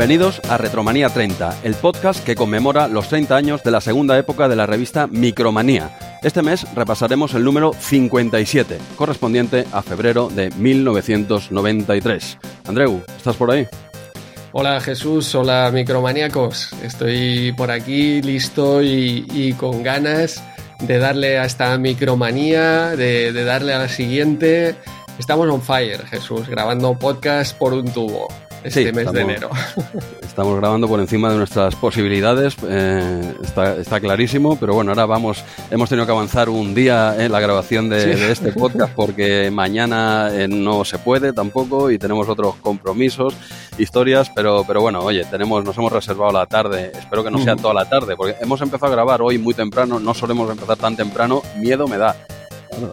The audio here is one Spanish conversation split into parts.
Bienvenidos a Retromanía 30, el podcast que conmemora los 30 años de la segunda época de la revista Micromanía. Este mes repasaremos el número 57, correspondiente a febrero de 1993. Andreu, ¿estás por ahí? Hola Jesús, hola micromaníacos. Estoy por aquí listo y, con ganas de darle a esta micromanía, de, de darle a la siguiente. Estamos on fire, Jesús, grabando podcast por un tubo este mes de enero. Estamos grabando por encima de nuestras posibilidades, eh, está, clarísimo, pero bueno, ahora vamos, hemos tenido que avanzar un día en la grabación de, este podcast porque mañana eh, no se puede tampoco y tenemos otros compromisos, historias, pero, pero bueno, oye, tenemos, nos hemos reservado la tarde, espero que no sea toda la tarde, porque hemos empezado a grabar hoy muy temprano, no solemos empezar tan temprano, miedo me da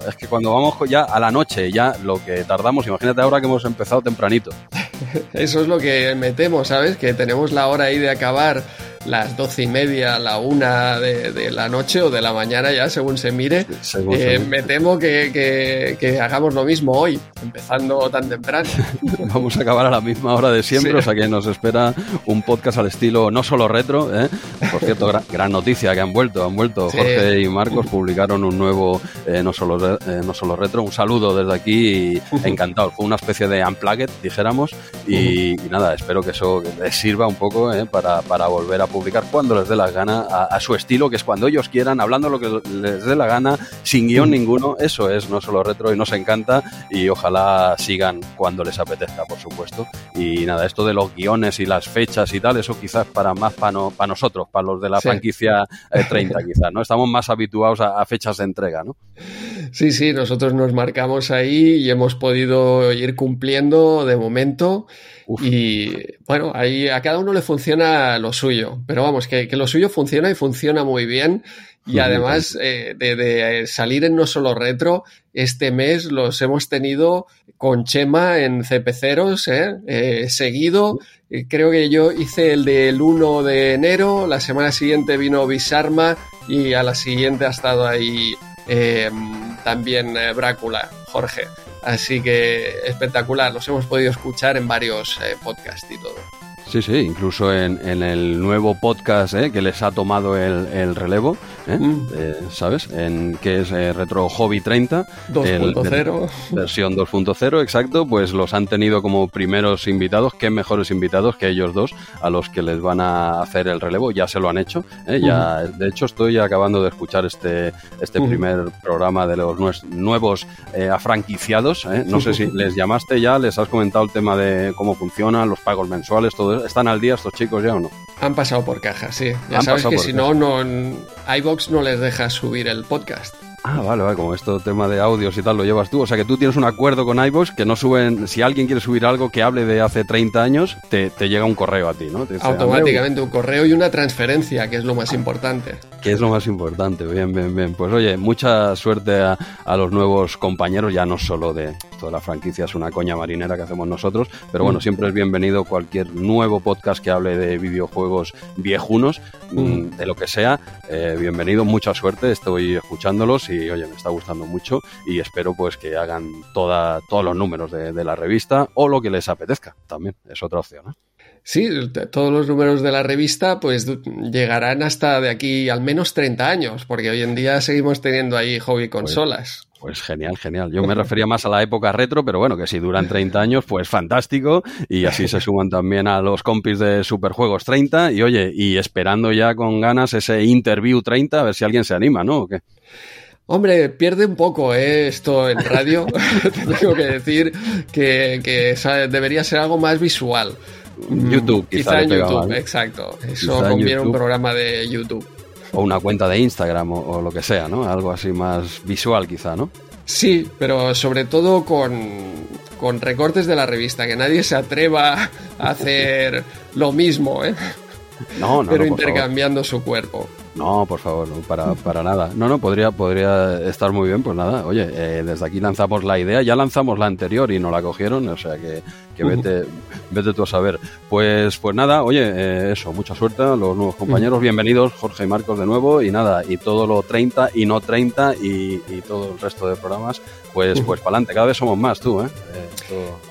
es que cuando vamos ya a la noche, ya lo que tardamos, imagínate ahora que hemos empezado tempranito. Eso es lo que metemos, ¿sabes? Que tenemos la hora ahí de acabar las doce y media, la una de, la noche o de la mañana ya, según se mire. Eh, me temo que, hagamos lo mismo hoy, empezando tan temprano. Vamos a acabar a la misma hora de siempre, o sea que nos espera un podcast al estilo no solo retro. ¿eh? Por cierto, gran, noticia que han vuelto, han vuelto. Jorge y Marcos publicaron un nuevo eh, no, solo, no solo retro. Un saludo desde aquí encantado. Fue una especie de unplugged, dijéramos, y, nada, espero que eso les sirva un poco para, para volver a publicar cuando les dé la gana, a, su estilo, que es cuando ellos quieran, hablando lo que les dé la gana, sin guion ninguno. Eso es no solo retro y nos encanta y ojalá sigan cuando les apetezca, por supuesto. Y nada, esto de los guiones y las fechas y tal, eso quizás para más para, no, para nosotros, para los de la franquicia 30 eh, quizás, ¿no? Estamos más habituados a, fechas de entrega, ¿no? Sí, sí, nosotros nos marcamos ahí y hemos podido ir cumpliendo de momento. Y bueno, ahí a cada uno le funciona lo suyo, pero vamos, que, lo suyo funciona y funciona muy bien. Y además eh, de, salir en no solo retro, este mes los hemos tenido con Chema en CP0, ¿eh? eh, seguido. Creo que yo hice el del 1 de enero, la semana siguiente vino Bisarma y a la siguiente ha estado ahí eh, también Brácula, Jorge. Así que espectacular, los hemos podido escuchar en varios eh, podcasts y todo. Sí, sí, incluso en, el nuevo podcast eh, que les ha tomado el, relevo, eh, mm. ¿sabes? En que es Retro Hobby 30. 2.0. Versión 2.0, exacto. Pues los han tenido como primeros invitados. Qué mejores invitados que ellos dos a los que les van a hacer el relevo. Ya se lo han hecho. ya, de hecho, estoy acabando de escuchar este, este primer programa de los nuevos afranquiciados. No sé si les llamaste ya, les has comentado el tema de cómo funcionan, los pagos mensuales, todo ¿Están al día estos chicos ya o no? Han pasado por caja, sí. Ya sabes que si no, no, iBox no les deja subir el podcast. Ah, vale, vale, como esto tema de audios y tal lo llevas tú. O sea que tú tienes un acuerdo con iVoox que no suben, si alguien quiere subir algo que hable de hace 30 años, te, llega un correo a ti, ¿no? Automáticamente un correo y una transferencia, que es lo más importante. Que es lo más importante, bien, bien, bien. Pues oye, mucha suerte a, los nuevos compañeros, ya no solo de toda la franquicia, es una coña marinera que hacemos nosotros, pero bueno, mm. siempre es bienvenido cualquier nuevo podcast que hable de videojuegos viejunos, mm. Mm, de lo que sea. Eh, bienvenido, mucha suerte, estoy escuchándolos y y oye, me está gustando mucho y espero pues que hagan toda, todos los números de, la revista o lo que les apetezca también, es otra opción. ¿eh? Sí, todos los números de la revista pues llegarán hasta de aquí al menos 30 años, porque hoy en día seguimos teniendo ahí hobby pues, consolas. Pues, genial, genial. Yo me refería más a la época retro, pero bueno, que si duran 30 años, pues fantástico. Y así se suman también a los compis de Superjuegos 30. Y oye, y esperando ya con ganas ese Interview 30, a ver si alguien se anima, ¿no? ¿O qué? Hombre, pierde un poco ¿eh? esto en radio. Tengo que decir que, debería ser algo más visual. Mm, YouTube, quizá, en YouTube, exacto. Eso conviene un programa de YouTube. O una cuenta de Instagram o, lo que sea, ¿no? Algo así más visual, quizá, ¿no? Sí, pero sobre todo con, con recortes de la revista, que nadie se atreva a hacer lo mismo, ¿eh? No, no, pero intercambiando su cuerpo. No, por favor, para, para nada. No, no, podría, podría estar muy bien, pues nada. Oye, eh, desde aquí lanzamos la idea, ya lanzamos la anterior y no la cogieron, o sea que, que vete, vete tú a saber. Pues, pues nada, oye, eh, eso, mucha suerte a los nuevos compañeros, bienvenidos Jorge y Marcos de nuevo y nada, y todo lo 30 y no 30 y, y todo el resto de programas, pues, pues para adelante, cada vez somos más tú, ¿eh?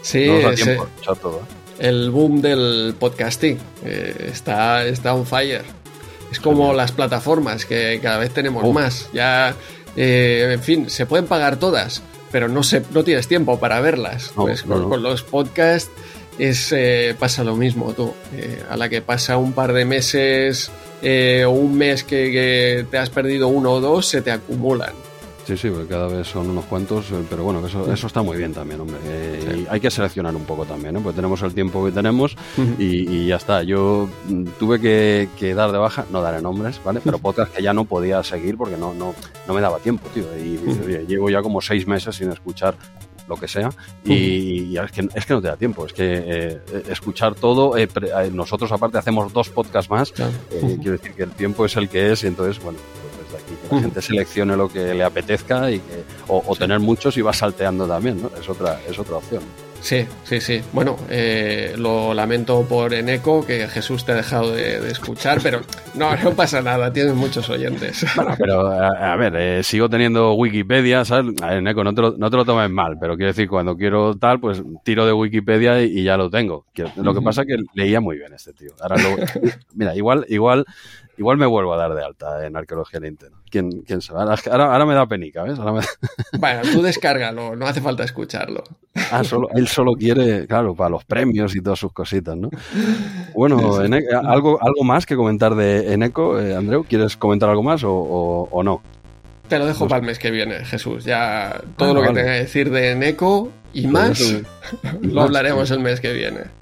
sí, no nos da tiempo a escuchar todo, ¿eh? el boom del podcasting. Eh, está, está on fire. Es como las plataformas, que cada vez tenemos más. Ya, eh, en fin, se pueden pagar todas, pero no, se, no tienes tiempo para verlas. pues con, los podcasts es, eh, pasa lo mismo, tú. a la que pasa un par de meses o un mes que te has perdido uno o dos, se te acumulan. Sí, sí, porque cada vez son unos cuantos, eh, pero bueno, eso, eso está muy bien también, hombre. Eh, hay que seleccionar un poco también, ¿eh? Pues tenemos el tiempo que tenemos y, ya está. Yo mm, tuve que, dar de baja, no daré nombres, ¿vale? Pero podcast que ya no podía seguir porque no, no, no me daba tiempo, tío. Y, llevo ya como seis meses sin escuchar lo que sea, y, es, que, es que no te da tiempo, es que escuchar todo, nosotros aparte hacemos dos podcasts más, quiero decir que el tiempo es el que es, y entonces, bueno, que la gente seleccione lo que le apetezca y que, o, tener muchos y va salteando también, ¿no? Es otra, es otra opción. Sí, sí, sí. Bueno, eh, lo lamento por Eneco, que Jesús te ha dejado de, escuchar, pero no, no pasa nada, tienes muchos oyentes. Bueno, pero a, ver, eh, sigo teniendo Wikipedia, ¿sabes? Eneco, no te, lo, no te lo tomes mal, pero quiero decir, cuando quiero tal, pues tiro de Wikipedia y, ya lo tengo. Lo que pasa es que leía muy bien este tío. Ahora lo, mira, igual, igual Igual me vuelvo a dar de alta en arqueología Nintendo. ¿Quién, quién sabe? Ahora, me da penica, ¿ves? Bueno, tú descárgalo, no hace falta escucharlo. Ah, solo, él solo quiere, claro, para los premios y todas sus cositas, ¿no? Bueno, ¿algo, ¿algo más que comentar de Eneco, eh, Andreu? ¿Quieres comentar algo más o, no? Te lo dejo para el mes que viene, Jesús. Ya todo ah, lo que tenga que decir de Eneco y más, lo hablaremos el mes que viene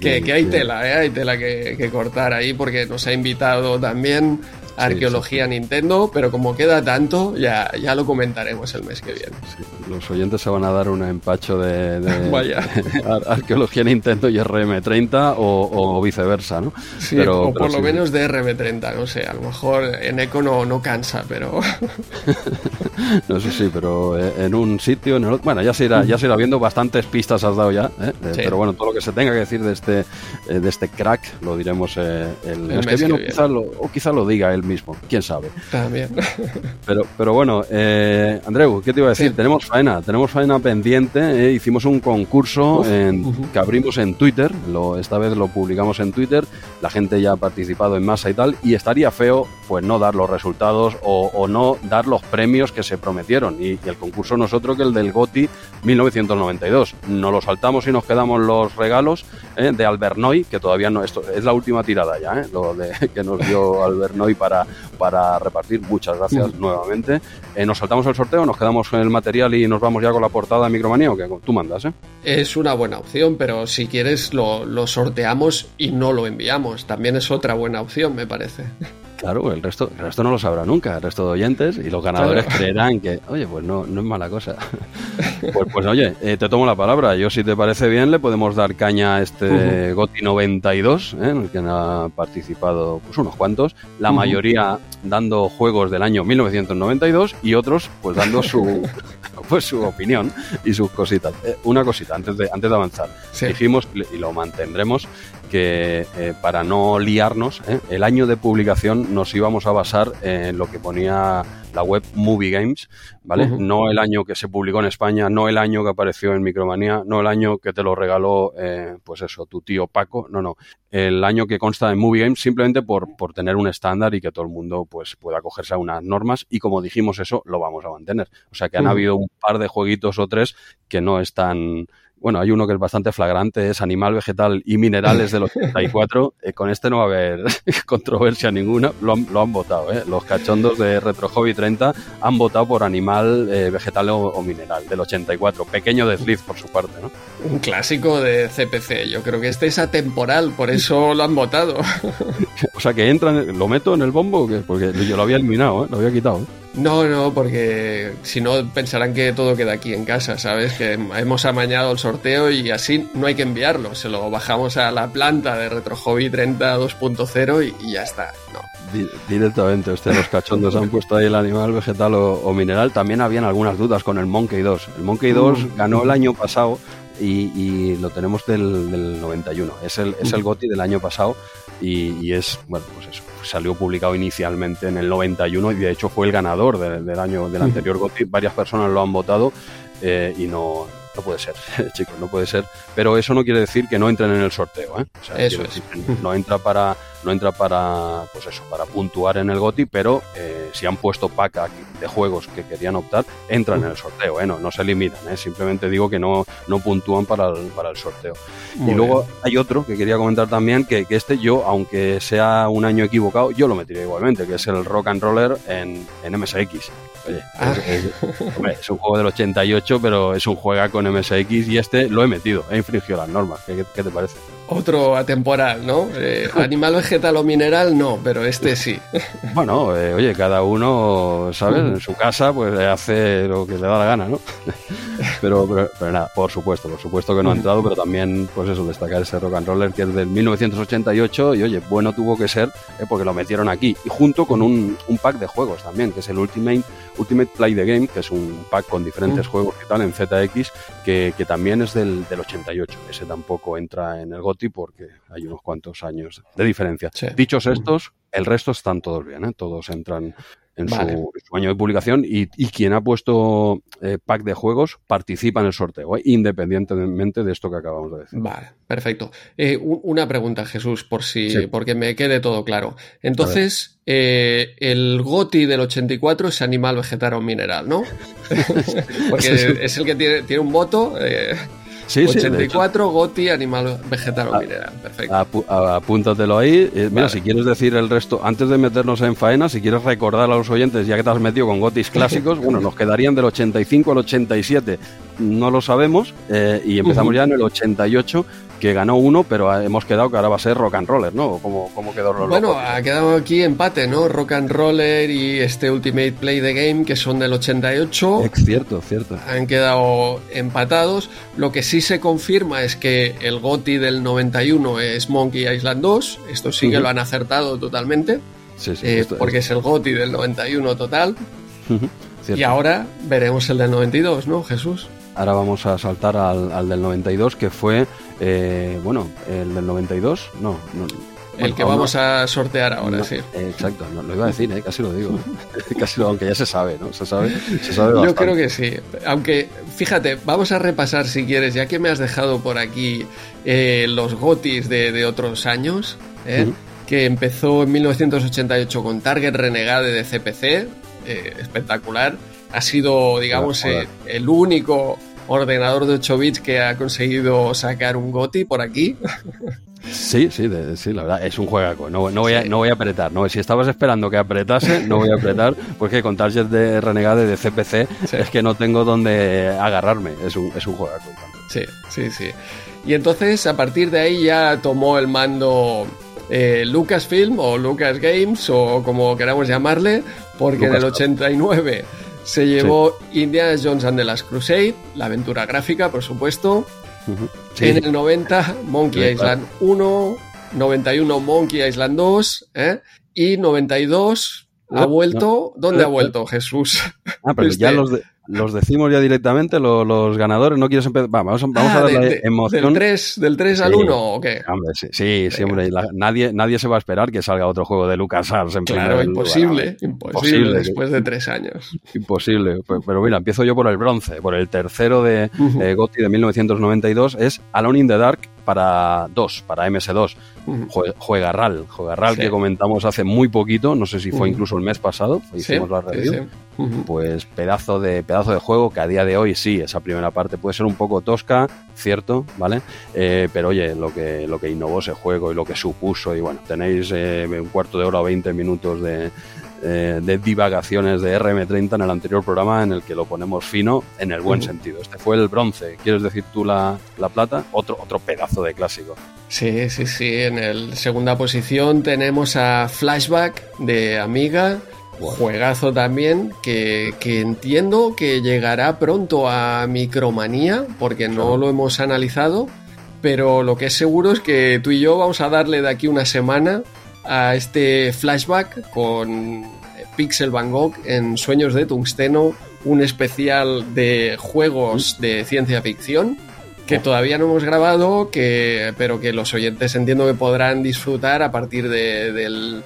que, hay tela, ¿eh? hay tela que, cortar ahí porque nos ha invitado también Arqueología Nintendo, pero como queda tanto, ya, ya lo comentaremos el mes que viene. los oyentes se van a dar un empacho de, Arqueología Nintendo y RM30 o, viceversa, ¿no? Sí, o por lo menos de RM30, no sé, a lo mejor en Eco no, no cansa, pero... no sé si, pero eh, en un sitio, en el otro... Bueno, ya se irá, ya se irá viendo, bastantes pistas has dado ya, ¿eh? Eh, pero bueno, todo lo que se tenga que decir de este, de este crack lo diremos el, mes, que viene, O, quizá lo, diga él mismo, quién sabe. También. Pero, pero bueno, eh, Andreu, ¿qué te iba a decir? Tenemos faena, tenemos faena pendiente. Eh, hicimos un concurso que abrimos en Twitter, lo, esta vez lo publicamos en Twitter. La gente ya ha participado en masa y tal, y estaría feo pues no dar los resultados o, no dar los premios que se prometieron. Y, el concurso nosotros que el del GOTI 1992. Nos lo saltamos y nos quedamos los regalos eh, de Albernoy, que todavía no, esto es la última tirada ya, eh, lo de, que nos dio Albernoy para para, repartir. Muchas gracias nuevamente. Eh, nos saltamos el sorteo, nos quedamos con el material y nos vamos ya con la portada de Micromanía, que tú mandas, ¿eh? Es una buena opción, pero si quieres lo, lo sorteamos y no lo enviamos. También es otra buena opción, me parece. Claro, el resto, el resto no lo sabrá nunca, el resto de oyentes, y los ganadores creerán que, oye, pues no, no es mala cosa. pues, pues oye, eh, te tomo la palabra. Yo, si te parece bien, le podemos dar caña a este GOTI 92, ¿eh? en el que han participado pues, unos cuantos, la mayoría dando juegos del año 1992 y otros pues dando su, pues, su opinión y sus cositas. Eh, una cosita, antes de, antes de avanzar. Dijimos, y lo mantendremos, que eh, para no liarnos, eh, el año de publicación nos íbamos a basar en lo que ponía la web Movie Games, ¿vale? No el año que se publicó en España, no el año que apareció en Micromanía, no el año que te lo regaló, eh, pues eso, tu tío Paco, no, no. El año que consta en Movie Games simplemente por, por tener un estándar y que todo el mundo pues pueda acogerse a unas normas y como dijimos eso, lo vamos a mantener. O sea que han habido un par de jueguitos o tres que no están bueno, hay uno que es bastante flagrante, es Animal, Vegetal y Minerales del 84. Eh, con este no va a haber controversia ninguna, lo han, votado. ¿eh? Los cachondos de Retro Hobby 30 han votado por Animal, eh, Vegetal o, Mineral del 84. Pequeño desliz por su parte, ¿no? Un clásico de CPC. Yo creo que este es atemporal, por eso lo han votado. o sea, que entra, lo meto en el bombo, porque yo lo había eliminado, ¿eh? lo había quitado. No, no, porque si no pensarán que todo queda aquí en casa, ¿sabes? Que hemos amañado el sorteo y así no hay que enviarlo. Se lo bajamos a la planta de Retro Hobby 30 2.0 y, ya está. No. Directamente, usted, los cachondos han puesto ahí el animal, vegetal o, mineral. También habían algunas dudas con el Monkey 2. El Monkey 2 mm. ganó el año pasado y, lo tenemos del, 91. Es el, es el mm. GOTI del año pasado y, es, bueno, pues eso, salió publicado inicialmente en el 91 y de hecho fue el ganador del año del anterior GOTY. Varias personas lo han votado eh, y no, no puede ser, chicos, no puede ser. Pero eso no quiere decir que no entren en el sorteo, ¿eh? O sea, eso es. no entra para no entra para pues eso para puntuar en el GOTI pero eh, si han puesto pack de juegos que querían optar entran en el sorteo ¿eh? no, no se limitan ¿eh? simplemente digo que no, no puntúan para el, para el sorteo y luego hay otro que quería comentar también que, que, este yo aunque sea un año equivocado yo lo metería igualmente que es el Rock and Roller en, en MSX Oye, ah. es, un juego del 88, pero es un juega con MSX y este lo he metido, he infringido las normas. ¿Qué, qué te parece? Otro atemporal, ¿no? Eh, animal, vegetal o mineral, no, pero este sí. Bueno, eh, oye, cada uno, ¿sabes? En su casa, pues hace lo que le da la gana, ¿no? Pero, pero, nada, por supuesto, por supuesto que no ha entrado, pero también, pues eso, destacar ese rock and roller que es del 1988 y oye, bueno tuvo que ser eh, porque lo metieron aquí y junto con un, un, pack de juegos también, que es el Ultimate, Ultimate Play the Game, que es un pack con diferentes juegos y tal en ZX, que, que también es del, del 88. Ese tampoco entra en el Porque hay unos cuantos años de diferencia. Dichos estos, el resto están todos bien, ¿eh? todos entran en, su, año de publicación y, quien ha puesto eh, pack de juegos participa en el sorteo, ¿eh? independientemente de esto que acabamos de decir. Vale, perfecto. una pregunta, Jesús, por si, porque me quede todo claro. Entonces, el GOTI del 84 es animal, vegetal o mineral, ¿no? porque es el que tiene, tiene un voto. Sí, 84 Goti, animal vegetal o ah, mineral. Perfecto. apúntatelo ahí. Eh, mira, si quieres decir el resto, antes de meternos en faena, si quieres recordar a los oyentes, ya que te has metido con Gotis clásicos, bueno, nos quedarían del 85 al 87. No lo sabemos. Eh, y empezamos ya en el 88 que ganó uno, pero hemos quedado que ahora va a ser Rock and Roller, ¿no? ¿Cómo, cómo quedó? Bueno, ha quedado aquí empate, ¿no? Rock and Roller y este Ultimate Play the Game, que son del 88. Es cierto, cierto. Han quedado empatados. Lo que sí se confirma es que el GOTI del 91 es Monkey Island 2. Esto sí que lo han acertado totalmente. Sí, sí, eh, porque es el GOTI del 91 total. y ahora veremos el del 92, ¿no, Jesús? Ahora vamos a saltar al, al del 92, que fue eh, bueno, el del 92, no. el que vamos a sortear ahora, sí. exacto, no, lo iba a decir, eh, casi lo digo. casi lo, aunque ya se sabe, ¿no? Se sabe, Yo creo que sí. Aunque, fíjate, vamos a repasar si quieres, ya que me has dejado por aquí eh, los gotis de, otros años, que empezó en 1988 con Target Renegade de CPC, espectacular. Ha sido, digamos, el único ordenador de 8 bits que ha conseguido sacar un GOTI por aquí. Sí, sí, sí, la verdad, es un juegaco. No, no, voy, a, no voy a apretar. No, si estabas esperando que apretase, no voy a apretar, porque con Target de Renegade de CPC es que no tengo donde agarrarme. Es un, es un juegaco. Sí, sí, sí. Y entonces, a partir de ahí ya tomó el mando eh, Lucasfilm o Lucas Games o como queramos llamarle, porque en el 89 se llevó Indiana Jones and the Last Crusade, la aventura gráfica, por supuesto. En el 90, Monkey Island 1, 91, Monkey Island 2, ¿eh? y 92 ha vuelto. ¿Dónde ha vuelto Jesús? Ah, pero ya este los, de, los decimos ya directamente, los, ganadores, no quieres empezar. vamos, vamos a ah, darle emoción. ¿Del 3, del 3 al 1 o qué? Hombre, sí, sí, hombre. nadie, nadie se va a esperar que salga otro juego de LucasArts en Claro, imposible, imposible, después de tres años. Imposible. Pero, mira, empiezo yo por el bronce, por el tercero de uh GOTY de 1992, es Alone in the Dark para 2, para MS2. Juega RAL, juega RAL que comentamos hace muy poquito, no sé si fue incluso el mes pasado, hicimos la review. Pues pedazo de, pedazo de juego que a día de hoy sí, esa primera parte puede ser un poco tosca, cierto, ¿vale? Eh, pero oye, lo que, lo que innovó ese juego y lo que supuso, y bueno, tenéis eh, un cuarto de hora o 20 minutos de, eh, de divagaciones de RM30 en el anterior programa en el que lo ponemos fino en el buen sentido. Este fue el bronce. ¿Quieres decir tú la, plata? Otro, otro pedazo de clásico. Sí, sí, sí. En el segunda posición tenemos a Flashback de Amiga. Juegazo también, que, entiendo que llegará pronto a Micromanía, porque no lo hemos analizado, pero lo que es seguro es que tú y yo vamos a darle de aquí una semana a este flashback con Pixel Van Gogh en Sueños de Tungsteno, un especial de juegos de ciencia ficción que todavía no hemos grabado, que, pero que los oyentes entiendo que podrán disfrutar a partir de, del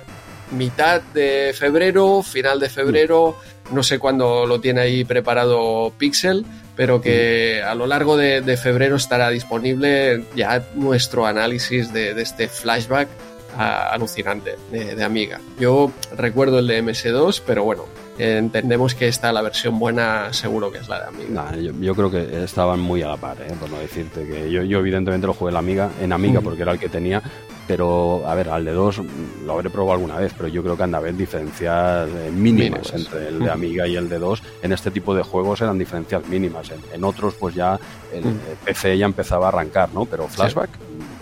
mitad de febrero, final de febrero, no sé cuándo lo tiene ahí preparado Pixel, pero que a lo largo de, febrero estará disponible ya nuestro análisis de, este flashback alucinante de, Amiga. Yo recuerdo el de MS2, pero bueno, entendemos que esta, la versión buena, seguro que es la de Amiga. yo, creo que estaban muy a la par, ¿eh? por no decirte que yo, yo evidentemente lo jugué en Amiga, en Amiga porque era el que tenía, pero a ver, al de 2 lo habré probado alguna vez, pero yo creo que anda a haber diferencias eh, mínimas entre el de Amiga y el de 2. En este tipo de juegos eran diferencias mínimas, en, otros pues ya el, PC ya empezaba a arrancar, ¿no? Pero Flashback,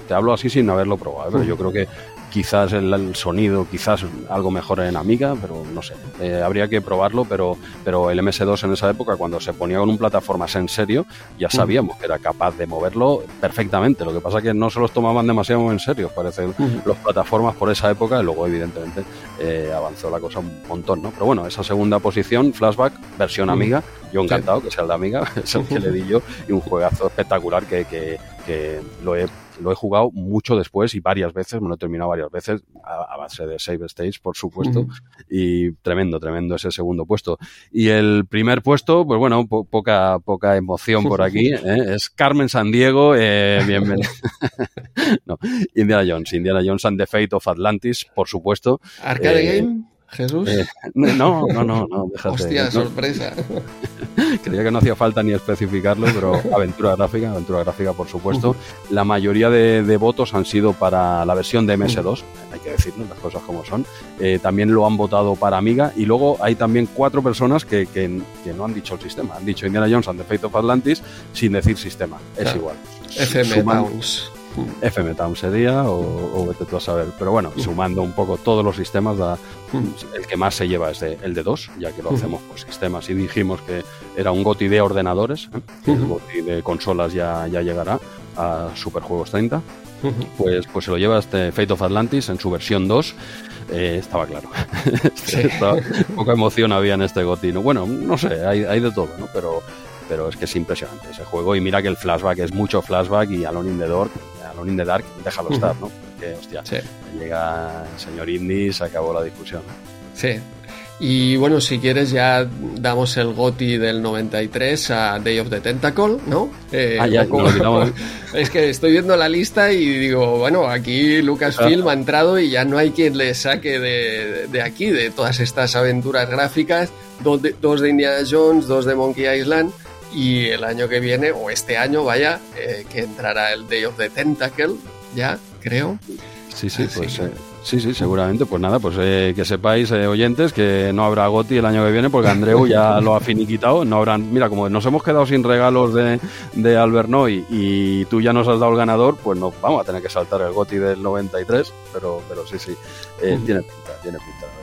te hablo así sin haberlo probado, ¿eh? pero yo creo que quizás el, sonido, quizás algo mejor en Amiga, pero no sé, eh, habría que probarlo, pero, pero el MS2 en esa época, cuando se ponía con un plataformas en serio, ya sabíamos que era capaz de moverlo perfectamente, lo que pasa es que no se los tomaban demasiado en serio, parece, los plataformas por esa época, y luego evidentemente eh, avanzó la cosa un montón, ¿no? Pero bueno, esa segunda posición, Flashback, versión Amiga, yo encantado que sea el de Amiga, es el que le di yo, y un juegazo espectacular que, que, que lo he lo he jugado mucho después y varias veces, me lo he terminado varias veces, a, base de save stage, por supuesto, y tremendo, tremendo ese segundo puesto. Y el primer puesto, pues bueno, poca, poca emoción por aquí, ¿eh? es Carmen San Diego, eh, bienvenido. no, Indiana Jones, Indiana Jones and the Fate of Atlantis, por supuesto. ¿Arcade eh, Game? Jesús. Eh, no, no, no, no, déjate. Hostia, sorpresa. Creía que no hacía falta ni especificarlo, pero aventura gráfica, aventura gráfica, por supuesto. La mayoría de, votos han sido para la versión de MS2, hay que decirlo, las cosas como son. Eh, también lo han votado para Amiga y luego hay también cuatro personas que, que, no han dicho el sistema. Han dicho Indiana Jones and the Fate of Atlantis sin decir sistema. Es igual. FM Towns. FM Town sería o, o, vete tú a saber. Pero bueno, sumando un poco todos los sistemas, da, el que más se lleva es el de dos, ya que lo hacemos por sistemas y dijimos que era un GOTI de ordenadores, ¿eh? el GOTI de consolas ya, ya llegará a Superjuegos 30. Pues, pues se lo lleva este Fate of Atlantis en su versión 2. Eh, estaba claro. poca emoción había en este GOTI. Bueno, no sé, hay, hay de todo, ¿no? Pero, pero es que es impresionante ese juego. Y mira que el flashback es mucho flashback y Alone in the Dark, Alone in the Dark déjalo estar, ¿no? Porque, hostia, llega el señor Indy y se acabó la discusión. Sí. Y bueno, si quieres ya damos el GOTI del 93 a Day of the Tentacle, ¿no? Eh, ah, ya, Es que estoy viendo la lista y digo, bueno, aquí Lucasfilm ah. ha entrado y ya no hay quien le saque de, de aquí, de todas estas aventuras gráficas, dos de, dos de Indiana Jones, dos de Monkey Island y el año que viene, o este año, vaya, eh, que entrará el Day of the Tentacle, ya, creo. Sí, sí, pues eh, sí, sí, seguramente. Pues nada, pues eh, que sepáis, oyentes, que no habrá Goti el año que viene porque Andreu ya lo ha finiquitado. No habrán, mira, como nos hemos quedado sin regalos de, de Albernoy y tú ya nos has dado el ganador, pues no vamos a tener que saltar el Goti del 93, pero, pero sí, sí, tiene pinta, tiene pinta.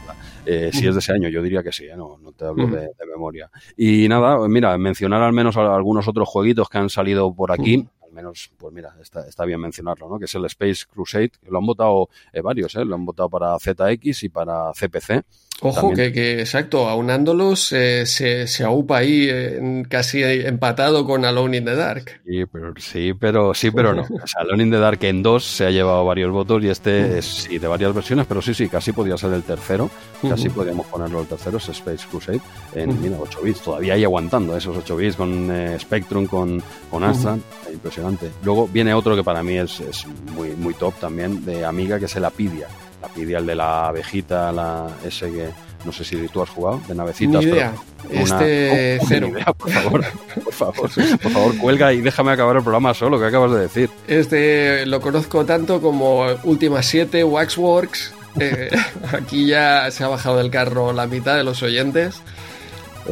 Eh, si es de ese año, yo diría que sí, ¿eh? no, no te hablo de, memoria. Y nada, mira, mencionar al menos algunos otros jueguitos que han salido por aquí. Al menos, pues mira, está, está, bien mencionarlo, ¿no? Que es el Space Crusade, que lo han votado eh, varios, ¿eh? Lo han votado para ZX y para CPC. Ojo, que, que, exacto, aunándolos eh, se, se aupa ahí casi empatado con Alone in the Dark. Sí, pero sí, pero, sí, pero no. O sea, Alone in the Dark en dos se ha llevado varios votos y este es sí, de varias versiones, pero sí, sí, casi podría ser el tercero. Casi podríamos ponerlo el tercero, es Space Crusade, en mira, 8 bits. Todavía hay aguantando esos 8 bits con eh, Spectrum, con, con Astra. Impresionante. Luego viene otro que para mí es, es muy, muy top también, de Amiga, que es el Apidia la ideal de la abejita, la ese que no sé si tú has jugado, de navecitas. idea. este oh, cero. por favor, por favor, por favor, cuelga y déjame acabar el programa solo, que acabas de decir. Este lo conozco tanto como Última 7, Waxworks. Eh, aquí ya se ha bajado del carro la mitad de los oyentes.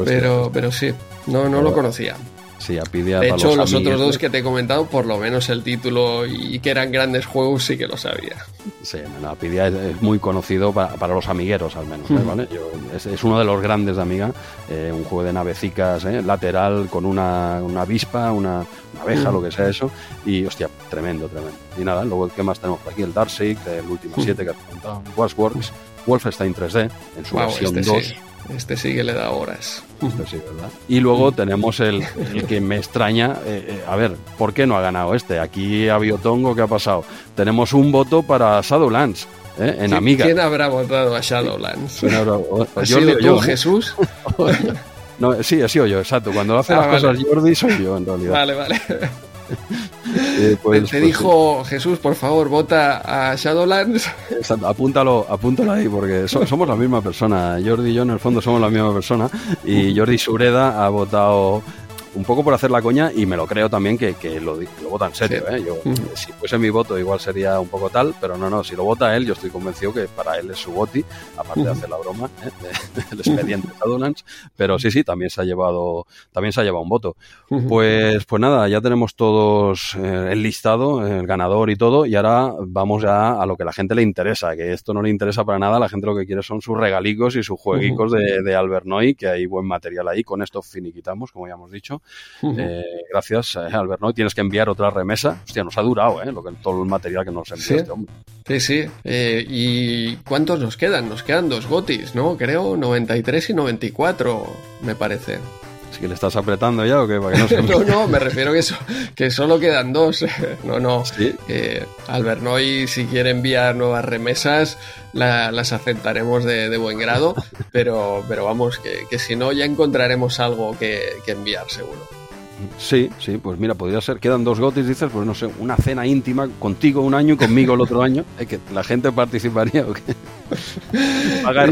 Pero, pero sí, no, no lo conocía. Sí, De hecho, los, otros dos que te he comentado, por lo menos el título y que eran grandes juegos, sí que lo sabía. Sí, no, Apidia es, muy conocido para, los amigueros, al menos. ¿eh? es, uno de los grandes de Amiga. Eh, un juego de navecicas ¿eh? lateral con una, una avispa, una, abeja, lo que sea eso. Y hostia, tremendo, tremendo. Y nada, luego, ¿qué más tenemos por aquí? El Darkseid, el último 7 que has comentado, Washworks, Wolfenstein 3D, en su versión 2. Este este sí que le da horas. Este y luego tenemos el, que me extraña, eh, eh, a ver, ¿por qué no ha ganado este? Aquí ha habido tongo, ¿qué ha pasado? Tenemos un voto para Shadowlands. ¿eh? En Amiga. ¿Quién habrá votado a Shadowlands? ¿Ha sido tú, Jesús? No, sí, he sido yo, exacto. Cuando hace ah, las cosas Jordi soy yo, en realidad. Vale, vale. Eh, pues, te, pues dijo Jesús, por favor, vota a Shadowlands. Exacto, apúntalo, apúntalo ahí, porque somos la misma persona. Jordi y yo, en el fondo, somos la misma persona. Y Jordi Sureda ha votado un poco por hacer la coña y me lo creo también que, lo, lo, vota en serio. ¿eh? Yo, Si fuese mi voto igual sería un poco tal, pero no, no, si lo vota él yo estoy convencido que para él es su voti, aparte de hacer la broma, ¿eh? el expediente Shadowlands, pero sí, sí, también se ha llevado, también se ha llevado un voto. Pues, pues nada, ya tenemos todos eh, el listado, el ganador y todo, y ahora vamos ya a lo que la gente le interesa, que esto no le interesa para nada, la gente lo que quiere son sus regalicos y sus jueguicos de, de Albert Noy, que hay buen material ahí, con esto finiquitamos, como ya hemos dicho. Eh, gracias, eh, Albert, ¿no? Tienes que enviar otra remesa. Hostia, nos ha durado, ¿eh? Lo que, todo el material que nos envió ¿Sí? este hombre. Sí, sí. Eh, ¿Y cuántos nos quedan? Nos quedan dos gotis, ¿no? Creo 93 y 94, me parece. ¿Es que le estás apretando ya o qué? no, no, me refiero que, que solo quedan dos. no, no. ¿Sí? Albert Noy, si quiere enviar nuevas remesas, las aceptaremos de, buen grado, pero, pero vamos, que, si no, ya encontraremos algo que, enviar, seguro. Sí, sí, pues mira, podría ser, quedan dos gotis, dices, pues no sé, una cena íntima contigo un año y conmigo el otro año, ¿eh? que la gente participaría o qué. Paga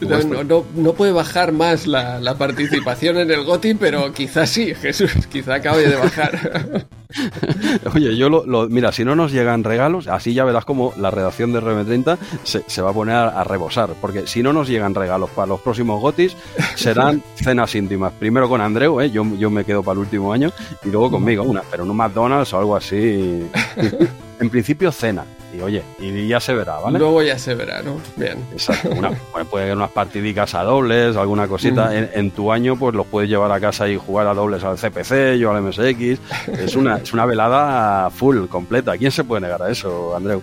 no, no, puede bajar más la, la, participación en el GOTI, pero quizás sí, Jesús, quizá acabe de bajar. Oye, yo lo, Mira, si no nos llegan regalos, así ya verás como la redacción de RM30 se, va a poner a, rebosar. Porque si no nos llegan regalos para los próximos GOTIS, serán cenas íntimas. Primero con Andreu, ¿eh? yo, yo me quedo para el último año, y luego conmigo, una, pero en un McDonald's o algo así. en principio, cena. Y oye, y ya se verá, ¿vale? Luego ya se verá, ¿no? Bien. Exacto. puede haber unas partidicas a dobles, alguna cosita. En, tu año, pues los puedes llevar a casa y jugar a dobles al CPC, yo al MSX. Es una, es una velada full, completa. ¿Quién se puede negar a eso, Andreu?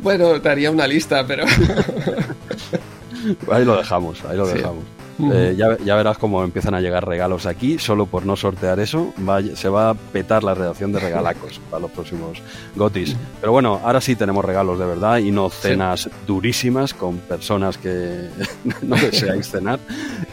Bueno, te haría una lista, pero. ahí lo dejamos, ahí lo dejamos. Eh, ya, verás cómo empiezan a llegar regalos aquí, solo por no sortear eso, se va a petar la redacción de regalacos para los próximos gotis. Pero bueno, ahora sí tenemos regalos de verdad y no cenas durísimas con personas que no deseáis cenar.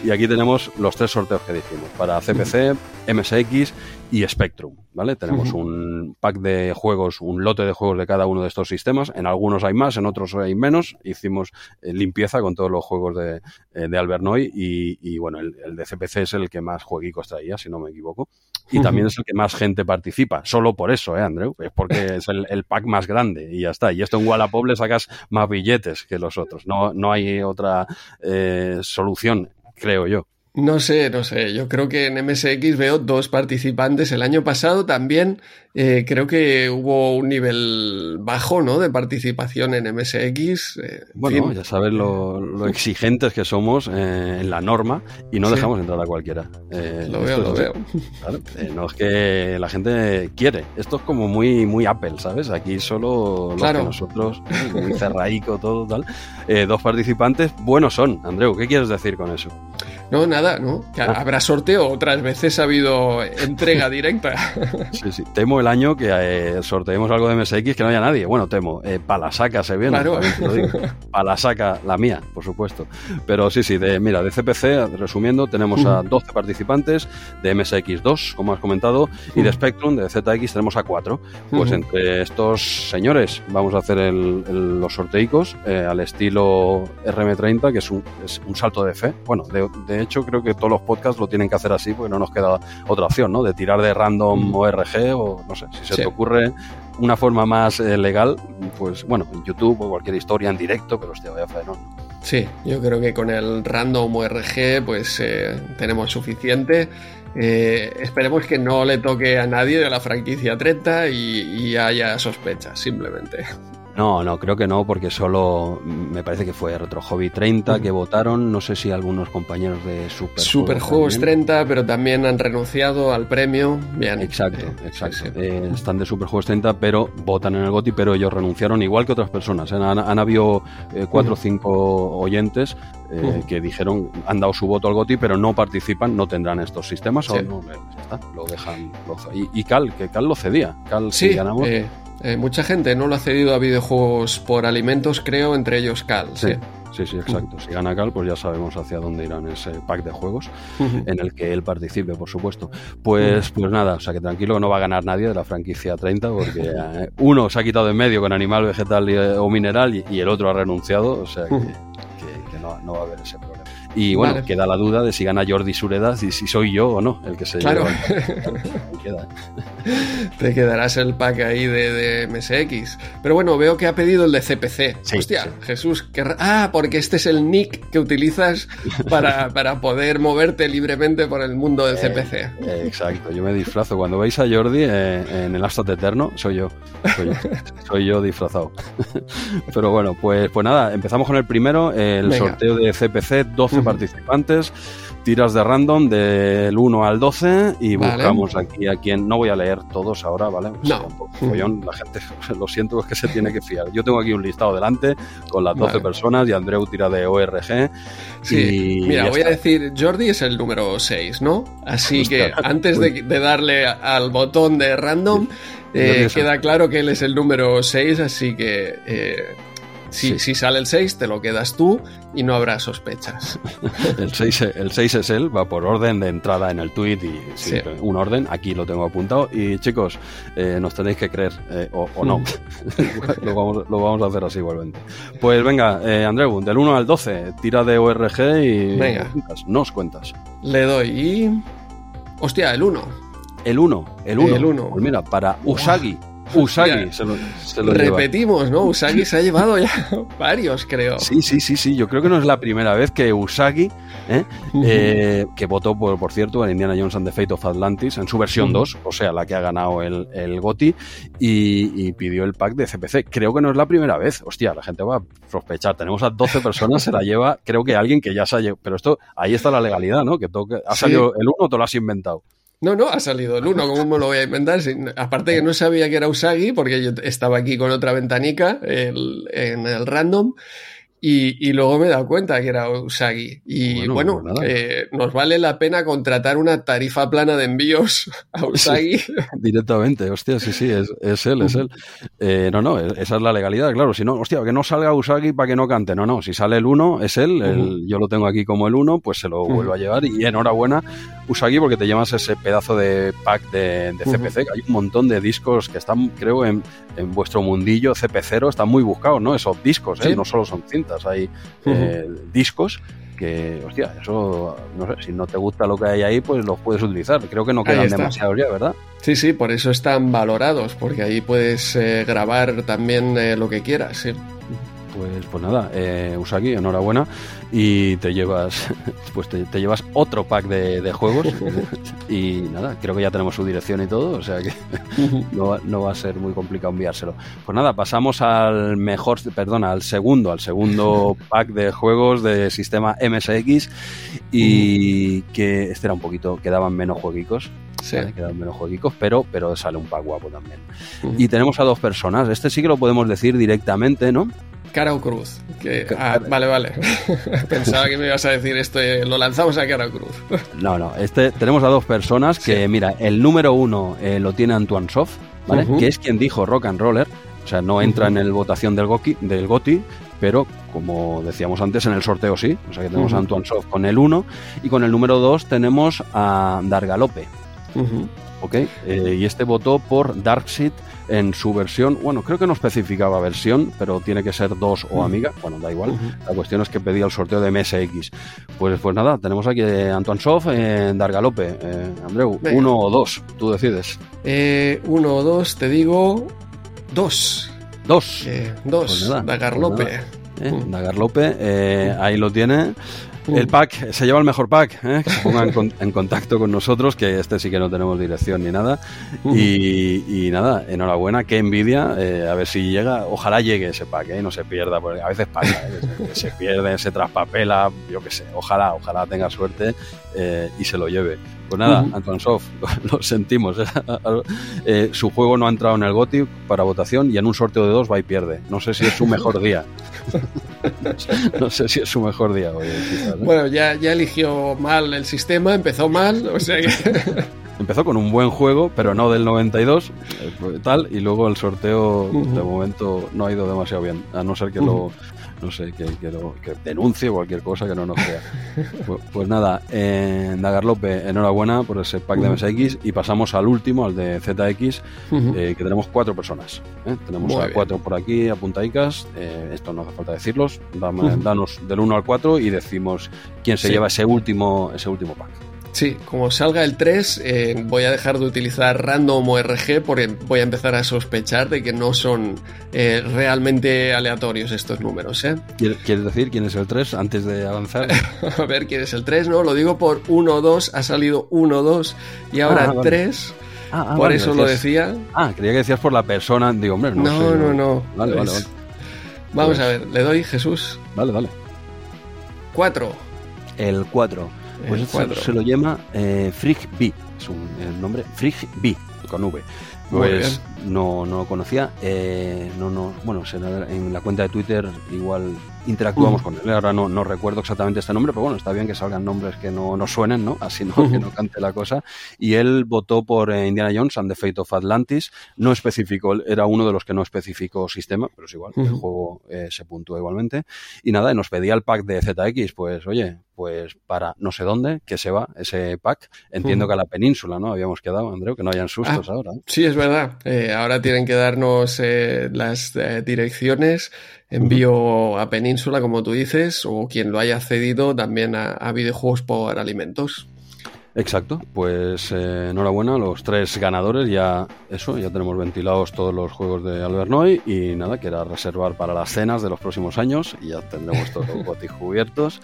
Y aquí tenemos los tres sorteos que dijimos, para CPC, MSX y Spectrum, ¿vale? Tenemos un pack de juegos, un lote de juegos de cada uno de estos sistemas. En algunos hay más, en otros hay menos. Hicimos eh, limpieza con todos los juegos de, eh, de Albert Noy y, bueno, el, de CPC es el que más jueguicos traía, si no me equivoco. Y también es el que más gente participa. Solo por eso, ¿eh, Andreu? Es porque es el, pack más grande y ya está. Y esto en Wallapop le sacas más billetes que los otros. No, no hay otra eh, solución, creo yo. No sé, no sé. Yo creo que en MSX veo dos participantes. El año pasado también eh, creo que hubo un nivel bajo, ¿no? De participación en MSX. Eh, bueno, ya sabes lo, exigentes que somos eh, en la norma y no dejamos entrar a cualquiera. lo veo, lo veo. no es que la gente quiere. Esto es como muy, muy Apple, ¿sabes? Aquí solo los que nosotros, muy cerraico, todo tal. dos participantes buenos son. Andreu, ¿qué quieres decir con eso? No, nada, ¿no? Ah. habrá sorteo, otras veces ha habido entrega directa. Sí, sí. Temo el año que eh, sorteemos algo de MSX que no haya nadie. Bueno, temo. Eh, Palasaca se viene. Claro. Palasaca, la mía, por supuesto. Pero sí, sí, de, mira, de CPC, resumiendo, tenemos a 12 participantes, de MSX 2, como has comentado, y de Spectrum, de ZX, tenemos a 4. Pues entre estos señores vamos a hacer los sorteicos eh, al estilo RM30, que es un, es un salto de fe. Bueno, de de hecho, creo que todos los podcasts lo tienen que hacer así porque no nos queda otra opción, ¿no? De tirar de random mm. ORG o no sé, si se te ocurre una forma más eh, legal, pues bueno, en YouTube o cualquier historia en directo, pero hostia, vaya no Sí, yo creo que con el random ORG pues eh, tenemos suficiente. Eh, esperemos que no le toque a nadie de la franquicia 30 y, y haya sospechas, simplemente. No, no, creo que no, porque solo me parece que fue Retro Hobby 30 que votaron. No sé si algunos compañeros de Super, Super Juegos 30, pero también han renunciado al premio. Bien. Exacto, eh, exacto. Eh, están de Super Juegos 30, pero votan en el GOTI, pero ellos renunciaron, igual que otras personas. ¿eh? Han, habido cuatro o cinco oyentes que dijeron, han dado su voto al GOTI, pero no participan, no tendrán estos sistemas, o no, está, lo dejan. y, Cal, que Cal lo cedía. Cal, sí, si ganamos. Eh, mucha gente no lo ha cedido a videojuegos por alimentos, creo, entre ellos Cal. Sí. sí, sí, exacto. Si gana Cal, pues ya sabemos hacia dónde irán ese pack de juegos en el que él participe, por supuesto. Pues, pues nada, o sea que tranquilo, no va a ganar nadie de la franquicia 30 porque eh, uno se ha quitado de en medio con animal, vegetal eh, o mineral y, el otro ha renunciado, o sea que, no va a haber ese problema. Y bueno, queda la duda de si gana Jordi Suredas y si soy yo o no el que se claro. lleva. Te quedarás el pack ahí de, MSX. Pero bueno, veo que ha pedido el de CPC. Hostia, Jesús, ah, porque este es el nick que utilizas para, para poder moverte libremente por el mundo del CPC. Eh, exacto, yo me disfrazo. Cuando veis a Jordi eh, en el Astot Eterno, soy yo. Soy yo, disfrazado. Pero bueno, pues, pues nada, empezamos con el primero, el sorteo de CPC, 12 participantes, tiras de random del 1 al 12 y buscamos aquí a quien, no voy a leer todos ahora, ¿vale? no. la gente, lo siento, es que se tiene que fiar. Yo tengo aquí un listado delante con las 12 personas y Andreu tira de ORG. Sí, mira, voy a decir, Jordi es el número 6, ¿no? Así que antes de, darle al botón de random, eh, queda claro que él es el número 6, así que... Eh, si, si, sale el 6, te lo quedas tú y no habrá sospechas. el, 6, el 6 es él, va por orden de entrada en el tweet y un orden, aquí lo tengo apuntado. Y chicos, eh, nos tenéis que creer, eh, o, no. Mm. lo, vamos, lo, vamos, a hacer así igualmente. Pues venga, eh, Andreu, del 1 al 12, tira de ORG y venga. nos cuentas. Le doy y... Hostia, el 1. El 1, el 1. El 1. Pues mira, para Usagi. Usagi se lo, Repetimos, ¿no? Usagi se ha llevado ya varios, creo. Sí, sí, sí, sí. Yo creo que no es la primera vez que Usagi, ¿eh? Eh, que votó, por, por cierto, en Indiana Jones and the Fate of Atlantis, en su versión 2, o sea, la que ha ganado el, el GOTI, y, pidió el pack de CPC. Creo que no es la primera vez. Hostia, la gente va a sospechar. Tenemos a 12 personas, se la lleva, creo que alguien que ya se ha llevado. Pero esto, ahí está la legalidad, ¿no? Que todo, ha salido el uno, te lo has inventado. No, no, ha salido el 1, ¿cómo me lo voy a inventar? Aparte que no sabía que era Usagi, porque yo estaba aquí con otra ventanica en el random, y, luego me he dado cuenta que era Usagi. Y bueno, pues nos vale la pena contratar una tarifa plana de envíos a Usagi. directamente, hostia, sí, sí, es, él, es él. Eh, no, no, esa es la legalidad, claro. Si no, hostia, que no salga Usagi para que no cante. No, no, si sale el 1, es él, yo lo tengo aquí como el 1, pues se lo vuelvo a llevar. Y enhorabuena, Usagi, porque te llevas ese pedazo de pack de, CPC. Hay un montón de discos que están, creo, en, en vuestro mundillo CP0, están muy buscados, ¿no? Esos discos, ¿eh? No solo son cintas hay eh, discos que, hostia, eso, no sé, si no te gusta lo que hay ahí, pues los puedes utilizar. Creo que no quedan demasiados ya, ¿verdad? Sí, sí, por eso están valorados, porque ahí puedes eh, grabar también eh, lo que quieras, sí. Pues, pues nada, eh, Usagi, enhorabuena. Y te llevas, pues te, llevas otro pack de, juegos. y nada, creo que ya tenemos su dirección y todo, o sea que no, va a ser muy complicado enviárselo. Pues nada, pasamos al mejor, perdona, al segundo, al segundo pack de juegos de sistema MSX. Y que este era un poquito, quedaban menos jueguicos. Sí. quedaban menos jueguicos, pero, pero sale un pack guapo también. Y tenemos a dos personas. Este sí que lo podemos decir directamente, ¿no? Cara o cruz. Ah, vale, vale. Pensaba que me ibas a decir esto, eh, lo lanzamos a cara o cruz. no, no, este, tenemos a dos personas que, mira, el número uno eh, lo tiene Antoine Soft, ¿vale? Que es quien dijo rock and roller, o sea, no entra en el votación del, Goki, del GOTI, pero como decíamos antes, en el sorteo sí. O sea que tenemos a Antoine Soft con el 1 y con el número 2 tenemos a Dargalope. ¿Ok? Eh, y este votó por Darkseid en su versión, bueno, creo que no especificaba versión, pero tiene que ser dos o amiga, bueno, da igual. La cuestión es que pedía el sorteo de MSX. Pues, pues nada, tenemos aquí a Antoine Sof en Dargalope. Eh, Andreu, uno o dos, tú decides. Eh, uno o dos, te digo dos. Dos. Eh, dos, pues Dagarlope. Pues eh, Dagarlope, eh, ahí lo tiene. El pack, se lleva el mejor pack, ¿eh? que se pongan en, contacto con nosotros, que este sí que no tenemos dirección ni nada. Y, nada, enhorabuena, qué envidia, eh, a ver si llega, ojalá llegue ese pack, ¿eh? no se pierda, porque a veces pasa, ¿eh? se, pierde, se traspapela, yo qué sé, ojalá, ojalá tenga suerte y se lo lleve. Pues nada, Anton Soft, lo, sentimos. su juego no ha entrado en el GOTI para votación y en un sorteo de dos va y pierde. No sé si es su mejor día. no sé si es su mejor día hoy. Bueno, ya, ya eligió mal el sistema, empezó mal, o sea que... empezó con un buen juego, pero no del 92, eh, tal, y luego el sorteo de momento no ha ido demasiado bien, a no ser que lo no sé, que, que, que denuncie cualquier cosa que no nos crea. pues, pues, nada, eh, Dagarlope, enhorabuena por ese pack de MSX y pasamos al último, al de ZX, eh, que tenemos cuatro personas. ¿eh? Tenemos a cuatro por aquí apuntadicas, eh, esto no hace falta decirlos, danos del 1 al 4 y decimos quién se lleva ese último, ese último pack. Sí, como salga el 3, eh, voy a dejar de utilizar random o RG porque voy a empezar a sospechar de que no son eh, realmente aleatorios estos números. ¿eh? ¿Quieres decir quién es el 3 antes de avanzar? a ver quién es el 3, ¿no? Lo digo por 1-2, ha salido 1-2 y ahora 3. Ah, ah, por eso lo decía. Ah, creía que decías por la persona. Digo, hombre, no, no sé. No, no, Vale, vale, vale. Vamos pues a ver, le doy Jesús. Vale, dale. 4. El 4. Pues se, se, lo llama eh, Frig B, es un, el nombre Frig B, con V. Pues no, no lo conocía. Eh, no, no, bueno, en la cuenta de Twitter igual interactuamos con él. Ahora no, no recuerdo exactamente este nombre, pero bueno, está bien que salgan nombres que no, no suenen, ¿no? Así no, que no cante la cosa. Y él votó por eh, Indiana Jones and the Fate of Atlantis. No especificó, era uno de los que no especificó sistema, pero es igual, el juego eh, se puntúa igualmente. Y nada, nos pedía el pack de ZX, pues oye, pues para no sé dónde, que se va ese pack. Entiendo que a la península, ¿no? Habíamos quedado, Andreu, que no hayan sustos ah, ahora. Sí, es verdad. Eh, ahora tienen que darnos las direcciones envío a Península, como tú dices, o quien lo haya cedido también a, videojuegos por alimentos. Exacto, pues eh, enhorabuena a los tres ganadores, ya eso, ya tenemos ventilados todos los juegos de Albernoy y nada, que era reservar para las cenas de los próximos años y ya tendremos todos los botis cubiertos.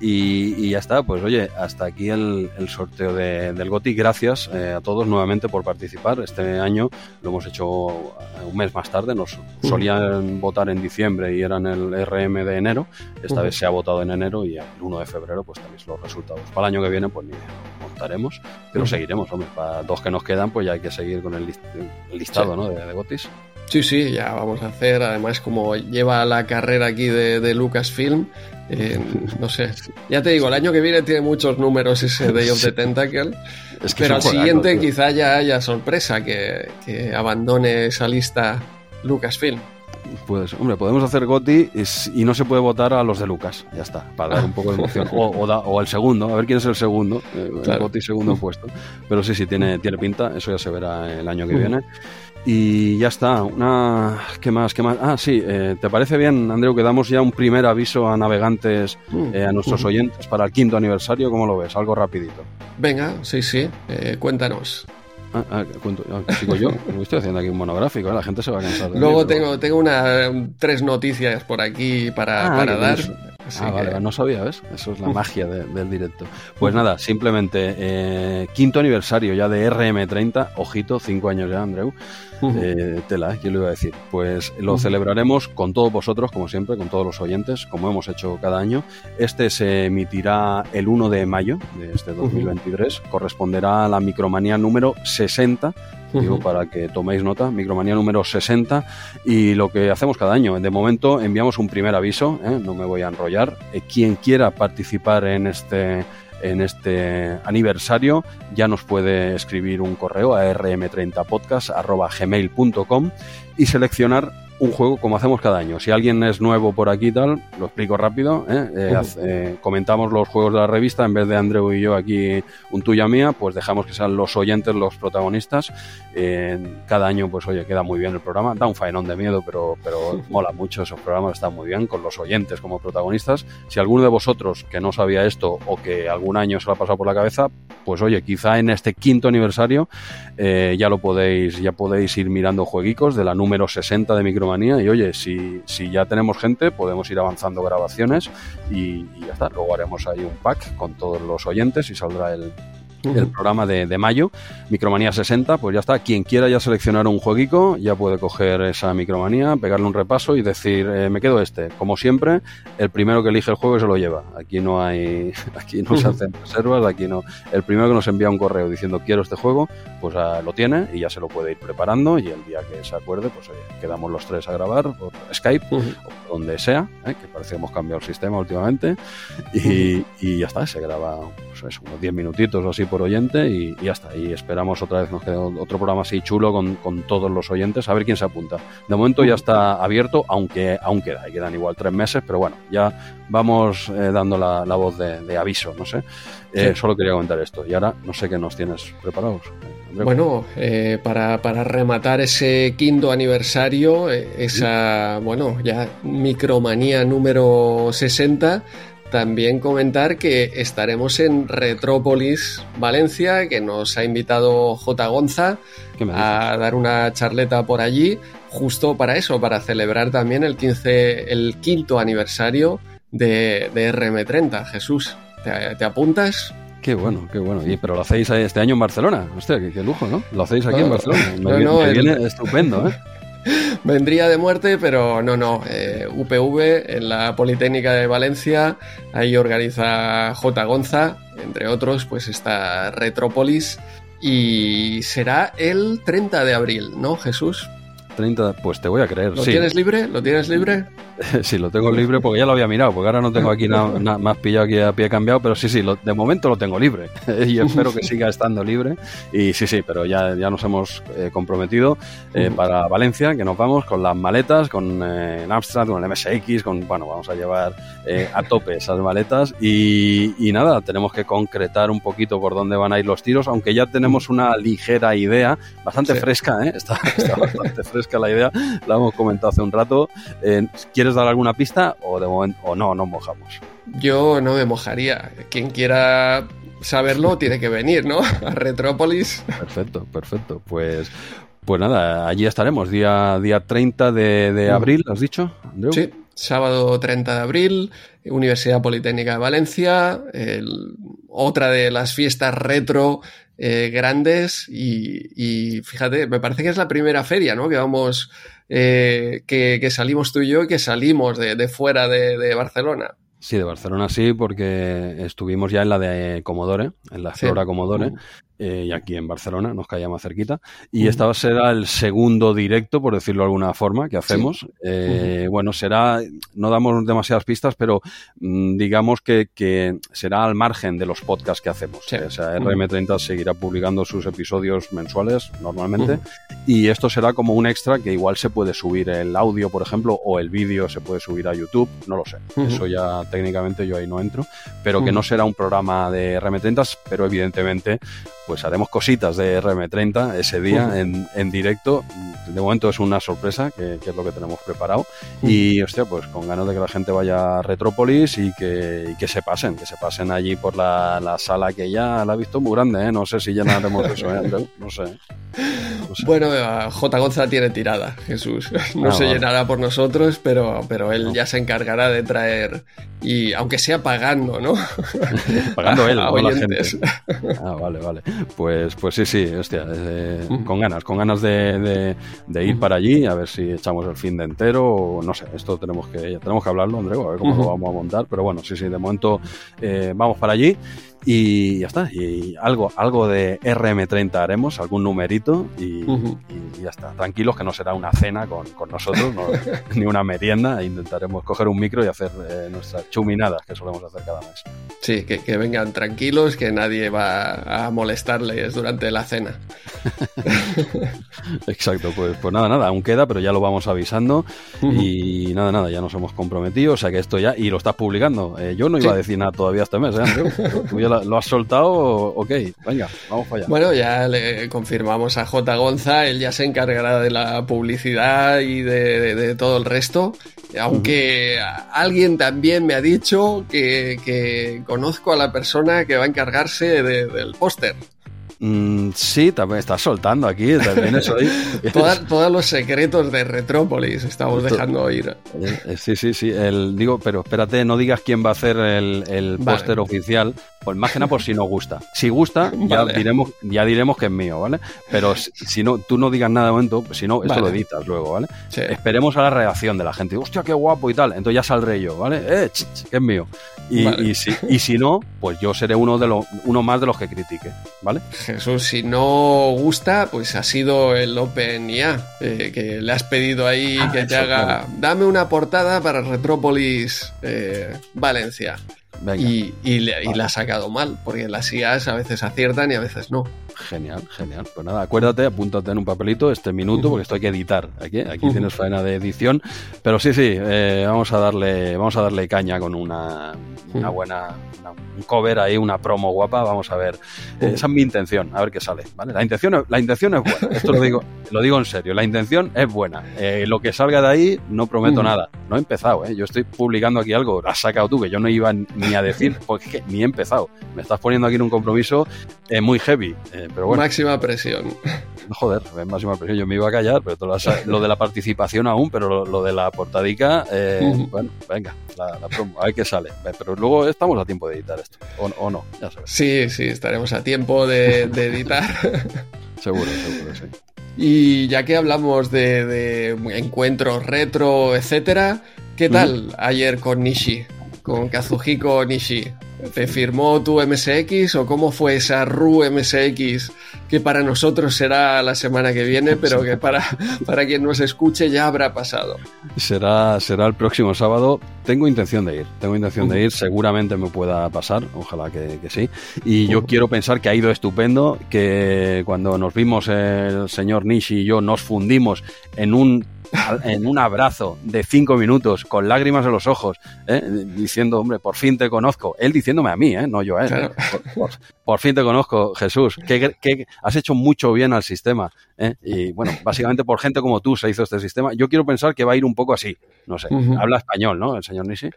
Y, ya está, pues oye, hasta aquí el, sorteo del GOTI, gracias eh, a todos nuevamente por participar, este año lo hemos hecho un mes más tarde, nos solían votar en diciembre y eran el RM de enero, esta vez se ha votado en enero y el 1 de febrero pues tenéis los resultados, para el año que viene pues ni montaremos, pero seguiremos, hombre, para dos que nos quedan pues ya hay que seguir con el, listado ¿no? de, de Gotis. Sí, sí, ya vamos a hacer. Además, como lleva la carrera aquí de, Lucasfilm, eh, no sé. Ya te digo, el año que viene tiene muchos números ese Day of the Tentacle. pero al siguiente quizá ya haya sorpresa que, abandone esa lista Lucasfilm. Pues, hombre, podemos hacer Gotti y, no se puede votar a los de Lucas. Ya está, para dar un poco de emoción. O, o, al segundo, a ver quién es el segundo. Eh, Gotti segundo puesto. Pero sí, sí, tiene, tiene pinta. Eso ya se verá el año que viene. Y ya está. Una... ¿Qué más? ¿Qué más? Ah, sí. Eh, ¿Te parece bien, Andreu, que damos ya un primer aviso a navegantes, mm, eh, a nuestros oyentes para el quinto aniversario? ¿Cómo lo ves? Algo rapidito. Venga, sí, sí. Eh, cuéntanos. Ah, ah, cuento, ah, sigo yo. Estoy haciendo aquí un monográfico, la gente se va a cansar. Luego tengo, tengo una, tres noticias por aquí para, para dar. Ah, vale, no sabía, ¿ves? Eso es la magia del directo. Pues nada, simplemente eh, quinto aniversario ya de RM30, ojito, cinco años ya, Andreu. Eh, tela, ¿eh? lo iba a decir? Pues lo celebraremos con todos vosotros, como siempre, con todos los oyentes, como hemos hecho cada año. Este se emitirá el 1 de mayo de este 2023, corresponderá a la micromanía número 60 digo para que toméis nota, Micromanía número 60 y lo que hacemos cada año. De momento enviamos un primer aviso, ¿eh? no me voy a enrollar. Eh, quien quiera participar en este en este aniversario ya nos puede escribir un correo a rm30podcast.gmail.com y seleccionar un juego como hacemos cada año. Si alguien es nuevo por aquí y tal, lo explico rápido. ¿eh? Eh, eh, comentamos los juegos de la revista, en vez de Andreu y yo aquí un tuya mía, pues dejamos que sean los oyentes los protagonistas. cada año, pues oye, queda muy bien el programa. Da un faenón de miedo, pero, pero mola mucho. Esos programas están muy bien con los oyentes como protagonistas. Si alguno de vosotros que no sabía esto o que algún año se lo ha pasado por la cabeza, pues oye, quizá en este quinto aniversario ya lo podéis, ya podéis ir mirando jueguicos de la número 60 de Y oye, si, si ya tenemos gente, podemos ir avanzando grabaciones y, y ya está. Luego haremos ahí un pack con todos los oyentes y saldrá el, el programa de, de, mayo, Micromanía 60, pues ya está. Quien quiera ya seleccionar un jueguico, ya puede coger esa Micromanía, pegarle un repaso y decir, eh, me quedo este. Como siempre, el primero que elige el juego se lo lleva. Aquí no hay, aquí no se hacen reservas, aquí no. El primero que nos envía un correo diciendo quiero este juego, pues ah, lo tiene y ya se lo puede ir preparando y el día que se acuerde, pues oye, quedamos los tres a grabar por Skype o donde sea, ¿eh? que parece que hemos cambiado el sistema últimamente y, y ya está, se graba pues unos 10 minutitos o así por oyente y, ya está. Y esperamos otra vez, nos queda otro programa así chulo con, con, todos los oyentes, a ver quién se apunta. De momento ya está abierto, aunque aún queda, quedan igual tres meses, pero bueno, ya vamos eh, dando la, voz de, aviso, no sé. Eh, solo quería comentar esto. Y ahora no sé qué nos tienes preparados. Bueno, eh, para, rematar ese quinto aniversario, esa, bueno, ya micromanía número 60, también comentar que estaremos en Retrópolis, Valencia, que nos ha invitado J. Gonza a dar una charleta por allí, justo para eso, para celebrar también el, 15, el quinto aniversario de, RM30. Jesús, ¿te, apuntas? Qué bueno, qué bueno. Y, pero lo hacéis este año en Barcelona. Hostia, qué, lujo, ¿no? Lo hacéis aquí en Barcelona. Me, viene estupendo, ¿eh? Vendría de muerte, pero no, no. UPV eh, en la Politécnica de Valencia, ahí organiza J. Gonza, entre otros, pues está Retrópolis. Y será el 30 de abril, ¿no, Jesús? 30, pues te voy a creer. ¿Lo tienes libre? ¿Lo tienes libre? sí, lo tengo libre porque ya lo había mirado, porque ahora no tengo aquí nada, más pillado aquí a pie cambiado, pero sí, sí, de momento lo tengo libre y espero que siga estando libre. Y sí, sí, pero ya, ya nos hemos eh, comprometido eh, para Valencia, que nos vamos con las maletas, con eh, Abstract, con el MSX, con, bueno, vamos a llevar eh, a tope esas maletas y, y, nada, tenemos que concretar un poquito por dónde van a ir los tiros, aunque ya tenemos una ligera idea, bastante fresca, ¿eh? está, está bastante fresca la idea, la hemos comentado hace un rato. ¿Quieres dar alguna pista o de momento o no, no mojamos? Yo no me mojaría. Quien quiera saberlo tiene que venir, ¿no? A Retrópolis. Perfecto, perfecto. Pues, pues nada, allí estaremos, día, día 30 de, abril, ¿has dicho, Sí, sábado 30 de abril, Universidad Politécnica de Valencia, otra de las fiestas retro eh, grandes y, fíjate, me parece que es la primera feria, ¿no? Que vamos, eh, que, salimos tú y yo y que salimos de, fuera de, Barcelona. Sí, de Barcelona sí, porque estuvimos ya en la de Comodore, en la Flora Comodore, eh, y aquí en Barcelona, nos caía más cerquita. Y esta será el segundo directo, por decirlo de alguna forma, que hacemos. Eh, bueno, será, no damos demasiadas pistas, pero mm, digamos que, será al margen de los podcasts que hacemos. O sea, RM30 seguirá publicando sus episodios mensuales normalmente. Y esto será como un extra que igual se puede subir el audio, por ejemplo, o el vídeo se puede subir a YouTube, no lo sé. Eso ya técnicamente yo ahí no entro. Pero que no será un programa de RM30, pero evidentemente pues haremos cositas de RM30 ese día en, en, directo. De momento es una sorpresa, que, es lo que tenemos preparado. Y, hostia, pues con ganas de que la gente vaya a Retrópolis y que, y que se pasen, que se pasen allí por la, la, sala que ya la he visto muy grande, ¿eh? No sé si llenaremos eso, ¿eh? No sé. Bueno, J. Gonza tiene tirada, Jesús. No ah, se llenará por nosotros, pero, pero él ya se encargará de traer, y aunque sea pagando, ¿no? pagando él, no la gente. Ah, vale, vale. Pues, pues sí, sí, hostia, eh, con ganas, con ganas de, ir para allí, a ver si echamos el fin de entero, o no sé, esto tenemos que, tenemos que hablarlo, Andreu, a ver cómo lo vamos a montar, pero bueno, sí, sí, de momento eh, vamos para allí. Y ya está. Y algo, algo de RM30 haremos, algún numerito y, ya está. Tranquilos que no será una cena con, nosotros, ni una merienda. Intentaremos coger un micro y hacer eh, nuestras chuminadas que solemos hacer cada mes. Sí, que, que, vengan tranquilos, que nadie va a molestarles durante la cena. Exacto, pues, pues nada, nada, aún queda, pero ya lo vamos avisando. Y nada, nada, ya nos hemos comprometido. O sea que esto ya, y lo estás publicando. Eh, yo no iba a decir nada todavía este mes, ¿eh, ¿Lo has soltado? Ok, venga, vamos para allá. Bueno, ya le confirmamos a J. Gonza, él ya se encargará de la publicidad y de, todo el resto. Aunque alguien también me ha dicho que, conozco a la persona que va a encargarse del póster. Mm, sí, también estás soltando aquí, también eso todos los secretos de Retrópolis estamos dejando oír. Eh, sí, sí, sí. El, digo, pero espérate, no digas quién va a hacer el, póster oficial, pues más que nada por si no gusta. Si gusta, ya, diremos, ya diremos que es mío, ¿vale? Pero si, no, tú no digas nada de momento, pues si no, esto lo editas luego, ¿vale? Esperemos a la reacción de la gente. Hostia, qué guapo y tal. Entonces ya saldré yo, ¿vale? Eh, que es mío. Y, si, y si no, pues yo seré uno, de los uno más de los que critique, ¿vale? Jesús, si no gusta, pues ha sido el Open IA, eh, que le has pedido ahí ah, que te haga. Dame una portada para Retrópolis eh, Valencia. y, y, la ha sacado mal, porque las IAs a veces aciertan y a veces no. Genial, genial. Pues nada, acuérdate, apúntate en un papelito este minuto, porque esto hay que editar. Aquí, aquí tienes faena de edición. Pero sí, sí, eh, vamos a darle, vamos a darle caña con una, una buena, un cover ahí, una promo guapa. Vamos a ver. esa es mi intención, a ver qué sale. ¿vale? La intención, la intención es buena. Esto lo digo, lo digo en serio. La intención es buena. Eh, lo que salga de ahí, no prometo nada. No he empezado, ¿eh? Yo estoy publicando aquí algo, has sacado tú, que yo no iba ni a decir, porque ni he empezado. Me estás poniendo aquí en un compromiso eh, muy heavy. Eh, pero bueno. Máxima presión. Joder, máxima presión. Yo me iba a callar, pero lo, de la participación aún, pero lo, de la portadica, bueno, venga, la, promo, a ver qué sale. Pero luego estamos a tiempo de editar esto, o, no, ya sabes. Sí, sí, estaremos a tiempo de, editar. seguro, seguro, sí. Y ya que hablamos de, encuentros retro, etcétera, ¿qué tal ayer con Nishi? Con Kazuhiko Nishi. ¿Te firmó tu MSX o cómo fue esa RU MSX que para nosotros será la semana que viene, pero que para, para quien nos escuche ya habrá pasado? Será, será el próximo sábado. Tengo intención de ir, tengo intención de ir, seguramente me pueda pasar, ojalá que, sí. Y yo quiero pensar que ha ido estupendo, que cuando nos vimos el señor Nishi y yo nos fundimos en un en un abrazo de cinco minutos, con lágrimas en los ojos, ¿eh? diciendo, hombre, por fin te conozco. Él diciéndome a mí, ¿eh? no yo a él. Por, fin te conozco, Jesús. Que, has hecho mucho bien al sistema. ¿eh? Y bueno, básicamente por gente como tú se hizo este sistema. Yo quiero pensar que va a ir un poco así. No sé. Habla español, ¿no? El señor Nishi.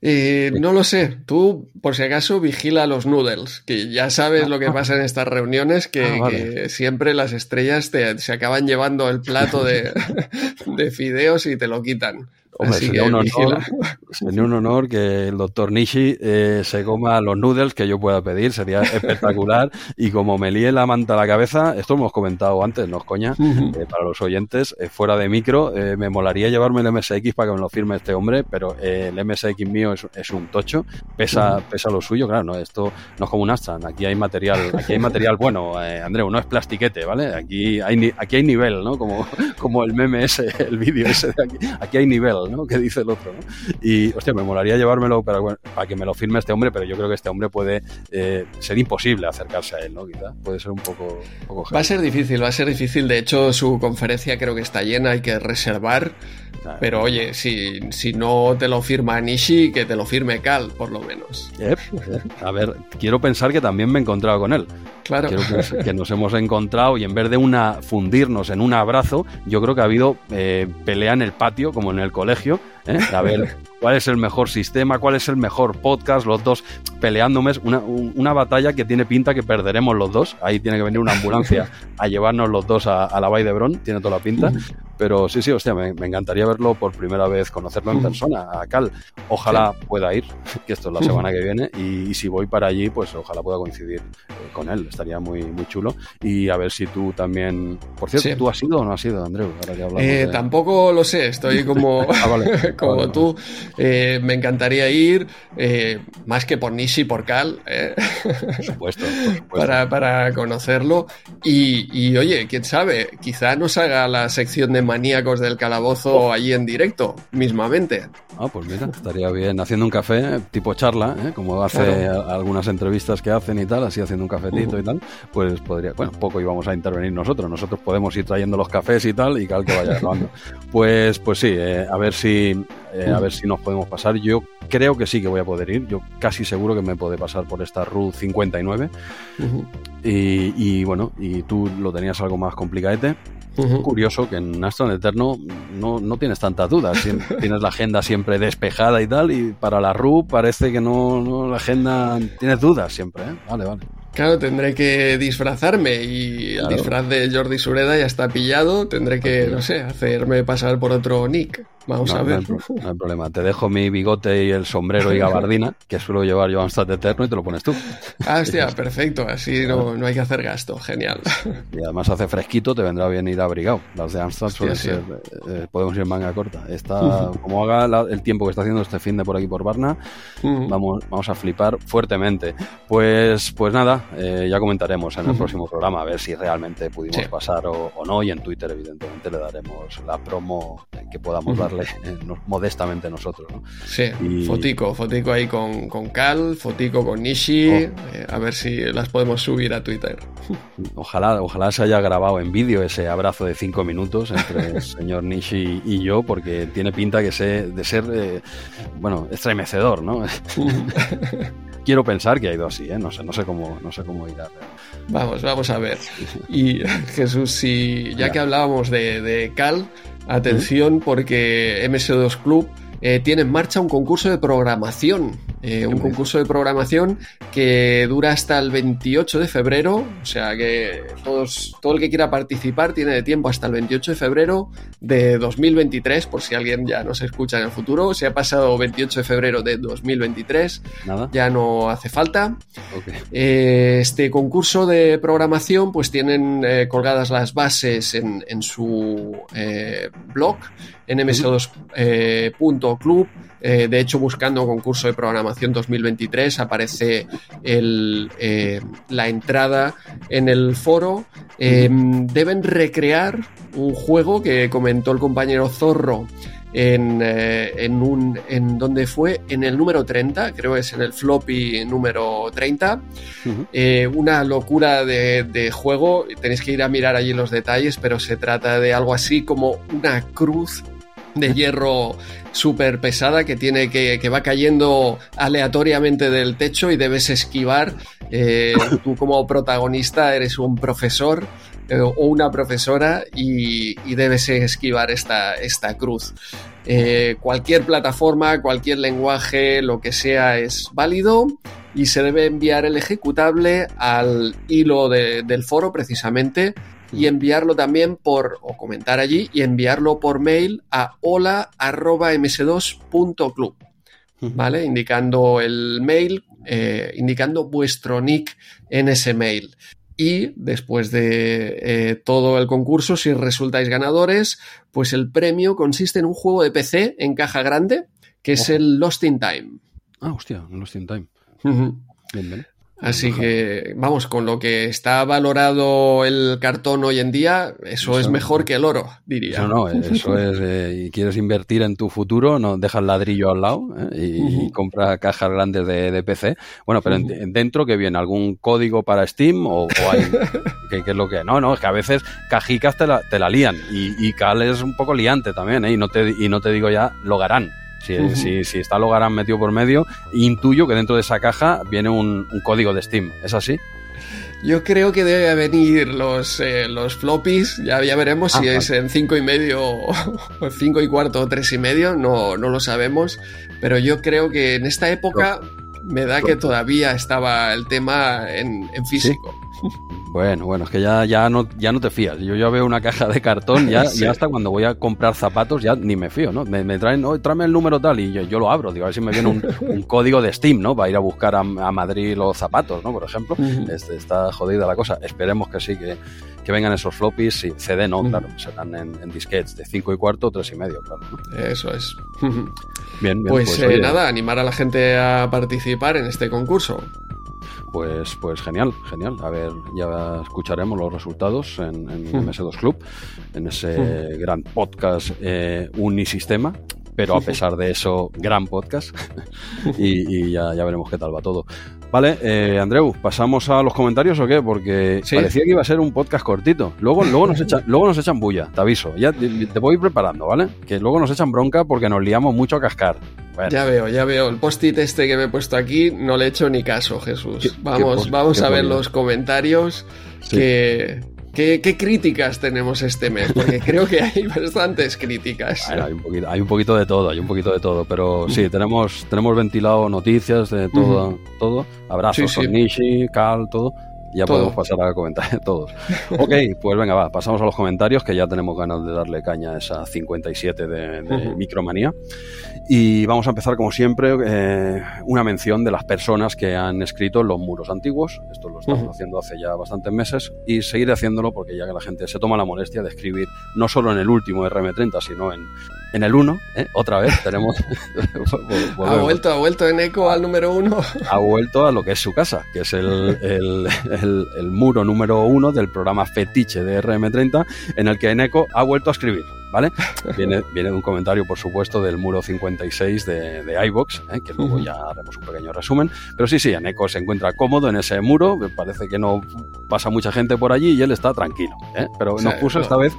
Eh, no lo sé. Tú, por si acaso, vigila los noodles, que ya sabes lo que pasa en estas reuniones, que, ah, siempre las estrellas te, se acaban llevando el plato de, de fideos y te lo quitan. Hombre, sería, un honor, sería, un honor, que el doctor Nishi eh, se coma los noodles que yo pueda pedir, sería espectacular. y como me líe la manta a la cabeza, esto lo hemos comentado antes, no es coña, eh, para los oyentes, eh, fuera de micro, me molaría llevarme el MSX para que me lo firme este hombre, pero el MSX mío es, un tocho, pesa, pesa lo suyo, claro, no, esto no es como un Astran, aquí hay material, aquí hay material bueno, Andreu, no es plastiquete, ¿vale? Aquí hay, aquí hay nivel, ¿no? Como, como el meme ese, el vídeo ese de aquí, aquí hay nivel. Que dice el otro, Y, hostia, me molaría llevármelo para, para que me lo firme este hombre, pero yo creo que este hombre puede eh, ser imposible acercarse a él, ¿no? Quizá puede ser un poco... va a ser difícil, va a ser difícil. De hecho, su conferencia creo que está llena, hay que reservar. Pero oye, si, si no te lo firma Nishi, que te lo firme Cal, por lo menos. A ver, quiero pensar que también me he encontrado con él. Claro. que, nos hemos encontrado y en vez de una fundirnos en un abrazo, yo creo que ha habido eh, pelea en el patio, como en el colegio, ¿eh? a ver cuál es el mejor sistema, cuál es el mejor podcast, los dos peleándome, una, una batalla que tiene pinta que perderemos los dos, ahí tiene que venir una ambulancia a llevarnos los dos a, a la Valle de Bron, tiene toda la pinta, pero sí, sí, hostia, me, encantaría verlo por primera vez, conocerlo en persona, a Cal. Ojalá pueda ir, que esto es la semana que viene, y, si voy para allí, pues ojalá pueda coincidir eh, con él, estaría muy, muy chulo. Y a ver si tú también... Por cierto, ¿tú has ido o no has ido, Andreu? Eh, tampoco lo sé, estoy como, ah, como tú. Eh, me encantaría ir, más que por Nishi, por Cal, por supuesto, Para, para conocerlo. Y, y oye, quién sabe, quizá nos haga la sección de maníacos del calabozo allí en directo, mismamente. Ah, pues mira, estaría bien haciendo un café, tipo charla, ¿eh? como hace algunas entrevistas que hacen y tal, así haciendo un cafetito y tal, pues podría, bueno, poco íbamos a intervenir nosotros, nosotros podemos ir trayendo los cafés y tal, y cal que vaya grabando. pues, pues sí, eh, a ver si eh, a ver si nos podemos pasar. Yo creo que sí que voy a poder ir. Yo casi seguro que me puede pasar por esta RU 59. y, y, bueno, y tú lo tenías algo más complicadete. Curioso que en Astron Eterno no, no tienes tantas dudas, tienes la agenda siempre despejada y tal, y para la RU parece que no, no la agenda tienes dudas siempre, ¿eh? Vale, vale. Claro, tendré que disfrazarme y el disfraz de Jordi Sureda ya está pillado. Tendré que, no sé, hacerme pasar por otro nick. Vamos a ver. No hay, problema. Te dejo mi bigote y el sombrero y gabardina, que suelo llevar yo a Amstrad Eterno, y te lo pones tú. Ah, hostia, perfecto. Así no, no, hay que hacer gasto. Genial. Y además hace fresquito, te vendrá bien ir abrigado. Las de Amstrad suelen ser. Eh, podemos ir en manga corta. Está, como haga el tiempo que está haciendo este fin de por aquí por Barna, vamos, vamos a flipar fuertemente. Pues, pues nada, eh, ya comentaremos en el próximo programa a ver si realmente pudimos pasar o, no. Y en Twitter, evidentemente, le daremos la promo podamos darle modestamente nosotros. ¿no? Sí, fotico, fotico ahí con, con Cal, fotico con Nishi, oh. a ver si las podemos subir a Twitter. Ojalá, ojalá se haya grabado en vídeo ese abrazo de cinco minutos entre el señor Nishi y yo, porque tiene pinta que sé de ser, bueno, estremecedor, ¿no? quiero pensar que ha ido así, ¿eh? no sé, no sé cómo, no sé cómo irá. Vamos, vamos a ver. Y Jesús, si ya que hablábamos de, de Cal, atención porque MS2 Club eh, tiene en marcha un concurso de programación. Eh, un concurso de programación que dura hasta el 28 de febrero. O sea que todos, todo el que quiera participar tiene de tiempo hasta el 28 de febrero de 2023, por si alguien ya nos escucha en el futuro. Si ha pasado 28 de febrero de 2023, ya no hace falta. Eh, este concurso de programación, pues tienen colgadas las bases en, en su blog en ms2.club. Eh, de hecho, buscando concurso de programación 2023 aparece eh, la entrada en el foro. Em, deben recrear un juego que comentó el compañero Zorro en, eh, en, un, en donde fue en el número 30, creo que es en el floppy número 30. una locura de, de, juego, tenéis que ir a mirar allí los detalles, pero se trata de algo así como una cruz de hierro súper pesada que tiene que, que, va cayendo aleatoriamente del techo y debes esquivar. Eh, tú como protagonista eres un profesor eh, o una profesora y, debes esquivar esta, esta cruz. Eh, cualquier plataforma, cualquier lenguaje, lo que sea es válido y se debe enviar el ejecutable al hilo del foro precisamente y enviarlo también por, o comentar allí, y enviarlo por mail a hola.ms2.club, ¿vale? Indicando el mail, eh, indicando vuestro nick en ese mail. Y después de eh, todo el concurso, si resultáis ganadores, pues el premio consiste en un juego de PC en caja grande, que es el Lost in Time. Ah, hostia, Lost in Time. Así que, vamos, con lo que está valorado el cartón hoy en día, eso, es mejor que el oro, diría. No, no, eso es, eh, y quieres invertir en tu futuro, no deja el ladrillo al lado eh, y, compra cajas grandes de, PC. Bueno, pero dentro que viene algún código para Steam o, hay, ¿qué, es lo que? No, no, es que a veces cajicas te la, te la lían y, y Cal es un poco liante también, ¿eh? y, no te, y no te digo ya Logarán. Si, si, está Logaran metido por medio, intuyo que dentro de esa caja viene un, código de Steam. ¿Es así? Yo creo que debe venir los, eh, los floppies, ya, ya veremos si es en 5 y medio, o 5 y cuarto o 3 y medio, no, no lo sabemos, pero yo creo que en esta época me da que todavía estaba el tema en, físico. Bueno, bueno, es que ya, ya, no, ya no te fías. Yo ya veo una caja de cartón, ya, ya hasta cuando voy a comprar zapatos ya ni me fío, ¿no? Me, traen, oh, tráeme el número tal y yo, lo abro, digo, a ver si me viene un, código de Steam, ¿no? Para ir a buscar a, Madrid los zapatos, ¿no? Por ejemplo, este, está jodida la cosa. Esperemos que sí, que, que vengan esos floppies, sí, CD no, claro, serán en, en, disquetes de 5 y cuarto, 3 y medio, claro. Eso es. bien, bien. Pues, pues eh, nada, animar a la gente a participar en este concurso. Pues, pues genial, genial. A ver, ya escucharemos los resultados en, en MS2 Club, en ese gran podcast eh, Unisistema, pero a pesar de eso, gran podcast. y, ya, ya, veremos qué tal va todo. Vale, eh, Andreu, ¿pasamos a los comentarios o qué? Porque parecía que iba a ser un podcast cortito. Luego, luego, nos, echan, luego nos echan bulla, te aviso. Ya te, voy preparando, ¿vale? Que luego nos echan bronca porque nos liamos mucho a cascar. Ya veo, ya veo. El post-it este que me he puesto aquí no le he hecho ni caso, Jesús. vamos vamos a ver los comentarios que ¿Qué, críticas tenemos este mes? Porque creo que hay bastantes críticas. hay, un poquito, hay, un poquito, de todo, hay un poquito de todo, pero sí, tenemos, tenemos ventilado noticias de todo, todo. Abrazos con Nishi, Cal, todo. Ya podemos pasar a comentar todos. Ok, pues venga, va, pasamos a los comentarios, que ya tenemos ganas de darle caña a esa 57 de, de Micromanía. Y vamos a empezar, como siempre, eh, una mención de las personas que han escrito los muros antiguos. Esto lo estamos haciendo hace ya bastantes meses y seguiré haciéndolo porque ya que la gente se toma la molestia de escribir no solo en el último RM30, sino en, en el 1, ¿eh? otra vez tenemos... ha vuelto, ha vuelto en eco al número 1. ha vuelto a lo que es su casa, que es el, el, el, muro número 1 del programa fetiche de RM30, en el que en eco ha vuelto a escribir. ¿vale? Viene, viene de un comentario, por supuesto, del muro 56 de, de iVox, ¿eh? que luego ya haremos un pequeño resumen. Pero sí, sí, Eneco se encuentra cómodo en ese muro, parece que no pasa mucha gente por allí y él está tranquilo, ¿eh? Pero nos puso esta vez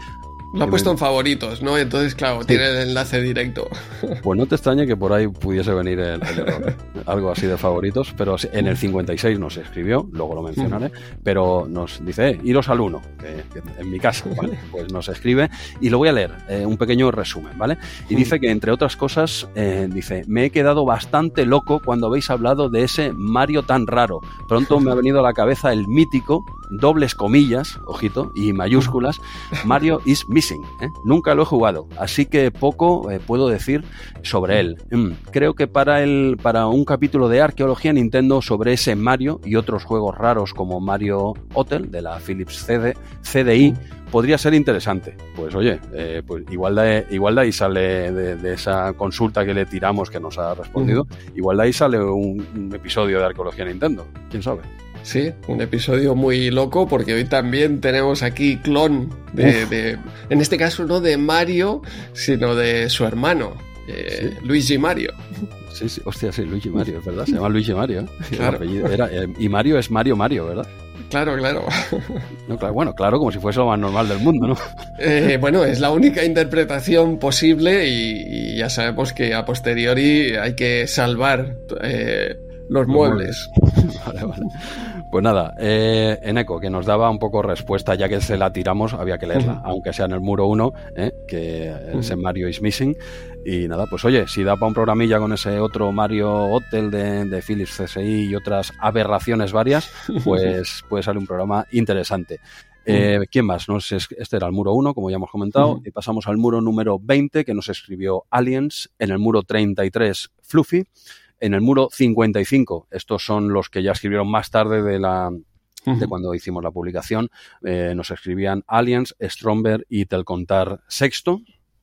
lo ha puesto en favoritos, ¿no? Entonces, claro, tiene el enlace directo. Pues no te extrañe que por ahí pudiese venir el, error. ¿eh? Algo así de favoritos, pero en el 56 nos escribió, luego lo mencionaré, pero nos dice, eh, iros al 1, que, en mi casa, ¿vale? Pues nos escribe y lo voy a leer, eh, un pequeño resumen, ¿vale? Y dice que, entre otras cosas, dice, me he quedado bastante loco cuando habéis hablado de ese Mario tan raro. Pronto me ha venido a la cabeza el mítico, dobles comillas, ojito, y mayúsculas, Mario is ¿eh? Nunca lo he jugado, así que poco eh, puedo decir sobre él. Mm, creo que para, el, para un capítulo de arqueología Nintendo sobre ese Mario y otros juegos raros como Mario Hotel de la Philips CD, CDI podría ser interesante. Pues oye, eh, pues igual de, igual de ahí sale de, esa consulta que le tiramos que nos ha respondido, igual de ahí sale un episodio de arqueología Nintendo. ¿Quién sabe? Sí, un episodio muy loco porque hoy también tenemos aquí clon de, en este caso no de Mario, sino de su hermano, eh, Luigi Mario. Sí, sí, hostia, sí, Luigi Mario, es verdad, se llama Luigi Mario. Claro. Eh, y Mario es Mario Mario, ¿verdad? Claro, claro. Bueno, claro, como si fuese lo más normal del mundo, ¿no? Eh, bueno, es la única interpretación posible y, ya sabemos que a posteriori hay que salvar los, muebles. Vale, vale. Pues nada, eh, Eneco, que nos daba un poco respuesta, ya que se la tiramos, había que leerla, aunque sea en el muro 1, ¿eh? que ese Mario is missing. Y nada, pues oye, si da para un programilla con ese otro Mario Hotel de, de Philips CSI y otras aberraciones varias, pues puede salir un programa interesante. Eh, ¿Quién más? Este era el muro 1, como ya hemos comentado, y pasamos al muro número 20, que nos escribió Aliens, en el muro 33, Fluffy, en el muro 55, estos son los que ya escribieron más tarde de la, de cuando hicimos la publicación, eh, nos escribían Aliens, Stromberg y Telcontar Sexto.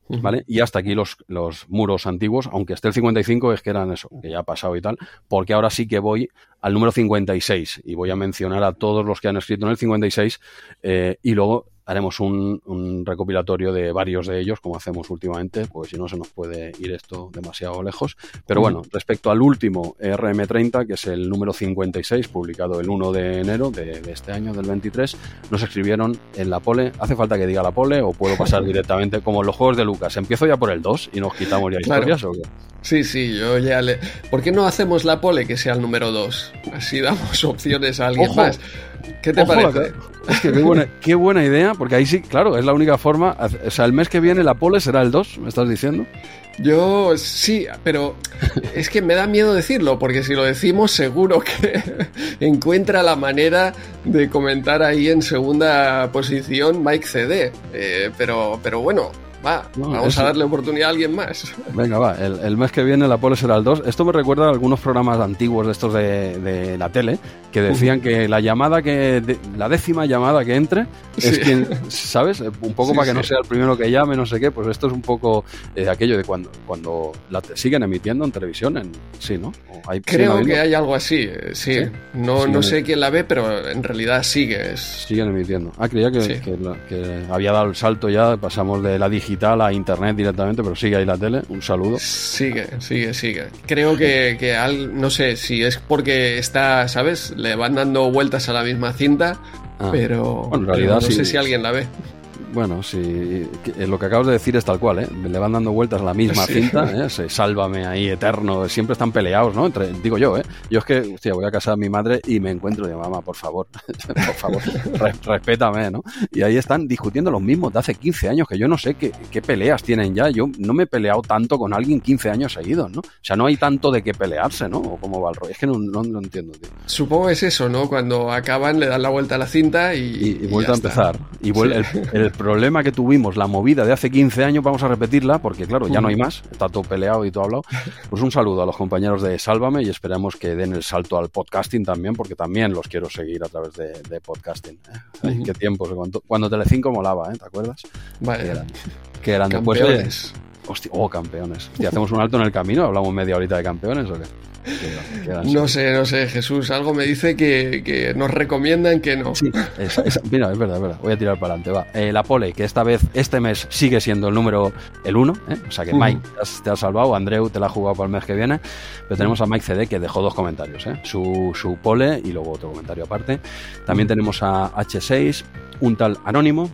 ¿Vale? Y hasta aquí los, los muros antiguos, aunque esté el 55, es que eran eso, que ya ha pasado y tal, porque ahora sí que voy al número 56 y voy a mencionar a todos los que han escrito en el 56 eh, y luego haremos un, recopilatorio de varios de ellos, como hacemos últimamente, pues si no se nos puede ir esto demasiado lejos. Pero bueno, respecto al último RM30, que es el número 56, publicado el 1 de enero de, este año, del 23, nos escribieron en la pole. ¿Hace falta que diga la pole o puedo pasar directamente como en los juegos de Lucas? ¿Empiezo ya por el 2 y nos quitamos ya historias o qué? Sí, sí, yo ya le... ¿Por qué no hacemos la pole que sea el número 2? Así damos opciones a alguien más. ¿Qué te parece? Es que qué buena, idea, porque ahí sí, claro, es la única forma. O sea, el mes que viene la pole será el 2, ¿me estás diciendo? Yo sí, pero es que me da miedo decirlo, porque si lo decimos seguro que encuentra la manera de comentar ahí en segunda posición Mike CD. Eh, pero, pero bueno, vamos a darle oportunidad a alguien más. Venga, va, el, mes que viene la pole será el 2. Esto me recuerda a algunos programas antiguos de estos de, la tele que decían que la llamada que, la décima llamada que entre es quien, ¿sabes? Un poco para que no sea el primero que llame, no sé qué, pues esto es un poco eh, aquello de cuando, cuando la siguen emitiendo en televisión, en, sí, ¿no? Creo que hay algo así, eh, sí. No, no sé quién la ve, pero en realidad sigue. Siguen emitiendo. Ah, creía que, que había dado el salto ya, pasamos de la digital a internet directamente, pero sigue ahí la tele. Un saludo. Sigue, sigue, sigue. Creo que, que no sé si es porque está, ¿sabes? Le van dando vueltas a la misma cinta, ah. pero, en realidad, no sé si alguien la ve. Bueno, si eh, lo que acabas de decir es tal cual, ¿eh? Le van dando vueltas a la misma cinta, ¿eh? Se, sálvame ahí eterno, siempre están peleados, ¿no? Entre, digo yo, ¿eh? Yo es que, hostia, voy a casar a mi madre y me encuentro de mamá, por favor, por favor, respétame, ¿no? Y ahí están discutiendo los mismos de hace 15 años, que yo no sé qué, qué peleas tienen ya. Yo no me he peleado tanto con alguien 15 años seguidos, ¿no? O sea, no hay tanto de qué pelearse, ¿no? O cómo va el rollo. Es que no, no, entiendo, tío. Supongo es eso, ¿no? Cuando acaban, le dan la vuelta a la cinta y. Y, vuelve a empezar. Y vuelve el problema que tuvimos, la movida de hace 15 años, vamos a repetirla, porque claro, ya no hay más, está todo peleado y todo hablado. Pues un saludo a los compañeros de Sálvame y esperamos que den el salto al podcasting también, porque también los quiero seguir a través de, podcasting. ¿eh? Qué tiempos, cuando, cuando Telecinco molaba, ¿eh? ¿te acuerdas? Vale. Que eran, después Hostia, oh, campeones. ¿Y hacemos un alto en el camino? ¿Hablamos media horita de campeones o qué? No sé, no sé, Jesús. Algo me dice que, nos recomiendan que no. Sí, mira, es verdad, es verdad. Voy a tirar para adelante. Va. Eh, la pole, que esta vez, este mes, sigue siendo el número el 1. ¿eh? O sea que Mike te, has, salvado. Andreu te la ha jugado para el mes que viene. Pero tenemos a Mike CD que dejó dos comentarios. ¿eh? Su, su pole y luego otro comentario aparte. También tenemos a H6, un tal Anónimo,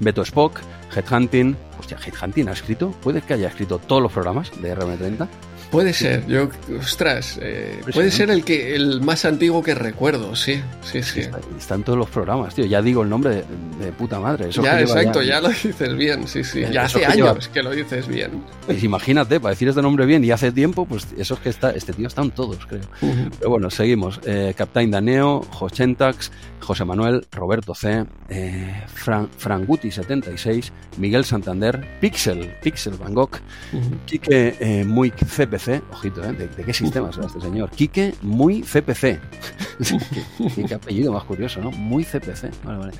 Beto Spock, Headhunting. Hostia, Headhunting ha escrito. ¿Puede que haya escrito todos los programas de RM30? Puede ser, yo, ostras, eh, puede ser el que el más antiguo que recuerdo, sí, sí, sí. Está, en todos los programas, tío. Ya digo el nombre de, puta madre. ya, exacto, ya, lo dices bien, sí, sí. Ya hace años que lo dices bien. Pues imagínate, para decir este nombre bien y hace tiempo, pues eso es que está, este tío está en todos, creo. Pero bueno, seguimos. Eh, Captain Daneo, Jochentax, José Manuel, Roberto C, eh, Franguti76, Miguel Santander, Pixel, Pixel Van Gogh, Quique eh, Muy CPC, ojito, ¿eh? ¿De, qué sistema es este señor? Quique Muy CPC. qué, apellido más curioso, ¿no? Muy CPC. Vale, vale.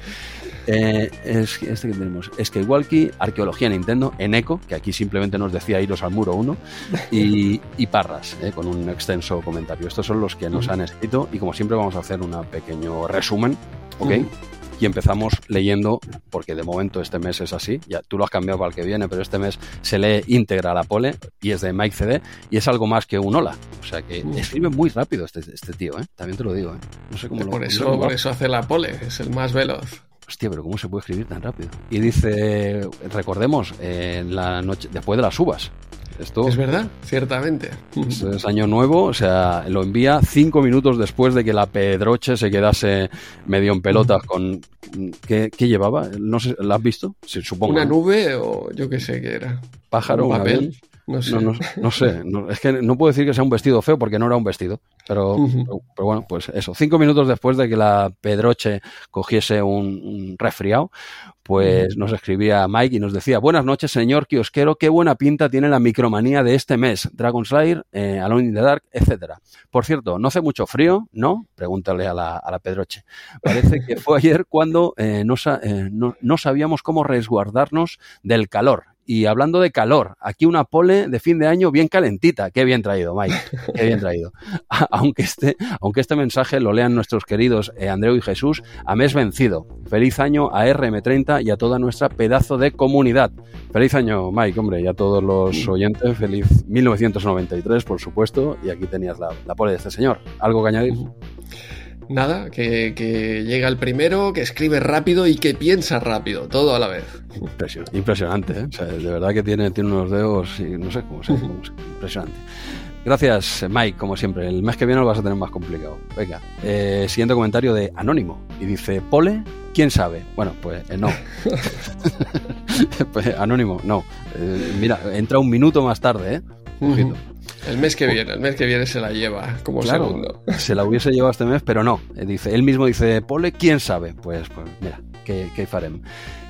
Eh, es, este que tenemos, Skywalky, Arqueología Nintendo, Eneco, que aquí simplemente nos decía iros al muro 1, y, Parras, eh, con un extenso comentario. Estos son los que nos han escrito y como siempre vamos a hacer un pequeño resumen, ¿ok? Y empezamos leyendo, porque de momento este mes es así, ya tú lo has cambiado para el que viene, pero este mes se lee íntegra la pole y es de Mike CD y es algo más que un hola. O sea que escribe muy rápido este, este tío, ¿eh? también te lo digo. ¿eh? No sé cómo por lo, eso, por eso hace la pole, es el más veloz hostia, pero ¿cómo se puede escribir tan rápido? Y dice, recordemos, en la noche, después de las uvas. Esto es verdad, ciertamente. es año nuevo, o sea, lo envía cinco minutos después de que la Pedroche se quedase medio en pelotas con... ¿Qué, llevaba? No sé, ¿la has visto? supongo. ¿Una nube o yo qué sé qué era? ¿Pájaro? ¿Un papel? No sé. No, sé. es que no puedo decir que sea un vestido feo porque no era un vestido. Pero, pero, bueno, pues eso. Cinco minutos después de que la Pedroche cogiese un, resfriado, pues nos escribía Mike y nos decía: Buenas noches, señor kiosquero. Qué buena pinta tiene la micromanía de este mes. Dragon Slayer, eh, Alone in the Dark, etcétera. Por cierto, ¿no hace mucho frío? ¿No? Pregúntale a la, a la Pedroche. Parece que fue ayer cuando eh, eh, no, no sabíamos cómo resguardarnos del calor y hablando de calor, aquí una pole de fin de año bien calentita. Qué bien traído, Mike. Qué bien traído. aunque, este, aunque este mensaje lo lean nuestros queridos eh, Andreu y Jesús, a mes vencido. Feliz año a RM30 y a toda nuestra pedazo de comunidad. Feliz año, Mike, hombre, y a todos los oyentes. Feliz 1993, por supuesto. Y aquí tenías la, la pole de este señor. ¿Algo que añadir? Nada, que, llega el primero, que escribe rápido y que piensa rápido, todo a la vez. Impresionante, ¿eh? de verdad que tiene, tiene unos dedos y no sé cómo se, impresionante. Gracias, Mike, como siempre. El mes que viene lo vas a tener más complicado. Venga, eh, siguiente comentario de Anónimo. Y dice, ¿Pole? ¿Quién sabe? Bueno, pues eh, no. pues, anónimo, no. Eh, mira, entra un minuto más tarde, ¿eh? El mes que viene, el mes que viene se la lleva como segundo. Se la hubiese llevado este mes, pero no. Eh, dice, él mismo dice, Pole, ¿quién sabe? Pues, pues mira, ¿qué, qué farem?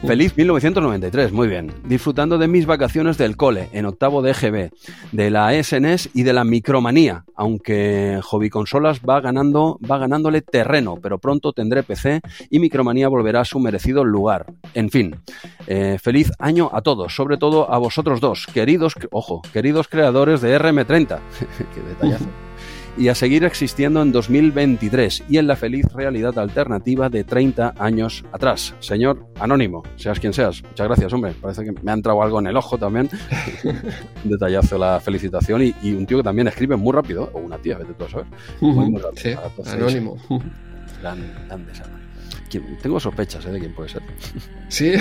Feliz 1993, muy bien. Disfrutando de mis vacaciones del cole, en octavo de EGB, de la SNS y de la micromanía, aunque Hobby Consolas va, ganando, va ganándole terreno, pero pronto tendré PC y micromanía volverá a su merecido lugar. En fin, eh, feliz año a todos, sobre todo a vosotros dos, queridos, ojo, queridos creadores de RM30. Qué detallazo y a seguir existiendo en 2023 y en la feliz realidad alternativa de 30 años atrás. Señor Anónimo, seas quien seas, muchas gracias, hombre. Parece que me ha entrado algo en el ojo también. un detallazo la felicitación y, un tío que también escribe muy rápido, o una tía, vete tú a saber. Muy, rápido. Sí, anónimo. Gran, Tengo sospechas ¿eh? de quién puede ser. Sí.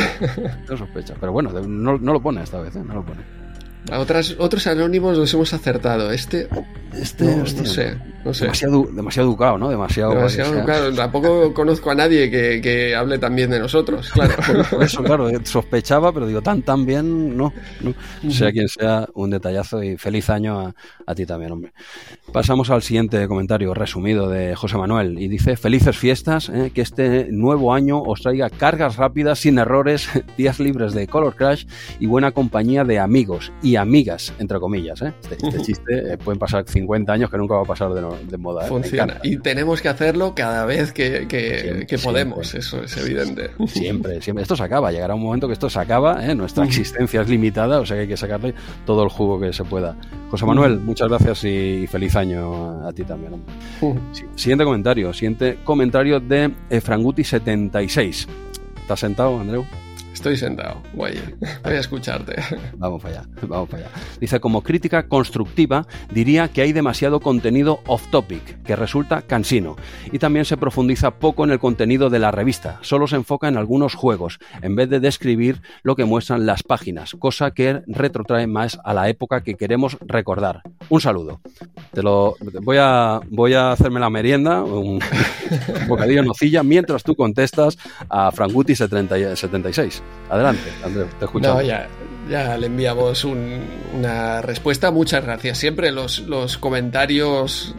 Tengo sospechas, pero bueno, no, lo pone esta vez, ¿eh? no lo pone. A otras, otros anónimos los hemos acertado. Este. Este, no, sé, no sé. Demasiado, demasiado educado, ¿no? Demasiado. Demasiado educado. Tampoco conozco a nadie que, que, hable tan bien de nosotros, claro. eso, claro, eh, sospechaba, pero digo, tan, tan bien, no. Sea quien sea, un detallazo y feliz año a, a, ti también, hombre. Pasamos al siguiente comentario resumido de José Manuel y dice: Felices fiestas, eh, que este nuevo año os traiga cargas rápidas, sin errores, días libres de Color Crash y buena compañía de amigos. Y y amigas, entre comillas. ¿eh? Este, este chiste pueden pasar 50 años que nunca va a pasar de, moda. Funciona. Y tenemos que hacerlo cada vez que, podemos, eso es evidente. Siempre, siempre. Esto se acaba, llegará un momento que esto se acaba, nuestra existencia es limitada, o sea que hay que sacarle todo el jugo que se pueda. José Manuel, muchas gracias y feliz año a ti también. Siguiente comentario, siguiente comentario de Franguti76. ¿Estás sentado, Andreu? Estoy sentado, voy, voy a escucharte. Vamos para allá, vamos para allá. Dice, como crítica constructiva, diría que hay demasiado contenido off topic, que resulta cansino. Y también se profundiza poco en el contenido de la revista, solo se enfoca en algunos juegos, en vez de describir lo que muestran las páginas, cosa que retrotrae más a la época que queremos recordar. Un saludo. Te lo voy a voy a hacerme la merienda, un, bocadillo nocilla, mientras tú contestas a Franguti 76. Adelante, Andrés, te escuchamos. No, ya, ya le enviamos una respuesta. Muchas gracias. Siempre los, los comentarios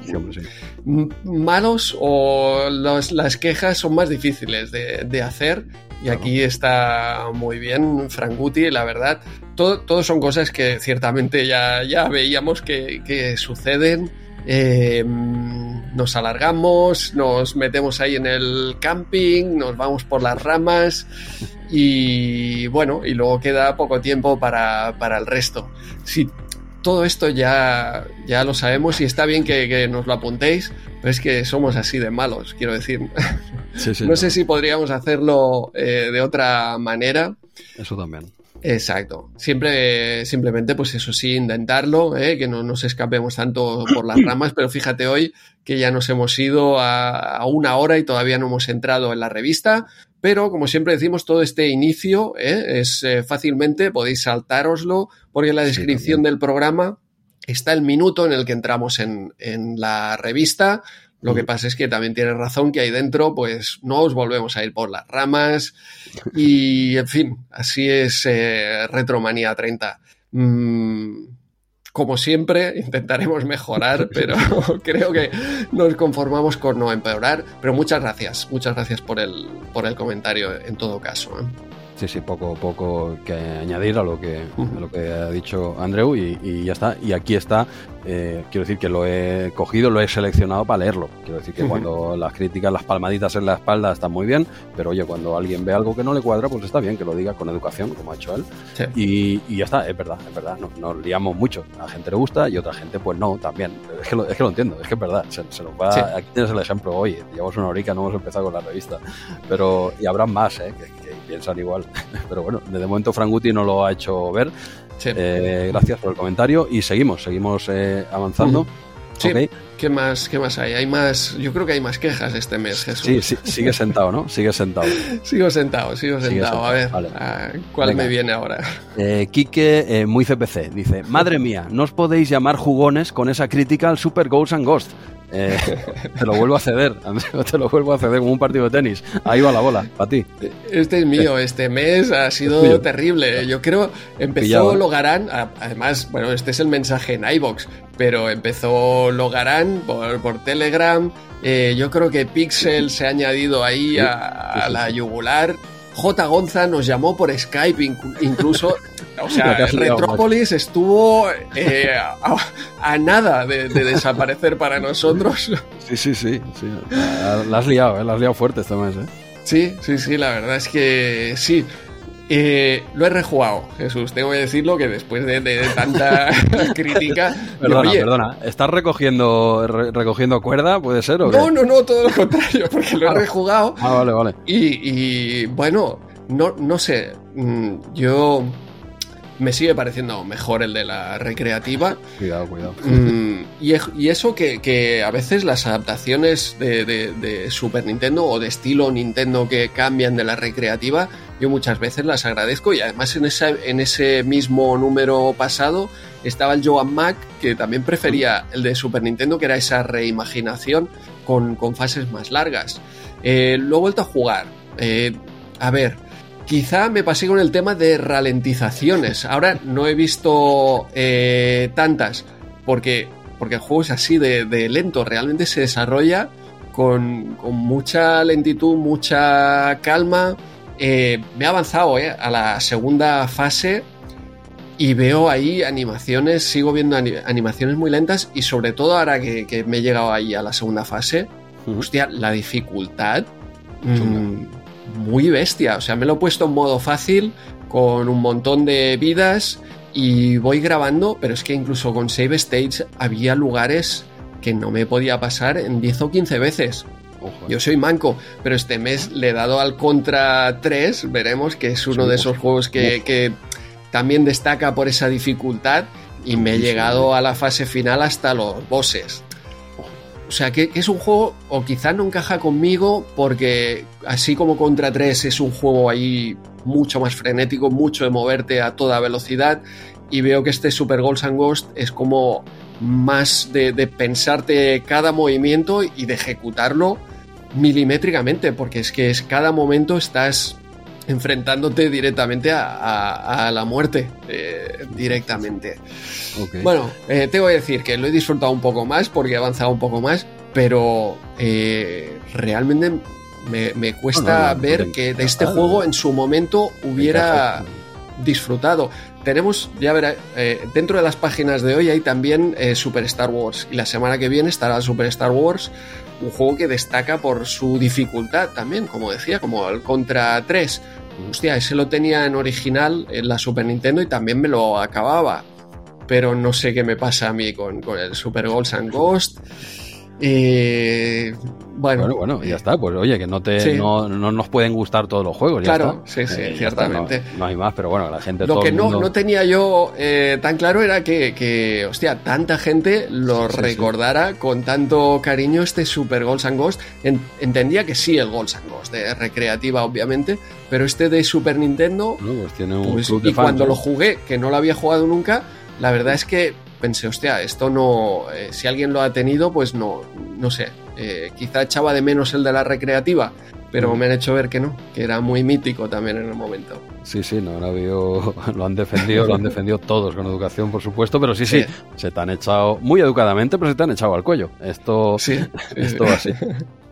malos o las quejas son más difíciles de, hacer. Y aquí está muy bien Franguti, la verdad. Todo, son cosas que ciertamente ya, ya veíamos que, que suceden. Eh, nos alargamos, nos metemos ahí en el camping, nos vamos por las ramas y bueno, y luego queda poco tiempo para, el resto. Si todo esto ya, ya lo sabemos y está bien que, nos lo apuntéis, pero es que somos así de malos, quiero decir. no sé si podríamos hacerlo eh, de otra manera. Eso también. Exacto. Siempre, simplemente, pues eso sí, intentarlo, ¿eh? que no nos escapemos tanto por las ramas, pero fíjate hoy que ya nos hemos ido a, una hora y todavía no hemos entrado en la revista, pero como siempre decimos, todo este inicio ¿eh? es eh, fácilmente, podéis saltároslo, porque en la descripción del programa está el minuto en el que entramos en, en la revista. Lo que pasa es que también tienes razón que ahí dentro, pues no os volvemos a ir por las ramas y, en fin, así es eh, Retromanía 30. Mm, como siempre, intentaremos mejorar, pero creo que nos conformamos con no empeorar. Pero muchas gracias, muchas gracias por el, por el comentario en todo caso. ¿eh? Sí, sí, poco, poco que añadir a lo que, a lo que ha dicho Andreu y, ya está. Y aquí está, eh, quiero decir que lo he cogido, lo he seleccionado para leerlo. Quiero decir que cuando las críticas, las palmaditas en la espalda están muy bien, pero oye, cuando alguien ve algo que no le cuadra, pues está bien que lo diga con educación, como ha hecho él. Y, ya está, es verdad, es verdad, nos, liamos mucho. A gente le gusta y otra gente pues no, también. Es que lo, es que lo entiendo, es que es verdad. Se, nos va, Aquí tienes el ejemplo, oye, llevamos una horica, no hemos empezado con la revista. Pero, y habrá más, ¿eh? Piensan igual. Pero bueno, de momento Franguti no lo ha hecho ver. Eh, gracias por el comentario y seguimos, seguimos eh, avanzando. Sí. ¿Qué más, ¿Qué más hay? Hay más, yo creo que hay más quejas este mes, Jesús. Sí, sí sigue sentado, ¿no? Sigue sentado. sigo sentado, sigo sentado. A ver, ¿cuál me viene ahora? Eh, Quique, eh, muy CPC, dice, madre mía, no os podéis llamar jugones con esa crítica al Super Ghosts and Ghost. Eh, te lo vuelvo a ceder, te lo vuelvo a ceder como un partido de tenis. Ahí va la bola, para ti. Este es mío, este mes ha sido terrible. Yo creo, empezó Logarán, además, bueno, este es el mensaje en iBox, pero empezó Logarán por, por Telegram. Eh, yo creo que Pixel se ha añadido ahí a la yugular. J. Gonza nos llamó por Skype, incluso, o sea, Retrópolis estuvo eh, a, nada de, desaparecer para nosotros. Sí, sí, sí, sí. La has liado, ¿eh? la has liado fuerte este mes, ¿eh? Sí, sí, sí, la verdad es que sí. Eh, lo he rejugado, Jesús. Tengo que decirlo que después de, tanta crítica. Perdona, perdona. ¿Estás recogiendo, recogiendo cuerda? ¿Puede ser? ¿o no, no, no, todo lo contrario, porque lo he rejugado. Ah, vale, vale. Y, bueno, no, no sé. Mm, yo me sigue pareciendo mejor el de la recreativa. Cuidado, cuidado. Mm, y, eso que, a veces las adaptaciones de, Super Nintendo o de estilo Nintendo que cambian de la recreativa, yo muchas veces las agradezco y además en, esa, en ese mismo número pasado estaba el Joan Mac que también prefería el de Super Nintendo, que era esa reimaginación con, fases más largas. Eh, lo he vuelto a jugar. Eh, a ver, Quizá me pasé con el tema de ralentizaciones. Ahora no he visto eh, tantas, porque, porque el juego es así de, lento. Realmente se desarrolla con, mucha lentitud, mucha calma. Eh, me he avanzado eh, a la segunda fase y veo ahí animaciones, sigo viendo animaciones muy lentas y sobre todo ahora que, me he llegado ahí a la segunda fase, hostia, la dificultad mm, muy bestia. O sea, me lo he puesto en modo fácil con un montón de vidas y voy grabando, pero es que incluso con Save Stage había lugares que no me podía pasar en 10 o 15 veces. Yo soy manco, pero este mes le he dado al Contra 3, veremos que es uno de esos juegos que, también destaca por esa dificultad y me he llegado a la fase final hasta los bosses. O sea, que, es un juego, o quizá no encaja conmigo, porque así como Contra 3 es un juego ahí mucho más frenético, mucho de moverte a toda velocidad, y veo que este Super Ghosts and Ghost es como más de, de pensarte cada movimiento y de ejecutarlo milimétricamente, porque es que es cada momento estás enfrentándote directamente a, la muerte, eh, directamente. Bueno, eh, tengo que decir que lo he disfrutado un poco más porque he avanzado un poco más, pero eh, realmente me, cuesta ver que de este juego en su momento hubiera disfrutado. Tenemos, ya verá, dentro de las páginas de hoy hay también Super Star Wars y la semana que viene estará Super Star Wars un juego que destaca por su dificultad también, como decía, como el Contra 3. Hostia, ese lo tenía en original en la Super Nintendo y también me lo acababa. Pero no sé qué me pasa a mí con, con el Super Ghosts and Ghost. Eh, bueno, bueno, ya está. Pues oye, que no te no, nos pueden gustar todos los juegos. claro, sí, sí, eh, ciertamente. No, hay más, pero bueno, la gente. Lo que no, no tenía yo eh, tan claro era que, que, hostia, tanta gente lo recordara con tanto cariño este Super Goals and Ghost. entendía que sí, el Goals and Ghost, de recreativa, obviamente, pero este de Super Nintendo. pues tiene un pues, y cuando lo jugué, que no lo había jugado nunca, la verdad es que pensé, hostia, esto no, eh, si alguien lo ha tenido, pues no, no sé, eh, quizá echaba de menos el de la recreativa, pero mm. me han hecho ver que no, que era muy mítico también en el momento. Sí, sí, no, lo han defendido, lo han defendido todos con educación, por supuesto, pero sí, sí, se te han echado muy educadamente, pero se te han echado al cuello. Esto, sí, esto así.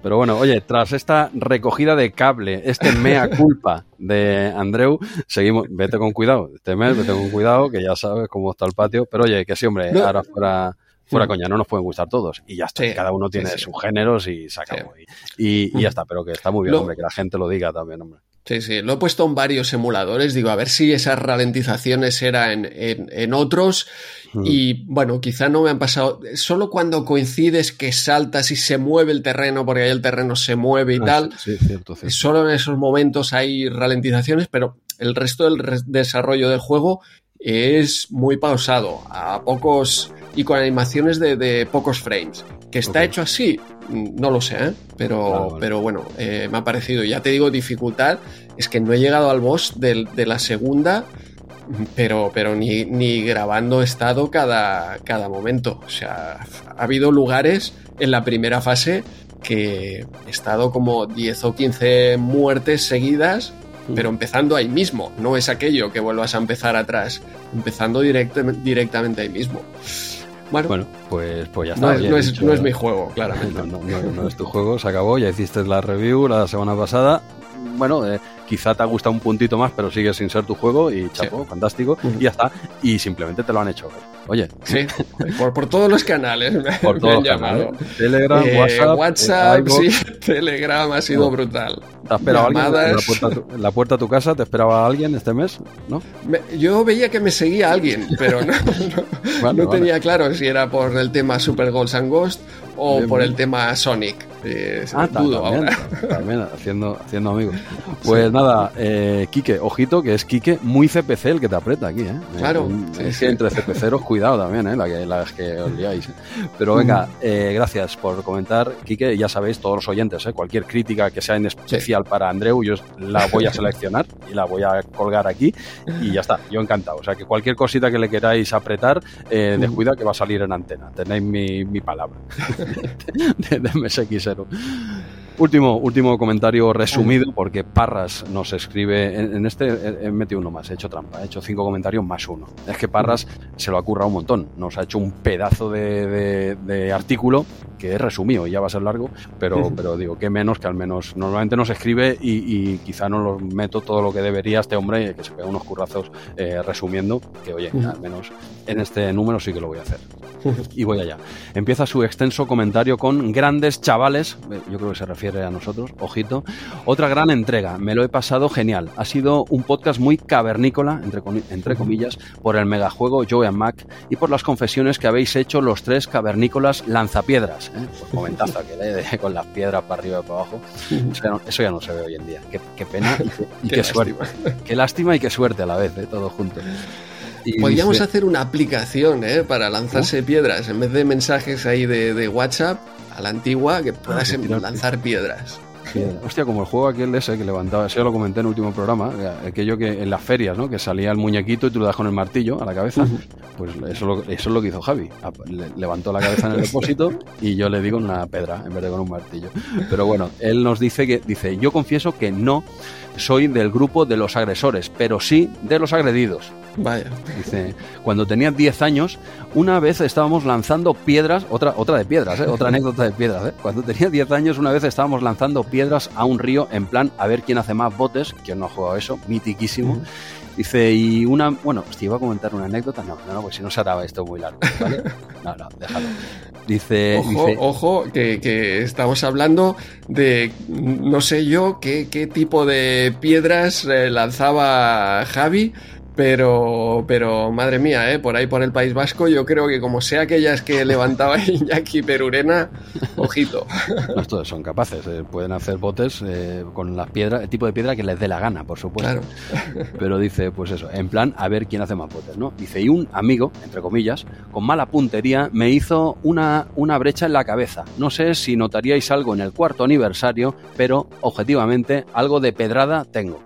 Pero bueno, oye, tras esta recogida de cable, este mea culpa de Andreu, seguimos, vete con cuidado, este mes, vete con cuidado, que ya sabes cómo está el patio, pero oye, que sí, hombre, ahora fuera, fuera coña, no nos pueden gustar todos, y ya está, cada uno tiene sus géneros y se acabó, y, y, ya está, pero que está muy bien, hombre, que la gente lo diga también, hombre. Sí, sí, lo he puesto en varios emuladores, digo, a ver si esas ralentizaciones eran en, en, otros hmm. y bueno, quizá no me han pasado, solo cuando coincides que saltas y se mueve el terreno, porque ahí el terreno se mueve y ah, tal, sí, cierto, cierto. solo en esos momentos hay ralentizaciones, pero el resto del desarrollo del juego es muy pausado, a pocos y con animaciones de, pocos frames. Que está hecho así, no lo sé, ¿eh? pero, pero bueno, eh, me ha parecido. Ya te digo, dificultad, es que no he llegado al boss de, la segunda, pero, pero ni, ni, grabando he estado cada, cada momento. O sea, ha habido lugares en la primera fase que he estado como 10 o 15 muertes seguidas pero empezando ahí mismo, no es aquello que vuelvas a empezar atrás, empezando directamente ahí mismo. Bueno, pues, pues ya está. No es, no es, mi juego, claramente. No, no, es tu juego, se acabó, ya hiciste la review la semana pasada. Bueno, eh, quizá te ha gustado un puntito más, pero sigue sin ser tu juego y chapo, fantástico, y ya está. Y simplemente te lo han hecho. Oye. Sí, por, por todos los canales por todos los Canales. Telegram, eh, WhatsApp. WhatsApp, sí, Telegram ha sido brutal. ¿Te ha esperado alguien en la, puerta, la puerta, de tu casa? ¿Te esperaba alguien este mes? ¿No? yo veía que me seguía alguien, pero no, no, tenía claro si era por el tema Super Goals and Ghost o por el tema Sonic. Eh, ah, dudo también, ahora. También, haciendo, haciendo amigos. Pues nada, eh, Quique, ojito, que es Quique muy CPC el que te aprieta aquí, ¿eh? Claro. es que entre CPCeros, cuidado también, ¿eh? La que, las que os liáis. Pero venga, eh, gracias por comentar, Quique. Ya sabéis, todos los oyentes, ¿eh? cualquier crítica que sea en especial para Andreu, yo la voy a seleccionar y la voy a colgar aquí y ya está, yo encantado. O sea, que cualquier cosita que le queráis apretar, eh, descuida que va a salir en antena. Tenéis mi, mi palabra de, de MSX Último, último comentario resumido, porque Parras nos escribe. En, este he, metido uno más, he hecho trampa, he hecho cinco comentarios más uno. Es que Parras se lo ha currado un montón. Nos ha hecho un pedazo de, artículo que es resumido, ya va a ser largo, pero, pero digo, que menos que al menos. Normalmente nos escribe y, quizá no lo meto todo lo que debería este hombre, que se pega unos currazos eh, resumiendo, que oye, al menos en este número sí que lo voy a hacer. Y voy allá. Empieza su extenso comentario con grandes chavales, eh, yo creo que se refiere a nosotros, ojito. Otra gran entrega, me lo he pasado genial. Ha sido un podcast muy cavernícola, entre, entre comillas, por el megajuego Joe and Mac y por las confesiones que habéis hecho los tres cavernícolas lanzapiedras. ¿eh? Por comentazo que le con las piedras para arriba y para abajo. Eso ya no, se ve hoy en día. Qué, pena y, qué, suerte. Qué lástima y qué suerte a la vez, ¿eh? todo junto. Podríamos hacer una aplicación ¿eh? para lanzarse piedras en vez de mensajes ahí de WhatsApp a la antigua que puedas ah, lanzar piedras. Hostia, como el juego aquel ese que levantaba, eso ya lo comenté en el último programa, eh, aquello que en las ferias, ¿no? Que salía el muñequito y tú lo das con el martillo a la cabeza. Pues eso, eso es lo que hizo Javi. levantó la cabeza en el depósito y yo le digo una pedra en vez de con un martillo. Pero bueno, él nos dice que, dice, yo confieso que no soy del grupo de los agresores, pero sí de los agredidos. Vaya. Dice, cuando tenía 10 años, una vez estábamos lanzando piedras, otra, otra de piedras, ¿eh? otra anécdota de piedras. ¿eh? Cuando tenía 10 años, una vez estábamos lanzando piedras a un río en plan a ver quién hace más botes, quien no ha jugado eso, mitiquísimo. Dice, y una, bueno, si iba a comentar una anécdota, no, no, no, pues si no se hará esto muy largo, ¿vale? No, no, déjalo. Dice, ojo, ojo que, que, estamos hablando de, no sé yo, qué, qué tipo de piedras eh, lanzaba Javi, pero, pero madre mía, ¿eh? por ahí por el País Vasco, yo creo que como sea aquellas que levantaba Iñaki Perurena, ojito. No, todos son capaces, eh, pueden hacer botes eh, con las piedras, el tipo de piedra que les dé la gana, por supuesto. Claro. Pero dice, pues eso, en plan, a ver quién hace más botes, ¿no? Dice, y un amigo, entre comillas, con mala puntería, me hizo una, una brecha en la cabeza. No sé si notaríais algo en el cuarto aniversario, pero objetivamente algo de pedrada tengo,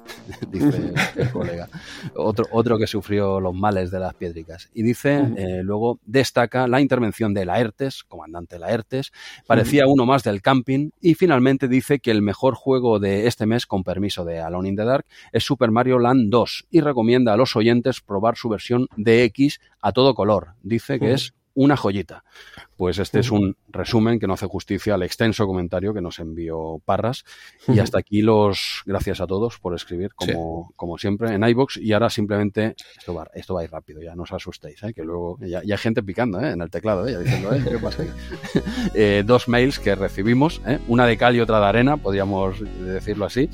dice el colega. Otro, otro que sufrió los males de las piedricas. Y dice, eh, luego destaca la intervención de Laertes, comandante Laertes, parecía uno más del camping, y finalmente dice que el mejor juego de este mes, con permiso de Alone in the Dark, es Super Mario Land 2 y recomienda a los oyentes probar su versión de X a todo color. Dice que es una joyita. Pues este es un resumen que no hace justicia al extenso comentario que nos envió Parras. Y hasta aquí los gracias a todos por escribir, como, como siempre, en iBox. Y ahora simplemente, esto va, esto va a ir rápido, ya no os asustéis, ¿eh? que luego ya, hay gente picando ¿eh? en el teclado, ¿eh? ya diciendo, ¿eh? ¿qué pasa dos mails que recibimos, una de cal y otra de arena, podríamos decirlo así.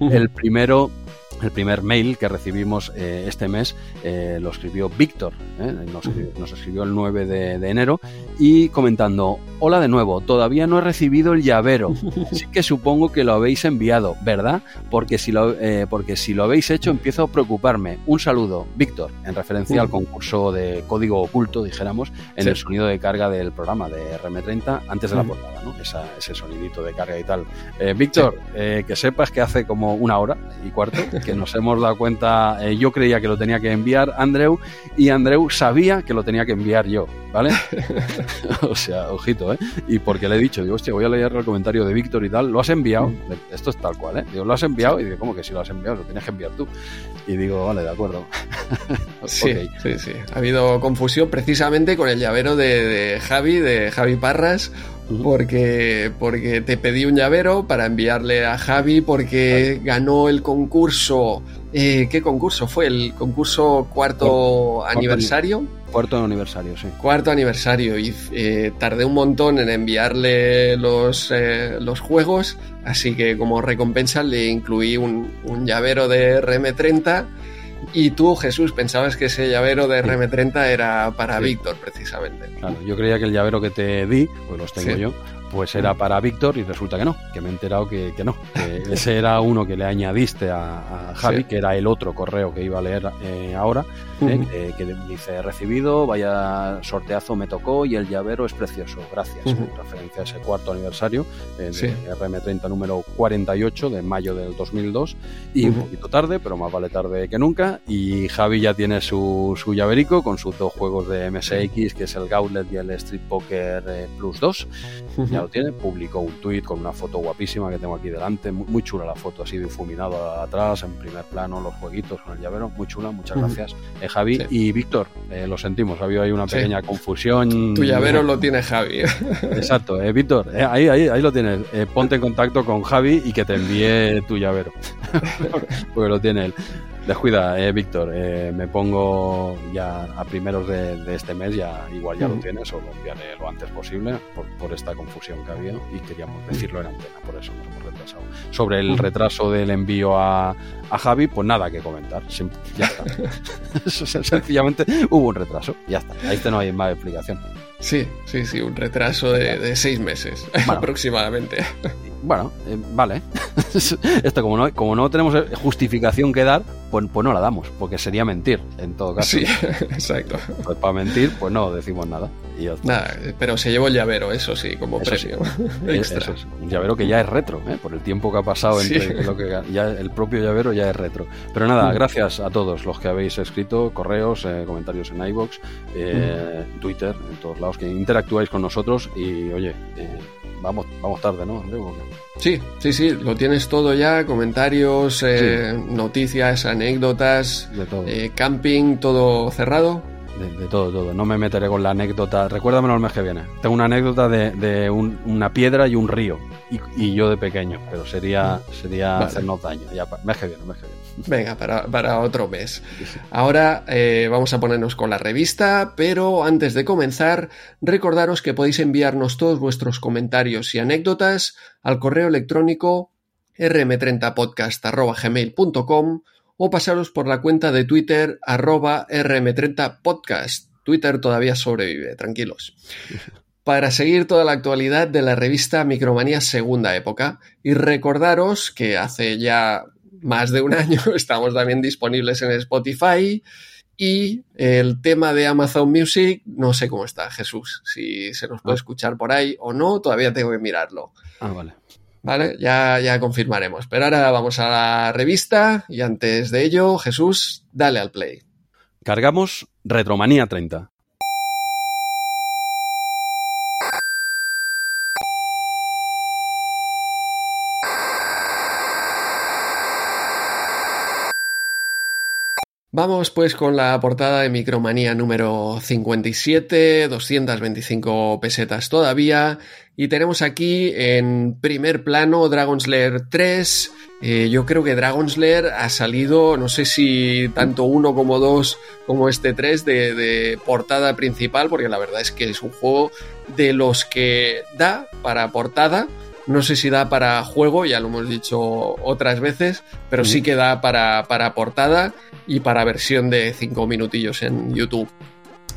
El primero el primer mail que recibimos eh, este mes eh, lo escribió Víctor, ¿eh? nos, escribió el 9 de, enero y comentando, hola de nuevo, todavía no he recibido el llavero, sí que supongo que lo habéis enviado, ¿verdad? Porque si lo, porque si lo habéis hecho empiezo a preocuparme. Un saludo, Víctor, en referencia al concurso de código oculto, dijéramos, en el sonido de carga del programa de RM30 antes de la portada, ¿no? ese sonidito de carga y tal. Víctor, que sepas que hace como una hora y cuarto que nos hemos dado cuenta, eh, yo creía que lo tenía que enviar Andreu y Andreu sabía que lo tenía que enviar yo, ¿vale? o sea, ojito, ¿eh? Y porque le he dicho, digo, hostia, voy a leer el comentario de Víctor y tal, ¿lo has enviado? Mm. Esto es tal cual, ¿eh? Digo, ¿lo has enviado? Y digo, ¿cómo que si lo has enviado? Lo tienes que enviar tú. Y digo, vale, de acuerdo. sí, sí, sí. Ha habido confusión precisamente con el llavero de, de Javi, de Javi Parras, porque, porque te pedí un llavero para enviarle a Javi porque ganó el concurso. Eh, ¿Qué concurso fue? ¿El concurso cuarto, aniversario? Cuarto aniversario, sí. Cuarto aniversario y eh, tardé un montón en enviarle los, eh, los juegos, así que como recompensa le incluí un, un llavero de RM30 y tú, Jesús, pensabas que ese llavero de RM30 era para Víctor, precisamente. Claro, yo creía que el llavero que te di, pues los tengo yo, pues era para Víctor y resulta que no, que me he enterado que, no. Que ese era uno que le añadiste a, Javi, que era el otro correo que iba a leer eh, ahora, eh, que, dice recibido, vaya sorteazo me tocó y el llavero es precioso, gracias. En referencia a ese cuarto aniversario eh, de RM30 número 48 de mayo del 2002 y un poquito tarde, pero más vale tarde que nunca. Y Javi ya tiene su, su llaverico con sus dos juegos de MSX, que es el Gauntlet y el Street Poker Plus 2 ya lo tiene, publicó un tuit con una foto guapísima que tengo aquí delante, muy, chula la foto, así difuminado atrás, en primer plano, los jueguitos con el llavero, muy chula, muchas gracias eh, Javi. Y Víctor, eh, lo sentimos, ha habido ahí una pequeña confusión. Tu llavero lo tiene Javi. Exacto, eh, Víctor, ahí, ahí, ahí lo tienes, ponte en contacto con Javi y que te envíe tu llavero, porque lo tiene él. Descuida, eh, Víctor, eh, me pongo ya a primeros de, este mes, ya igual ya lo tienes o lo enviaré lo antes posible por, esta confusión que había y queríamos decirlo en antena, por eso nos hemos retrasado. Sobre el retraso del envío a, Javi, pues nada que comentar, ya está. Sencillamente hubo un retraso, ya está, ahí no hay más explicación. Sí, sí, sí, un retraso de, seis meses aproximadamente. Bueno, eh, vale. Esto como no, como no tenemos justificación que dar, pues, pues, no la damos, porque sería mentir, en todo caso. Sí, exacto. Pues para mentir, pues no decimos nada. Pero se llevó el llavero, eso sí, como premio. Eso es, un llavero que ya es retro, ¿eh? por el tiempo que ha pasado entre lo que ya el propio llavero ya es retro. Pero nada, mm. gracias a todos los que habéis escrito, correos, eh, comentarios en iBox, eh, mm. Twitter, en todos lados, que interactuáis con nosotros y oye, vamos, vamos tarde, ¿no, Sí, sí, sí, lo tienes todo ya, comentarios, eh, noticias, anécdotas, eh, camping, todo cerrado. De, todo, todo. No me meteré con la anécdota. Recuérdamelo el mes que viene. Tengo una anécdota de, una piedra y un río. Y, yo de pequeño. Pero sería, sería hacernos daño. Ya, mes que viene, mes que viene. Venga, para, otro mes. Ahora eh, vamos a ponernos con la revista, pero antes de comenzar, recordaros que podéis enviarnos todos vuestros comentarios y anécdotas al correo electrónico rm30podcast.gmail.com o pasaros por la cuenta de Twitter arroba rm30podcast. Twitter todavía sobrevive, tranquilos. Para seguir toda la actualidad de la revista Micromanía Segunda Época y recordaros que hace ya más de un año estamos también disponibles en Spotify y el tema de Amazon Music no sé cómo está Jesús, si se nos puede ah. escuchar por ahí o no, todavía tengo que mirarlo. Ah, vale. Vale, ya, ya confirmaremos. Pero ahora vamos a la revista y antes de ello, Jesús, dale al play. Cargamos Retromanía 30. Vamos pues con la portada de Micromanía número 57, 225 pesetas todavía, y tenemos aquí en primer plano Dragon Slayer 3. Eh, yo creo que Dragon Slayer ha salido, no sé si tanto uno como dos como este 3 de, de portada principal, porque la verdad es que es un juego de los que da para portada no sé si da para juego, ya lo hemos dicho otras veces, pero sí que da para, portada y para versión de 5 minutillos en YouTube.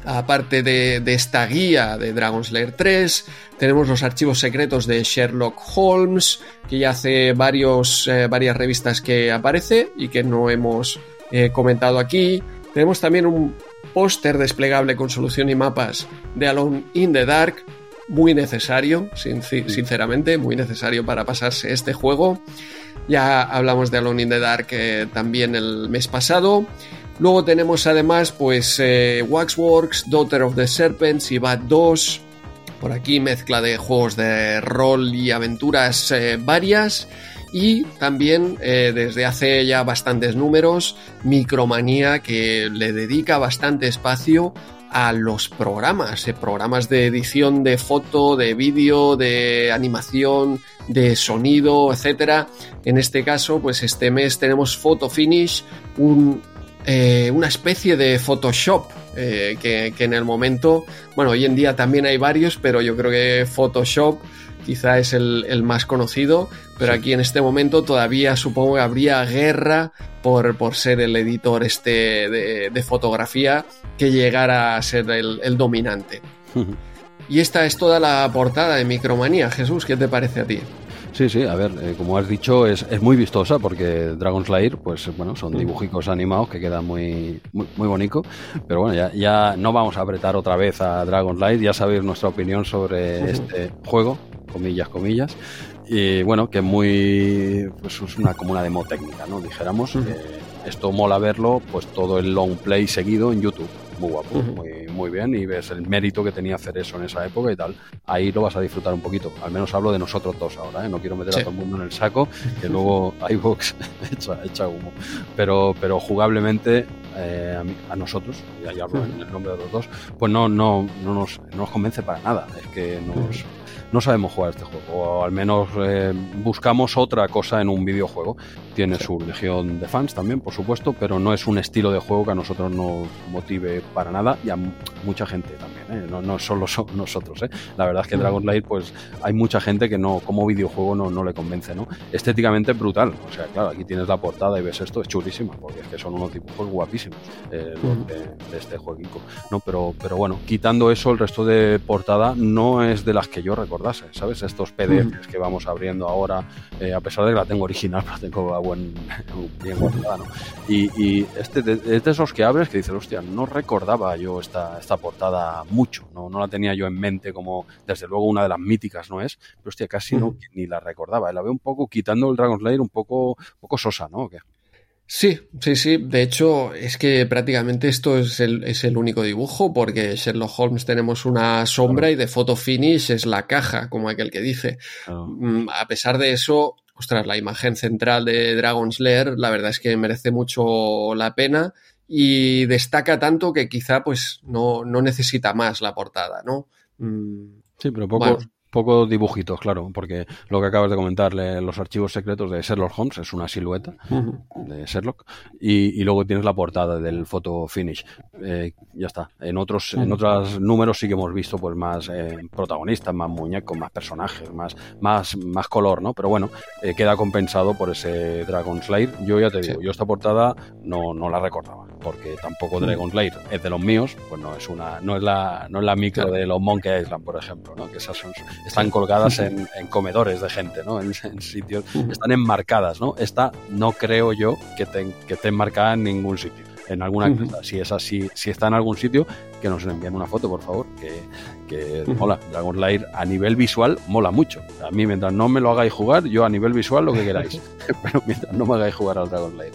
Aparte de, esta guía de Dragon Slayer 3, tenemos los archivos secretos de Sherlock Holmes, que ya hace varios, eh, varias revistas que aparece y que no hemos eh, comentado aquí. Tenemos también un póster desplegable con solución y mapas de Alone in the Dark, muy necesario, sinceramente, muy necesario para pasarse este juego. Ya hablamos de Alone in the Dark eh, también el mes pasado. Luego tenemos además pues eh, Waxworks, Daughter of the Serpents y Bad 2. Por aquí mezcla de juegos de rol y aventuras eh, varias. Y también desde hace ya bastantes números, Micromanía que le dedica bastante espacio a los programas, eh, programas de edición de foto, de vídeo, de animación, de sonido, etcétera. En este caso, pues este mes tenemos Photo Finish, eh, una especie de Photoshop eh, que, que, en el momento, bueno, hoy en día también hay varios, pero yo creo que Photoshop quizá es el, más conocido, pero aquí en este momento todavía supongo que habría guerra por, por ser el editor este de, fotografía que llegara a ser el, dominante. y esta es toda la portada de Micromanía. Jesús, ¿qué te parece a ti? Sí, sí, a ver, eh, como has dicho, es, muy vistosa porque Dragon Slayer, pues bueno, son dibujicos animados que quedan muy, muy, muy bonito. Pero bueno, ya, ya no vamos a apretar otra vez a Dragon Slayer, ya sabéis nuestra opinión sobre este juego, comillas, comillas. Y bueno, que muy. Pues es una como una demo técnica, ¿no? Dijéramos. esto mola verlo, pues todo el long play seguido en YouTube. Muy guapo, muy, muy bien, y ves el mérito que tenía hacer eso en esa época y tal. Ahí lo vas a disfrutar un poquito. Al menos hablo de nosotros dos ahora, ¿eh? no quiero meter a todo el mundo en el saco, que luego iVox echa, echa humo. Pero, pero jugablemente eh, a, nosotros, y hablo en el nombre de los dos, pues no, no, no, nos, no nos convence para nada. Es que nos no sabemos jugar este juego, o al menos eh, buscamos otra cosa en un videojuego. Tiene su legión de fans también, por supuesto, pero no es un estilo de juego que a nosotros nos motive para nada y a mucha gente también, ¿eh? no, no solo son nosotros. ¿eh? La verdad es que Dragon Light, pues hay mucha gente que no, como videojuego no, no le convence, ¿no? Estéticamente brutal, o sea, claro, aquí tienes la portada y ves esto, es chulísima, porque es que son unos dibujos guapísimos de, este jueguito, ¿no? Pero, pero bueno, quitando eso, el resto de portada no es de las que yo recuerdo ¿sabes? Estos PDFs que vamos abriendo ahora, eh, a pesar de que la tengo original, la tengo a buen, bien guardada, ¿no? Y, este es de esos que abres que dices, hostia, no recordaba yo esta, esta portada mucho, ¿no? no la tenía yo en mente como, desde luego, una de las míticas, ¿no es? Pero hostia, casi no, ni la recordaba. La veo un poco, quitando el Dragon Slayer, un poco, un poco sosa, ¿no? Sí, sí, sí. De hecho, es que prácticamente esto es el, es el único dibujo, porque Sherlock Holmes tenemos una sombra y de photo finish es la caja, como aquel que dice. Mm, a pesar de eso, ostras, la imagen central de Dragon's Lair, la verdad es que merece mucho la pena y destaca tanto que quizá pues no, no necesita más la portada, ¿no? Mm, sí, pero poco, Pocos dibujitos, claro, porque lo que acabas de comentar, los archivos secretos de Sherlock Holmes es una silueta de Sherlock y, luego tienes la portada del photo finish. Eh, ya está. En otros, en otros números sí que hemos visto pues más eh, protagonistas, más muñecos, más personajes, más, más, más color, ¿no? Pero bueno, eh, queda compensado por ese Dragon Slayer. Yo ya te digo, yo esta portada no, no la recordaba porque tampoco Dragon Slayer es de los míos, pues no es una, no es la, no es la micro de los Monkey Island, por ejemplo, ¿no? Que esas son están colgadas en, comedores de gente, ¿no? En, sitios, están enmarcadas, ¿no? Esta no creo yo que, que esté enmarcada en ningún sitio. En alguna, si es así, si está en algún sitio, que nos envíen una foto, por favor, que, que mola. Dragon Slayer a nivel visual mola mucho. A mí, mientras no me lo hagáis jugar, yo a nivel visual lo que queráis. Pero mientras no me hagáis jugar al Dragon Slayer.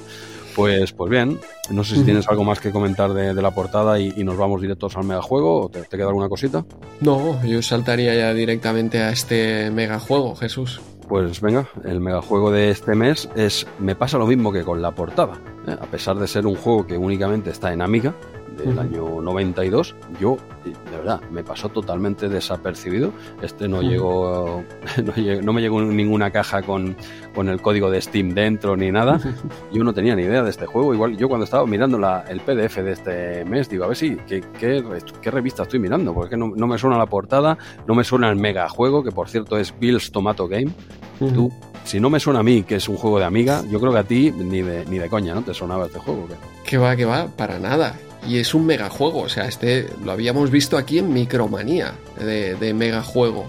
Pues, pues bien, no sé si tienes algo más que comentar de, la portada y, nos vamos directos al megajuego o te, te, queda alguna cosita. No, yo saltaría ya directamente a este megajuego, Jesús. Pues venga, el megajuego de este mes es me pasa lo mismo que con la portada. ¿eh? A pesar de ser un juego que únicamente está en Amiga, del año 92, yo, de verdad, me pasó totalmente desapercibido. Este no llegó, no, me llegó ninguna caja con, con, el código de Steam dentro ni nada. Yo no tenía ni idea de este juego. Igual yo cuando estaba mirando la, el PDF de este mes, digo, a ver si, ¿qué, qué, revista estoy mirando? Porque no, no, me suena la portada, no me suena el mega juego, que por cierto es Bill's Tomato Game. Tú, si no me suena a mí que es un juego de amiga, yo creo que a ti ni de, ni de coña, ¿no? ¿Te sonaba este juego? Que va, que va, para nada y es un megajuego. O sea, este lo habíamos visto aquí en Micromanía de, de megajuego.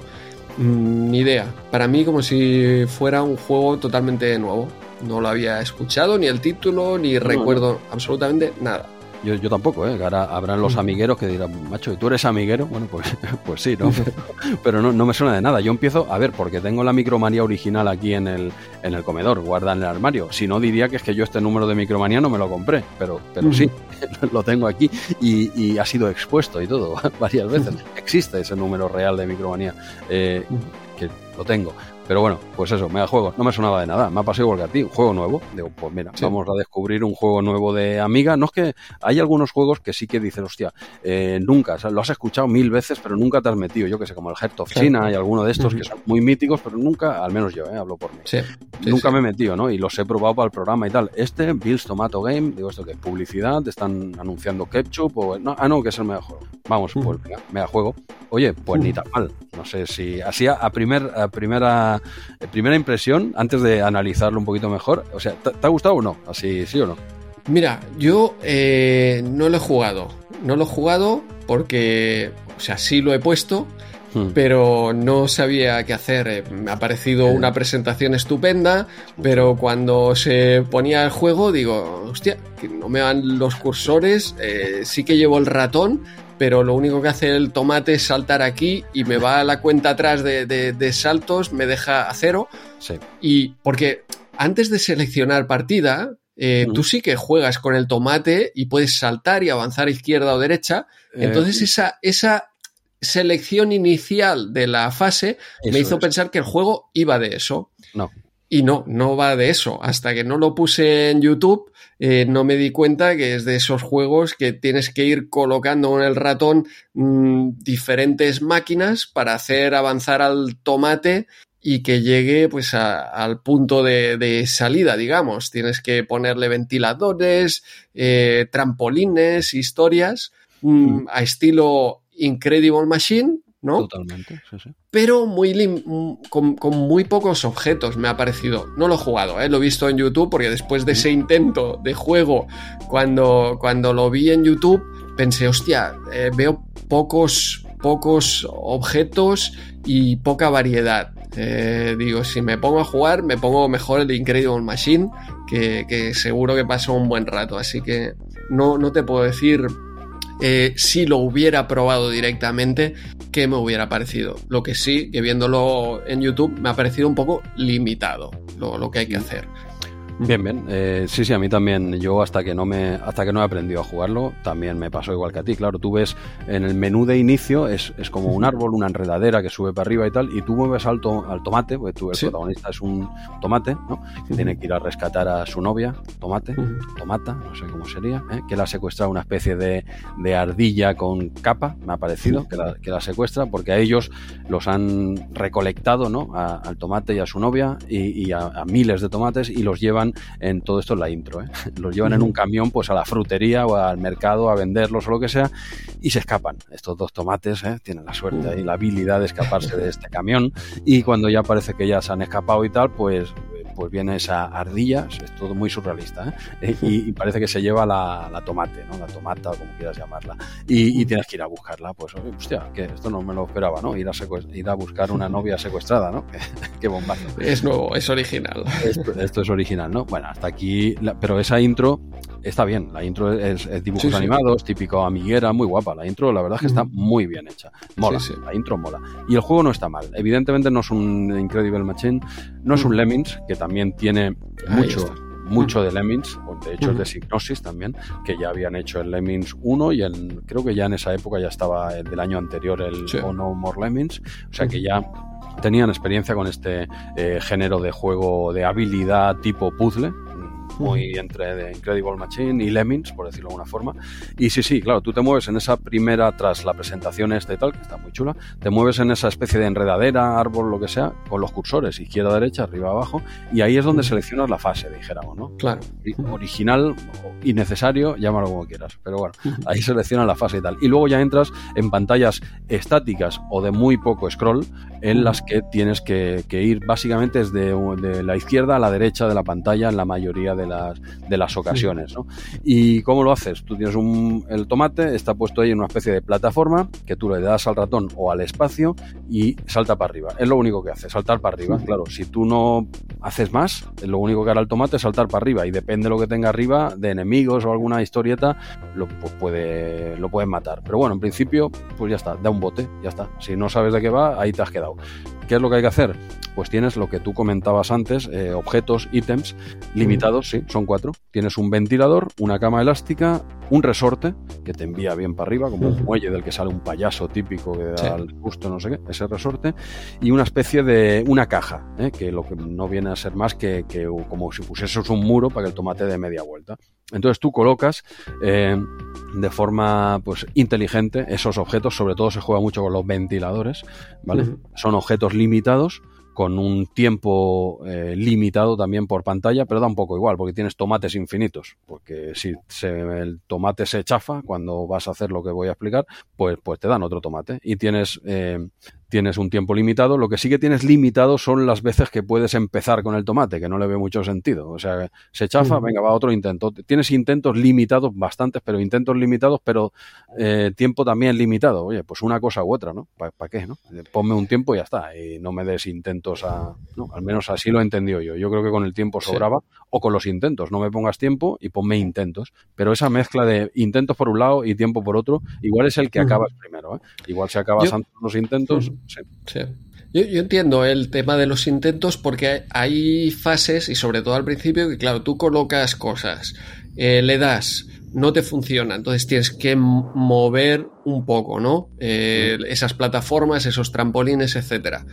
Mm, ni idea. Para mí, como si fuera un juego totalmente nuevo. No lo había escuchado, ni el título, ni recuerdo absolutamente nada. Yo, yo tampoco, ¿eh? Ahora habrán los amigueros que dirán, macho, ¿y tú eres amiguero? Bueno, pues, pues sí, ¿no? Pero, no, no, me suena de nada. Yo empiezo, a ver, porque tengo la micromanía original aquí en el, en el comedor, guarda en el armario. Si no, diría que es que yo este número de micromanía no me lo compré, pero, pero sí, lo tengo aquí y, y, ha sido expuesto y todo, varias veces. Existe ese número real de micromanía, eh, que lo tengo. Pero bueno, pues eso, mega juego. No me sonaba de nada. Me ha pasado igual que a ti. Un juego nuevo. Digo, pues mira, vamos a descubrir un juego nuevo de Amiga. No es que hay algunos juegos que sí que dicen, hostia, eh, nunca, lo has escuchado mil veces, pero nunca te has metido. Yo que sé, como el Heart of China y alguno de estos que son muy míticos, pero nunca, al menos yo, eh, hablo por mí. nunca me he metido, ¿no? Y los he probado para el programa y tal. Este, Bill's Tomato Game, digo, ¿esto que publicidad? ¿Están anunciando ketchup? O, no, ah, no, que es el mega juego. Vamos, pues venga, mega juego. Oye, pues ni tan mal. No sé si así a, primer, a primera eh, primera impresión, antes de analizarlo un poquito mejor, o sea, ¿te, ha gustado o no? Así, sí o no. Mira, yo eh, no lo he jugado. No lo he jugado porque, o sea, sí lo he puesto, hmm. pero no sabía qué hacer. Eh, me ha parecido una presentación estupenda, pero cuando se ponía el juego digo, hostia, que no me van los cursores, sí que llevo el ratón, pero lo único que hace el tomate es saltar aquí y me va a la cuenta atrás de, saltos, me deja a cero. Sí. Y porque antes de seleccionar partida, eh, tú sí que juegas con el tomate y puedes saltar y avanzar izquierda o derecha. Entonces esa, esa selección inicial de la fase me hizo pensar que el juego iba de eso. No. Y no, no va de eso. Hasta que no lo puse en YouTube, eh, no me di cuenta que es de esos juegos que tienes que ir colocando en el ratón mm, diferentes máquinas para hacer avanzar al tomate y que llegue pues al punto de, salida, digamos. Tienes que ponerle ventiladores, eh, trampolines, historias, mm, mm. a estilo Incredible Machine, ¿no? Totalmente, sí, sí. Pero muy con, muy pocos objetos me ha parecido. No lo he jugado, ¿eh? lo he visto en YouTube porque después de ese intento de juego, cuando, cuando lo vi en YouTube, pensé, hostia, eh, veo pocos, pocos objetos y poca variedad. Eh, digo, si me pongo a jugar, me pongo mejor el Incredible Machine, que, que seguro que paso un buen rato. Así que no, no te puedo decir eh, si lo hubiera probado directamente, ¿qué me hubiera parecido? Lo que sí, que viéndolo en YouTube, me ha parecido un poco limitado lo, lo que hay que hacer. Bien, bien. Eh, sí, sí, a mí también. Yo hasta que no me hasta que no he aprendido a jugarlo, también me pasó igual que a ti. Claro, tú ves en el menú de inicio es, es como un árbol, una enredadera que sube para arriba y tal, y tú mueves al, al tomate, porque tú el protagonista es un tomate, ¿no? Que tiene que ir a rescatar a su novia, tomate, tomata, no sé cómo sería, ¿eh? que la ha secuestrado una especie de, de, ardilla con capa, me ha parecido, que la, que la secuestra, porque a ellos los han recolectado, ¿no? al tomate y a su novia y, a miles de tomates y los llevan en todo esto es la intro. ¿eh? Los llevan en un camión pues a la frutería o al mercado a venderlos o lo que sea y se escapan. Estos dos tomates ¿eh? tienen la suerte y la habilidad de escaparse de este camión y cuando ya parece que ya se han escapado y tal, pues pues viene esa ardilla, es todo muy surrealista, ¿eh? y, parece que se lleva la, tomate, ¿no? La tomata, o como quieras llamarla, y, tienes que ir a buscarla, pues, hostia, que esto no me lo esperaba, ¿no? Ir a, ir a buscar una novia secuestrada, ¿no? Qué bombazo. Es nuevo, es original. Esto, es original, ¿no? Bueno, hasta aquí, pero esa intro está bien, la intro es, dibujos animados, típico amiguera, muy guapa, la intro la verdad es que está muy bien hecha, mola, la intro mola, y el juego no está mal, evidentemente no es un Incredible Machine, no es un Lemmings, que también tiene mucho, mucho de Lemmings, de hecho es de Signosis también, que ya habían hecho el Lemmings 1 y en, creo que ya en esa época ya estaba el del año anterior el Oh No More Lemmings, o sea que ya tenían experiencia con este eh, género de juego de habilidad tipo puzzle, muy entre Incredible Machine y Lemmings, por decirlo de alguna forma. Y sí, sí, claro, tú te mueves en esa primera, tras la presentación esta y tal, que está muy chula, te mueves en esa especie de enredadera, árbol, lo que sea, con los cursores, izquierda, derecha, arriba, abajo, y ahí es donde seleccionas la fase, dijéramos, ¿no? Claro. Original y necesario, llámalo como quieras, pero bueno, ahí seleccionas la fase y tal. Y luego ya entras en pantallas estáticas o de muy poco scroll, en las que tienes que, ir básicamente desde de la izquierda a la derecha de la pantalla en la mayoría de las, de las ocasiones. ¿no? ¿Y cómo lo haces? Tú tienes un, el tomate, está puesto ahí en una especie de plataforma que tú le das al ratón o al espacio y salta para arriba. Es lo único que hace, saltar para arriba. Claro, si tú no haces más, lo único que hará el tomate es saltar para arriba y depende de lo que tenga arriba, de enemigos o alguna historieta, lo, pues puede, lo pueden matar. Pero bueno, en principio, pues ya está, da un bote, ya está. Si no sabes de qué va, ahí te has quedado. ¿Qué es lo que hay que hacer? Pues tienes lo que tú comentabas antes, eh, objetos, ítems limitados, sí, son cuatro. Tienes un ventilador, una cama elástica, un resorte que te envía bien para arriba, como un muelle del que sale un payaso típico que da al gusto, no sé qué, ese resorte, y una especie de una caja, ¿eh? que lo que no viene a ser más que, como si pusieses un muro para que el tomate dé media vuelta. Entonces tú colocas eh, de forma pues inteligente esos objetos, sobre todo se juega mucho con los ventiladores, ¿vale? Son objetos limitados con un tiempo eh, limitado también por pantalla, pero da un poco igual, porque tienes tomates infinitos, porque si el tomate se chafa cuando vas a hacer lo que voy a explicar, pues, pues te dan otro tomate. Y tienes eh, tienes un tiempo limitado. Lo que sí que tienes limitado son las veces que puedes empezar con el tomate, que no le ve mucho sentido. O sea, se chafa, venga, va otro intento. Tienes intentos limitados, bastantes, pero intentos limitados, pero eh, tiempo también limitado. Oye, pues una cosa u otra, ¿no? ¿Para qué, no? Ponme un tiempo y ya está. Y no me des intentos a... ¿no? Al menos así lo he entendido yo. Yo creo que con el tiempo sobraba. O con los intentos. No me pongas tiempo y ponme intentos. Pero esa mezcla de intentos por un lado y tiempo por otro, igual es el que acabas primero. ¿eh? Igual si acabas antes los intentos sí. Yo, entiendo el tema de los intentos porque hay fases, y sobre todo al principio, que claro, tú colocas cosas, eh, le das, no te funciona, entonces tienes que mover un poco, ¿no? Eh, esas plataformas, esos trampolines, etcétera.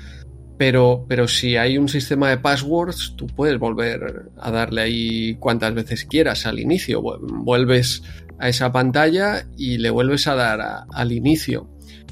Pero, pero si hay un sistema de passwords, tú puedes volver a darle ahí cuantas veces quieras al inicio. Vuelves a esa pantalla y le vuelves a dar al inicio.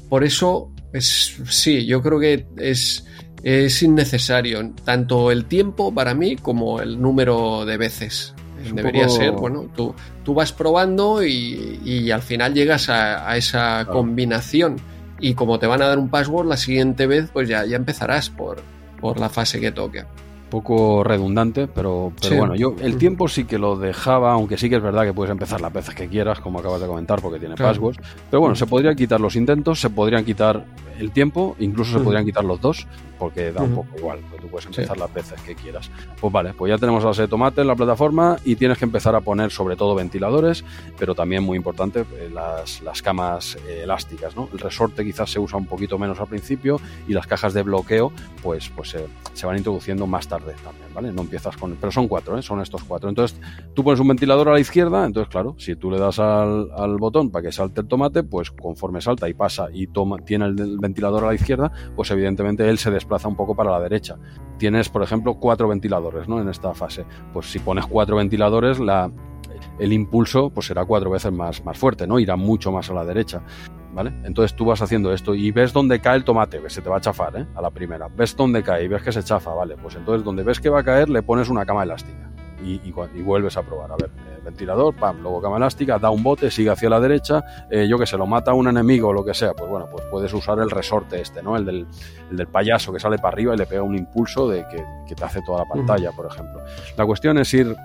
Por eso es, sí, yo creo que es, es innecesario tanto el tiempo para mí como el número de veces. Debería ser, bueno, tú, tú vas probando y, al final llegas a, esa combinación. Y como te van a dar un password, la siguiente vez pues ya, ya empezarás por, por la fase que toque. Poco redundante, pero, pero bueno, yo el tiempo sí que lo dejaba, aunque sí que es verdad que puedes empezar las veces que quieras, como acabas de comentar, porque tiene passwords. Pero bueno, se podrían quitar los intentos, se podrían quitar el tiempo, incluso se podrían quitar los dos, porque da un poco igual, tú puedes empezar las veces que quieras. Pues vale, pues ya tenemos la base de tomate en la plataforma y tienes que empezar a poner sobre todo ventiladores, pero también muy importante eh, las, las camas eh, elásticas, ¿no? El resorte quizás se usa un poquito menos al principio y las cajas de bloqueo pues, pues se van introduciendo más tarde también, ¿vale? No empiezas con... Pero son cuatro, ¿eh? Son estos cuatro. Entonces, tú pones un ventilador a la izquierda, entonces, claro, si tú le das al, botón para que salte el tomate, pues conforme salta y pasa y toma, tiene el, ventilador a la izquierda, pues evidentemente él se desplaza un poco para la derecha. Tienes, por ejemplo, cuatro ventiladores, ¿no? En esta fase. Pues si pones cuatro ventiladores, la, el impulso pues será cuatro veces más, más fuerte, ¿no? Irá mucho más a la derecha. ¿vale? Entonces tú vas haciendo esto y ves dónde cae el tomate, que se te va a chafar, ¿eh? A la primera. Ves dónde cae y ves que se chafa, ¿vale? Pues entonces donde ves que va a caer le pones una cama elástica y, y, vuelves a probar. A ver, eh, ventilador, pam, luego cama elástica, da un bote, sigue hacia la derecha, eh, yo que se lo mata a un enemigo o lo que sea, pues bueno, pues puedes usar el resorte este, ¿no? El del, el del payaso que sale para arriba y le pega un impulso de que, que te hace toda la pantalla, por ejemplo. La cuestión es ir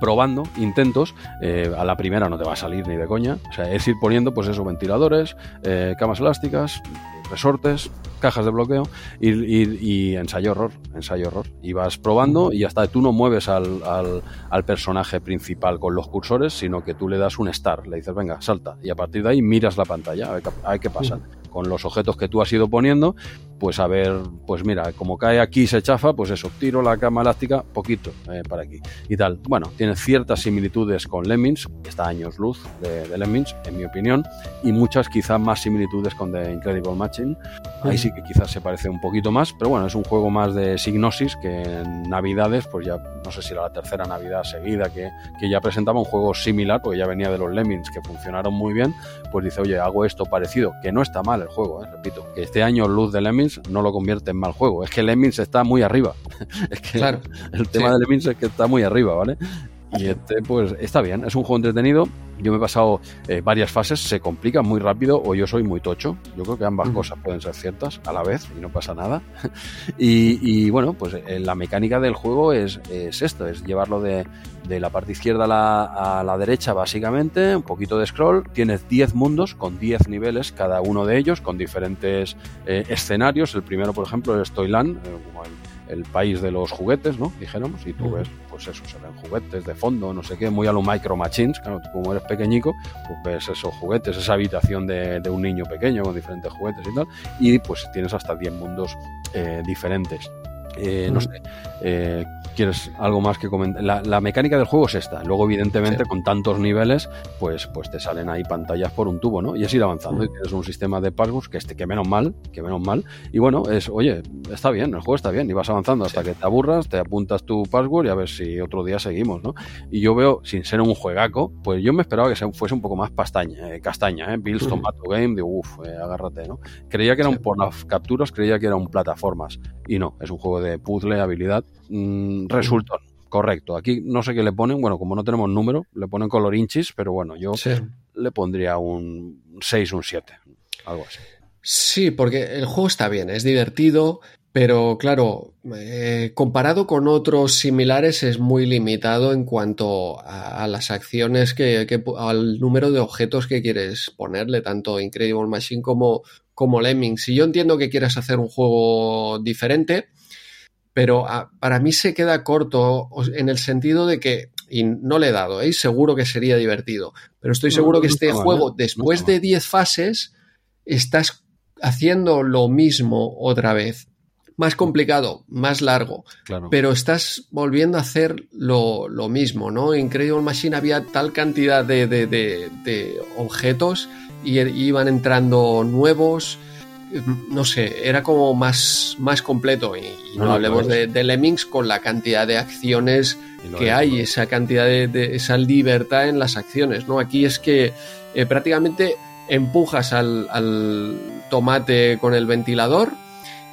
probando intentos, eh, a la primera no te va a salir ni de coña, o sea, es ir poniendo pues esos ventiladores, eh, camas elásticas, resortes, cajas de bloqueo y, ensayo horror, ensayo horror. Y vas probando y hasta tú no mueves al, al, personaje principal con los cursores, sino que tú le das un start, le dices, venga, salta, y a partir de ahí miras la pantalla, a ver, a ver qué pasa con los objetos que tú has ido poniendo, pues a ver, pues mira, como cae aquí se chafa, pues eso, tiro la cama elástica poquito eh, para aquí y tal. Bueno, tiene ciertas similitudes con Lemmings, está años luz de, Lemmings, en mi opinión, y muchas quizás más similitudes con The Incredible Matching. Ahí sí que quizás se parece un poquito más, pero bueno, es un juego más de Signosis que en Navidades, pues ya no sé si era la tercera Navidad seguida que, que ya presentaba un juego similar, porque ya venía de los Lemmings que funcionaron muy bien, pues dice, oye, hago esto parecido, que no está mal el juego, ¿eh? repito. Que este año Luz de Lemmings no lo convierte en mal juego. Es que Lemmings está muy arriba. es que claro, el tema de Lemmings es que está muy arriba, ¿vale? Y este, pues está bien, es un juego entretenido. Yo me he pasado eh, varias fases, se complica muy rápido o yo soy muy tocho. Yo creo que ambas cosas pueden ser ciertas a la vez y no pasa nada. y, bueno, pues eh, la mecánica del juego es, es esto, es llevarlo de, de la parte izquierda a la, a la, derecha básicamente, un poquito de scroll. Tienes 10 mundos con 10 niveles, cada uno de ellos con diferentes eh, escenarios. El primero, por ejemplo, es Toyland, como el el país de los juguetes, ¿no? Dijéramos, y tú ves, pues eso, se ven juguetes de fondo, no sé qué, muy a lo Micro Machines, claro, como eres pequeñico, pues ves esos juguetes, esa habitación de, un niño pequeño con diferentes juguetes y tal, y pues tienes hasta 10 mundos eh, diferentes. Eh, no sé, eh, ¿quieres algo más que comentar? La, mecánica del juego es esta. Luego, evidentemente, con tantos niveles, pues, pues te salen ahí pantallas por un tubo, ¿no? Y es ir avanzando. Y tienes un sistema de passwords que, este, que menos mal, que menos mal. Y bueno, es, oye, está bien, el juego está bien. Y vas avanzando hasta que te aburras, te apuntas tu password y a ver si otro día seguimos, ¿no? Y yo veo, sin ser un juegaco, pues yo me esperaba que fuese un poco más pastaña, eh, castaña, ¿eh? Bills Tomato Game, de uff, agárrate, ¿no? Creía que era un, por las capturas, creía que era un plataformas. Y no, es un juego de puzzle, habilidad, mm, resultó correcto. Aquí no sé qué le ponen, bueno, como no tenemos número, le ponen color inchis, pero bueno, yo le pondría un 6, un 7, algo así. Sí, porque el juego está bien, es divertido, pero claro, eh, comparado con otros similares es muy limitado en cuanto a, las acciones que, al número de objetos que quieres ponerle, tanto Incredible Machine como, como Lemmings. Si yo entiendo que quieras hacer un juego diferente, pero ah, para mí se queda corto en el sentido de que, y no le he dado, ¿eh? seguro que sería divertido, pero estoy seguro que este juego, ¿eh? después de 10 fases, estás haciendo lo mismo otra vez. Más complicado, más largo, Claro. pero estás volviendo a hacer lo, lo mismo, ¿no? En Incredible Machine había tal cantidad de, de- de- de objetos y e- iban entrando nuevos, no sé, era como más, más completo. Y, y no, hablemos de, de Lemmings con la cantidad de acciones que hay, esa cantidad de, de- esa libertad en las acciones, ¿no? Aquí es que eh, prácticamente empujas al, al tomate con el ventilador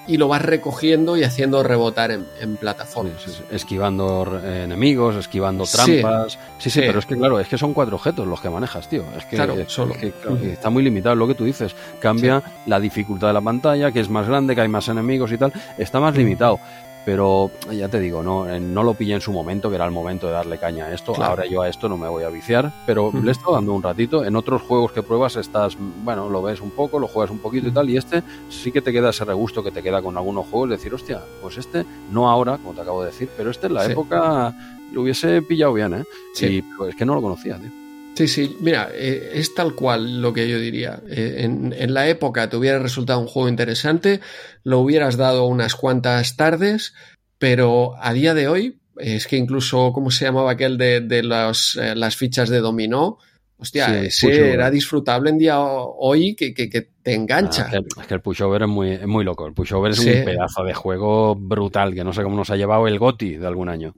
y lo vas recogiendo y haciendo rebotar en, plataformas. sí, sí. Esquivando eh, enemigos, esquivando trampas. Sí, sí, pero es que claro, es que son cuatro objetos los que manejas, tío. Es que, Claro, es solo. que, claro, que está muy limitado lo que tú dices. Cambia la dificultad de la pantalla, que es más grande, que hay más enemigos y tal. Está más limitado. Pero ya te digo, no, eh, no lo pillé en su momento, que era el momento de darle caña a esto. Claro. Ahora yo a esto no me voy a viciar, pero le he estado dando un ratito. En otros juegos que pruebas estás, bueno, lo ves un poco, lo juegas un poquito y tal, y este sí que te queda ese regusto que te queda con algunos juegos, decir, hostia, pues este, no ahora, como te acabo de decir, pero este en la Sí. época lo hubiese pillado bien, ¿eh? Sí. Y es que no lo conocía, tío. Sí, sí, mira, eh, es tal cual lo que yo diría. Eh, en, en la época te hubiera resultado un juego interesante, lo hubieras dado unas cuantas tardes, pero a día de hoy, eh, es que incluso, ¿cómo se llamaba aquel de, de las, eh, las fichas de dominó? Hostia, Sí, ese era disfrutable en día hoy que, que- que te engancha. Ah, es, que, es que el pushover es muy, es muy loco. El pushover es Sí. un pedazo de juego brutal, que no sé cómo nos ha llevado el GOTI de algún año.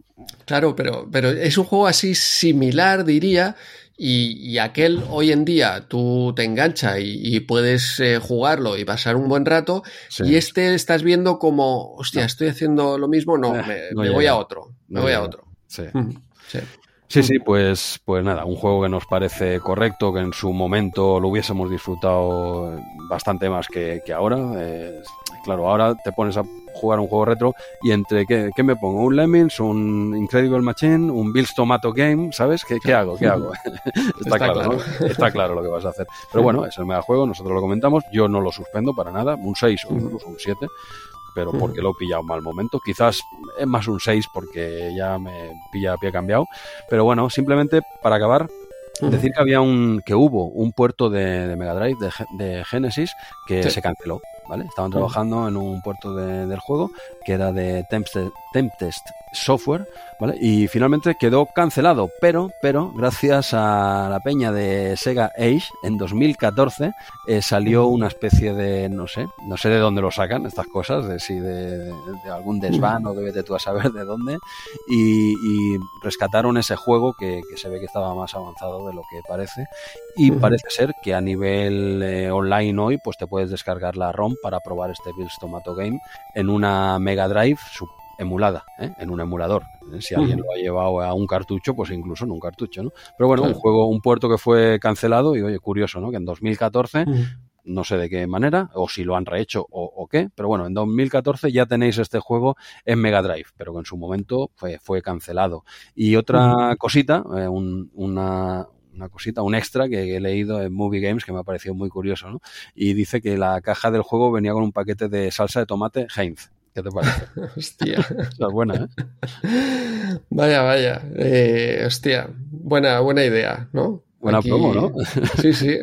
Claro, pero, pero es un juego así similar, diría, y, y aquel hoy en día tú te engancha y, y puedes eh, jugarlo y pasar un buen rato, Sí. y este estás viendo como, hostia, No. estoy haciendo lo mismo, no, Eh, me, no me voy a otro, me No voy a otro. Sí. Sí. Sí, sí, pues, pues nada, un juego que nos parece correcto, que en su momento lo hubiésemos disfrutado bastante más que, que ahora. Eh, claro, ahora te pones a jugar un juego retro y entre qué, qué me pongo, un Lemmings, un Incredible Machine, un Bill's Tomato Game, ¿sabes? ¿Qué, qué hago? ¿Qué hago? Está, Está claro, claro. ¿no? Está claro lo que vas a hacer. Pero bueno, es el megajuego, nosotros lo comentamos, yo no lo suspendo para nada, un 6 o incluso un 7 pero porque lo he pillado mal momento. Quizás es más un 6 porque ya me pilla a pie cambiado. Pero bueno, simplemente para acabar, decir que había un que hubo un puerto de, de Mega Drive de, de Genesis que Sí. se canceló. ¿Vale? Estaban trabajando en un puerto de- del juego que era de Tempest, Tempest Software, ¿vale? Y finalmente quedó cancelado, pero, pero, gracias a la peña de Sega Age, en 2014 eh, salió una especie de, no sé, no sé de dónde lo sacan estas cosas, de si de, de algún desván o que vete tú a saber de dónde, y, y rescataron ese juego que, que se ve que estaba más avanzado de lo que parece, y parece ser que a nivel eh, online hoy, pues te puedes descargar la ROM para probar este Bill's Tomato Game en una Mega Drive emulada, ¿eh? en un emulador. Si alguien lo ha llevado a un cartucho, pues incluso en un cartucho, ¿no? Pero bueno, un juego, un puerto que fue cancelado y oye, curioso, ¿no? Que en 2014, Ujú. no sé de qué manera, o si lo han rehecho o, o qué, pero bueno, en 2014 ya tenéis este juego en Mega Drive, pero que en su momento fue, fue cancelado. Y otra cosita, eh, un- una, una cosita, un extra que he leído en Movie Games que me ha parecido muy curioso, ¿no? Y dice que la caja del juego venía con un paquete de salsa de tomate Heinz. ¿Qué te parece? Hostia. Esa es buena, ¿eh? Vaya, vaya. Eh, hostia. Buena, buena idea, ¿no? Buena promo, ¿no? Sí, sí.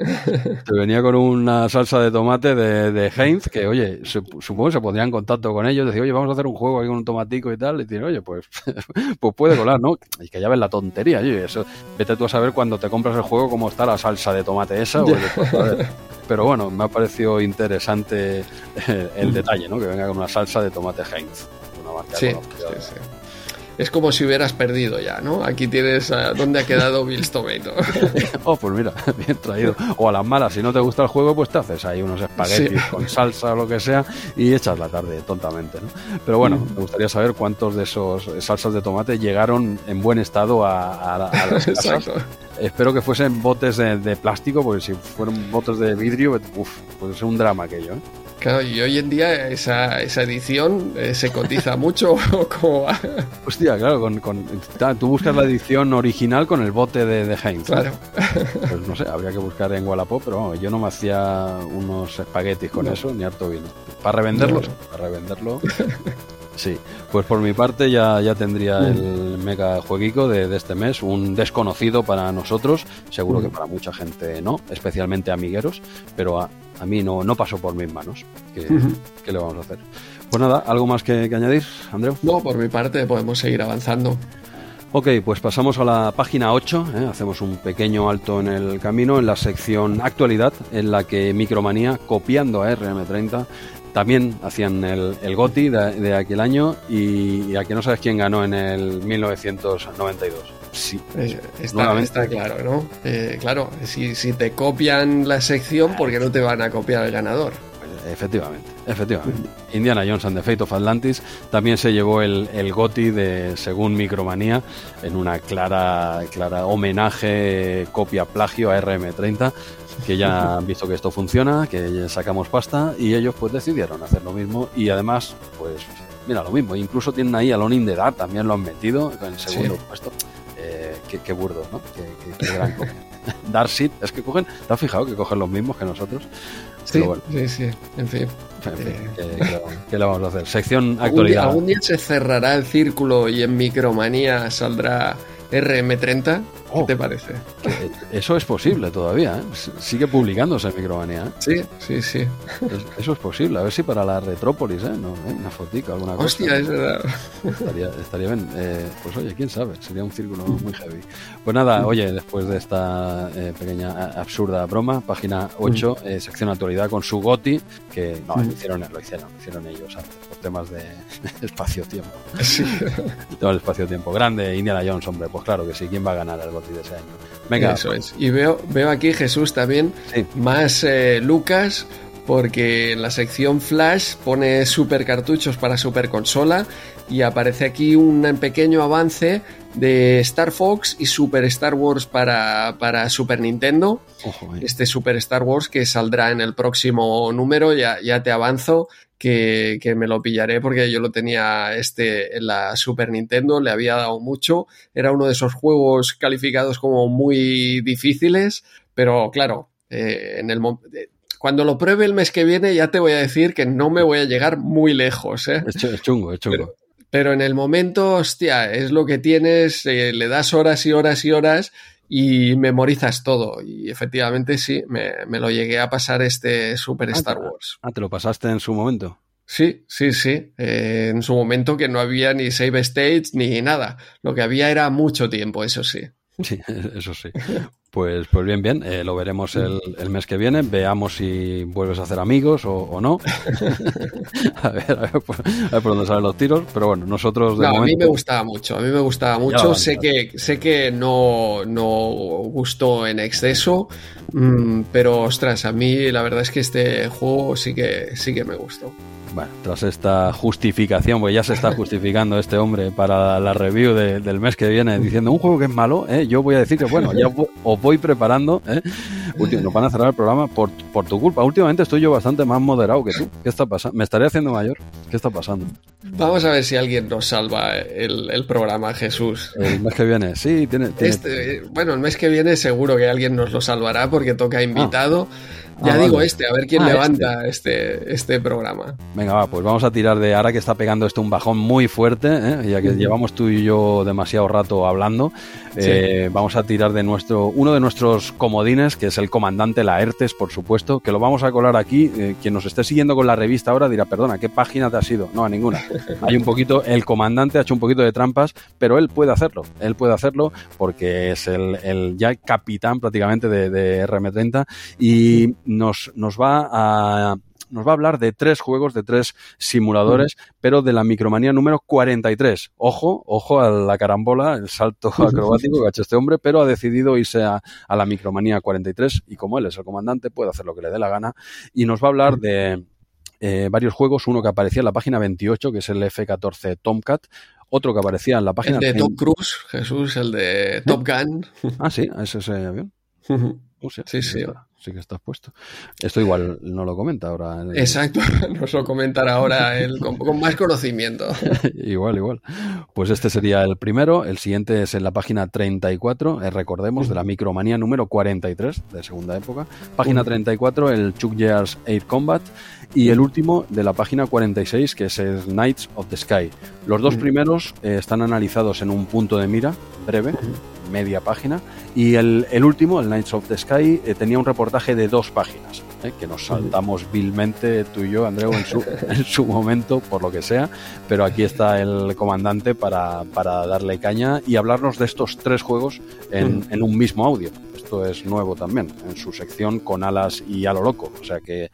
Te venía con una salsa de tomate de, de Heinz, que oye, se- supongo que se pondría en contacto con ellos, decir, oye, vamos a hacer un juego aquí con un tomatico y tal, y decir, oye, pues, pues puede colar, ¿no? Y que ya ves la tontería, oye, eso, vete tú a saber cuando te compras el juego cómo está la salsa de tomate esa, oye, pues, a ver. Pero bueno, me ha parecido interesante eh, el detalle, ¿no? Que venga con una salsa de tomate Heinz, una marca Sí, conocida. sí, sí. Es como si hubieras perdido ya, ¿no? Aquí tienes a dónde ha quedado Bill's Tomato. Oh, pues mira, bien traído. O a las malas, si no te gusta el juego, pues te haces ahí unos espaguetis Sí. con salsa o lo que sea y echas la tarde tontamente, ¿no? Pero bueno, me gustaría saber cuántos de esos salsas de tomate llegaron en buen estado a, a la- a las casas. Espero que fuesen botes de, de plástico, porque si fueran botes de vidrio, uf, pues es un drama aquello, ¿eh? Claro, y hoy en día esa, esa edición eh, se cotiza mucho. ¿Cómo va? Hostia, claro, con, con- tú buscas la edición original con el bote de, de Heinz. ¿no? Claro. Pues no sé, habría que buscar en Wallapop, pero vamos, yo no me hacía unos espaguetis con No. eso, ni harto vino. Para revenderlo, No. para revenderlo. Sí, pues por mi parte ya, ya tendría Mm. el mega jueguico de, de este mes, un desconocido para nosotros, seguro Mm. que para mucha gente no, especialmente amigueros, pero a- a mí no, no pasó por mis manos. ¿Qué, le vamos a hacer? Pues nada, ¿algo más que, añadir, Andreu? No, por mi parte podemos seguir avanzando. Ok, pues pasamos a la página 8, ¿eh? hacemos un pequeño alto en el camino en la sección actualidad, en la que Micromanía, copiando a RM30, también hacían el, el GOTI de, aquel año y, a que no sabes quién ganó en el 1992. Sí, eh, está, claro, ¿no? Eh, claro, si, si te copian la sección, ¿por qué no te van a copiar el ganador? Efectivamente, efectivamente. Indiana Jones and the Fate of Atlantis también se llevó el, el GOTI de según Micromanía en una clara, clara homenaje, copia, plagio a RM30 que ya han visto que esto funciona, que sacamos pasta y ellos pues decidieron hacer lo mismo y además pues mira lo mismo, incluso tienen ahí a Lonin de Dar, también lo han metido en segundo puesto. Eh, qué, burdo, ¿no? Qué, gran Darcy, es que cogen, ¿te has fijado que cogen los mismos que nosotros? Sí, sí, sí, en fin. Eh, ¿qué, le vamos a hacer? Sección actualidad. ¿Algún día, se cerrará el círculo y en Micromanía saldrá RM30? ¿Qué oh. te parece? Eso es posible todavía, ¿eh? Sigue publicándose en Micromanía. ¿eh? Sí, sí, sí. Eso es posible. A ver si para la Retrópolis, ¿eh? No, ¿eh? Una fotica, alguna cosa. Hostia, es verdad. Estaría, bien. pues oye, quién sabe. Sería un círculo muy heavy. Pues nada, oye, después de esta pequeña absurda broma, página 8, sección actualidad con su Goti, que no, lo hicieron, lo hicieron, lo hicieron ellos antes, por temas de espacio-tiempo. Sí. Todo el espacio-tiempo. Grande, Indiana Jones, hombre. Pues claro que sí. ¿Quién va a ganar el Goti? de ese año. Venga. Eso es. Y veo, veo aquí, Jesús, también más eh, Lucas, porque en la sección Flash pone super cartuchos para super consola y aparece aquí un pequeño avance de Star Fox y Super Star Wars para, para Super Nintendo. Eh. Este Super Star Wars que saldrá en el próximo número, ya, ya te avanzo, que, me lo pillaré porque yo lo tenía este en la Super Nintendo, le había dado mucho. Era uno de esos juegos calificados como muy difíciles, pero claro, eh, en el eh, cuando lo pruebe el mes que viene ya te voy a decir que no me voy a llegar muy lejos. ¿eh? Es chungo, es chungo. Pero, en el momento, hostia, es lo que tienes, eh, le das horas y horas y horas y memorizas todo. Y efectivamente sí, me, lo llegué a pasar este Super ah, Star Wars. Ah, ¿te lo pasaste en su momento? Sí, sí, sí. Eh, en su momento que no había ni save states ni nada. Lo que había era mucho tiempo, eso sí. Sí, eso sí. Pues, pues bien, bien, eh, lo veremos el, mes que viene. Veamos si vuelves a hacer amigos o, no. a, ver, a, ver, por, dónde salen los tiros. Pero bueno, nosotros. De no, a mí me gustaba mucho. A mí me gustaba mucho. Sé que, sé que no, no gustó en exceso. Mm, pero ostras, a mí la verdad es que este juego sí que, sí que me gustó. Bueno, tras esta justificación, pues ya se está justificando este hombre para la review del mes que viene, diciendo un juego que es malo, ¿eh? yo voy a decir que bueno, ya os voy preparando, ¿eh? nos van a cerrar el programa por, tu culpa. Últimamente estoy yo bastante más moderado que tú. ¿Qué está pasando? ¿Me estaré haciendo mayor? ¿Qué está pasando? Vamos a ver si alguien nos salva el, programa, Jesús. El mes que viene, sí, tiene... Este, bueno, el mes que viene seguro que alguien nos lo salvará porque toca invitado. Ya ah, digo este, a ver quién ah, levanta este. este. este programa. Venga, va, pues vamos a tirar de ahora que está pegando esto un bajón muy fuerte, ¿eh? ya que llevamos tú y yo demasiado rato hablando. Eh, vamos a tirar de nuestro uno de nuestros comodines, que es el comandante Laertes, por supuesto, que lo vamos a colar aquí. Eh, quien nos esté siguiendo con la revista ahora dirá, perdona, ¿qué página te ha sido? No, a ninguna. Hay un poquito, el comandante ha hecho un poquito de trampas, pero él puede hacerlo. Él puede hacerlo porque es el, el ya capitán prácticamente de, de RM30 y nos, nos va a nos va a hablar de tres juegos, de tres simuladores, pero de la micromanía número 43. Ojo, ojo a la carambola, el salto acrobático que ha hecho este hombre, pero ha decidido irse a, la micromanía 43 y como él es el comandante, puede hacer lo que le dé la gana. Y nos va a hablar de eh, varios juegos, uno que aparecía en la página 28, que es el F-14 Tomcat, otro que aparecía en la página... El de Tom Cruise, Jesús, el de Top Gun. Ah, sí, ese es ese avión. sí, sí sí que estás puesto. Esto igual no lo comenta ahora. Exacto, nos lo comentará ahora él con, más conocimiento. igual, igual. Pues este sería el primero. El siguiente es en la página 34, eh, recordemos, de la Micromanía número 43, de segunda época. Página 34, el Chuck Years 8 Combat. Y el último de la página 46, que es el Knights of the Sky. Los dos primeros eh, están analizados en un punto de mira breve media página. Y el, último, el Knights of the Sky, eh, tenía un reportaje de dos páginas. ¿eh? que nos saltamos vilmente tú y yo, Andreu, en su, en su momento, por lo que sea, pero aquí está el comandante para, para darle caña y hablarnos de estos tres juegos en, en un mismo audio. Esto es nuevo también, en su sección con alas y a lo loco. O sea que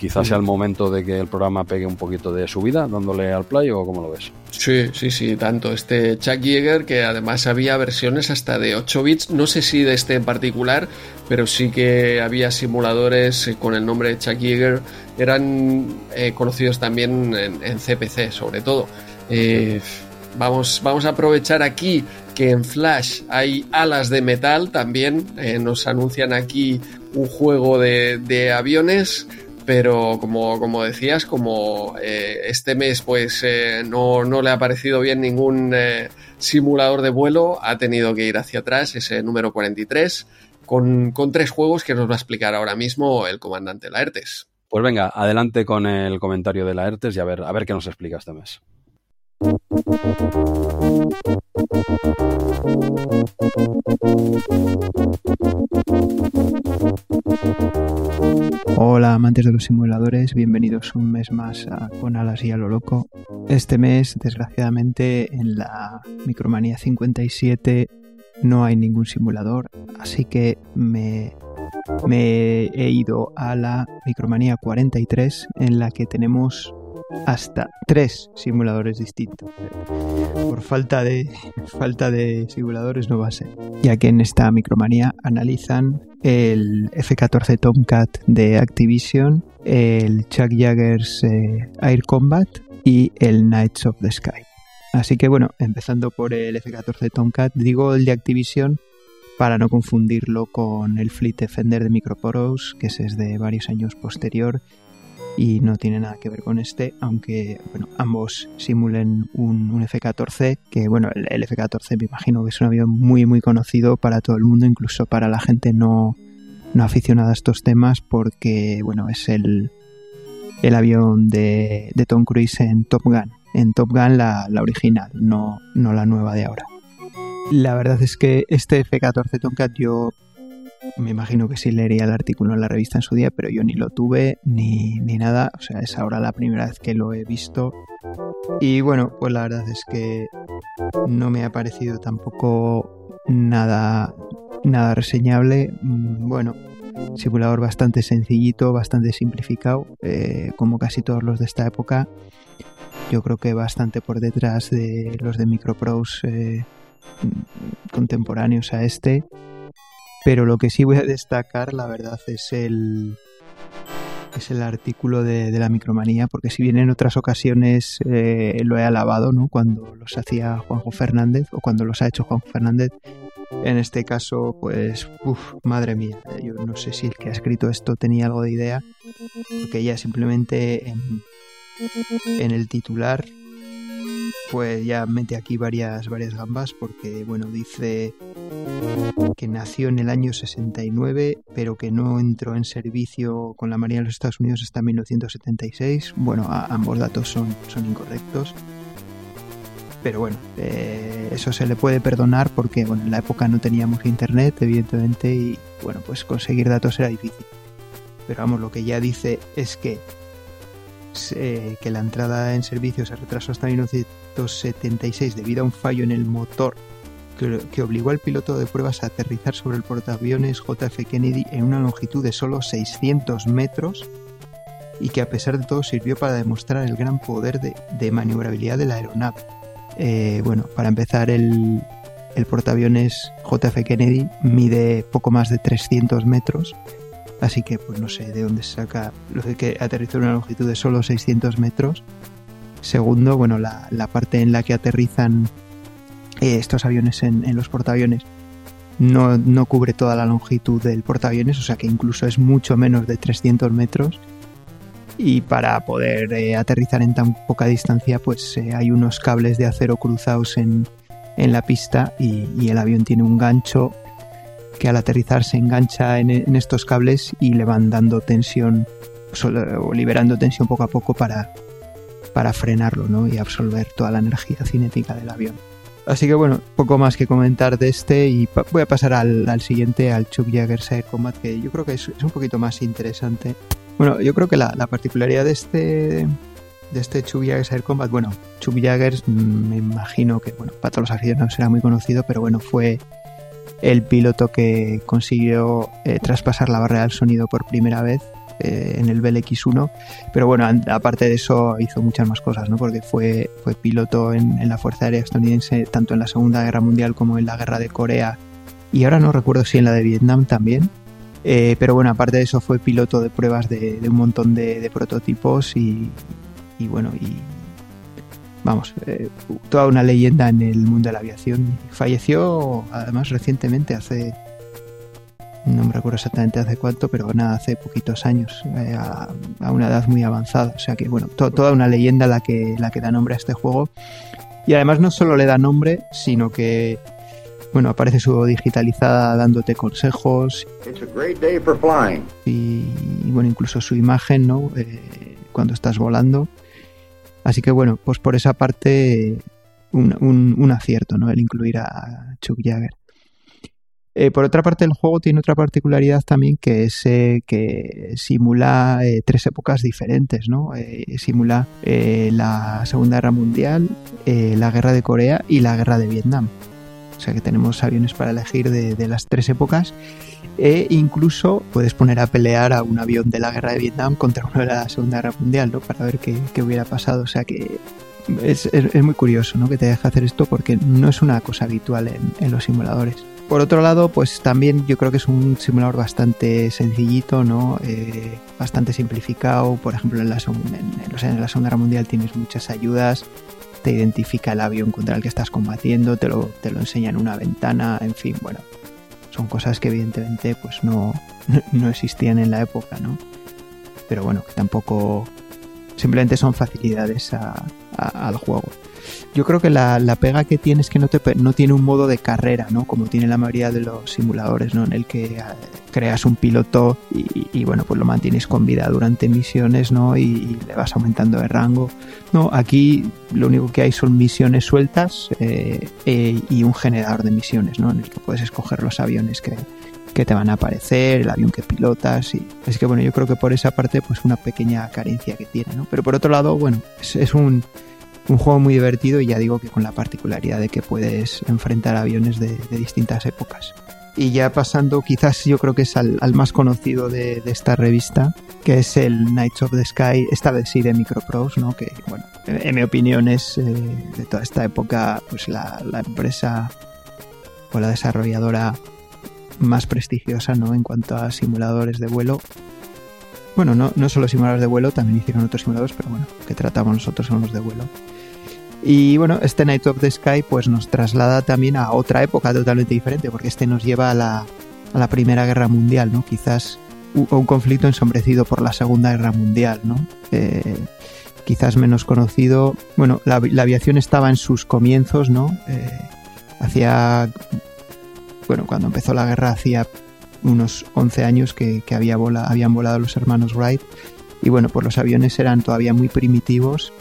quizás sea el momento de que el programa pegue un poquito de su vida dándole al play o cómo lo ves. Sí, sí, sí, tanto. Este Chuck Yeager, que además había versiones hasta de 8 bits, no sé si de este en particular, pero sí que había simuladores con el nombre de Chuck Yeager, eran eh, conocidos también en, CPC, sobre todo. Eh, vamos, vamos a aprovechar aquí que en Flash hay alas de metal también. Eh, nos anuncian aquí un juego de aviones pero como, como decías, como eh, este mes pues eh, no, no, le ha parecido bien ningún eh, simulador de vuelo, ha tenido que ir hacia atrás, ese número 43, con, con, tres juegos que nos va a explicar ahora mismo el comandante Laertes. Pues venga, adelante con el comentario de Laertes y a ver, a ver qué nos explica este mes. Hola amantes de los simuladores, bienvenidos un mes más a Con Alas y a lo Loco. Este mes, desgraciadamente, en la Micromanía 57 no hay ningún simulador, así que me, me he ido a la Micromanía 43 en la que tenemos hasta tres simuladores distintos. Por falta de, falta de simuladores no va a ser, ya que en esta micromanía analizan el F-14 Tomcat de Activision, el Chuck Jaggers eh, Air Combat y el Knights of the Sky. Así que bueno, empezando por el F-14 Tomcat, digo el de Activision para no confundirlo con el Fleet Defender de Microporos, que es de varios años posterior y no tiene nada que ver con este, aunque bueno, ambos simulen un, F-14, que bueno, el, F-14 me imagino que es un avión muy muy conocido para todo el mundo, incluso para la gente no, no aficionada a estos temas, porque bueno, es el, el avión de, de Tom Cruise en Top Gun, en Top Gun la, la original, no, no la nueva de ahora. La verdad es que este F-14 Tomcat yo me imagino que sí leería el artículo en la revista en su día, pero yo ni lo tuve ni, ni nada. O sea, es ahora la primera vez que lo he visto. Y bueno, pues la verdad es que no me ha parecido tampoco nada, nada reseñable. Mm, bueno, simulador bastante sencillito, bastante simplificado, eh, como casi todos los de esta época. Yo creo que bastante por detrás de los de Microprose eh, contemporáneos a este. Pero lo que sí voy a destacar, la verdad, es el, es el artículo de, la micromanía, porque si bien en otras ocasiones eh, lo he alabado, ¿no? Cuando los hacía Juanjo Fernández o cuando los ha hecho Juanjo Fernández, en este caso, pues, uff, madre mía, eh, yo no sé si el que ha escrito esto tenía algo de idea, porque ya simplemente en, en el titular pues ya mete aquí varias, varias gambas porque, bueno, dice que nació en el año 69, pero que no entró en servicio con la Marina de los Estados Unidos hasta 1976. Bueno, ambos datos son, son incorrectos. Pero bueno, eh, eso se le puede perdonar porque bueno, en la época no teníamos internet, evidentemente, y bueno, pues conseguir datos era difícil. Pero vamos, lo que ya dice es que que la entrada en servicio se retrasó hasta 1976 debido a un fallo en el motor que, obligó al piloto de pruebas a aterrizar sobre el portaaviones JF Kennedy en una longitud de solo 600 metros y que a pesar de todo sirvió para demostrar el gran poder de, maniobrabilidad de la aeronave. Eh, bueno, para empezar, el, el portaaviones JF Kennedy mide poco más de 300 metros Así que pues no sé de dónde se saca lo de que aterrizó en una longitud de solo 600 metros. Segundo, bueno, la, parte en la que aterrizan eh, estos aviones en, los portaaviones no, no, cubre toda la longitud del portaaviones, o sea que incluso es mucho menos de 300 metros. Y para poder eh, aterrizar en tan poca distancia, pues eh, hay unos cables de acero cruzados en, en la pista y, y, el avión tiene un gancho que al aterrizar se engancha en, estos cables y le van dando tensión o liberando tensión poco a poco para, para frenarlo ¿no? y absorber toda la energía cinética del avión. Así que bueno, poco más que comentar de este y voy a pasar al, siguiente, al Chuck Jaggers Air Combat, que yo creo que es, un poquito más interesante. Bueno, yo creo que la, particularidad de este de este Chuck Jaggers Air Combat, bueno, Chuck Jaggers mm, me imagino que, bueno, para todos los aficionados será muy conocido, pero bueno, fue el piloto que consiguió eh, traspasar la barrera del sonido por primera vez eh, en el Bell X1, pero bueno, aparte de eso hizo muchas más cosas, ¿no? Porque fue, fue piloto en, la Fuerza Aérea estadounidense tanto en la Segunda Guerra Mundial como en la Guerra de Corea y ahora no recuerdo si en la de Vietnam también. Eh, pero bueno, aparte de eso fue piloto de pruebas de, un montón de, prototipos y, bueno, y vamos, eh, toda una leyenda en el mundo de la aviación. Falleció además recientemente, hace no me recuerdo exactamente hace cuánto, pero nada, hace poquitos años, eh, a, una edad muy avanzada. O sea que, bueno, toda una leyenda la que, la que da nombre a este juego. Y además no solo le da nombre, sino que, bueno, aparece su digitalizada dándote consejos. Y, bueno, incluso su imagen, ¿no? Eh, cuando estás volando. Así que, bueno, pues por esa parte, un, un, un acierto, ¿no? El incluir a Chuck Jagger. Eh, por otra parte, el juego tiene otra particularidad también que es eh, que simula eh, tres épocas diferentes, ¿no? simula la Segunda Guerra Mundial, la Guerra de Corea y la Guerra de Vietnam. O sea que tenemos aviones para elegir de, las tres épocas. E incluso puedes poner a pelear a un avión de la Guerra de Vietnam contra uno de la Segunda Guerra Mundial, ¿no? Para ver qué, hubiera pasado. O sea que es, muy curioso, ¿no? Que te deje hacer esto porque no es una cosa habitual en los simuladores. Por otro lado, pues también yo creo que es un simulador bastante sencillito, ¿no? Eh, bastante simplificado. Por ejemplo, en la, Segunda Guerra Mundial tienes muchas ayudas, te identifica el avión contra el que estás combatiendo, te lo, te lo enseña en una ventana, en fin, bueno, son cosas que evidentemente pues no, no existían en la época, ¿no? Pero bueno, que tampoco simplemente son facilidades al juego. Yo creo que la, pega que tiene es que no, te, no tiene un modo de carrera, ¿no? Como tiene la mayoría de los simuladores, ¿no? En el que eh, creas un piloto y, bueno, pues lo mantienes con vida durante misiones, ¿no? Y, le vas aumentando de rango. No, aquí lo único que hay son misiones sueltas eh, eh, y un generador de misiones, ¿no? En el que puedes escoger los aviones que, que te van a aparecer, el avión que pilotas y es que bueno yo creo que por esa parte pues una pequeña carencia que tiene ¿no? pero por otro lado bueno es un un juego muy divertido y ya digo que con la particularidad de que puedes enfrentar aviones de, distintas épocas. Y ya pasando, quizás yo creo que es al, más conocido de, esta revista, que es el Knights of the Sky, esta vez sí de Microprose, ¿no? que bueno, en, mi opinión es eh, de toda esta época pues la, empresa o la desarrolladora más prestigiosa ¿no? en cuanto a simuladores de vuelo bueno, no, no solo simuladores de vuelo, también hicieron otros simuladores, pero bueno, que tratamos nosotros son los de vuelo. Y bueno, este Night of the Sky pues nos traslada también a otra época totalmente diferente, porque este nos lleva a la, a la Primera Guerra Mundial, ¿no? Quizás un conflicto ensombrecido por la Segunda Guerra Mundial, ¿no? Eh, quizás menos conocido. Bueno, la, aviación estaba en sus comienzos, ¿no? Eh, hacía, bueno, cuando empezó la guerra hacía unos 11 años que, había habían volado los hermanos Wright y bueno, pues los aviones eran todavía muy primitivos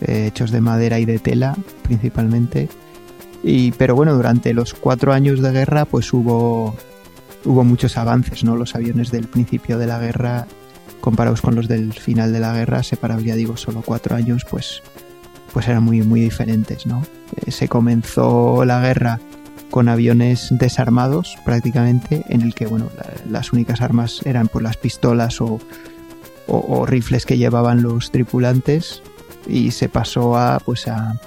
eh, hechos de madera y de tela principalmente. Y, pero bueno, durante los cuatro años de guerra pues hubo, hubo muchos avances, ¿no? Los aviones del principio de la guerra comparados con los del final de la guerra, separados ya digo solo cuatro años, pues, pues eran muy, muy diferentes, ¿no? Eh, se comenzó la guerra con aviones desarmados prácticamente, en el que bueno, las únicas armas eran pues las pistolas o, o, rifles que llevaban los tripulantes y se pasó a pues a,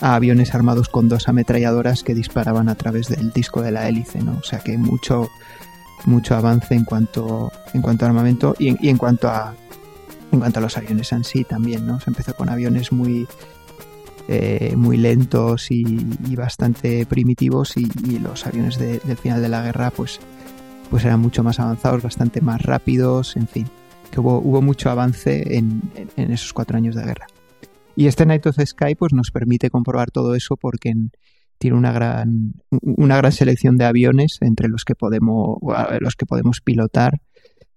aviones armados con dos ametralladoras que disparaban a través del disco de la hélice, ¿no? O sea que mucho mucho avance en cuanto en cuanto a armamento y en, cuanto a en cuanto a los aviones en sí también, ¿no? Se empezó con aviones muy eh, muy lentos y, bastante primitivos y, los aviones del final de la guerra pues pues eran mucho más avanzados, bastante más rápidos, en fin, que hubo, mucho avance en esos cuatro años de guerra. Y este Night of Sky pues, nos permite comprobar todo eso porque tiene una gran, una gran selección de aviones entre los que podemos, los que podemos pilotar,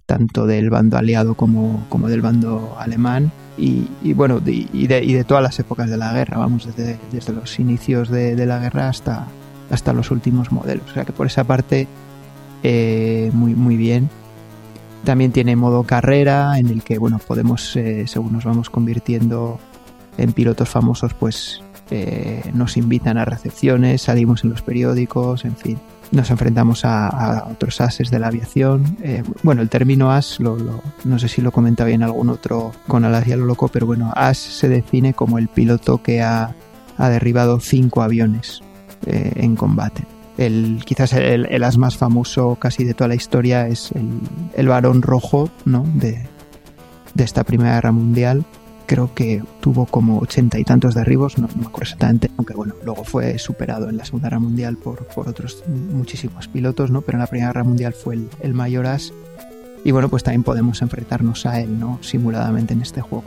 tanto del bando aliado como, como del bando alemán. Y, bueno, y, de, y, de, todas las épocas de la guerra, vamos, desde, desde los inicios de, de, la guerra hasta, hasta los últimos modelos. O sea que por esa parte, eh, muy, muy bien. También tiene modo carrera, en el que, bueno, podemos, eh, según nos vamos convirtiendo en pilotos famosos, pues eh, nos invitan a recepciones, salimos en los periódicos, en fin nos enfrentamos a, otros ases de la aviación. Eh, bueno, el término as, lo, no sé si lo comentaba bien algún otro con Alasia lo loco, pero bueno, as se define como el piloto que ha, derribado cinco aviones eh, en combate. El, quizás el, as más famoso casi de toda la historia es el, el varón rojo ¿no? de, de esta Primera Guerra Mundial, creo que tuvo como ochenta y tantos derribos, no, me acuerdo exactamente, aunque bueno, luego fue superado en la Segunda Guerra Mundial por, por otros muchísimos pilotos, ¿no? Pero en la Primera Guerra Mundial fue el, el mayor as. Y bueno, pues también podemos enfrentarnos a él, ¿no? Simuladamente en este juego.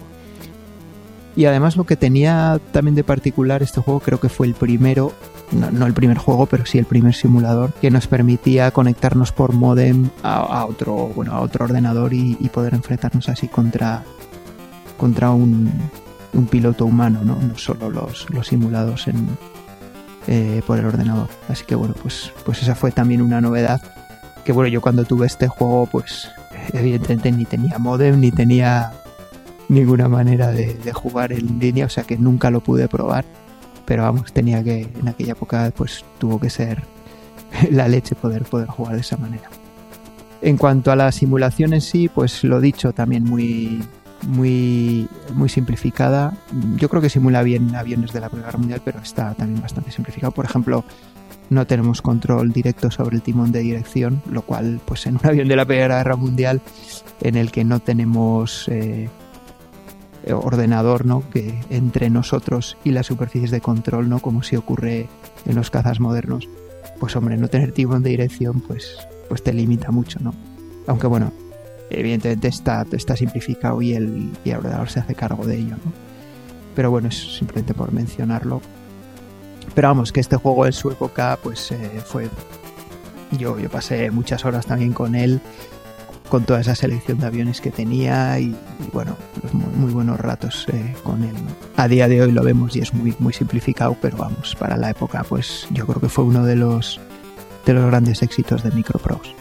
Y además lo que tenía también de particular este juego creo que fue el primero, no, el primer juego, pero sí el primer simulador que nos permitía conectarnos por modem a, otro, bueno, a otro ordenador y, poder enfrentarnos así contra, contra un, piloto humano, ¿no? solo los, simulados eh, por el ordenador. Así que bueno, pues, pues esa fue también una novedad. Que bueno, yo cuando tuve este juego, pues evidentemente ni tenía modem, ni tenía ninguna manera de, jugar en línea, o sea que nunca lo pude probar. Pero vamos, tenía que, en aquella época, pues tuvo que ser la leche poder, poder jugar de esa manera. En cuanto a la simulación en sí, pues lo dicho, también muy, muy, muy simplificada. Yo creo que simula bien aviones de la Primera Guerra Mundial, pero está también bastante simplificado. Por ejemplo, no tenemos control directo sobre el timón de dirección, lo cual, pues en un avión de la Primera Guerra Mundial, en el que no tenemos eh, ordenador, ¿no? Que entre nosotros y las superficies de control, ¿no? Como si ocurre en los cazas modernos. Pues hombre, no tener timón de dirección, pues, pues te limita mucho, ¿no? Aunque bueno, evidentemente está, está simplificado y el, y ordenador se hace cargo de ello. Pero bueno, es simplemente por mencionarlo. Pero vamos, que este juego en su época, pues eh, fue. Yo, yo pasé muchas horas también con él, con toda esa selección de aviones que tenía y, bueno, pues muy, buenos ratos eh, con él. A día de hoy lo vemos y es muy, muy simplificado, pero vamos, para la época, pues yo creo que fue uno de los, de los grandes éxitos de Microprose.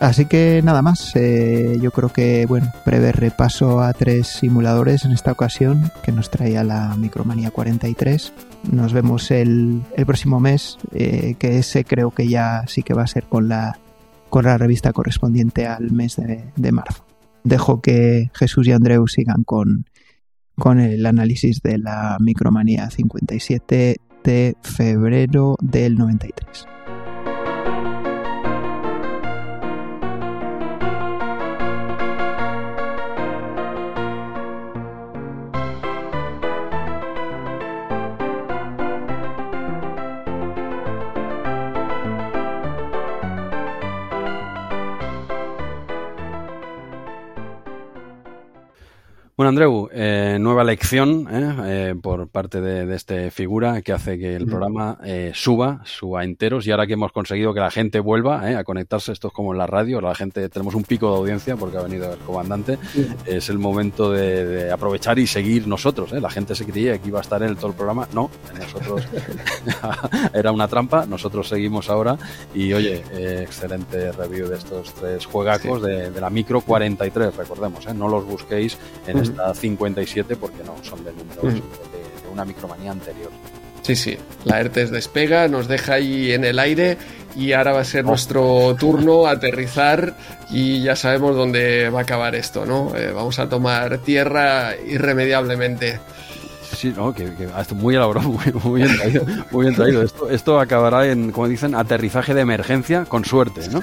Así que nada más, eh, yo creo que, bueno, breve repaso a tres simuladores en esta ocasión que nos traía la Micromanía 43. Nos vemos el, próximo mes, eh, que ese creo que ya sí que va a ser con la, con la revista correspondiente al mes de, de marzo. Dejo que Jesús y Andreu sigan con, con el análisis de la Micromanía 57 de febrero del 93. Bueno, Andreu, eh, nueva lección ¿eh? Eh, por parte de, este figura que hace que el programa suba, suba enteros. Y ahora que hemos conseguido que la gente vuelva a conectarse, esto es como en la radio, la gente tenemos un pico de audiencia porque ha venido el comandante, es el momento de, aprovechar y seguir nosotros. La gente se creía que iba a estar en todo el programa, no, nosotros era una trampa, nosotros seguimos ahora. Y oye, excelente review de estos tres juegacos de, la micro 43, recordemos, no los busquéis en esta 57 porque no son de números de, una micromanía anterior. Sí, sí, la ERTES despega, nos deja ahí en el aire y ahora va a ser nuestro turno aterrizar y ya sabemos dónde va a acabar esto, ¿no? Eh, vamos a tomar tierra irremediablemente. Sí, no, que, muy elaborado, muy, bien traído. Muy bien traído. Esto, esto acabará en, como dicen, aterrizaje de emergencia con suerte, ¿no?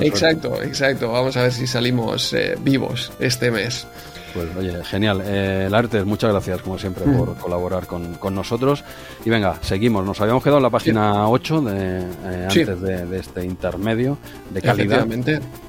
exacto, exacto. Vamos a ver si salimos eh, vivos este mes. Pues oye, genial. Eh, Lartes, muchas gracias como siempre mm. por colaborar con, nosotros. Y venga, seguimos. Nos habíamos quedado en la página 8 de, eh, antes de, este intermedio de calidad.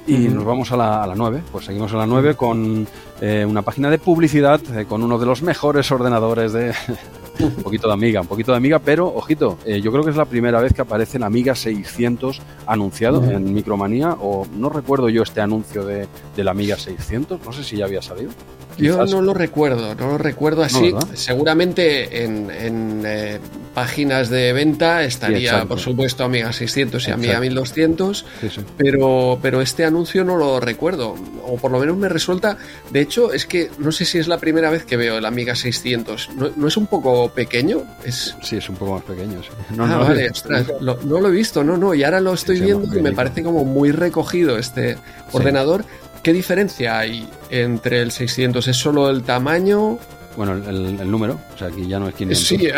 Y nos vamos a la, a la 9. Pues seguimos a la 9 con eh, una página de publicidad con uno de los mejores ordenadores de, un poquito de Amiga, un poquito de Amiga, pero ojito, eh, yo creo que es la primera vez que aparece el Amiga 600 anunciado en Micromanía, o no recuerdo yo este anuncio de, la Amiga 600, no sé si ya había salido. Yo no lo recuerdo, no lo recuerdo así. Seguramente en, eh, páginas de venta estaría, por supuesto, Amiga 600 y Amiga 1200, Pero, pero este anuncio no lo recuerdo, o por lo menos me resulta. De hecho, es que no sé si es la primera vez que veo el Amiga 600. ¿No, es un poco pequeño? Es... Sí, es un poco más pequeño. No, ah, vale, no lo he visto, no, no, y ahora lo estoy viendo y me parece como muy recogido este ordenador. ¿Qué diferencia hay entre el 600? ¿Es solo el tamaño? Bueno, el, número, o sea, aquí ya no es 500. Sí,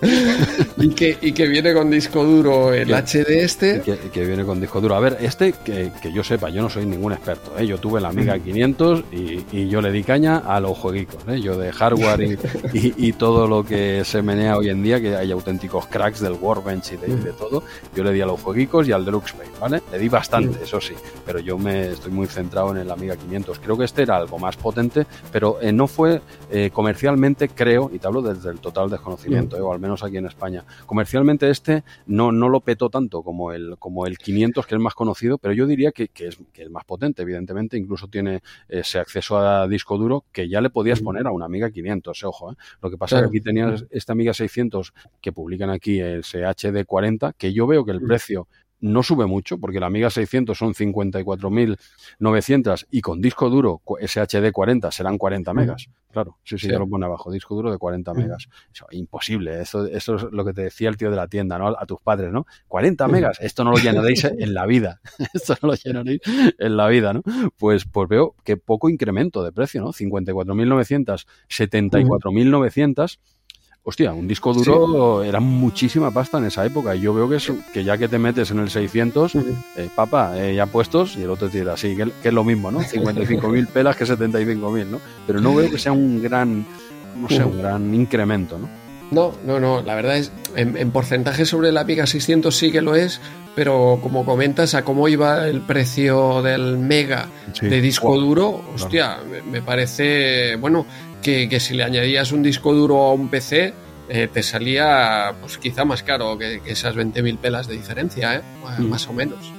y, que, y que viene con disco duro el HD este. Que, viene con disco duro. A ver, este, que, yo sepa, yo no soy ningún experto. ¿eh? Yo tuve la Amiga 500 y, yo le di caña a los jueguicos. ¿eh? Yo de hardware y, todo lo que se menea hoy en día, que hay auténticos cracks del Workbench y de, todo, yo le di a los jueguicos y al Deluxe ¿vale? Le di bastante, eso sí, pero yo me estoy muy centrado en el Amiga 500. Creo que este era algo más potente, pero eh, no fue eh, comercialmente, creo, y te hablo desde el total desconocimiento, o al menos aquí en España, Comercialmente este no, no lo petó tanto como el, como el 500, que es más conocido, pero yo diría que, que, es, que es más potente, evidentemente. Incluso tiene ese acceso a disco duro que ya le podías poner a una Amiga 500, ojo. ¿eh? Lo que pasa es que aquí tenías esta Amiga 600 que publican aquí, el HD40, que yo veo que el precio no sube mucho, porque la Amiga 600 son 54.900 y con disco duro SHD 40 serán 40 megas. Claro, sí, sí, ya lo pone abajo, disco duro de 40 megas. Eso, imposible, eso, eso es lo que te decía el tío de la tienda, ¿no? A tus padres, ¿no? 40 megas, esto no lo llenaréis en la vida, esto no lo llenaréis en la vida, ¿no? Pues, pues veo que poco incremento de precio, ¿no? 54.900, 74.900 hostia, un disco duro era muchísima pasta en esa época. Y yo veo que, que ya que te metes en el 600, eh, papá, eh, ya puestos, y el otro te dirá, sí, que, es lo mismo, ¿no? 55.000 pelas que 75.000, ¿no? Pero no veo que sea un gran, no sé, un gran incremento, ¿no? No, no, no, la verdad es, en, porcentaje sobre la Amiga 600 sí que lo es, pero como comentas, a cómo iba el precio del Mega de disco duro, hostia, me parece, bueno, que, si le añadías un disco duro a un PC, eh, te salía pues quizá más caro que, esas 20.000 pelas de diferencia, ¿eh? Mm. más o menos.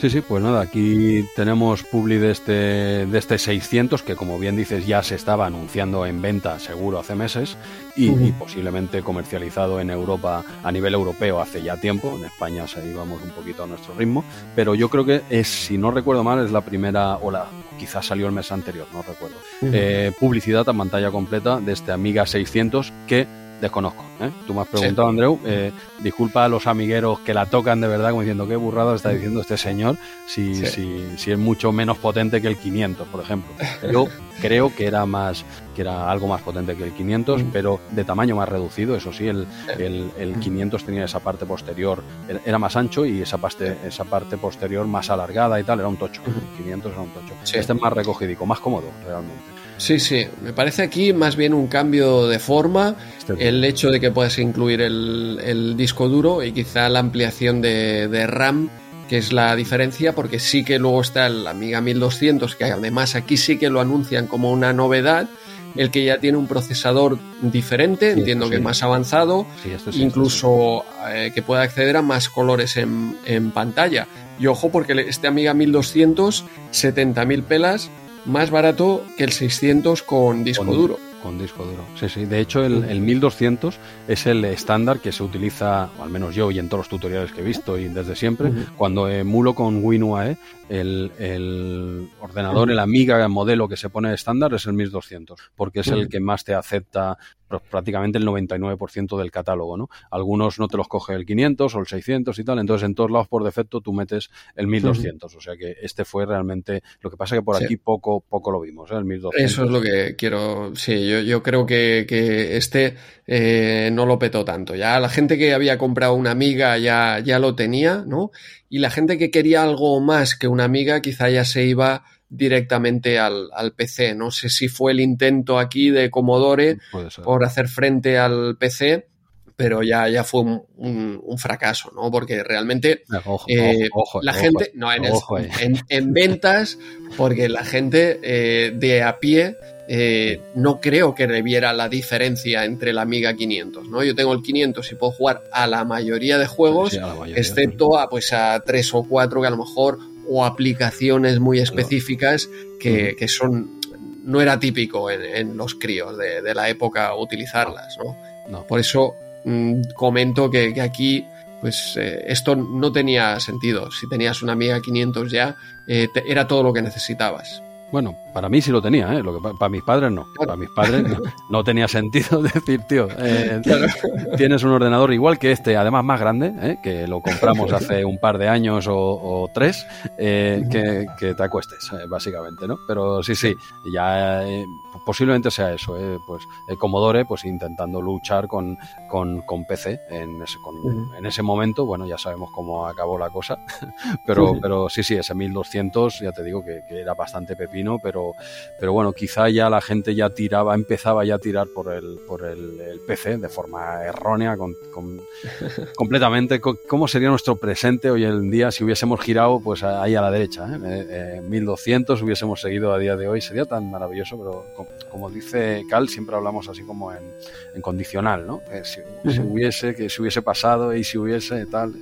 Sí, sí, pues nada, aquí tenemos Publi de este, de este 600 que como bien dices ya se estaba anunciando en venta seguro hace meses y, posiblemente comercializado en Europa a nivel europeo hace ya tiempo, en España se íbamos un poquito a nuestro ritmo, pero yo creo que es, si no recuerdo mal, es la primera o la quizás salió el mes anterior, no recuerdo, eh, publicidad a pantalla completa de este Amiga 600 que desconozco. ¿eh? Tú me has preguntado, Andreu, eh, disculpa a los amigueros que la tocan de verdad, como diciendo qué burrada está diciendo este señor, si, si, si es mucho menos potente que el 500, por ejemplo. Yo creo que era más que era algo más potente que el 500, mm. pero de tamaño más reducido, eso sí, el, el, 500 tenía esa parte posterior, era más ancho y esa parte, esa parte posterior más alargada y tal, era un tocho. El 500 era un tocho. Este es más recogidico, más cómodo, realmente. Sí, sí, me parece aquí más bien un cambio de forma, el hecho de que puedas incluir el, disco duro y quizá la ampliación de, RAM, que es la diferencia, porque sí que luego está el Amiga 1200, que además aquí sí que lo anuncian como una novedad, el que ya tiene un procesador diferente, entiendo que más avanzado, incluso eh, que pueda acceder a más colores en, en, pantalla. Y ojo, porque este Amiga 1200, 70.000 pelas, más barato que el 600 con disco duro. Con disco duro, sí, sí. De hecho, el, el 1200 es el estándar que se utiliza, o al menos yo y en todos los tutoriales que he visto y desde siempre, cuando emulo con WinUAE, el, el ordenador, el Amiga modelo que se pone estándar es el 1200, porque es el que más te acepta prácticamente el 99% del catálogo, ¿no? Algunos no te los coge el 500 o el 600 y tal, entonces en todos lados por defecto tú metes el 1200, o sea que este fue realmente, lo que pasa que por aquí poco poco lo vimos, ¿eh? el 1200. Eso es lo que quiero, sí, yo, yo creo que, que este eh, no lo petó tanto, ya la gente que había comprado una amiga ya, ya lo tenía, ¿no? Y la gente que quería algo más que una amiga quizá ya se iba directamente al, al, PC. No sé si fue el intento aquí de Commodore por hacer frente al PC, pero ya, ya fue un, fracaso, ¿no? Porque realmente eh, la gente, no, en, ventas, porque la gente eh, de a pie eh, no creo que viera la diferencia entre la Amiga 500, ¿no? Yo tengo el 500 y puedo jugar a la mayoría de juegos, excepto a, pues, a tres o cuatro que a lo mejor, o aplicaciones muy específicas que, son no era típico en, los críos de, la época utilizarlas, ¿no? Por eso mm, comento que, aquí pues eh, esto no tenía sentido. Si tenías una Amiga 500 ya, eh, era todo lo que necesitabas. Bueno, para mí sí lo tenía, ¿eh? Lo que, para mis padres no. Para mis padres no, tenía sentido decir, tío, eh, tienes un ordenador igual que este, además más grande, ¿eh? que lo compramos hace un par de años o, tres, eh, que, te acuestes, básicamente, ¿no? Pero sí, sí, ya posiblemente sea eso, pues Commodore pues intentando luchar con, con, con PC en ese, en ese momento, bueno, ya sabemos cómo acabó la cosa, pero, pero sí, sí, ese 1200, ya te digo que, que era bastante pepino pero, pero bueno, quizá ya la gente ya tiraba, empezaba ya a tirar por el, por el, PC de forma errónea, con, completamente. ¿Cómo sería nuestro presente hoy en día si hubiésemos girado pues ahí a la derecha? ¿eh? 1200 eh, hubiésemos seguido a día de hoy, sería tan maravilloso, pero como, dice Cal, siempre hablamos así como en, condicional, ¿no? Eh, si, hubiese, que si hubiese pasado y si hubiese tal.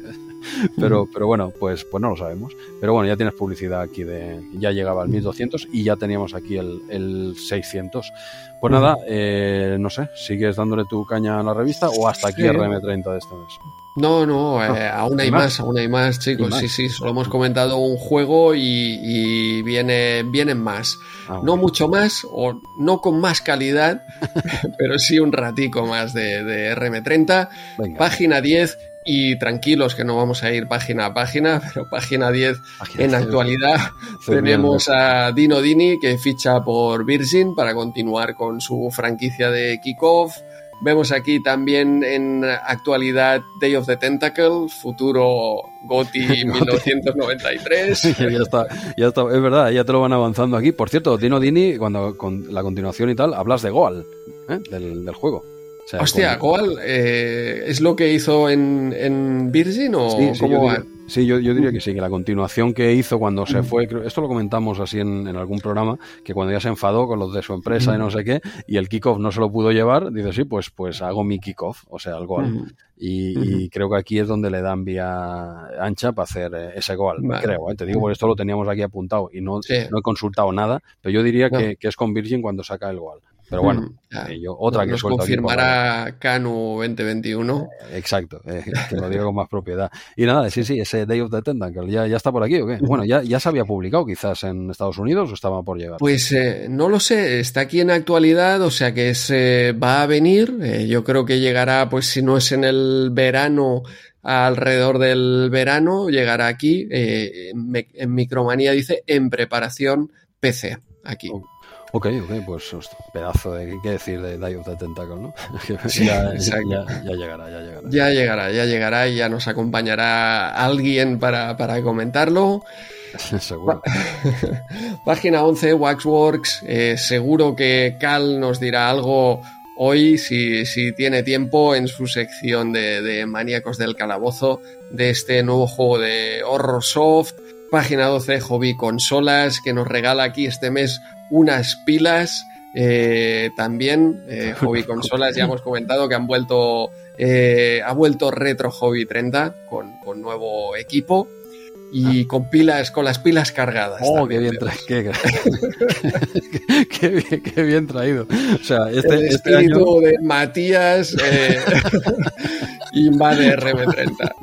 pero, pero bueno, pues, pues no lo sabemos. Pero bueno, ya tienes publicidad aquí de. Ya llegaba al 1200 y ya teníamos aquí el, el 600. Pues nada, eh, no sé, ¿sigues dándole tu caña a la revista o hasta aquí RM30 de este mes? No, no, eh, aún hay más? aún hay más, chicos. Sí, sí, solo hemos comentado un juego y, viene, vienen más. Ah, no mucho más, o no con más calidad, pero sí un ratico más de, de RM30. Página 10, y tranquilos que no vamos a ir página a página, pero página 10 en actualidad tenemos a Dino Dini que ficha por Virgin para continuar con su franquicia de kickoff. Vemos aquí también en actualidad Day of the Tentacle, futuro GOTI 1993. ya está, ya está, es verdad, ya te lo van avanzando aquí. Por cierto, Dino Dini, cuando con la continuación y tal, hablas de Goal, ¿eh? del juego. Hostia, ¿cuál? Eh, ¿Es lo que hizo en, en Virgin o sí, cómo va? sí, yo, diría que sí, que la continuación que hizo cuando se fue, esto lo comentamos así en, algún programa, que cuando ya se enfadó con los de su empresa y no sé qué, y el kickoff no se lo pudo llevar, dice, sí, pues, pues hago mi kickoff, o sea, el gol. y, creo que aquí es donde le dan vía ancha para hacer eh, ese gol, creo. ¿eh? Te digo, porque esto lo teníamos aquí apuntado y no, no he consultado nada, pero yo diría que, que, es con Virgin cuando saca el gol. Pero bueno, mm, eh, otra que nos confirmará Canu 2021. Exacto, eh, que lo digo con más propiedad. Y nada, sí, sí, ese Day of the Tentacle, ¿ya, ya está por aquí o qué? Bueno, ¿ya, ¿ya se había publicado quizás en Estados Unidos o estaba por llegar? Pues eh, no lo sé, está aquí en actualidad, o sea que se va a venir. yo creo que llegará, pues si no es en el verano, alrededor del verano, llegará aquí. en Micromanía dice en preparación PC, aquí. Ok, ok, pues pedazo de qué decir de Die of the Tentacle, ¿no? ya, llegará, ya llegará. Ya llegará, ya llegará y ya nos acompañará alguien para, comentarlo. seguro. Página 11, Waxworks. Eh, seguro que Cal nos dirá algo hoy, si, si tiene tiempo, en su sección de, de Maníacos del Calabozo, de este nuevo juego de Horror Soft. Página 12, Hobby Consolas, que nos regala aquí este mes unas pilas. Eh, también eh, Hobby Consolas, ya hemos comentado que han vuelto, eh, ha vuelto Retro Hobby 30 con, con nuevo equipo y ah. con pilas, con las pilas cargadas. Oh, qué bien, qué, qué, qué, bien, traído. O sea, este, El este espíritu de Matías eh, invade RM30.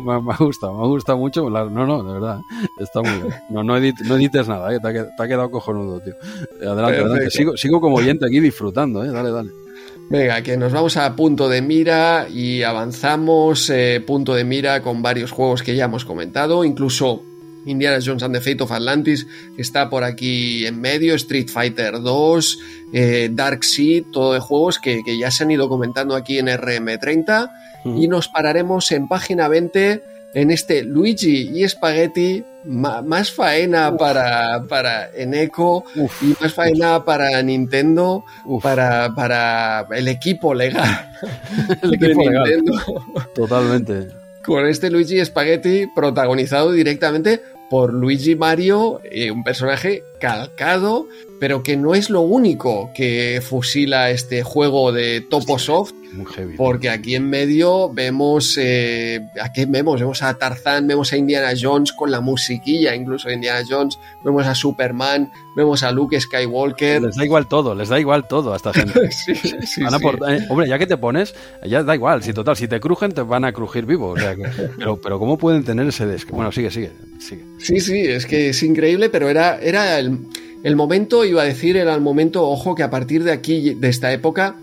me, me, gusta, me gusta mucho. no, no, de verdad, está muy bien. No, no, no edites nada, eh, te, ha, te, ha, quedado cojonudo, tío. Adelante, adelante. Sigo, sigo como oyente aquí disfrutando, eh. Dale, dale. Venga, que nos vamos a punto de mira y avanzamos eh, punto de mira con varios juegos que ya hemos comentado, incluso Indiana Jones and the Fate of Atlantis, que está por aquí en medio, Street Fighter 2, eh, Dark Seed, todo de juegos que, ya se han ido comentando aquí en RM30 y nos pararemos en página 20 en este Luigi y Spaghetti, más faena para, para Eneco y más faena para Nintendo, para, para el equipo legal. El equipo de Nintendo. Totalmente. Con este Luigi Spaghetti protagonizado directamente por Luigi Mario, eh, un personaje calcado, pero que no es lo único que fusila este juego de Toposoft, porque aquí en medio vemos, eh, ¿a qué vemos? Vemos a Tarzán, vemos a Indiana Jones con la musiquilla, incluso a Indiana Jones, vemos a Superman, vemos a Luke Skywalker. Les da igual todo, les da igual todo a esta gente. sí, sí, eh, hombre, ya que te pones, ya da igual, si total, si te crujen te van a crujir vivo. pero, pero ¿cómo pueden tener ese des Bueno, sigue, sigue, sigue. Sí, sí, es que es increíble, pero era, era el, el momento, iba a decir, era el momento, ojo, que a partir de aquí, de esta época,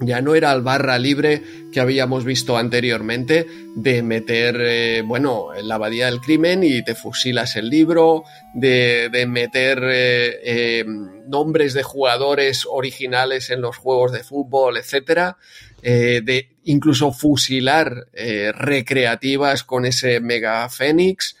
ya no era el barra libre que habíamos visto anteriormente de meter, eh, bueno, en la abadía del crimen y te fusilas el libro, de, meter eh, eh, nombres de jugadores originales en los juegos de fútbol, etcétera, de incluso fusilar recreativas con ese Mega Fénix.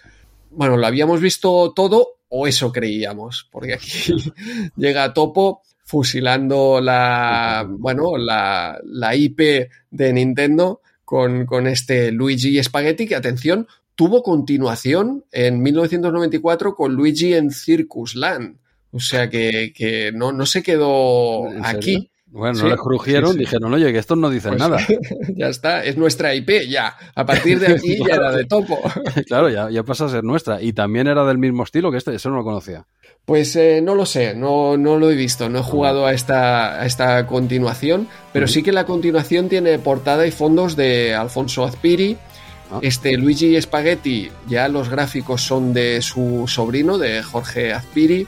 Bueno, lo habíamos visto todo o eso creíamos, porque aquí llega Topo fusilando la, bueno, la, la IP de Nintendo con, con este Luigi Spaghetti, que atención, tuvo continuación en 1994 con Luigi en Circus Land. O sea que, que no, no se quedó aquí. Bueno, no le crujieron, dijeron, oye, que esto no dice pues nada. ya está, es nuestra IP, ya. A partir de aquí ya era de topo. claro, ya, ya pasa a ser nuestra. Y también era del mismo estilo que este, eso no lo conocía. Pues eh, no lo sé, no, no lo he visto, no he jugado a esta, esta continuación, pero sí que la continuación tiene portada y fondos de Alfonso Azpiri. Ah. Este Luigi Spaghetti, ya los gráficos son de su sobrino, de Jorge Azpiri.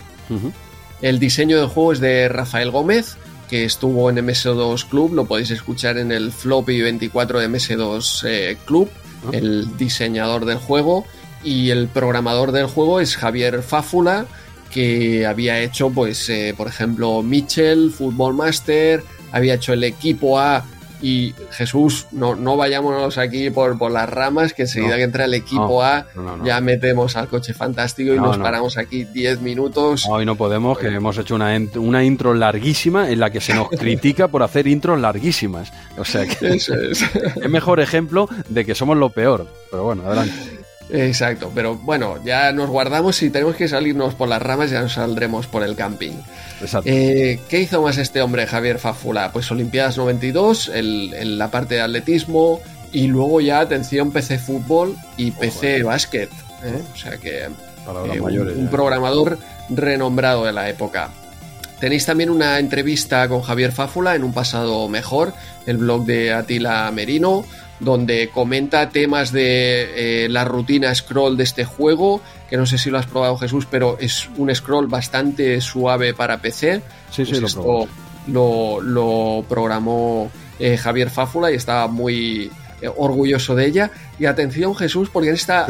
El diseño del juego es de Rafael Gómez, que estuvo en MS2 Club, lo podéis escuchar en el floppy 24 de MS2 eh, Club, ah. el diseñador del juego. Y el programador del juego es Javier Fáfula, que había hecho, pues, eh, por ejemplo, Mitchell, Football Master, había hecho el equipo A y Jesús, no, no vayámonos aquí por, por las ramas, que enseguida que entra el equipo A ya metemos al coche fantástico y nos paramos aquí 10 minutos. Hoy no podemos, que hemos hecho una, una intro larguísima en la que se nos critica por hacer intros larguísimas. O sea que es mejor ejemplo de que somos lo peor. Pero bueno, adelante. Exacto, pero bueno, ya nos guardamos. Si tenemos que salirnos por las ramas, ya nos saldremos por el camping. Exacto. Eh, ¿Qué hizo más este hombre, Javier Fafula? Pues Olimpiadas 92, en la parte de atletismo y luego ya, atención, PC Fútbol y PC Básquet. ¿eh? O sea que eh, un, programador renombrado de la época. Tenéis también una entrevista con Javier Fáfula en un pasado mejor, el blog de Atila Merino donde comenta temas de eh, la rutina scroll de este juego, que no sé si lo has probado Jesús, pero es un scroll bastante suave para PC. Sí, sí, pues lo, lo, programó eh, Javier Fáfula y estaba muy eh, orgulloso de ella. Y atención Jesús, porque en esta,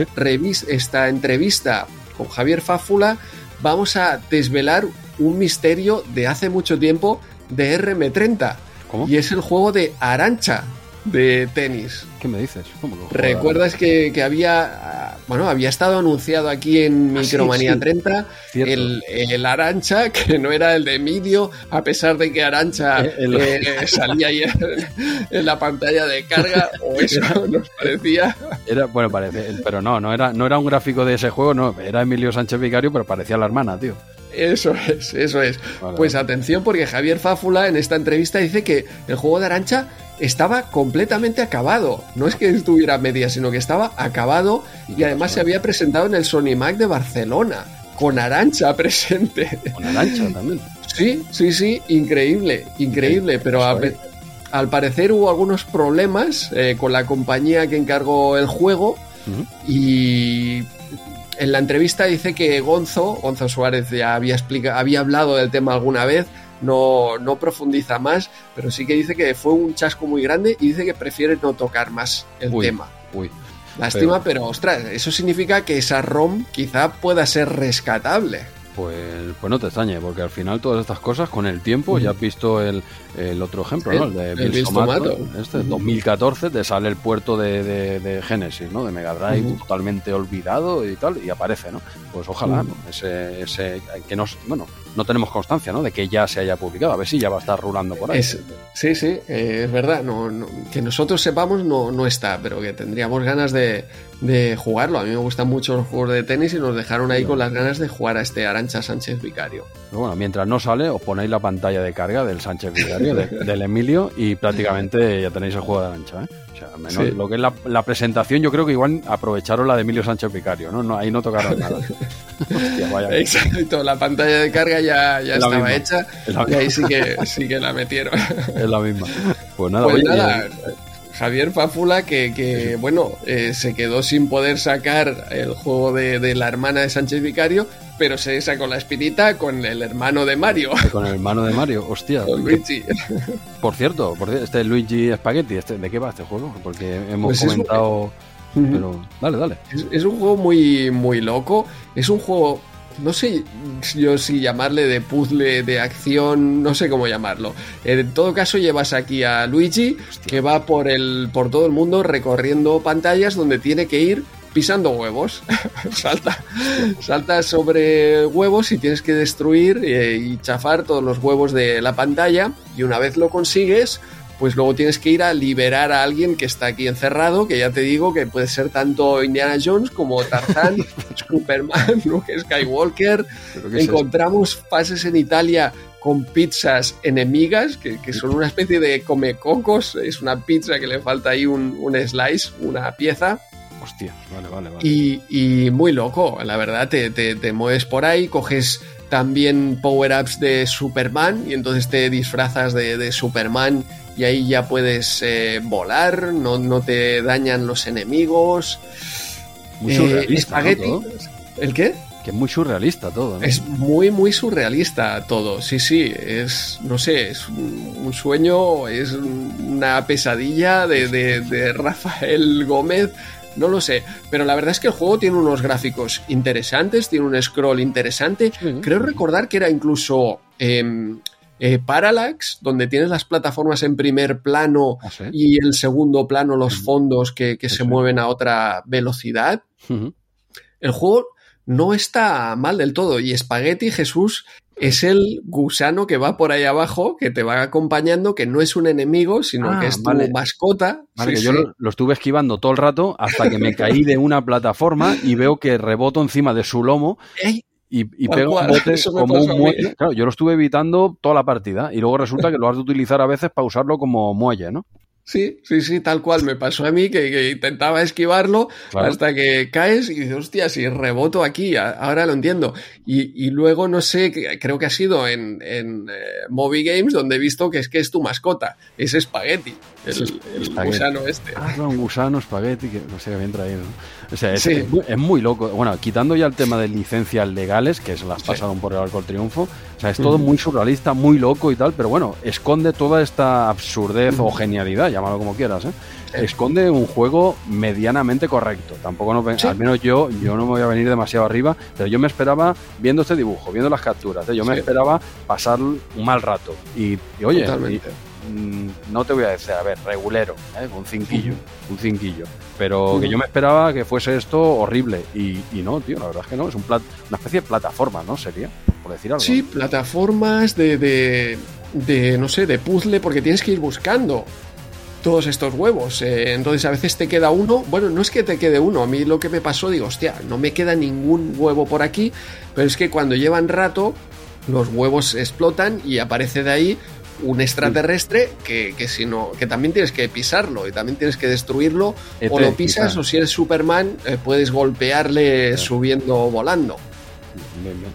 esta entrevista con Javier Fáfula vamos a desvelar un misterio de hace mucho tiempo de RM30. Y es el juego de Arancha, de tenis. ¿Qué me dices? ¿Recuerdas que, había bueno, había estado anunciado aquí en ah, Micromanía 30 el, el, Arancha, que no era el de Midio, a pesar de que Arancha eh, eh, salía ahí en, la pantalla de carga, o eso nos parecía. Era, bueno, parece, pero no, no era, no era un gráfico de ese juego, no, era Emilio Sánchez Vicario, pero parecía la hermana, tío. Eso es, eso es. pues atención, porque Javier Fáfula en esta entrevista dice que el juego de Arancha estaba completamente acabado. No es que estuviera a media, sino que estaba acabado y además se había presentado en el Sony Mac de Barcelona, con Arancha presente. Con Arancha también. Sí, sí, sí, increíble, increíble, pero al parecer hubo algunos problemas eh, con la compañía que encargó el juego y en la entrevista dice que Gonzo, Gonzo Suárez ya había, había hablado del tema alguna vez, no, no profundiza más, pero sí que dice que fue un chasco muy grande y dice que prefiere no tocar más el tema. Uy. Lástima, pero... ostras, eso significa que esa ROM quizá pueda ser rescatable. Pues, pues no te extrañe, porque al final todas estas cosas con el tiempo, ya has visto el, el otro ejemplo, ¿no? El de Bill Tomato, Este, 2014 te sale el puerto de, de, Genesis, ¿no? De Mega Drive totalmente olvidado y tal, y aparece, ¿no? Pues ojalá, ¿no? Ese, ese, que nos, bueno, no tenemos constancia, ¿no? De que ya se haya publicado, a ver si ya va a estar rulando por ahí. sí, sí, eh, es verdad, no, que nosotros sepamos no, no está, pero que tendríamos ganas de, de jugarlo. A mí me gustan mucho los juegos de tenis y nos dejaron ahí con las ganas de jugar a este Arancha Sánchez Vicario. Pero bueno, mientras no sale, os ponéis la pantalla de carga del Sánchez Vicario, del Emilio, y prácticamente ya tenéis el juego de Arancha. ¿eh? O sea, menos lo que es la, presentación, yo creo que igual aprovecharon la de Emilio Sánchez Vicario, ¿no? ahí no tocaron nada. Exacto, la pantalla de carga ya, ya estaba hecha y ahí sí que, sí que la metieron. Es la misma. Pues nada, pues nada Javier Fáfula, que, bueno, eh, se quedó sin poder sacar el juego de, la hermana de Sánchez Vicario, pero se sacó la espinita con el hermano de Mario. Con el hermano de Mario, hostia. Con Luigi. Por cierto, por este Luigi Spaghetti, este, ¿de qué va este juego? Porque hemos pues comentado... Pero dale, dale. Es, es, un juego muy, muy loco. Es un juego no sé yo si llamarle de puzzle, de acción, no sé cómo llamarlo. En todo caso, llevas aquí a Luigi, que va por, el, por todo el mundo recorriendo pantallas donde tiene que ir pisando huevos. salta, salta sobre huevos y tienes que destruir eh, y chafar todos los huevos de la pantalla. Y una vez lo consigues, pues luego tienes que ir a liberar a alguien que está aquí encerrado, que ya te digo que puede ser tanto Indiana Jones como Tarzán, Superman, Luke Skywalker. Encontramos fases en Italia con pizzas enemigas, que, son una especie de comecocos, es una pizza que le falta ahí un, slice, una pieza. Hostia, vale, vale, vale. Y, muy loco, la verdad, te, te mueves por ahí, coges también power-ups de Superman y entonces te disfrazas de, Superman y ahí ya puedes eh, volar, no, no, te dañan los enemigos. Muy surrealista. ¿El qué? Que es muy surrealista todo. Es muy, muy surrealista todo. Sí, sí, es, no sé, es un, sueño, es una pesadilla de, de Rafael Gómez no lo sé, pero la verdad es que el juego tiene unos gráficos interesantes, tiene un scroll interesante. Creo recordar que era incluso em, eh, Parallax, donde tienes las plataformas en primer plano ¿Ah, y el segundo plano los fondos que, se mueven a otra velocidad. El juego no está mal del todo y Spaghetti Jesús es el gusano que va por ahí abajo, que te va acompañando, que no es un enemigo, sino que ah, es tu mascota. Vale, que yo lo, estuve esquivando todo el rato hasta que me caí de una plataforma y veo que reboto encima de su lomo. y, pego un bote como un muelle. Claro, yo lo estuve evitando toda la partida y luego resulta que lo has de utilizar a veces para usarlo como muelle, ¿no? Sí, sí, sí, tal cual. Me pasó a mí que, intentaba esquivarlo hasta que caes y dices, hostia, si reboto aquí, ahora lo entiendo. Y, luego, no sé, creo que ha sido en, en eh, Movie Games donde he visto que es que es tu mascota, es Spaghetti, el, gusano este. Ah, un gusano, Spaghetti, que no sé, bien traído. O sea, es, es, muy loco. Bueno, quitando ya el tema de licencias legales, que se las pasaron por el arco triunfo, o sea, es todo muy surrealista, muy loco y tal, pero bueno, esconde toda esta absurdez o genialidad llámalo como quieras, ¿eh? esconde un juego medianamente correcto. Tampoco no, al menos yo, yo no me voy a venir demasiado arriba, pero yo me esperaba, viendo este dibujo, viendo las capturas, ¿eh? yo me esperaba pasar un mal rato. Y, oye, mm, no te voy a decir, a ver, regulero, ¿eh? un cinquillo, un cinquillo. Pero que yo me esperaba que fuese esto horrible. Y, no, tío, la verdad es que no, es un una especie de plataforma, ¿no? Sería, por decir algo. Sí, plataformas de, de, de, no sé, de puzzle, porque tienes que ir buscando todos estos huevos. Eh, entonces a veces te queda uno. Bueno, no es que te quede uno. A mí lo que me pasó, digo, hostia, no me queda ningún huevo por aquí. Pero es que cuando llevan rato, los huevos explotan y aparece de ahí un extraterrestre que, que, si no, que también tienes que pisarlo y también tienes que destruirlo. o lo pisas, o si eres Superman, eh, puedes golpearle subiendo volando.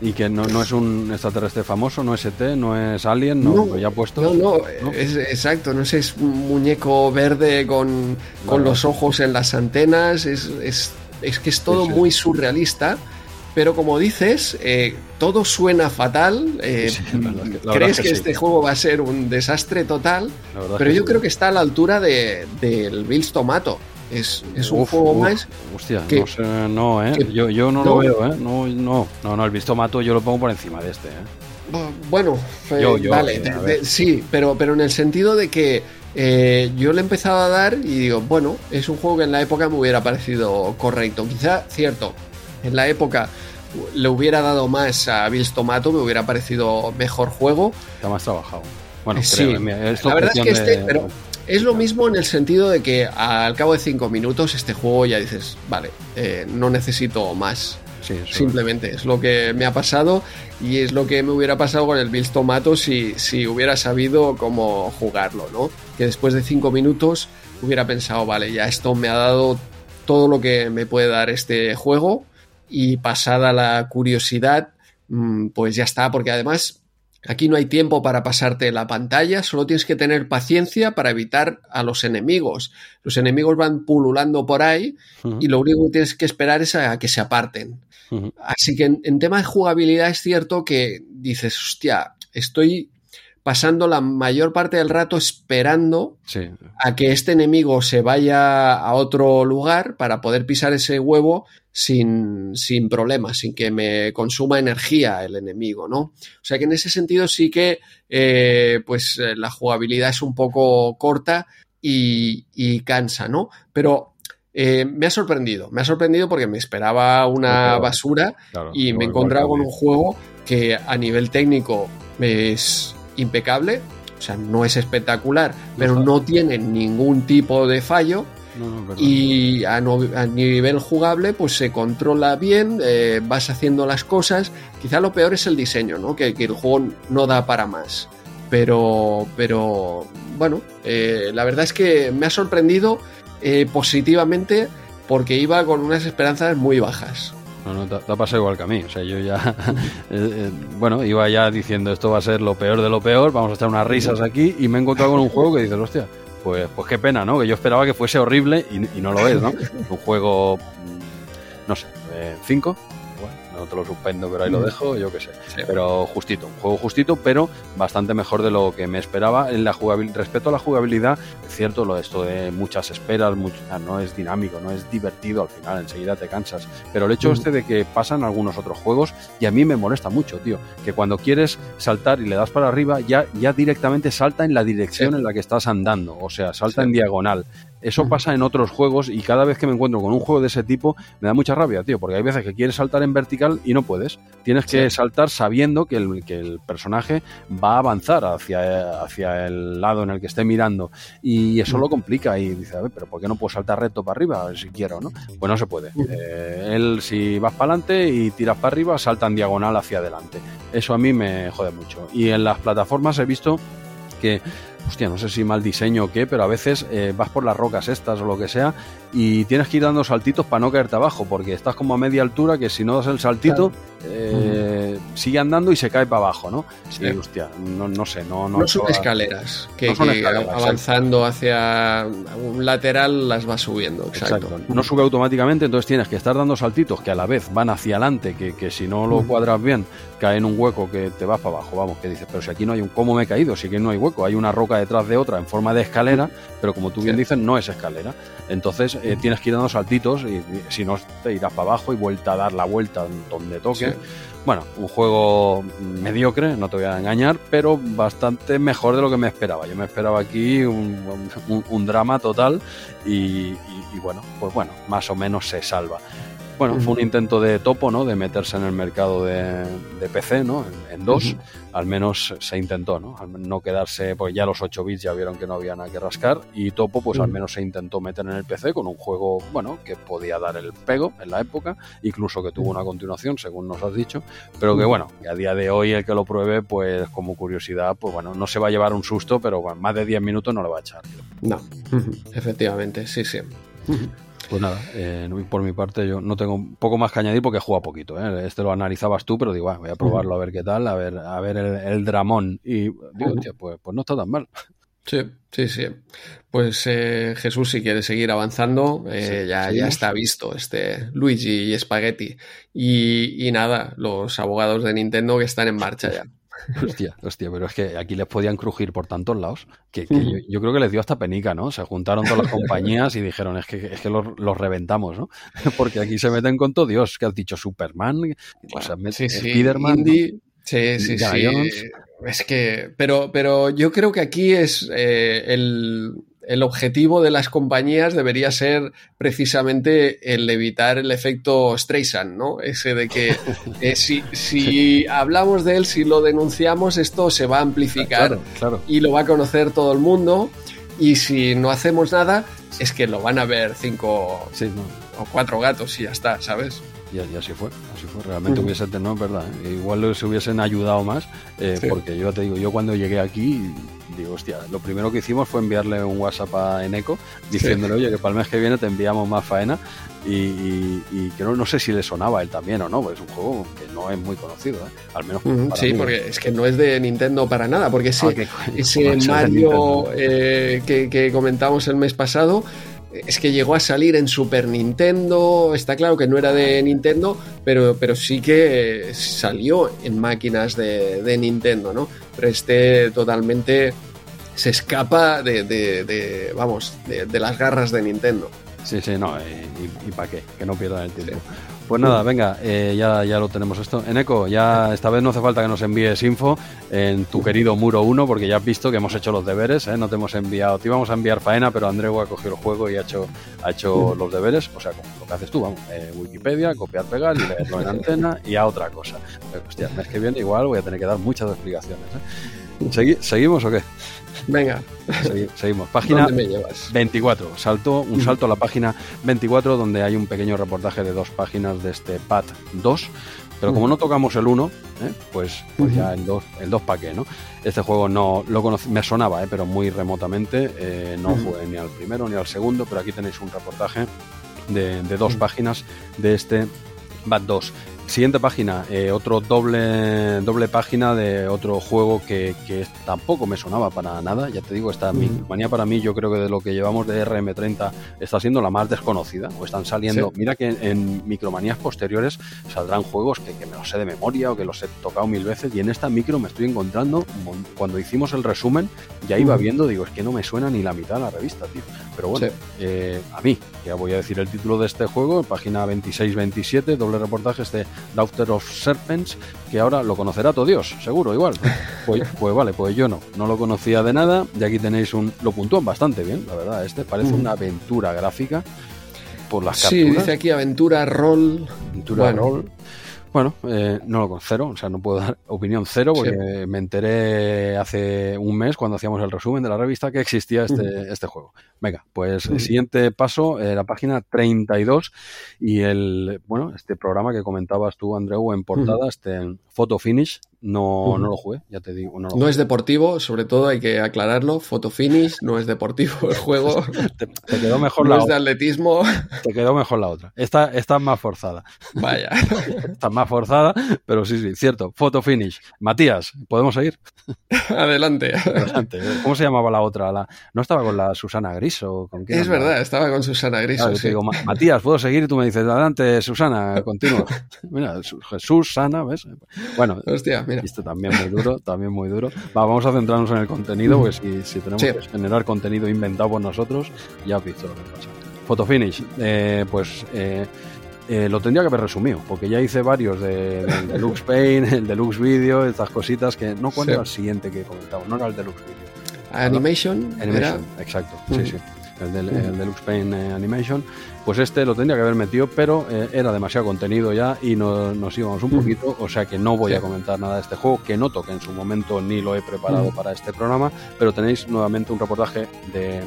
Y que no, no, es un extraterrestre famoso, no es ET, no es Alien, no, ya puesto. No, no, Es, exacto, no sé, es un muñeco verde con, con los ojos en las antenas, es, es, es que es todo muy surrealista. Pero como dices, eh, todo suena fatal. Eh, crees que, este juego va a ser un desastre total. Pero yo creo que está a la altura del de, Bills Tomato. Es, un juego más. Hostia, no sé, no, ¿eh? yo, yo no, lo veo, ¿eh? No, no, no, no, el visto mato yo lo pongo por encima de este, ¿eh? Bueno, vale, sí, pero, pero en el sentido de que eh, yo le he empezado a dar y digo, bueno, es un juego que en la época me hubiera parecido correcto. Quizá, cierto, en la época le hubiera dado más a Bills Tomato, me hubiera parecido mejor juego. Está más trabajado. Bueno, sí, la verdad es que este, pero es lo mismo en el sentido de que al cabo de cinco minutos este juego ya dices, vale, eh, no necesito más. Simplemente es lo que me ha pasado y es lo que me hubiera pasado con el Bills Tomato si, si hubiera sabido cómo jugarlo, ¿no? Que después de cinco minutos hubiera pensado, vale, ya esto me ha dado todo lo que me puede dar este juego y pasada la curiosidad, mm, pues ya está, porque además Aquí no hay tiempo para pasarte la pantalla, solo tienes que tener paciencia para evitar a los enemigos. Los enemigos van pululando por ahí y lo único que tienes que esperar es a que se aparten. Así que en, en, tema de jugabilidad es cierto que dices, hostia, estoy pasando la mayor parte del rato esperando a que este enemigo se vaya a otro lugar para poder pisar ese huevo sin, sin problemas, sin que me consuma energía el enemigo, ¿no? O sea que en ese sentido sí que eh, pues eh, la jugabilidad es un poco corta y, cansa, ¿no? Pero eh, me ha sorprendido, me ha sorprendido porque me esperaba una basura y me he encontrado con un juego que a nivel técnico es impecable, o sea, no es espectacular, pero no tiene ningún tipo de fallo. y a, nivel jugable, pues se controla bien, eh, vas haciendo las cosas. Quizá lo peor es el diseño, ¿no? Que, el juego no da para más. Pero, pero bueno, eh, la verdad es que me ha sorprendido eh, positivamente porque iba con unas esperanzas muy bajas. No, no, te, ha pasado igual que a mí. O sea, yo ya, eh, eh, bueno, iba ya diciendo esto va a ser lo peor de lo peor, vamos a echar unas risas aquí y me he encontrado con un juego que dices, hostia, pues, pues qué pena, ¿no? Que yo esperaba que fuese horrible y, y no lo es, ¿no? Un juego, mm, no sé, 5, eh, no te lo suspendo, pero ahí lo mm. dejo, yo qué sé. Pero justito, un juego justito, pero bastante mejor de lo que me esperaba. En la jugabilidad, respecto a la jugabilidad, es cierto lo esto de muchas esperas, no es dinámico, no es divertido al final, enseguida te cansas. Pero el hecho mm. este de que pasan algunos otros juegos, y a mí me molesta mucho, tío, que cuando quieres saltar y le das para arriba, ya, ya directamente salta en la dirección en la que estás andando, o sea, salta en diagonal. Eso pasa en otros juegos y cada vez que me encuentro con un juego de ese tipo me da mucha rabia, tío, porque hay veces que quieres saltar en vertical y no puedes. Tienes que saltar sabiendo que el, que el personaje va a avanzar hacia, hacia el lado en el que esté mirando y eso lo complica y dice, a ver, pero ¿por qué no puedo saltar recto para arriba si quiero, no? Pues no se puede. Eh, él si vas para adelante y tiras para arriba, salta en diagonal hacia adelante. Eso a mí me jode mucho. Y en las plataformas he visto que hostia, no sé si mal diseño o qué, pero a veces eh, vas por las rocas estas o lo que sea y tienes que ir dando saltitos para no caerte abajo, porque estás como a media altura que si no das el saltito eh, sigue andando y se cae para abajo, ¿no? Sí, hostia, no, no, sé, no... No, son escaleras, que, avanzando hacia un lateral las vas subiendo, exacto. No sube automáticamente, entonces tienes que estar dando saltitos que a la vez van hacia adelante, que, que si no lo cuadras bien, cae en un hueco que te vas para abajo, vamos, que dices, pero si aquí no hay un... ¿Cómo me he caído? Si aquí no hay hueco, hay una roca detrás de otra en forma de escalera, pero como tú bien dices, no es escalera. Entonces eh, tienes que ir dando saltitos y, si no te irás para abajo y vuelta a dar la vuelta donde toque. Bueno, un juego mediocre, no te voy a engañar, pero bastante mejor de lo que me esperaba. Yo me esperaba aquí un, drama total y, bueno, pues bueno, más o menos se salva. Bueno, fue un intento de topo, ¿no? De meterse en el mercado de, PC, ¿no? En, dos, al menos se intentó, ¿no? Al no quedarse, pues ya los 8 bits ya vieron que no había nada que rascar. Y topo, pues al menos se intentó meter en el PC con un juego, bueno, que podía dar el pego en la época, incluso que tuvo una continuación, según nos has dicho, pero que bueno, que a día de hoy el que lo pruebe, pues como curiosidad, pues bueno, no se va a llevar un susto, pero bueno, más de 10 minutos no le va a echar. No, efectivamente, sí, sí. Pues nada, eh, por mi parte yo no tengo poco más que añadir porque jugado poquito. ¿eh? Este lo analizabas tú, pero digo, ah, voy a probarlo a ver qué tal, a ver, a ver el, dramón. Y digo, pues, pues no está tan mal. Sí, sí, sí. Pues eh, Jesús, si quiere seguir avanzando, ya, ya está visto este Luigi y Spaghetti. Y, y, nada, los abogados de Nintendo que están en marcha ya. Hostia, hostia, pero es que aquí les podían crujir por tantos lados que, yo, creo que les dio hasta penica, ¿no? Se juntaron todas las compañías y dijeron, es que, es que los, reventamos, ¿no? Porque aquí se meten con todo Dios, que has dicho Superman, o sea, sí, Spiderman. Sí, sí, sí. Es que, pero, pero yo creo que aquí es eh, el, el objetivo de las compañías debería ser precisamente el evitar el efecto Streisand, ¿no? Ese de que eh, si, si, hablamos de él, si lo denunciamos, esto se va a amplificar y lo va a conocer todo el mundo. Y si no hacemos nada, es que lo van a ver cinco o cuatro gatos y ya está, ¿sabes? Y, así fue, así fue. Realmente hubiese, no, verdad, ¿eh? igual se hubiesen ayudado más, eh, porque yo te digo, yo cuando llegué aquí digo, hostia, lo primero que hicimos fue enviarle un WhatsApp a Eneco diciéndole, oye, que para el mes que viene te enviamos más faena y, que no, no, sé si le sonaba a él también o no, porque es un juego que no es muy conocido, ¿eh? al menos Sí, porque es que no es de Nintendo para nada, porque ese, ah, ese Mario eh, que, que comentamos el mes pasado es que llegó a salir en Super Nintendo, está claro que no era de Nintendo, pero, pero sí que salió en máquinas de, Nintendo, ¿no? Pero este totalmente se escapa de, vamos, de, las garras de Nintendo. Sí, sí, no, y, y para qué, que no pierdan el tiempo. Pues nada, venga, eh, ya, ya lo tenemos esto. En Eco, ya esta vez no hace falta que nos envíes info en tu querido Muro 1, porque ya has visto que hemos hecho los deberes, ¿eh? no te hemos enviado, te íbamos a enviar faena, pero Andreu ha cogido el juego y ha hecho, ha hecho los deberes, o sea, como lo que haces tú, vamos, eh, Wikipedia, copiar, pegar y leerlo en antena y a otra cosa. Pero, hostia, el mes que viene igual voy a tener que dar muchas explicaciones. ¿Seguimos o qué? Venga. seguimos. Página 24. Salto, un salto a la página 24 donde hay un pequeño reportaje de dos páginas de este PAT 2. Pero como no tocamos el 1, ¿eh? pues, pues ya el 2, el 2 para qué, ¿no? Este juego no lo conocí, me sonaba, ¿eh? pero muy remotamente. Eh, no jugué ni al primero ni al segundo, pero aquí tenéis un reportaje de, de dos páginas de este BAT 2. Siguiente página, eh, otro doble, doble página de otro juego que, que, tampoco me sonaba para nada. Ya te digo, esta manía para mí, yo creo que de lo que llevamos de RM30 está siendo la más desconocida. O están saliendo. Mira que en micromanías posteriores saldrán juegos que, que, me los sé de memoria o que los he tocado mil veces. Y en esta micro me estoy encontrando, cuando hicimos el resumen, ya iba viendo, digo, es que no me suena ni la mitad de la revista, tío. Pero bueno, eh, a mí, ya voy a decir el título de este juego, página 26-27, doble reportaje, este Daughter of Serpents, que ahora lo conocerá todo Dios, seguro, igual. Pues, pues, vale, pues yo no, no lo conocía de nada, y aquí tenéis un, lo puntúan bastante bien, la verdad, este parece una aventura gráfica por las sí, dice aquí aventura, rol. Aventura, rol. Bueno, eh, no lo con cero, o sea, no puedo dar opinión cero porque me enteré hace un mes cuando hacíamos el resumen de la revista que existía este, este juego. Venga, pues el siguiente paso, eh, la página 32 y el, bueno, este programa que comentabas tú, Andreu, en portada, este Photo Finish, no, no lo jugué, ya te digo. No, es deportivo, sobre todo hay que aclararlo. Photo finish, no es deportivo el juego. te, quedó mejor la es de atletismo. Te quedó mejor la otra. Esta, esta es más forzada. Vaya. Está más forzada, pero sí, sí, cierto. Photo finish. Matías, ¿podemos seguir? Adelante. Adelante. ¿Cómo se llamaba la otra? La, ¿No estaba con la Susana Griso? ¿Con es verdad, estaba con Susana Griso. digo, Matías, ¿puedo seguir? Y tú me dices, adelante, Susana, continúa. Mira, Jesús, Sana, ¿ves? Bueno. Hostia, esto también muy duro, también muy duro. vamos a centrarnos en el contenido, porque si, tenemos que generar contenido inventado por nosotros, ya has visto lo que pasa. Photofinish, eh, pues eh, eh, lo tendría que haber resumido, porque ya hice varios de, del Deluxe Paint, el Deluxe Video, estas cositas que no cuento el siguiente que comentamos, no era el Deluxe Video. Animation. Animation, exacto, sí, sí. El, del, el Deluxe Paint Animation pues este lo tendría que haber metido, pero eh, era demasiado contenido ya y nos íbamos un poquito, o sea que no voy a comentar nada de este juego, que no toque en su momento ni lo he preparado para este programa, pero tenéis nuevamente un reportaje de,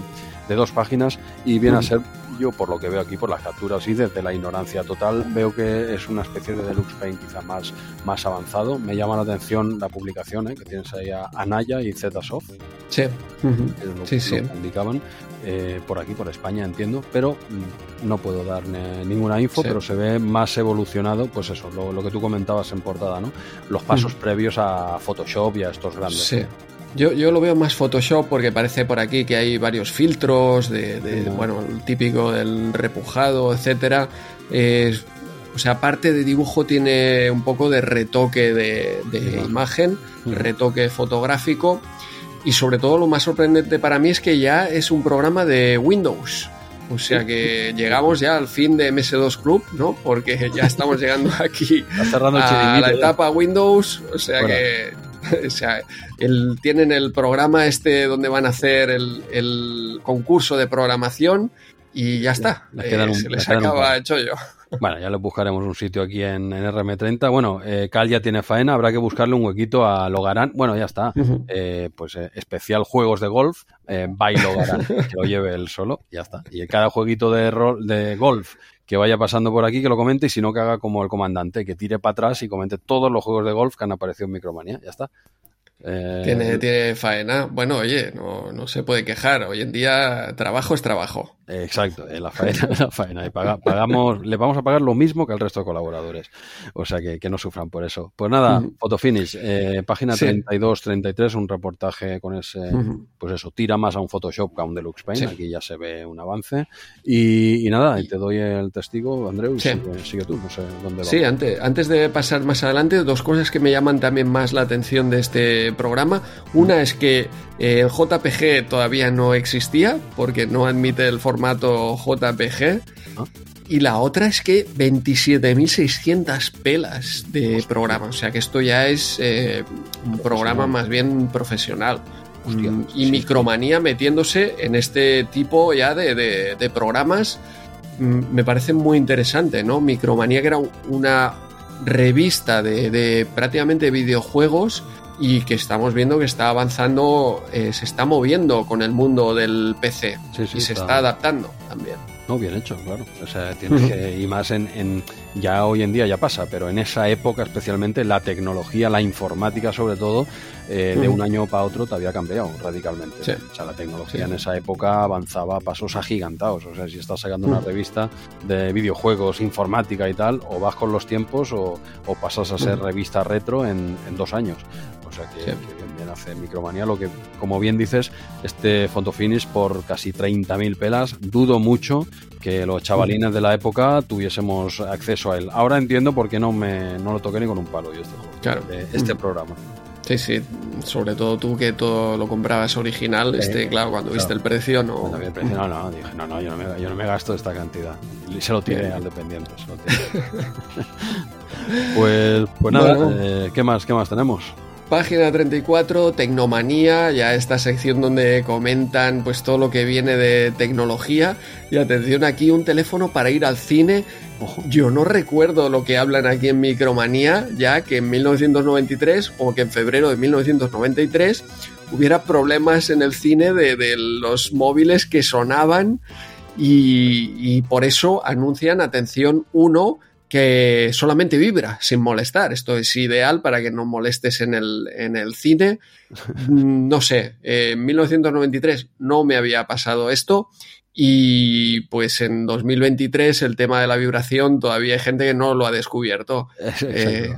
dos páginas y viene a ser, yo por lo que veo aquí, por las capturas y desde la ignorancia total, veo que es una especie de Deluxe Paint quizá más, más avanzado. Me llama la atención la publicación, ¿eh? que tienes ahí a Anaya y Zsoft. Sí, sí, sí. publicaban. Eh, por aquí, por España, entiendo, pero mm, no puedo dar ninguna info, pero se ve más evolucionado, pues eso, lo, que tú comentabas en portada, ¿no? Los pasos previos a Photoshop y a estos grandes. Sí. Yo, yo, lo veo más Photoshop porque parece por aquí que hay varios filtros de, bueno, el típico del repujado, etcétera. O sea, aparte de dibujo tiene un poco de retoque de, imagen, retoque fotográfico y sobre todo lo más sorprendente para mí es que ya es un programa de Windows. O sea que llegamos ya al fin de MS2 Club, ¿no? Porque ya estamos llegando aquí a la etapa Windows. O sea que o sea, el, tienen el programa este donde van a hacer el, concurso de programación y ya está. Eh, se les acaba el chollo. Bueno, ya le buscaremos un sitio aquí en, RM30. Bueno, eh, Cal ya tiene faena, habrá que buscarle un huequito a Logarán. Bueno, ya está. Eh, pues eh, especial juegos de golf, by Logarán, que lo lleve él solo, ya está. Y cada jueguito de, de golf que vaya pasando por aquí, que lo comente, y si no, que haga como el comandante, que tire para atrás y comente todos los juegos de golf que han aparecido en Micromanía. Ya está. Eh, tiene, tiene faena. Bueno, oye, no, no, se puede quejar. Hoy en día trabajo es trabajo. Exacto, eh, la faena la faena. Y pagamos, le vamos a pagar lo mismo que al resto de colaboradores. O sea que, que no sufran por eso. Pues nada, Photofinish, eh, página 32-33, un reportaje con ese, pues eso, tira más a un Photoshop que a un Deluxe Paint. Aquí ya se ve un avance. Y, nada, y te doy el testigo, Andreu, sigue, tú, no sé dónde Sí, antes, antes de pasar más adelante, dos cosas que me llaman también más la atención de este programa. Una es que eh, el JPG todavía no existía porque no admite el formato JPG. Ah. Y la otra es que 27.600 pelas de programa. O sea que esto ya es eh, un programa más bien profesional. Mm, y Micromanía metiéndose en este tipo ya de, programas mm, me parece muy interesante, ¿no? Micromanía que era una revista de, de prácticamente videojuegos y que estamos viendo que está avanzando, eh, se está moviendo con el mundo del PC y se está adaptando también. No, bien hecho, claro. O sea, tienes que, y más en, ya hoy en día ya pasa, pero en esa época especialmente la tecnología, la informática sobre todo, eh, de un año para otro te había cambiado radicalmente. O sea, la tecnología en esa época avanzaba a pasos agigantados. O sea, si estás sacando una revista de videojuegos, informática y tal, o vas con los tiempos o, pasas a ser revista retro en, en dos años. O sea que, bien, hace Micromanía. Lo que, como bien dices, este Finish por casi 30.000 pelas, dudo mucho que los chavalines de la época tuviésemos acceso a él. Ahora entiendo por qué no, me, no lo toqué ni con un palo yo este claro. este programa. Sí, sí, sobre todo tú que todo lo comprabas original, este, claro, cuando viste el precio no... no, no, dije, no, no, yo no me, yo no me gasto esta cantidad. Y se lo tiré al dependiente, se lo pues, pues nada, eh, ¿qué más, qué más tenemos? Página 34, Tecnomanía, ya esta sección donde comentan pues todo lo que viene de tecnología. Y atención aquí, un teléfono para ir al cine. yo no recuerdo lo que hablan aquí en Micromanía, ya que en 1993 o que en febrero de 1993 hubiera problemas en el cine de, los móviles que sonaban y, y por eso anuncian, atención, uno que solamente vibra sin molestar. Esto es ideal para que no molestes en el, en el cine. Mm, no sé, en 1993 no me había pasado esto y pues en 2023 el tema de la vibración todavía hay gente que no lo ha descubierto. Eh...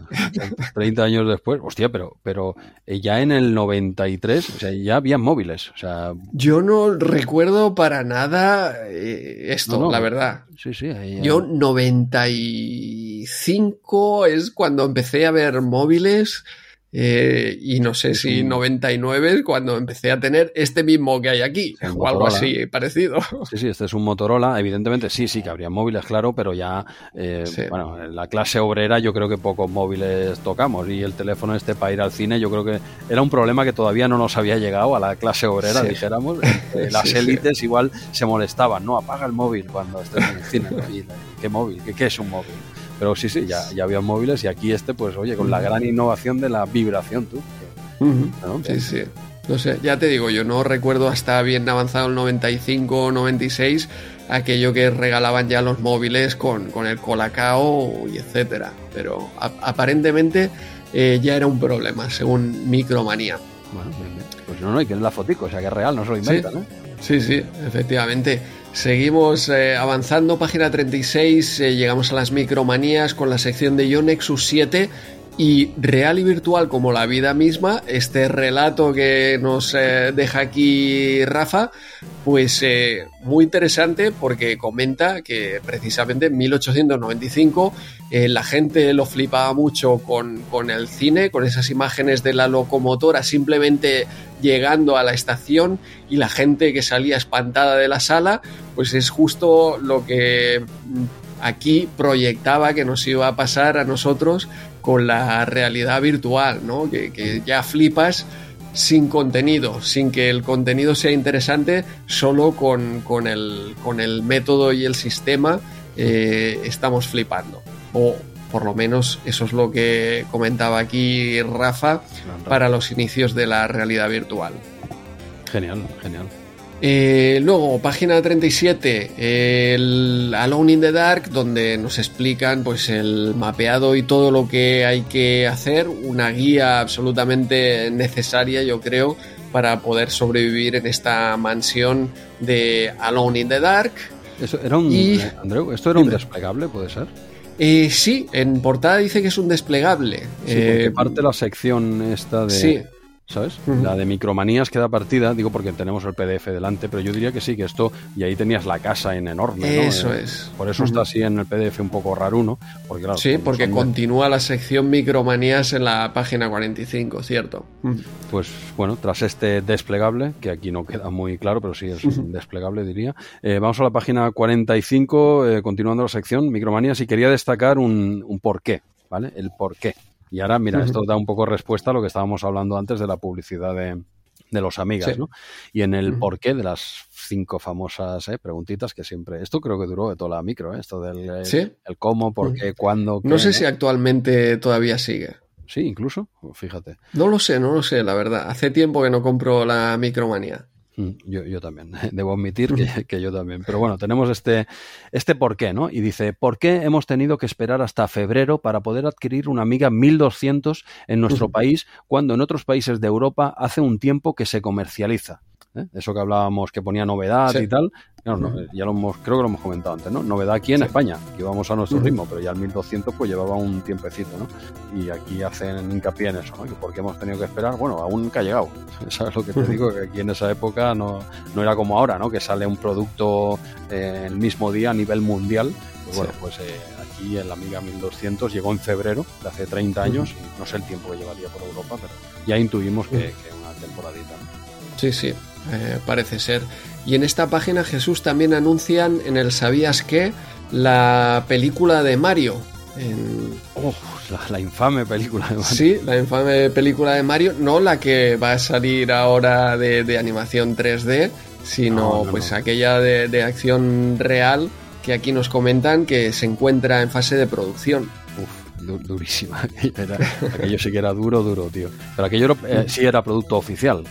30 años después, hostia, pero, pero eh, ya en el 93, o sea, ya había móviles. O sea... Yo no recuerdo para nada eh, esto, la verdad. Sí, sí, Yo 95 es cuando empecé a ver móviles. Eh, y no sé si 99 cuando empecé a tener este mismo que hay aquí, o algo así parecido. Sí, sí, este es un Motorola. Evidentemente, sí, sí, que habría móviles, claro, pero ya, eh, bueno, en la clase obrera yo creo que pocos móviles tocamos. Y el teléfono este para ir al cine, yo creo que era un problema que todavía no nos había llegado a la clase obrera, dijéramos. las élites igual se molestaban, ¿no? Apaga el móvil cuando estés en el cine. ¿Qué móvil? ¿Qué es un móvil? Pero sí, sí, ya, ya había móviles y aquí este, pues oye, con la gran innovación de la vibración, tú. Sí, sí. No sé, ya te digo, yo no recuerdo hasta bien avanzado el 95 o 96 aquello que regalaban ya los móviles con, con el colacao y etcétera. Pero aparentemente eh, ya era un problema, según Micromanía. Bueno, pues no, no, hay que es la fotico, o sea que es real, no se lo inventan, sí. ¿eh? Sí, sí, efectivamente. Seguimos eh, avanzando, página 36, eh, llegamos a las micromanías con la sección de Yo Nexus 7 Y real y virtual como la vida misma, este relato que nos eh, deja aquí Rafa, pues eh, muy interesante porque comenta que precisamente en 1895 eh, la gente lo flipaba mucho con, con el cine, con esas imágenes de la locomotora simplemente llegando a la estación y la gente que salía espantada de la sala, pues es justo lo que aquí proyectaba que nos iba a pasar a nosotros con la realidad virtual, ¿no? Que, ya flipas sin contenido, sin que el contenido sea interesante, solo con, el, con el, método y el sistema eh, estamos flipando. O por lo menos eso es lo que comentaba aquí Rafa para los inicios de la realidad virtual. Genial, genial. Eh, luego, página 37, el Alone in the Dark, donde nos explican pues el mapeado y todo lo que hay que hacer, una guía absolutamente necesaria, yo creo, para poder sobrevivir en esta mansión de Alone in the Dark. Eso era un, eh, ¿esto era un desplegable, puede ser? Eh, sí, en portada dice que es un desplegable. Sí, porque parte la sección esta de... Sí, ¿sabes? La de micromanías queda partida, digo porque tenemos el PDF delante, pero yo diría que sí, que esto, y ahí tenías la casa en enorme. Eso eh, es. Por eso está así en el PDF un poco. Porque, claro, sí, porque continúa la sección micromanías en la página 45, ¿cierto? Pues bueno, tras este desplegable, que aquí no queda muy claro, pero sí es un desplegable, diría. Eh, vamos a la página 45, eh, continuando la sección micromanías, y quería destacar un, un porqué, ¿vale? El porqué. Y ahora, mira, esto da un poco respuesta a lo que estábamos hablando antes de la publicidad de, los amigas, ¿no? Y en el porqué de las cinco famosas ¿eh? preguntitas que siempre. Esto creo que duró de toda la micro, ¿eh? esto del el, cómo, por qué, cuándo. no sé si actualmente todavía sigue. Sí, incluso, fíjate. No lo sé, no lo sé, la verdad. Hace tiempo que no compro la micromanía. Mm, yo, yo, también, debo admitir que, yo también. Pero bueno, tenemos este, este por qué, ¿no? Y dice, ¿por qué hemos tenido que esperar hasta febrero para poder adquirir una Amiga 1200 en nuestro país cuando en otros países de Europa hace un tiempo que se comercializa? ¿Eh? Eso que hablábamos que ponía novedad y tal, ya lo hemos, creo que lo hemos comentado antes, ¿no? Novedad aquí en España, que íbamos a nuestro ritmo, pero ya el 1200 pues llevaba un tiempecito, ¿no? Y aquí hacen hincapié en eso, ¿no? ¿Por qué hemos tenido que esperar? Bueno, aún nunca ha llegado. ¿Sabes lo que te digo? Que aquí en esa época no, no era como ahora, ¿no? Que sale un producto eh, el mismo día a nivel mundial. Pues bueno, pues eh, aquí en la Amiga 1200 llegó en febrero de hace 30 años y no sé el tiempo que llevaría por Europa, pero ya intuimos que, que una temporadita, ¿no? Sí, sí, eh, parece ser. Y en esta página Jesús también anuncian en el ¿Sabías qué? la película de Mario. Oh, la, infame película de Mario. Sí, la infame película de Mario, no la que va a salir ahora de, animación 3D, sino pues aquella de, acción real que aquí nos comentan que se encuentra en fase de producción. Uf, durísima. aquello sí que era duro, duro, tío. Pero aquello eh, sí era producto oficial.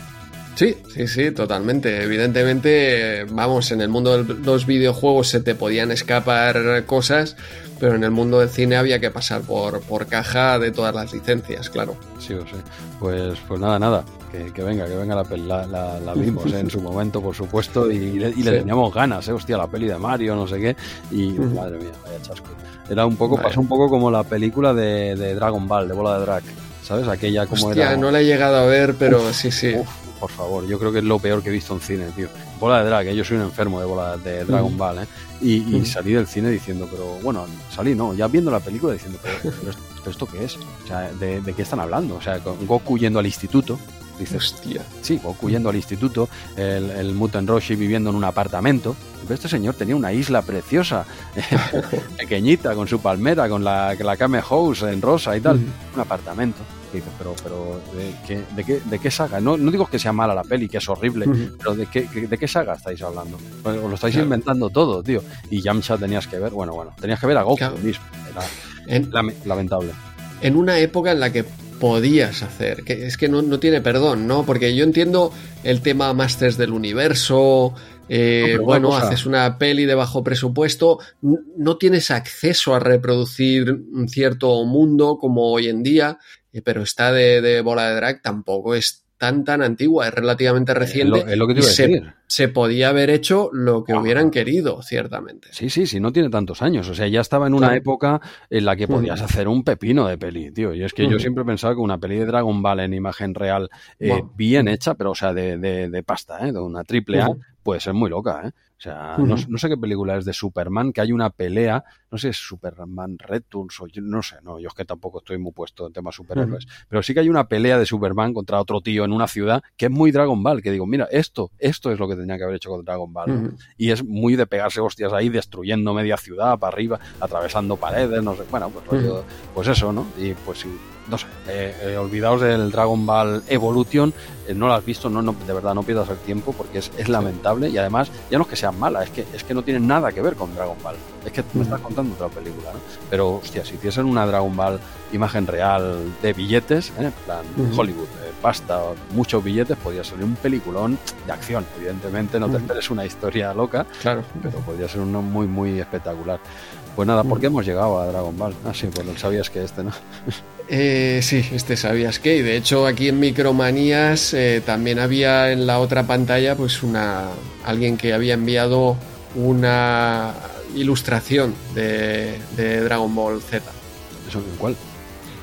Sí, sí, sí, totalmente. Evidentemente, vamos, en el mundo de los videojuegos se te podían escapar cosas, pero en el mundo del cine había que pasar por, por caja de todas las licencias, claro. Sí, o sí. Pues, pues nada, nada. Que, venga, que venga la peli. La, la, vimos ¿eh? en su momento, por supuesto, y, le, teníamos ganas, ¿eh? Hostia, la peli de Mario, no sé qué. Y madre mía, vaya chasco. Era un poco, pasó un poco como la película de, de, Dragon Ball, de Bola de Drag. ¿Sabes? Aquella como Hostia, no la he llegado a ver, pero sí, sí por favor. Yo creo que es lo peor que he visto en cine, tío. Bola de drag, ¿eh? yo soy un enfermo de bola de Dragon. Ball, ¿eh? Y, salí del cine diciendo, pero bueno, salí, no, ya viendo la película diciendo, pero, esto, qué es? O sea, ¿de, qué están hablando? O sea, Goku yendo al instituto. Dices, Hostia. Sí, Goku yendo al instituto, el, el Muten Roshi viviendo en un apartamento. Pero este señor tenía una isla preciosa, pequeñita, con su palmera, con la, la Kame House en rosa y tal. Un apartamento pero, pero ¿de qué, de qué, de qué saga? No, no, digo que sea mala la peli, que es horrible, pero ¿de qué, de qué saga estáis hablando? Pues, os lo estáis inventando todo, tío. Y Yamcha tenías que ver, bueno, bueno, tenías que ver a Goku mismo. Era lamentable. En una época en la que podías hacer, que es que no, no tiene perdón, ¿no? Porque yo entiendo el tema Masters del Universo, eh, bueno, haces una peli de bajo presupuesto, no tienes acceso a reproducir un cierto mundo como hoy en día, pero esta de, bola de drag tampoco es tan tan antigua, es relativamente reciente. Es lo, que te iba a se, decir. se, podía haber hecho lo que hubieran querido, ciertamente. Sí, sí, sí, no tiene tantos años. O sea, ya estaba en una época en la que podías Ujú. hacer un pepino de peli, tío. Y es que yo Ujú. siempre he pensado que una peli de Dragon Ball en imagen real, eh, Wow. bien hecha, pero o sea, de, de, de pasta, ¿eh? de una triple A, puede ser muy loca, ¿eh? O sea, no, sé qué película es de Superman, que hay una pelea, no sé si es Superman Returns o yo no sé, no, yo es que tampoco estoy muy puesto en temas superhéroes, pero sí que hay una pelea de Superman contra otro tío en una ciudad que es muy Dragon Ball, que digo, mira, esto, esto es lo que tenía que haber hecho con Dragon Ball. y es muy de pegarse hostias ahí, destruyendo media ciudad para arriba, atravesando paredes, no sé, bueno, pues, pues eso, ¿no? Y pues sí, no sé, eh, eh, olvidaos del Dragon Ball Evolution, eh, no lo has visto, no, no, de verdad no pierdas el tiempo porque es, es lamentable y además ya no es que sea mala, es que, es que no tiene nada que ver con Dragon Ball, es que me estás contando otra película, ¿no? Pero, hostia, si hiciesen una Dragon Ball imagen real de billetes, ¿eh? en plan. Hollywood, pasta, muchos billetes, podría salir un peliculón de acción, evidentemente no te Ujú. esperes una historia loca, Claro. pero podría ser uno muy, muy espectacular. Pues nada, ¿por qué hemos llegado a Dragon Ball? Ah, sí, pues sabías que este, ¿no? Eh, sí, este sabías que. Y de hecho, aquí en Micromanías eh, también había en la otra pantalla, pues una. alguien que había enviado una ilustración de, de Dragon Ball Z. ¿Eso en cuál?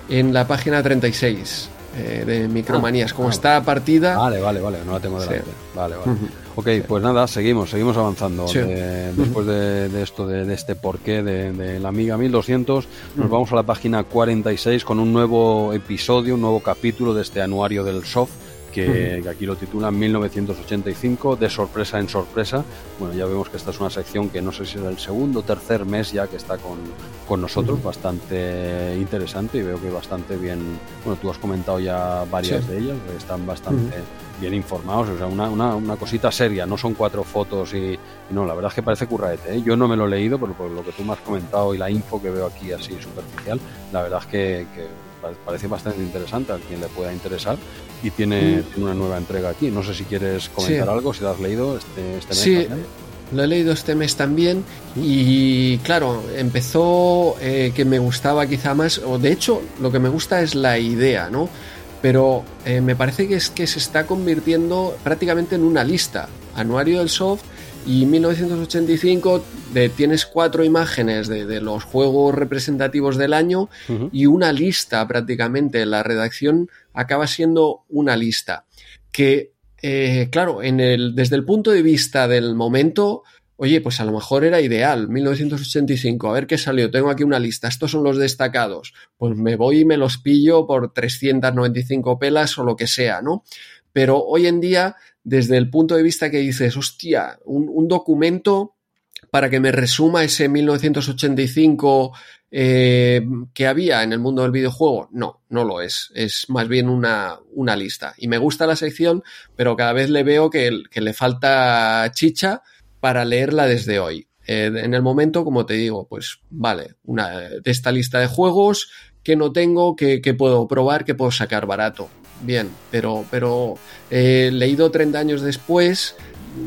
En la página 36 eh, de Micromanías. Como ah. está partida. Vale, vale, vale, no la tengo Sí. delante. Vale, vale. Ujú. Ok, pues nada, seguimos, seguimos avanzando. Sí. De- después de, de esto, de, de este porqué de, de la Amiga 1200, nos vamos a la página 46 con un nuevo episodio, un nuevo capítulo de este anuario del soft. Que, que aquí lo titulan 1985, de sorpresa en sorpresa. Bueno, ya vemos que esta es una sección que no sé si es el segundo o tercer mes ya que está con, con nosotros, bastante interesante y veo que bastante bien. Bueno, tú has comentado ya varias Sí. de ellas, están bastante bien informados, o sea, una, una, una cosita seria, no son cuatro fotos y, y no, la verdad es que parece curraete, ¿eh? yo no me lo he leído, pero por lo que tú me has comentado y la info que veo aquí así superficial, la verdad es que, que pa- parece bastante interesante a quien le pueda interesar y tiene, Mm. tiene una nueva entrega aquí. No sé si quieres comentar Sí. algo, si lo has leído este, este mes. Sí, también. lo he leído este mes también y claro, empezó eh, que me gustaba quizá más, o de hecho lo que me gusta es la idea, ¿no? Pero eh, me parece que es que se está convirtiendo prácticamente en una lista. Anuario del soft y 1985 de, tienes cuatro imágenes de, de los juegos representativos del año y una lista prácticamente. La redacción acaba siendo una lista que, eh, claro, en el, desde el punto de vista del momento, oye, pues a lo mejor era ideal, 1985, a ver qué salió, tengo aquí una lista, estos son los destacados, pues me voy y me los pillo por 395 pelas o lo que sea, ¿no? Pero hoy en día, desde el punto de vista que dices, hostia, un, documento para que me resuma ese 1985 eh, que había en el mundo del videojuego. No, no lo es. Es más bien una, una lista. Y me gusta la sección, pero cada vez le veo que le falta chicha para leerla desde hoy. Eh, en el momento, como te digo, pues vale, una, de esta lista de juegos que no tengo, que, puedo probar, que puedo sacar barato. Bien, pero, pero eh, leído 30 años después,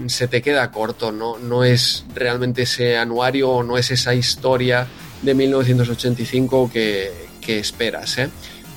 se te queda corto, ¿no? No es realmente ese anuario, no es esa historia de 1985 que, que esperas, ¿eh?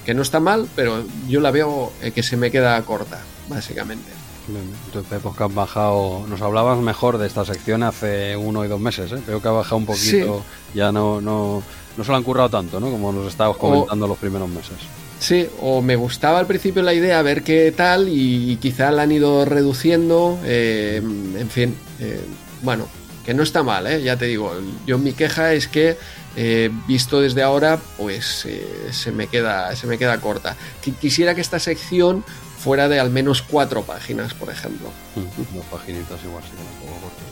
Que no está mal, pero yo la veo eh, que se me queda corta, básicamente. Entonces, Pepo, que has bajado. Nos hablabas mejor de esta sección hace uno y dos meses, ¿eh? Veo que ha bajado un poquito. Ya no, no, no se lo han currado tanto, ¿no? Como nos estabas comentando los primeros meses. Sí, o me gustaba al principio la idea, a ver qué tal, y, y quizá la han ido reduciendo. eh, en fin, eh, bueno, que no está mal, ¿eh? ya te digo. Yo mi queja es que, eh, visto desde ahora, pues eh, se, me queda, se me queda corta. Qu- Quisiera que esta sección fuera de al menos cuatro páginas, por ejemplo. Mm, Dos paginitas igual, sí, que un poco cortas.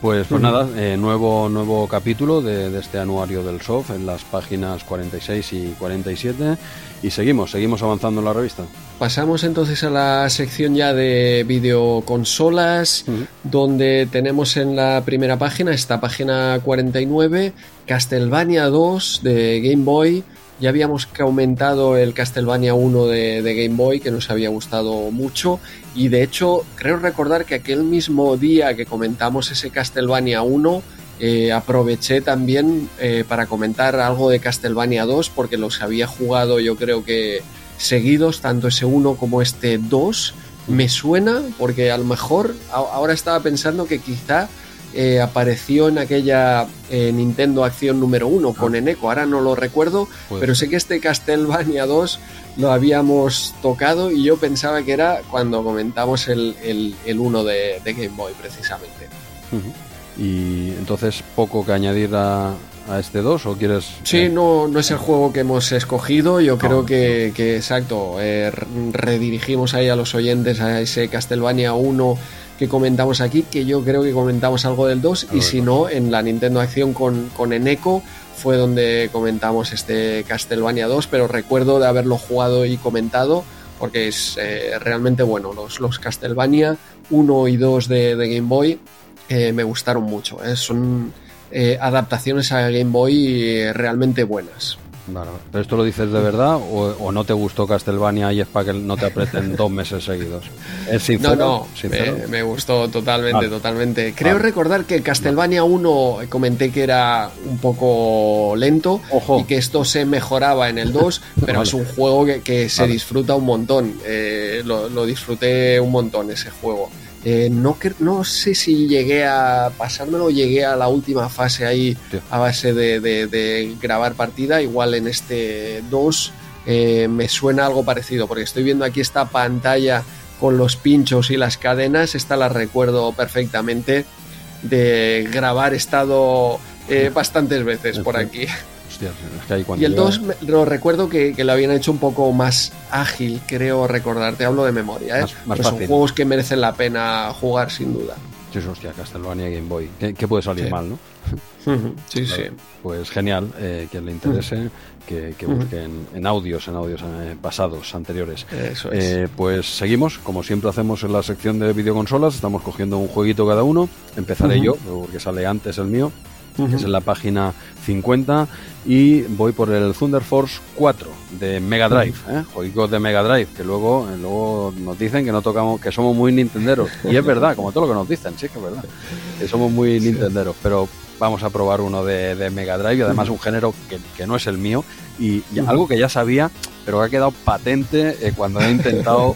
Pues, pues nada, eh, nuevo, nuevo capítulo de, de este anuario del soft en las páginas 46 y 47 y seguimos, seguimos avanzando en la revista. Pasamos entonces a la sección ya de videoconsolas, donde tenemos en la primera página, esta página 49, Castlevania 2 de Game Boy. Ya habíamos comentado el Castlevania 1 de, Game Boy, que nos había gustado mucho. Y de hecho, creo recordar que aquel mismo día que comentamos ese Castlevania 1, eh, aproveché también eh, para comentar algo de Castlevania 2, porque los había jugado yo creo que seguidos, tanto ese 1 como este 2. Me suena porque a lo mejor ahora estaba pensando que quizá eh, apareció en aquella eh, Nintendo Acción número 1 con ah. Eneco, ahora no lo recuerdo, pero sé que este Castlevania 2 lo habíamos tocado y yo pensaba que era cuando comentamos el, el, 1 de, Game Boy precisamente. Y entonces poco que añadir a, este 2 o quieres...? Sí, no, no es el juego que hemos escogido, yo creo que, exacto, eh, redirigimos ahí a los oyentes a ese Castlevania 1 que comentamos aquí, que yo creo que comentamos algo del 2, y si no, en la Nintendo Acción con, con Eneco fue donde comentamos este Castlevania 2, pero recuerdo de haberlo jugado y comentado, porque es eh, realmente bueno. Los, los Castlevania 1 y 2 de, Game Boy eh, me gustaron mucho. Eh. Son adaptaciones a Game Boy realmente buenas. ¿Pero esto lo dices de verdad o, no te gustó Castlevania y es para que no te apreten dos meses seguidos? ¿Es sincero? No, no, Me, gustó totalmente, totalmente. Creo recordar que Castlevania 1 comenté que era un poco lento y que esto se mejoraba en el 2, pero es un juego que, se disfruta un montón. Eh, lo disfruté un montón ese juego. Eh, no, no sé si llegué a pasármelo, llegué a la última fase ahí a base de, grabar partida. Igual en este 2 eh, me suena algo parecido, porque estoy viendo aquí esta pantalla con los pinchos y las cadenas. Esta la recuerdo perfectamente de grabar estado eh, bastantes veces por aquí y el 2 lo recuerdo que, lo habían hecho un poco más ágil, creo recordar. Te hablo de memoria, ¿eh? son juegos que merecen la pena jugar sin duda. Sí, hostia, Castlevania Game Boy. ¿Qué, puede salir mal, no? sí, sí. Pues genial, eh, quien le interese, que, que busque en, audios, en audios eh, pasados, anteriores. Eso es. Eh, pues seguimos, como siempre hacemos en la sección de videoconsolas, estamos cogiendo un jueguito cada uno. Empezaré yo, porque sale antes el mío que es en la página 50, y voy por el Thunder Force 4 de Mega Drive, ¿eh? juegos de Mega Drive, que luego, luego nos dicen que no tocamos, que somos muy nintenderos, y es verdad, como todo lo que nos dicen, sí que es verdad, que somos muy nintenderos, pero vamos a probar uno de, Mega Drive, y además un género que, no es el mío, y, algo que ya sabía, pero que ha quedado patente eh, cuando he intentado,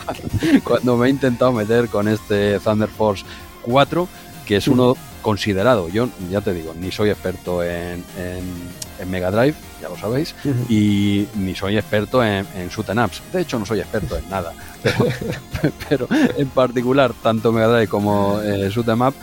cuando me he intentado meter con este Thunder Force 4, que es uno considerado. Yo ya te digo, ni soy experto en, en, Mega Drive, ya lo sabéis, y ni soy experto en, en shoot ups. De hecho, no soy experto en nada. Pero, en particular, tanto Mega Drive como eh, shoot em up,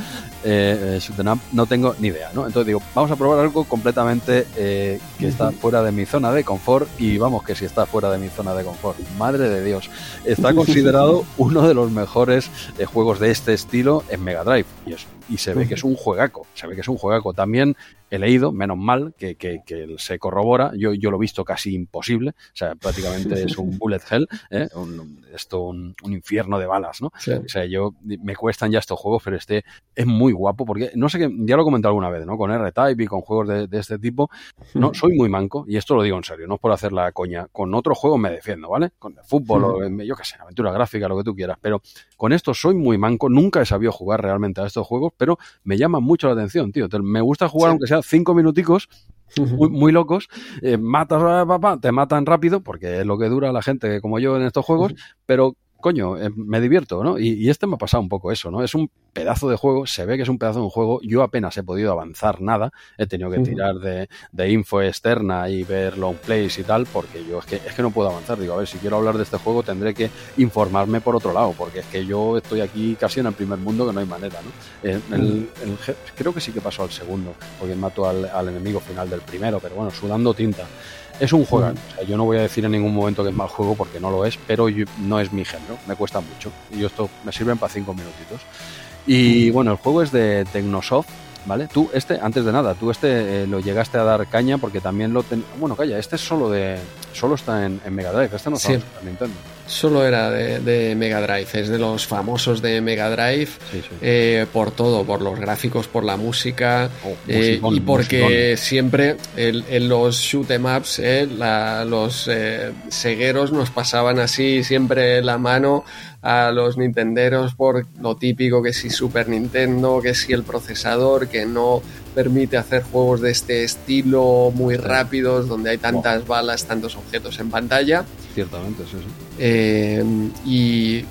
eh, em no tengo ni idea. ¿no? Entonces digo, vamos a probar algo completamente eh, que está fuera de mi zona de confort. Y vamos, que si está fuera de mi zona de confort, madre de Dios, está considerado uno de los mejores eh, juegos de este estilo en Mega Drive. Y y se ve que es un juegaco, se ve que es un juegaco. También he leído, menos mal, que, que, se corrobora, yo, yo lo he visto casi imposible, o sea, prácticamente es un bullet hell, ¿eh? un, esto un, infierno de balas, ¿no? O sea, yo me cuestan ya estos juegos, pero este es muy guapo, porque no sé qué, ya lo he comentado alguna vez, ¿no? Con R-Type y con juegos de, este tipo, no, soy muy manco, y esto lo digo en serio, no es por hacer la coña, con otros juegos me defiendo, ¿vale? Con el fútbol, o yo qué sé, aventura gráfica, lo que tú quieras, pero con esto soy muy manco, nunca he sabido jugar realmente a estos juegos, pero me llama mucho la atención, tío. Me gusta jugar, aunque sea cinco minuticos, muy, locos, eh, matas a papá, te matan rápido, porque es lo que dura la gente como yo en estos juegos, pero coño, eh, me divierto, ¿no? Y, este me ha pasado un poco eso, ¿no? Es un pedazo de juego, se ve que es un pedazo de un juego, yo apenas he podido avanzar nada, he tenido que tirar de, info externa y ver long plays y tal, porque yo es que, es que no puedo avanzar, digo, a ver, si quiero hablar de este juego tendré que informarme por otro lado, porque es que yo estoy aquí casi en el primer mundo que no hay manera, ¿no? Eh, creo que sí que pasó al segundo, porque mató al, al enemigo final del primero, pero bueno, sudando tinta. Es un juego. yo no voy a decir en ningún momento que es mal juego porque no lo es, pero no es mi género. Me cuesta mucho. Y esto me sirven para cinco minutitos. Y bueno, el juego es de Tecnosoft, ¿vale? Tú, este, antes de nada, tú este eh, lo llegaste a dar caña porque también lo ten... Bueno, calla, este es solo de... Solo está en, Mega Drive, este no está en Nintendo. Solo era de, Mega Drive, es de los famosos de Mega Drive eh, por todo, por los gráficos, por la música oh, eh, y porque siempre en, los shoot em ups los segueros nos pasaban así siempre la mano a los nintenderos por lo típico que si Super Nintendo, que si el procesador que no permite hacer juegos de este estilo muy rápidos, donde hay tantas balas, tantos objetos en pantalla. ciertamente, sí, sí. Eh, y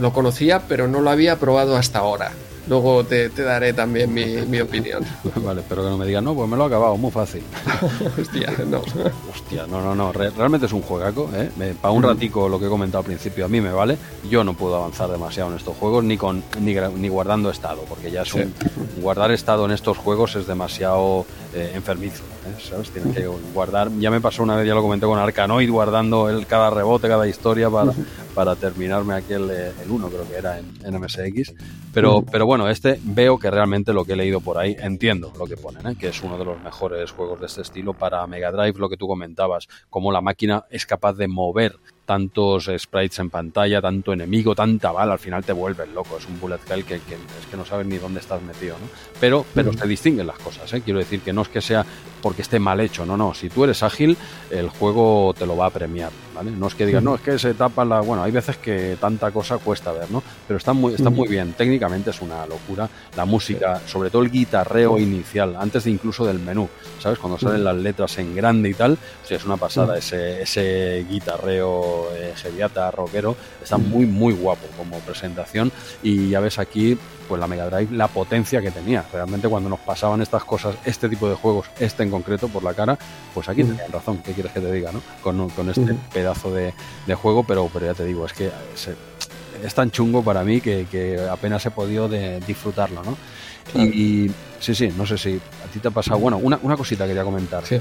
lo conocía, pero no lo había probado hasta ahora. Luego te, daré también mi, opinión. Vale, pero que no me digan, no, pues me lo he acabado, muy fácil. Hostia, no. Hostia, no, no, no. realmente es un juegaco, ¿eh? Para un ratico, lo que he comentado al principio, a mí me vale. Yo no puedo avanzar demasiado en estos juegos, ni con ni, ni guardando estado, porque ya es un. Guardar estado en estos juegos es demasiado eh, enfermizo, ¿eh? ¿sabes? Tienes que guardar. Ya me pasó una vez, ya lo comenté con Arcanoid, guardando el, cada rebote, cada historia para, para terminarme aquel, eh, el 1, creo que era en, en MSX. Pero, pero bueno, este veo que realmente lo que he leído por ahí, entiendo lo que ponen, ¿eh? que es uno de los mejores juegos de este estilo para Mega Drive, lo que tú comentabas, como la máquina es capaz de mover tantos sprites en pantalla, tanto enemigo, tanta bala, al final te vuelves loco. Es un bullet hell que, es que no sabes ni dónde estás metido, ¿no? Pero, pero se distinguen las cosas, ¿eh? Quiero decir que no es que sea porque esté mal hecho, no, no. Si tú eres ágil, el juego te lo va a premiar, ¿vale? No es que digas, no, es que se tapa la. Bueno, hay veces que tanta cosa cuesta ver, ¿no? Pero está muy, está muy bien. Técnicamente es una locura. La música, sobre todo el guitarreo inicial, antes de incluso del menú, ¿sabes? Cuando salen las letras en grande y tal, o sea, es una pasada ese, ese guitarreo eh, geriata, rockero. Está muy, muy guapo como presentación. Y ya ves aquí pues la Mega Drive la potencia que tenía. Realmente cuando nos pasaban estas cosas, este tipo de juegos, este en concreto por la cara, pues aquí tenían razón, ¿qué quieres que te diga? ¿no? Con, con este pedazo de, juego, pero, pero ya te digo, es que es tan chungo para mí que, apenas he podido de disfrutarlo, ¿no? Y, sí, sí, no sé si a ti te ha pasado. Bueno, una, una cosita quería comentar. Sí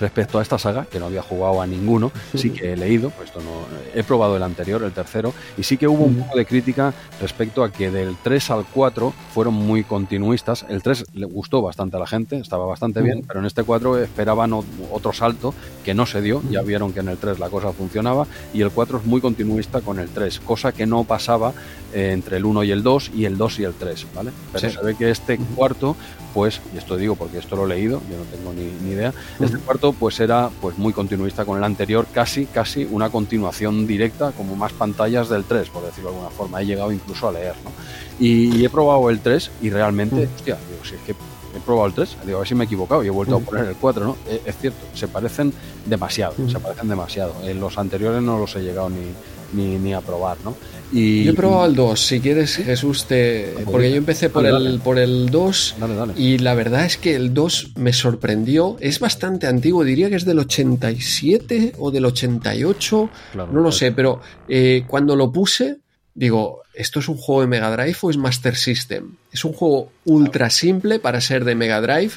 respecto a esta saga, que no había jugado a ninguno, sí que he leído, pues esto no, he probado el anterior, el tercero, y sí que hubo un poco de crítica respecto a que del 3 al 4 fueron muy continuistas. El 3 le gustó bastante a la gente, estaba bastante bien, pero en este 4 esperaban otro salto que no se dio, ya vieron que en el 3 la cosa funcionaba, y el 4 es muy continuista con el 3, cosa que no pasaba eh, entre el 1 y el 2 y el 2 y el 3, ¿vale? Pero se ve que este cuarto pues, y esto digo porque esto lo he leído, yo no tengo ni, idea, este cuarto pues era pues muy continuista con el anterior, casi, casi una continuación directa, como más pantallas del 3, por decirlo de alguna forma. He llegado incluso a leer, ¿no? Y, he probado el 3 y realmente, hostia, digo, si es que he probado el 3, digo, a ver si me he equivocado y he vuelto a poner el 4, ¿no? Es, es cierto, se parecen demasiado, se parecen demasiado. En los anteriores no los he llegado ni, ni, ni a probar, ¿no? Y, yo he probado el 2, si quieres Jesús, te... Ah, porque yo empecé por el, por el 2 y la verdad es que el 2 me sorprendió, es bastante antiguo, diría que es del 87 o del 88, no lo sé, pero eh, cuando lo puse, digo, ¿esto es un juego de Mega Drive o es Master System? Es un juego ultra simple para ser de Mega Drive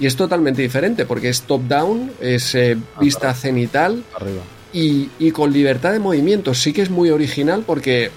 y es totalmente diferente porque es top-down, es eh, vista cenital. Arriba y, con libertad de movimiento. Sí que es muy original porque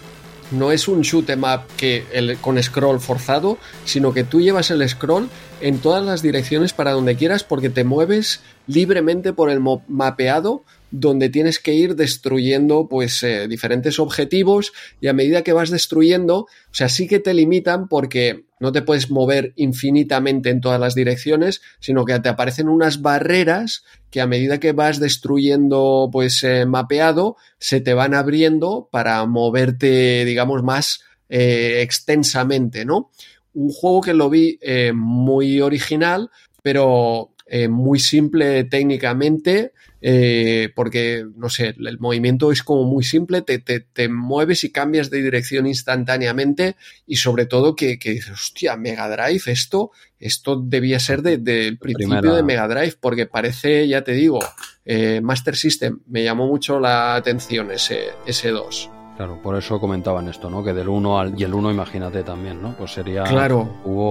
no es un shoot em up que con scroll forzado, sino que tú llevas el scroll en todas las direcciones para donde quieras porque te mueves libremente por el mapeado donde tienes que ir destruyendo pues eh, diferentes objetivos y a medida que vas destruyendo, o sea, sí que te limitan porque no te puedes mover infinitamente en todas las direcciones, sino que te aparecen unas barreras que a medida que vas destruyendo pues eh, mapeado, se te van abriendo para moverte, digamos, más eh, extensamente, ¿no? Un juego que lo vi muy original, pero muy simple técnicamente, eh, porque, no sé, el movimiento es como muy simple, te, te, mueves y cambias de dirección instantáneamente y sobre todo que, que dices, hostia, Mega Drive, esto, esto debía ser del de, principio de Mega Drive, porque parece, ya te digo, eh, Master System, me llamó mucho la atención ese, ese 2. Claro, por eso comentaban esto, ¿no? Que del 1 al. Y el 1, imagínate también, ¿no? Pues sería. Claro.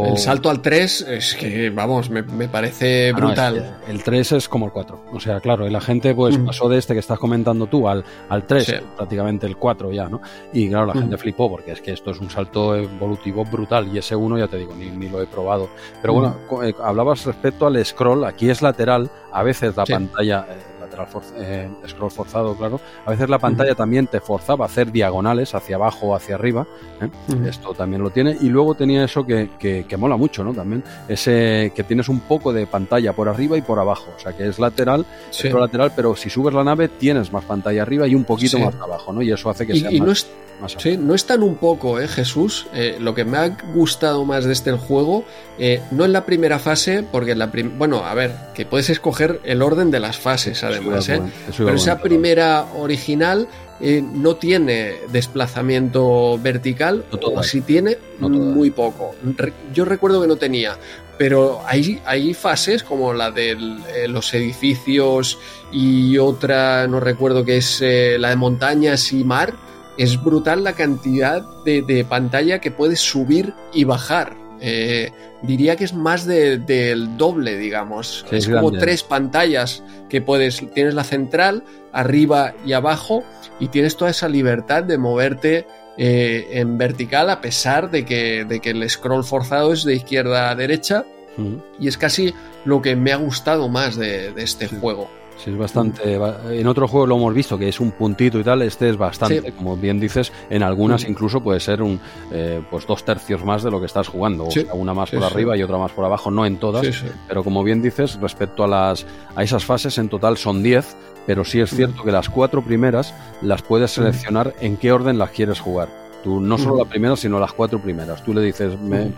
El salto al 3 es que, vamos, me, parece ah, brutal. el 3 es como el 4. O sea, claro, y la gente, pues, mm. pasó de este que estás comentando tú al, al 3, prácticamente el 4 ya, ¿no? Y claro, la mm. gente flipó porque es que esto es un salto evolutivo brutal. Y ese 1, ya te digo, ni, ni lo he probado. Pero bueno, mm. eh, hablabas respecto al scroll, aquí es lateral, a veces la pantalla. Eh, eh, scroll forzado, claro, a veces la pantalla también te forzaba a hacer diagonales hacia abajo o hacia arriba. ¿eh? Esto también lo tiene. Y luego tenía eso que, que, mola mucho, ¿no? También ese que tienes un poco de pantalla por arriba y por abajo. O sea, que es lateral, es lateral, pero si subes la nave tienes más pantalla arriba y un poquito más abajo, ¿no? Y eso hace que sea más... Sí, no es tan un poco, ¿eh, Jesús? Eh, lo que me ha gustado más de este juego, eh, no en la primera fase, porque en la bueno, a ver, que puedes escoger el orden de las fases, además. ¿Eh? Pero esa primera original eh, no tiene desplazamiento vertical, o si tiene, muy poco. Yo recuerdo que no tenía, pero hay, hay fases como la de eh, los edificios y otra, no recuerdo que es la de montañas y mar. Es brutal la cantidad de pantalla que puedes subir y bajar. Eh, diría que es más del doble, digamos. es, como tres pantallas que puedes, tienes la central, arriba y abajo, y tienes toda esa libertad de moverte eh, en vertical a pesar de que, de que el scroll forzado es de izquierda a derecha. Y es casi lo que me ha gustado más de, este juego. Sí, es bastante. En otro juego lo hemos visto que es un puntito y tal. Este es bastante, como bien dices. En algunas incluso puede ser un eh, pues dos tercios más de lo que estás jugando. O sea, una más por arriba y otra más por abajo. No en todas, pero como bien dices, respecto a las a esas fases, en total son 10. Pero sí es cierto que las cuatro primeras las puedes seleccionar en qué orden las quieres jugar. Tú no solo la primera, sino las cuatro primeras. Tú le dices,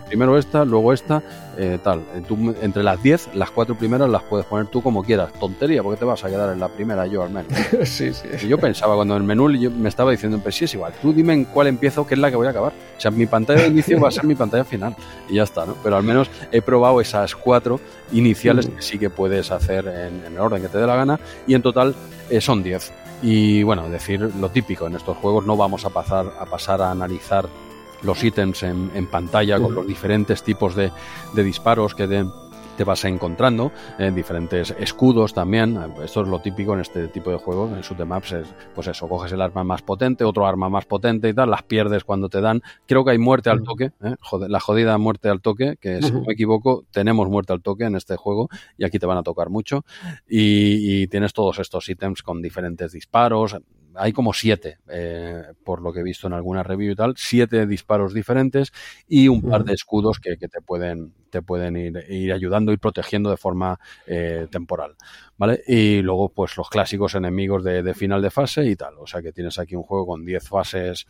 primero esta, luego esta, eh, tal. Eh, tú, entre las diez, las cuatro primeras las puedes poner tú como quieras. Tontería, porque te vas a quedar en la primera yo al menos. sí, sí. Y yo pensaba cuando en el menú yo me estaba diciendo, pues sí es igual, tú dime en cuál empiezo, que es la que voy a acabar. O sea, mi pantalla de inicio va a ser mi pantalla final. Y ya está, ¿no? Pero al menos he probado esas cuatro iniciales que sí que puedes hacer en, el orden que te dé la gana. Y en total eh, son diez. Y bueno, decir lo típico, en estos juegos no vamos a pasar a, pasar a analizar los ítems en, en pantalla con los diferentes tipos de, de disparos que, de, te vas encontrando, en diferentes escudos también. Esto es lo típico en este tipo de juegos. En shoot maps es, pues eso, coges el arma más potente, otro arma más potente y tal, las pierdes cuando te dan. Creo que hay muerte al toque, ¿eh? la jodida muerte al toque, que si no me equivoco, tenemos muerte al toque en este juego y aquí te van a tocar mucho. Y, y tienes todos estos ítems con diferentes disparos hay como siete, eh, por lo que he visto en alguna review y tal, siete disparos diferentes y un par de escudos que, te pueden, te pueden ir, ir, ayudando y protegiendo de forma eh, temporal. ¿Vale? Y luego, pues los clásicos enemigos de, de, final de fase y tal. O sea que tienes aquí un juego con 10 fases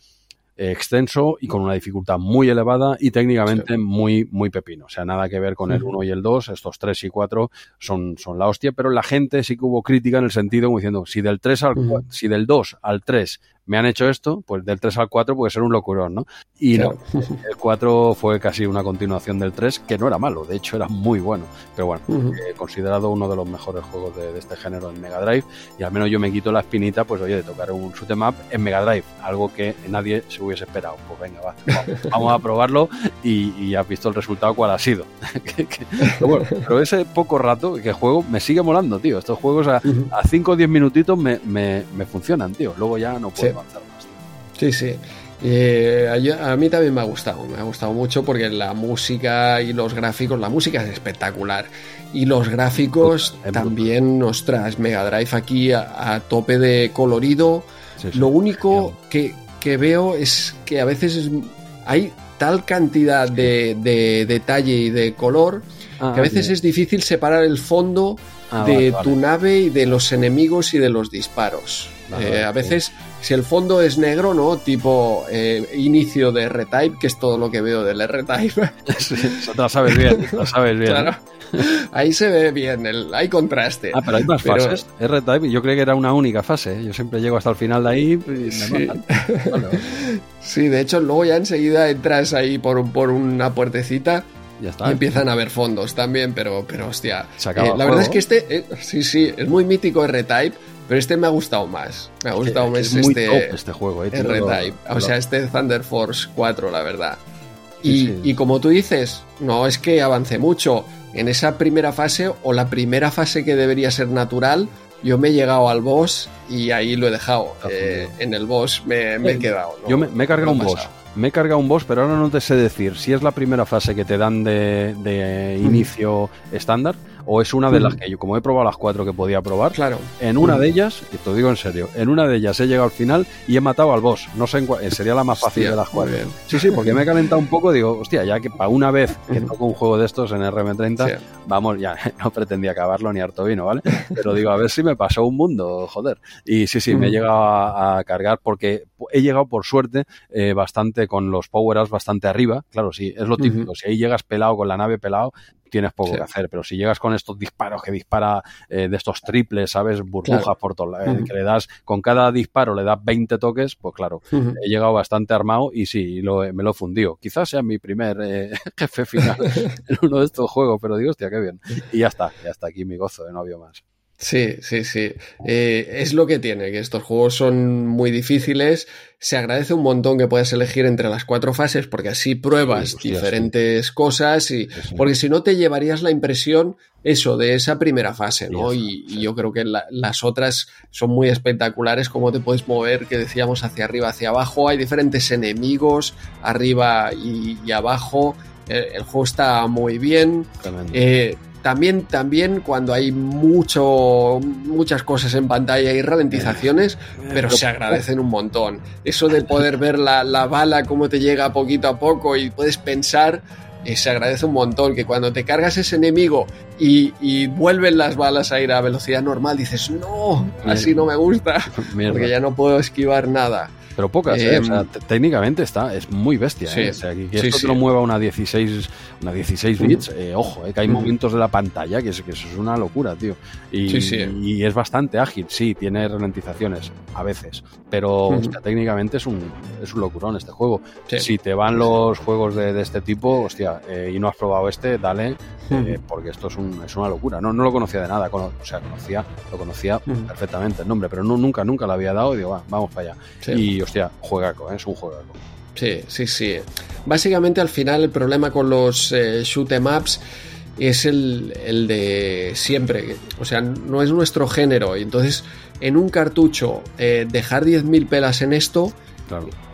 extenso y con una dificultad muy elevada y técnicamente muy, muy pepino. O sea, nada que ver con el 1 y el 2, estos 3 y 4 son, son la hostia, pero la gente sí que hubo crítica en el sentido como diciendo, si del 3 al si del 2 al 3 me han hecho esto, pues del 3 al 4 puede ser un locurón, ¿no? Y no, el 4 fue casi una continuación del 3, que no era malo, de hecho era muy bueno, pero bueno, eh, considerado uno de los mejores juegos de, este género en Mega Drive, y al menos yo me quito la espinita, pues oye, de tocar un shoot em up en Mega Drive, algo que nadie se hubiese esperado. Pues venga, va, vamos, a probarlo y, y, has visto el resultado cuál ha sido. pero, bueno, pero ese poco rato que juego me sigue molando, tío. Estos juegos a 5 o 10 minutitos me, me, me, funcionan, tío. Luego ya no puedo. Sí, sí. Eh, a, mí también me ha gustado, me ha gustado mucho porque la música y los gráficos, la música es espectacular. Y los gráficos también, ostras, Mega Drive aquí a, tope de colorido. Lo único que, veo es que a veces hay tal cantidad de, detalle y de color ah, que a veces es difícil separar el fondo ah, de tu nave y de los enemigos y de los disparos. Eh, a veces si el fondo es negro, ¿no? Tipo eh, inicio de R-Type, que es todo lo que veo del R-Type. Sí, eso te lo sabes bien, lo sabes bien. Claro. Ahí se ve bien, el, hay contraste. Ah, pero hay más fases. R-Type, yo creo que era una única fase. ¿eh? Yo siempre llego hasta el final de ahí y me sí. sí, de hecho, luego ya enseguida entras ahí por, por una puertecita ya está. Y empiezan a haber fondos también, pero, pero hostia. Eh, la verdad es que este, sí, sí, es muy mítico R-Type, pero este me ha gustado más. Me ha gustado más este, este juego, eh, R-Type. O sea, este Thunder Force 4, la verdad. Y, y, como tú dices, no es que avance mucho. En esa primera fase, o la primera fase que debería ser natural, yo me he llegado al boss y ahí lo he dejado. Eh, en el boss me, he quedado. Yo me, he cargado un boss. Me he cargado un boss, pero ahora no te sé decir si es la primera fase que te dan de, de inicio estándar o es una de las que yo, como he probado las cuatro que podía probar, claro. en una de ellas, y te lo digo en serio, en una de ellas he llegado al final y he matado al boss. No sé, en eh, sería la más fácil de las cuatro. Sí, sí, porque me he calentado un poco, digo, hostia, ya que para una vez que toco un juego de estos en RM30, vamos, ya no pretendía acabarlo ni harto vino, ¿vale? Pero digo, a ver si me pasó un mundo, joder. Y sí, sí, me he llegado a, cargar porque he llegado por suerte eh, bastante con los power-ups bastante arriba. Claro, sí, es lo típico. Si ahí llegas pelado con la nave pelado, tienes poco que hacer. Pero si llegas con estos disparos que dispara eh, de estos triples, ¿sabes? Burbujas por todos lados, que le das, con cada disparo le das 20 toques, pues claro, he llegado bastante armado y sí, lo, me lo he fundido. Quizás sea mi primer eh, jefe final en uno de estos juegos, pero digo, hostia, qué bien. Y ya está, ya está aquí mi gozo, de no había más. Sí, sí, sí. Eh, es lo que tiene, que estos juegos son muy difíciles. Se agradece un montón que puedas elegir entre las cuatro fases, porque así pruebas diferentes cosas y porque si no te llevarías la impresión eso de esa primera fase, ¿no? Y, yo creo que las otras son muy espectaculares, cómo te puedes mover, que decíamos, hacia arriba, hacia abajo. Hay diferentes enemigos arriba y, abajo. El, juego está muy bien. Eh, también, también cuando hay mucho, muchas cosas en pantalla y ralentizaciones, pero se agradecen un montón. Eso de poder ver la, bala, cómo te llega poquito a poco y puedes pensar, eh, se agradece un montón. Que cuando te cargas ese enemigo y, y, vuelven las balas a ir a velocidad normal, dices, no, así no me gusta, porque ya no puedo esquivar nada. Pero pocas, ¿eh? o sea, em, técnicamente está, es muy bestia. ¿eh? O sea, que, esto te lo mueva una 16, una 16 bits, eh, ojo, eh, que hay momentos de la pantalla que, es, que eso es una locura, tío. Y, y, es bastante ágil, sí, tiene ralentizaciones a veces, pero técnicamente es un, es un locurón este juego. Si te van los juegos de, de este tipo, hostia, y no has probado este, dale, porque esto es, un, es una locura. No, no lo conocía de nada, o sea, conocía, lo conocía perfectamente el nombre, pero no, nunca, nunca lo había dado y digo, va, vamos para allá. Y hostia, juegaco, ¿eh? es un juegaco. Sí, sí, sí. Básicamente al final el problema con los eh, shoot em ups es el, el, de siempre. O sea, no es nuestro género. Y entonces, en un cartucho, eh, dejar 10.000 pelas en esto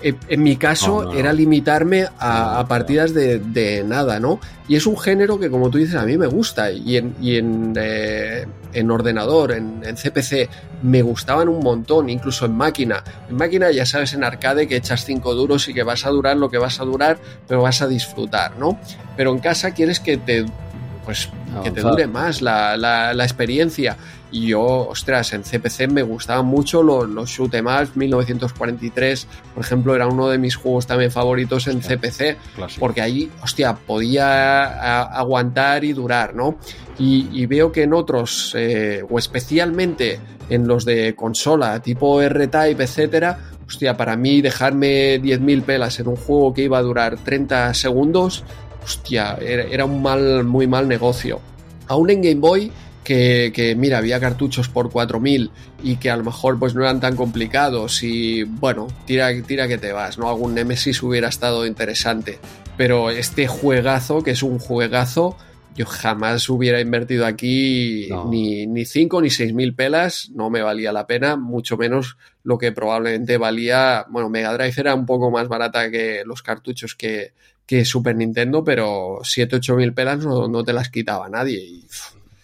en, mi caso era limitarme a, partidas de, nada, ¿no? Y es un género que, como tú dices, a mí me gusta. Y en, en, eh, en, ordenador, en, CPC, me gustaban un montón, incluso en máquina. En máquina, ya sabes, en arcade que echas 5 duros y que vas a durar lo que vas a durar, pero vas a disfrutar, ¿no? Pero en casa quieres que te pues que te dure más la, la, la, experiencia. Y yo, ostras, en CPC me gustaban mucho los, los shoot em 1943, por ejemplo, era uno de mis juegos también favoritos en CPC, porque ahí, hostia, podía aguantar y durar, ¿no? Y, veo que en otros, eh, o especialmente en los de consola, tipo R-Type, etcétera, hostia, para mí dejarme 10.000 pelas en un juego que iba a durar 30 segundos, hostia, era, un mal, muy mal negocio. Aún en Game Boy que, mira, había cartuchos por 4000 y que a lo mejor pues no eran tan complicados y bueno, tira, tira que te vas, ¿no? Algún Nemesis hubiera estado interesante. Pero este juegazo, que es un juegazo, yo jamás hubiera invertido aquí ni, ni 5 ni 6 mil pelas, no me valía la pena, mucho menos lo que probablemente valía, bueno, Mega Drive era un poco más barata que los cartuchos que, que Super Nintendo, pero 7, 8 mil pelas no, te las quitaba nadie. Y,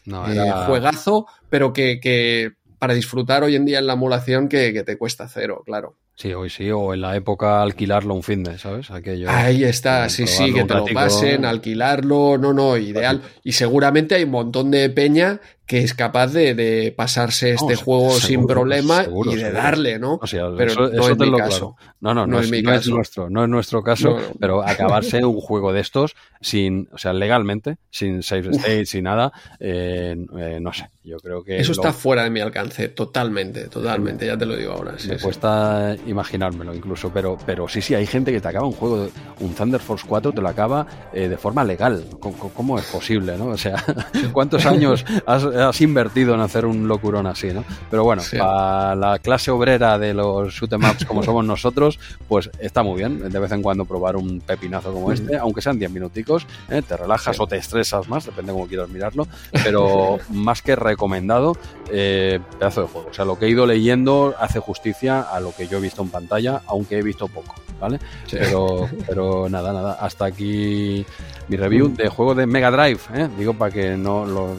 no, eh, juegazo, pero que, que, para disfrutar hoy en día en la emulación que, que te cuesta cero, claro. Sí, hoy sí, o en la época alquilarlo un fin de, ¿sabes? Aquello, Ahí está, sí, sí, que te lo pasen, alquilarlo, no, no, ideal. Y seguramente hay un montón de peña que es capaz de, pasarse este juego sin problema y de darle, ¿no? pero no es mi caso. No, no, no, es, nuestro, no es nuestro caso, pero acabarse un juego de estos sin, o sea, legalmente, sin save state, sin nada, eh, eh, no sé, yo creo que... Eso está fuera de mi alcance, totalmente, totalmente, ya te lo digo ahora. me cuesta imaginármelo incluso, pero, pero sí, sí, hay gente que te acaba un juego, un Thunder Force 4 te lo acaba eh, de forma legal. ¿Cómo, es posible, no? O sea, ¿cuántos años has has invertido en hacer un locurón así, ¿no? Pero bueno, para la clase obrera de los shoot em ups como somos nosotros, pues está muy bien de vez en cuando probar un pepinazo como este, aunque sean 10 minuticos, ¿eh? te relajas o te estresas más, depende de cómo quieras mirarlo, pero más que recomendado, eh, pedazo de juego. O sea, lo que he ido leyendo hace justicia a lo que yo he visto en pantalla, aunque he visto poco, ¿vale? Pero, pero nada, nada, hasta aquí mi review de juego de Mega Drive, ¿eh? digo para que no lo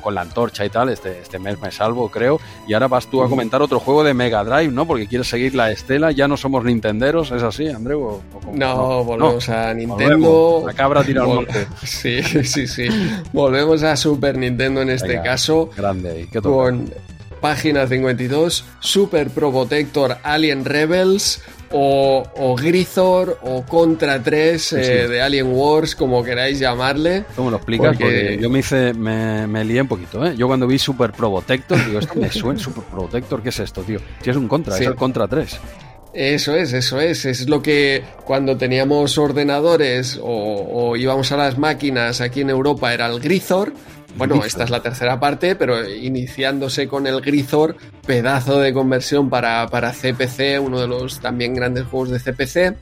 con la antorcha y tal, este, este mes me salvo, creo. Y ahora vas tú a comentar otro juego de Mega Drive, ¿no? Porque quieres seguir la estela, ya no somos Nintenderos, ¿es así, Andreu? no, volvemos a Nintendo. la cabra tira al Sí, sí, sí. volvemos a Super Nintendo en este caso. Grande ahí. con, página 52, Super Protector Alien Rebels o, o o Contra 3 eh, de Alien Wars, como queráis llamarle. ¿Cómo lo explicas? Porque, yo me hice, me, me, lié un poquito, ¿eh? Yo cuando vi Super Protector, digo, esto me suena Super Protector, ¿qué es esto, tío? Si es un Contra, es el Contra 3. Eso es, eso es. Es lo que cuando teníamos ordenadores o, o, íbamos a las máquinas aquí en Europa era el Grithor. Bueno, esta es la tercera parte, pero iniciándose con el Grithor, pedazo de conversión para, para CPC, uno de los también grandes juegos de CPC,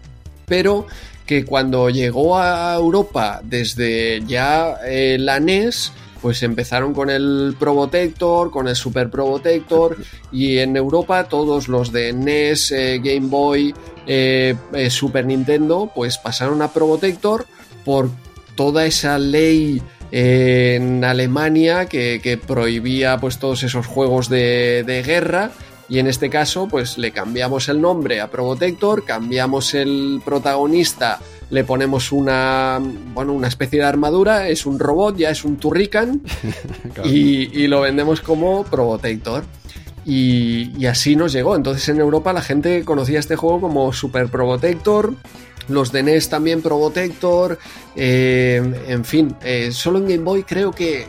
pero que cuando llegó a Europa desde ya eh, la NES, pues empezaron con el Probotector, con el Super Probotector y en Europa todos los de NES, eh, Game Boy, eh, Super Nintendo, pues pasaron a Probotector por toda esa ley en Alemania que, prohibía pues todos esos juegos de, de, guerra y en este caso pues le cambiamos el nombre a Probotector, cambiamos el protagonista, le ponemos una bueno una especie de armadura, es un robot, ya es un Turrican y, y, lo vendemos como Probotector. Y, y así nos llegó. Entonces en Europa la gente conocía este juego como Super Probotector los de NES también Probotector, eh, en fin, eh, solo en Game Boy creo que,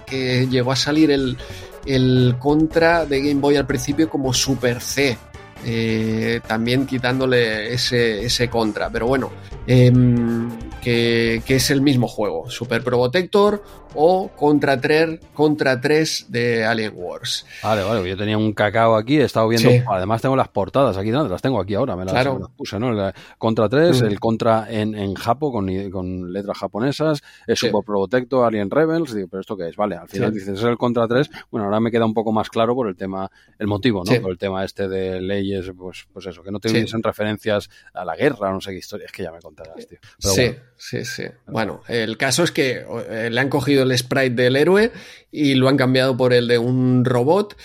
llegó a salir el, el, Contra de Game Boy al principio como Super C. Eh, también quitándole ese, ese contra, pero bueno, em, que, que, es el mismo juego, Super Probotector o Contra 3, Contra 3 de Alien Wars. Vale, vale, yo tenía un cacao aquí, he estado viendo, además tengo las portadas aquí, ¿no? las tengo aquí ahora, me las, puse, ¿no? contra 3, mm. el Contra en, en Japo con, con letras japonesas, el Super Protector, Alien Rebels, digo, pero ¿esto qué es? Vale, al final dices, es el Contra 3, bueno, ahora me queda un poco más claro por el tema, el motivo, ¿no? Por el tema este de leyes, pues, pues eso, que no te en referencias a la guerra, no sé qué historia, es que ya me contarás, tío. sí, sí, sí. Bueno, el caso es que eh, le han cogido el sprite del héroe y lo han cambiado por el de un robot.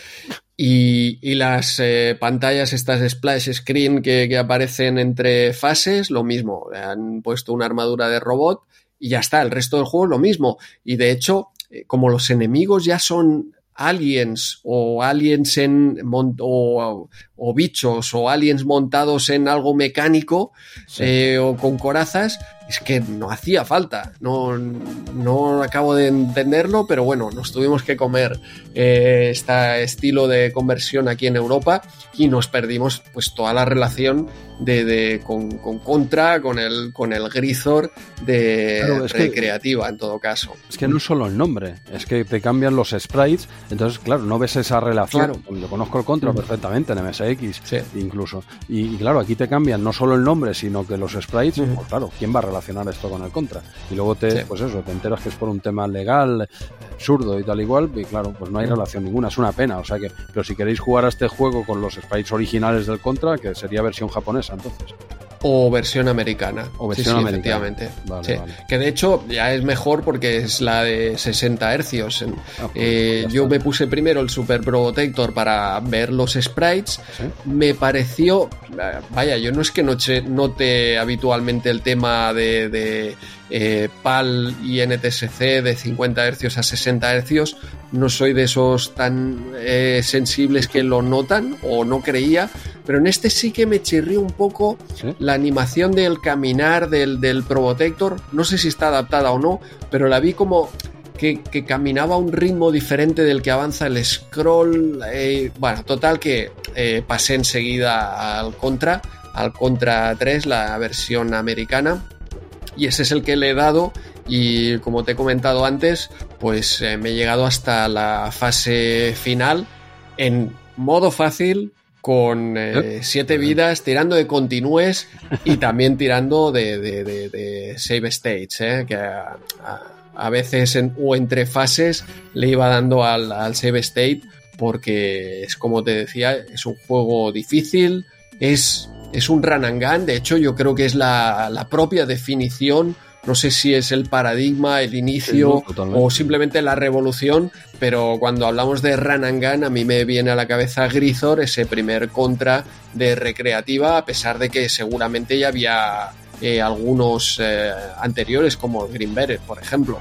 Y, las eh, pantallas, estas splash screen que, aparecen entre fases, lo mismo. Han puesto una armadura de robot y ya está. El resto del juego lo mismo. Y de hecho, eh, como los enemigos ya son aliens o aliens en o, o, bichos o aliens montados en algo mecánico eh, o con corazas, es que no hacía falta. No, no acabo de entenderlo, pero bueno, nos tuvimos que comer eh, este estilo de conversión aquí en Europa y nos perdimos pues toda la relación de, con, Contra, con el, con el Grisor de recreativa en todo caso. Es que no solo el nombre, es que te cambian los sprites, entonces claro, no ves esa relación. Yo conozco el Contra mm. perfectamente en MSX incluso. Y, claro, aquí te cambian no solo el nombre, sino que los sprites, pues claro, ¿quién va a relacionar esto con el Contra? Y luego te, pues eso, te enteras que es por un tema legal, absurdo y tal igual, y claro, pues no hay relación ninguna, es una pena. O sea que, pero si queréis jugar a este juego con los sprites originales del Contra, que sería versión japonesa entonces. O versión americana. O versión americana. Efectivamente. Que de hecho ya es mejor porque es la de 60 hercios. Ah, pues eh, yo me puse primero el Super Protector para ver los sprites. Me pareció. Vaya, yo no es que note habitualmente el tema de eh, PAL y NTSC de 50 Hz a 60 Hz. No soy de esos tan eh, sensibles que lo notan o no creía, pero en este sí que me chirrió un poco la animación del caminar del, del Probotector. No sé si está adaptada o no, pero la vi como que, caminaba a un ritmo diferente del que avanza el scroll. Eh, bueno, total que pasé enseguida al Contra, al Contra 3, la versión americana y ese es el que le he dado. Y como te he comentado antes, pues eh, me he llegado hasta la fase final en modo fácil, con 7 eh, vidas, tirando de continúes y también tirando de, save states, eh, que a, veces o entre fases le iba dando al, al, save state porque es como te decía, es un juego difícil, es es un run and gun, de hecho yo creo que es la, propia definición, no sé si es el paradigma, el inicio o simplemente la revolución, pero cuando hablamos de run and gun a mí me viene a la cabeza Grisor, ese primer contra de recreativa, a pesar de que seguramente ya había eh, algunos eh, anteriores como Green Beret, por ejemplo.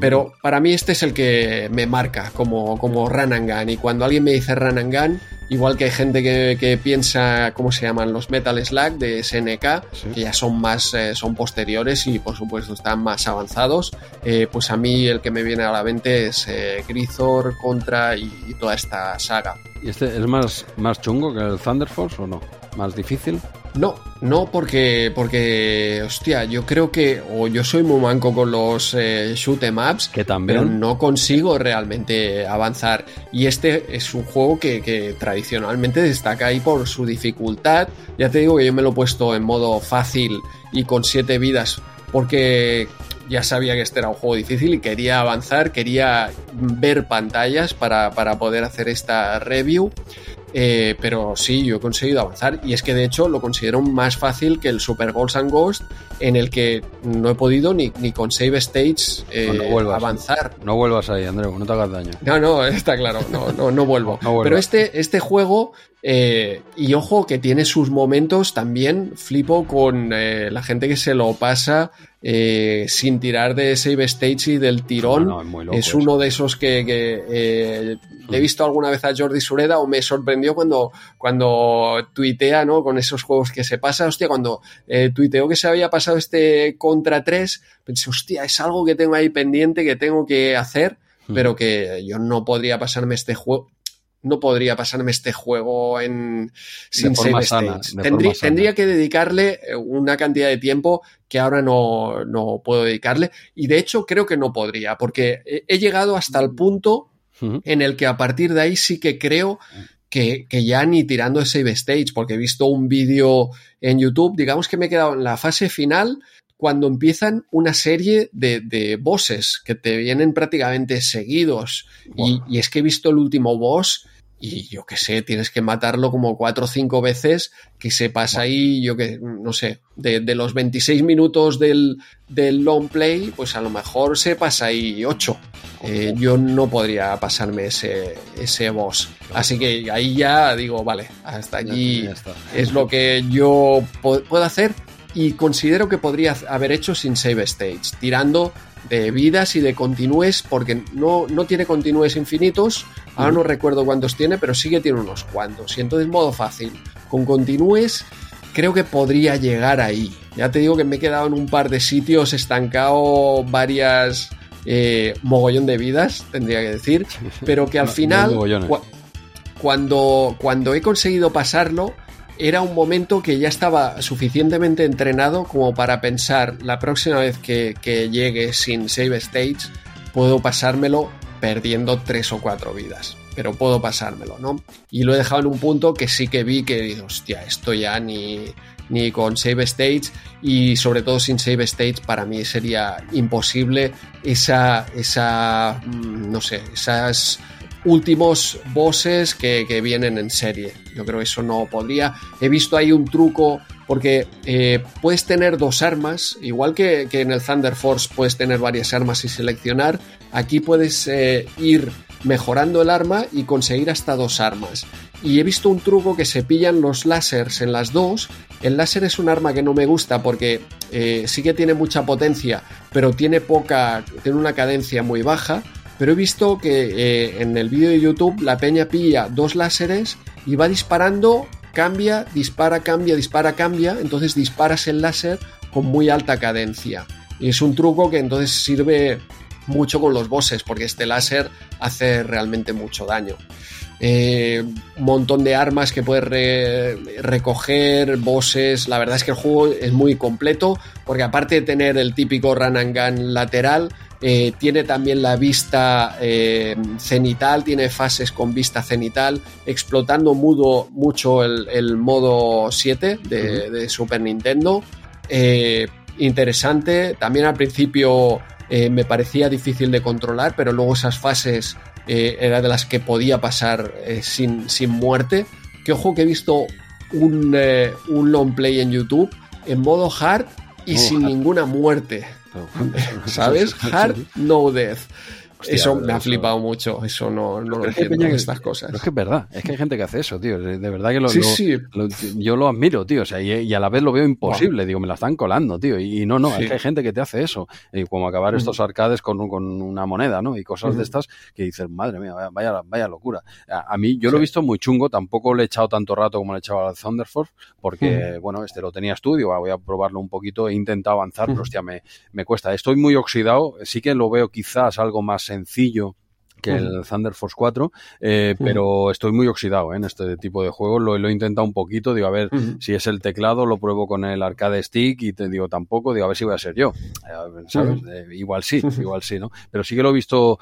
Pero para mí este es el que me marca como, como run and gun. Y cuando alguien me dice run and gun, igual que hay gente que, piensa, ¿cómo se llaman? Los Metal Slug de SNK, que ya son más, eh, son posteriores y por supuesto están más avanzados. Eh, pues a mí el que me viene a la mente es eh, Grisor, Contra y, y, toda esta saga. ¿Y este es más, más chungo que el Thunder Force o no? ¿Más difícil? No, no porque, porque, hostia, yo creo que, o yo soy muy manco con los eh, shoot em ups, que también. pero no consigo realmente avanzar. Y este es un juego que, que, tradicionalmente destaca ahí por su dificultad. Ya te digo que yo me lo he puesto en modo fácil y con siete vidas, porque ya sabía que este era un juego difícil y quería avanzar, quería ver pantallas para, para poder hacer esta review. Eh, pero sí, yo he conseguido avanzar. Y es que de hecho lo considero más fácil que el Super Ghosts and Ghost, en el que no he podido ni, ni con Save States eh, avanzar. No vuelvas ahí, Andreu, no te hagas daño. No, no, está claro, no, no, no vuelvo. pero este, este juego, eh, y ojo que tiene sus momentos también, flipo con la gente que se lo pasa eh, sin tirar de save stage y del tirón. es, uno de esos que, eh, le he visto alguna vez a Jordi Sureda o me sorprendió cuando, cuando tuitea, ¿no? Con esos juegos que se pasa. Hostia, cuando eh, tuiteó que se había pasado este contra 3, pensé, hostia, es algo que tengo ahí pendiente, que tengo que hacer, pero que yo no podría pasarme este juego no podría pasarme este juego en sin save states. Tendría, que dedicarle eh, una cantidad de tiempo que ahora no, no, puedo dedicarle. Y de hecho creo que no podría, porque he, llegado hasta el punto en el que a partir de ahí sí que creo que, que, ya ni tirando el save stage, porque he visto un vídeo en YouTube, digamos que me he quedado en la fase final cuando empiezan una serie de, de bosses que te vienen prácticamente seguidos. Y, y, es que he visto el último boss y yo qué sé, tienes que matarlo como cuatro o cinco veces, que se pasa ahí, yo que, no sé, de, de los 26 minutos del, del, long play, pues a lo mejor se pasa ahí 8. Eh, yo no podría pasarme ese, ese boss. Así que ahí ya digo, vale, hasta allí es lo que yo puedo hacer y considero que podría haber hecho sin save stage, tirando de vidas y de continúes, porque no, no tiene continúes infinitos, ahora no recuerdo cuántos tiene, pero sí que tiene unos cuantos. Y entonces, modo fácil, con continúes, creo que podría llegar ahí. Ya te digo que me he quedado en un par de sitios, estancado varias eh, mogollón de vidas, tendría que decir, pero que al final, cuando, cuando he conseguido pasarlo, era un momento que ya estaba suficientemente entrenado como para pensar la próxima vez que, llegue sin save stage, puedo pasármelo perdiendo tres o cuatro vidas. Pero puedo pasármelo, ¿no? Y lo he dejado en un punto que sí que vi que, hostia, esto ya ni, ni con save stage y sobre todo sin save stage para mí sería imposible esa, esa, mm, no sé, esas últimos bosses que, vienen en serie. Yo creo que eso no podría. He visto ahí un truco porque eh, puedes tener dos armas, igual que, en el Thunder Force puedes tener varias armas y seleccionar. Aquí puedes eh, ir mejorando el arma y conseguir hasta dos armas. Y he visto un truco que se pillan los lásers en las dos. El láser es un arma que no me gusta porque eh, sí que tiene mucha potencia, pero tiene poca, tiene una cadencia muy baja pero he visto que eh, en el vídeo de YouTube la peña pilla dos láseres y va disparando, cambia, dispara, cambia, dispara, cambia, entonces disparas el láser con muy alta cadencia. Y es un truco que entonces sirve mucho con los bosses, porque este láser hace realmente mucho daño. Eh, un montón de armas que puedes recoger, bosses. La verdad es que el juego es muy completo, porque aparte de tener el típico run and gun lateral, eh, tiene también la vista eh, cenital, tiene fases con vista cenital, explotando mudo mucho el, modo 7 de, Super Nintendo. Eh, interesante, también al principio me parecía difícil de controlar, pero luego esas fases eran de las que podía pasar sin, sin, muerte. Que ojo que he visto un, un long play en YouTube en modo hard y sin ninguna muerte. ¿Sabes? Hard No Death. Eso me ha flipado mucho, eso no, no lo entiendo, estas cosas. es que es verdad, es que hay gente que hace eso, tío, de verdad que lo, yo lo admiro, tío, o sea, y, a la vez lo veo imposible, digo, me la están colando, tío, y, no, no, es que hay gente que te hace eso, y como acabar estos arcades con, con, una moneda, ¿no? Y cosas de estas que dices, madre mía, vaya, vaya locura. A, mí, yo lo he visto muy chungo, tampoco le he echado tanto rato como le he echado al Thunder Force, porque, bueno, este lo tenía estudio, voy a probarlo un poquito, he intentado avanzar, pero hostia, me, me cuesta. Estoy muy oxidado, sí que lo veo quizás algo más sencillo que el Thunder Force 4, eh, pero estoy muy oxidado ¿eh? en este tipo de juegos. Lo, he intentado un poquito, digo, a ver si es el teclado, lo pruebo con el arcade stick y te digo tampoco, digo, a ver si voy a ser yo. Eh, igual sí, igual sí, ¿no? Pero sí que lo he visto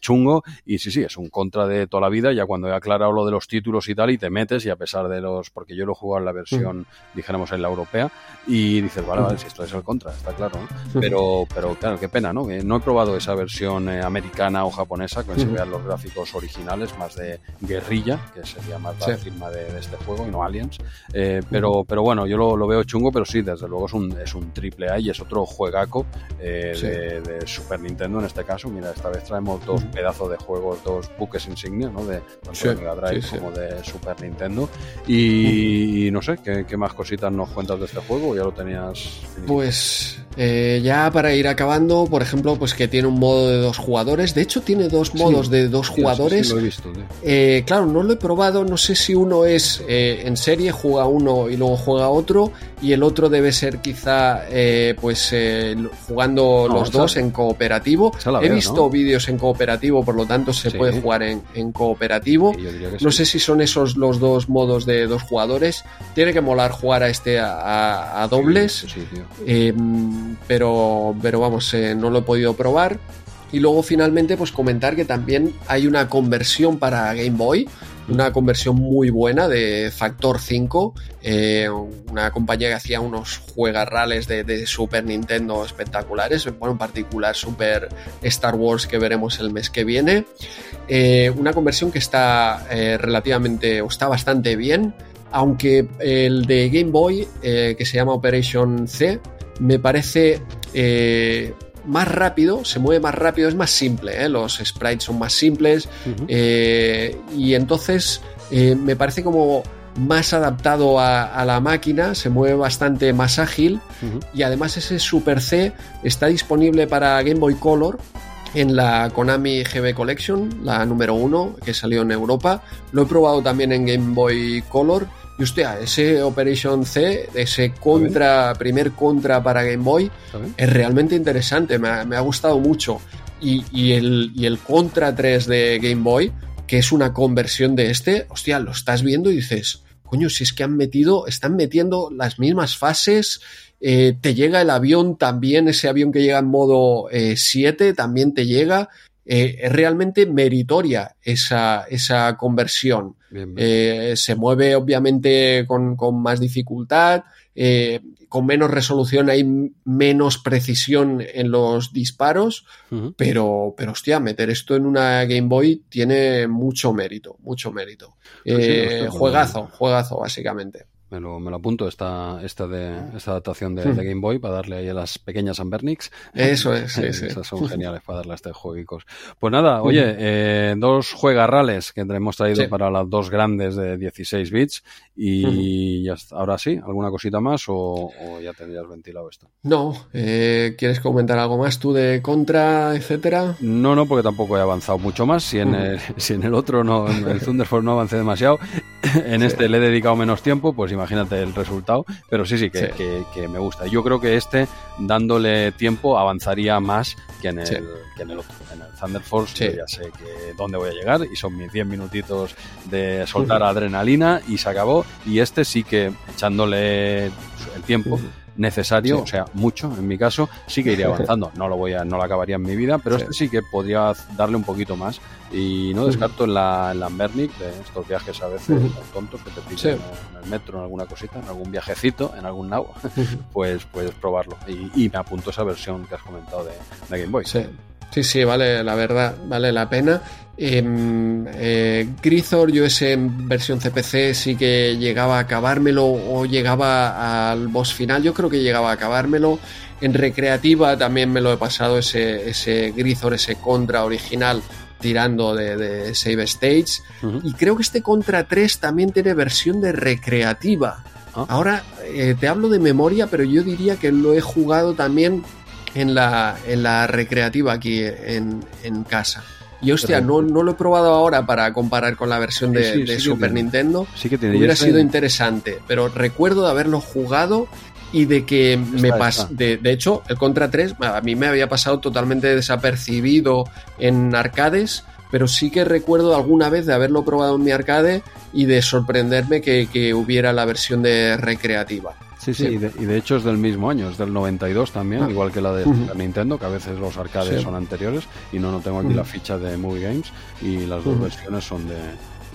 chungo y sí, sí, es un contra de toda la vida, ya cuando he aclarado lo de los títulos y tal, y te metes y a pesar de los, porque yo lo he jugado en la versión, dijéramos, en la europea, y dices, vale, vale, si esto es el contra, está claro, ¿no? Pero, pero claro, qué pena, ¿no? no he probado esa versión americana o japonesa, se vean los gráficos originales, más de guerrilla, que sería más la firma de, este juego y no Aliens. Eh, pero, pero bueno, yo lo, veo chungo, pero sí, desde luego es un, es un triple A y es otro juegaco eh, de, Super Nintendo en este caso. Mira, esta vez traemos dos pedazos de juegos, dos buques insignias, ¿no? De tanto de Mega Drive como de Super Nintendo. Y, no sé, ¿qué, más cositas nos cuentas de este juego? ¿Ya lo tenías? Pues eh, ya para ir acabando, por ejemplo, pues que tiene un modo de dos jugadores. De hecho, tiene dos modos de dos jugadores. Eh, claro, no lo he probado. No sé si uno es eh, en serie, juega uno y luego juega otro. Y el otro debe ser quizá pues jugando los dos en cooperativo. he visto vídeos en cooperativo, por lo tanto se puede jugar en, cooperativo. no sé si son esos los dos modos de dos jugadores. Tiene que molar jugar a este a, a dobles. Pero, pero vamos, no lo he podido probar. Y luego finalmente pues comentar que también hay una conversión para Game Boy, una conversión muy buena de Factor 5, eh, una compañía que hacía unos juegarrales de, Super Nintendo espectaculares, bueno, en particular Super Star Wars que veremos el mes que viene. Eh, una conversión que está eh, relativamente, o está bastante bien, aunque el de Game Boy, que se llama Operation C, me parece más rápido, se mueve más rápido, es más simple, ¿eh? los sprites son más simples eh, y entonces eh, me parece como más adaptado a, la máquina, se mueve bastante más ágil y además ese Super C está disponible para Game Boy Color en la Konami GB Collection, la número uno que salió en Europa. Lo he probado también en Game Boy Color y hostia, ese Operation C, ese contra, primer contra para Game Boy, es realmente interesante, me ha, gustado mucho. Y, el, y el Contra 3 de Game Boy, que es una conversión de este, hostia, lo estás viendo y dices, coño, si es que han metido, están metiendo las mismas fases, eh, te llega el avión también, ese avión que llega en modo 7 eh, también te llega. Eh, es realmente meritoria esa, esa conversión. Eh, se mueve obviamente con, más dificultad, eh, con menos resolución hay menos precisión en los disparos, pero, pero hostia, meter esto en una Game Boy tiene mucho mérito, mucho mérito. Pues juegazo, juegazo básicamente. Me lo, me lo apunto esta, esta, de, esta adaptación de, Game Boy para darle ahí a las pequeñas Ambernics. Eso es, sí, sí. Esas son geniales para darle a este jueguicos. Pues nada, oye, eh, dos juegarrales que hemos traído para las dos grandes de 16 bits y ya ahora sí, ¿alguna cosita más o, ya tendrías ventilado esto? No, eh, ¿quieres comentar algo más tú de Contra, etcétera? No, no, porque tampoco he avanzado mucho más. Si en, el, si en el otro, no, en el Thunderfall no avancé demasiado, en este le he dedicado menos tiempo, pues imagínate el resultado, pero sí, sí, que, que, me gusta. Yo creo que este, dándole tiempo, avanzaría más que en el, que en el otro. En el Thunder Force ya sé que dónde voy a llegar y son mis 10 minutitos de soltar adrenalina y se acabó. Y este sí que echándole el tiempo necesario, o sea, mucho en mi caso, sí que iría avanzando. No lo voy a, no lo acabaría en mi vida, pero este sí que podría darle un poquito más. Y no descarto en la, en la de estos viajes a veces tontos que te piden en el metro, en alguna cosita, en algún viajecito, en algún nao, pues puedes probarlo. Y, me apunto esa versión que has comentado de, Game Boy. Sí. Sí, sí, vale, la verdad, vale la pena. Eh, eh, Grisor, yo ese en versión CPC sí que llegaba a acabármelo o llegaba al boss final, yo creo que llegaba a acabármelo. En recreativa también me lo he pasado ese, ese Grisor, ese contra original tirando de, Save Stage. Y creo que este Contra 3 también tiene versión de recreativa. Ah. Ahora eh, te hablo de memoria, pero yo diría que lo he jugado también en la, en la recreativa aquí en, casa. Y hostia, no, no, lo he probado ahora para comparar con la versión de, Super Nintendo. Sí que tiene. Hubiera sido interesante, pero recuerdo de haberlo jugado y de que me pasó. De, de, hecho, el Contra 3 a mí me había pasado totalmente desapercibido en arcades, pero sí que recuerdo alguna vez de haberlo probado en mi arcade y de sorprenderme que, hubiera la versión de recreativa. Sí, sí, Y, de, hecho es del mismo año, es del 92 también, ah. igual que la de Nintendo, que a veces los arcades son anteriores, y no, no tengo aquí la ficha de Movie Games, y las dos versiones son de,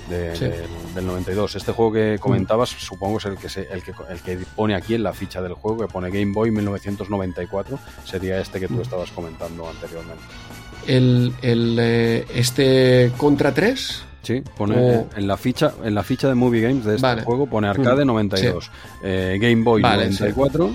del, 92. Este juego que comentabas, supongo es el que, se, el, que, el que pone aquí en la ficha del juego, que pone Game Boy 1994, sería este que tú estabas comentando anteriormente. El, el eh, este Contra 3 Sí, pone en la ficha en la ficha de Movie Games de este juego pone Arcade 92, eh, Game Boy 94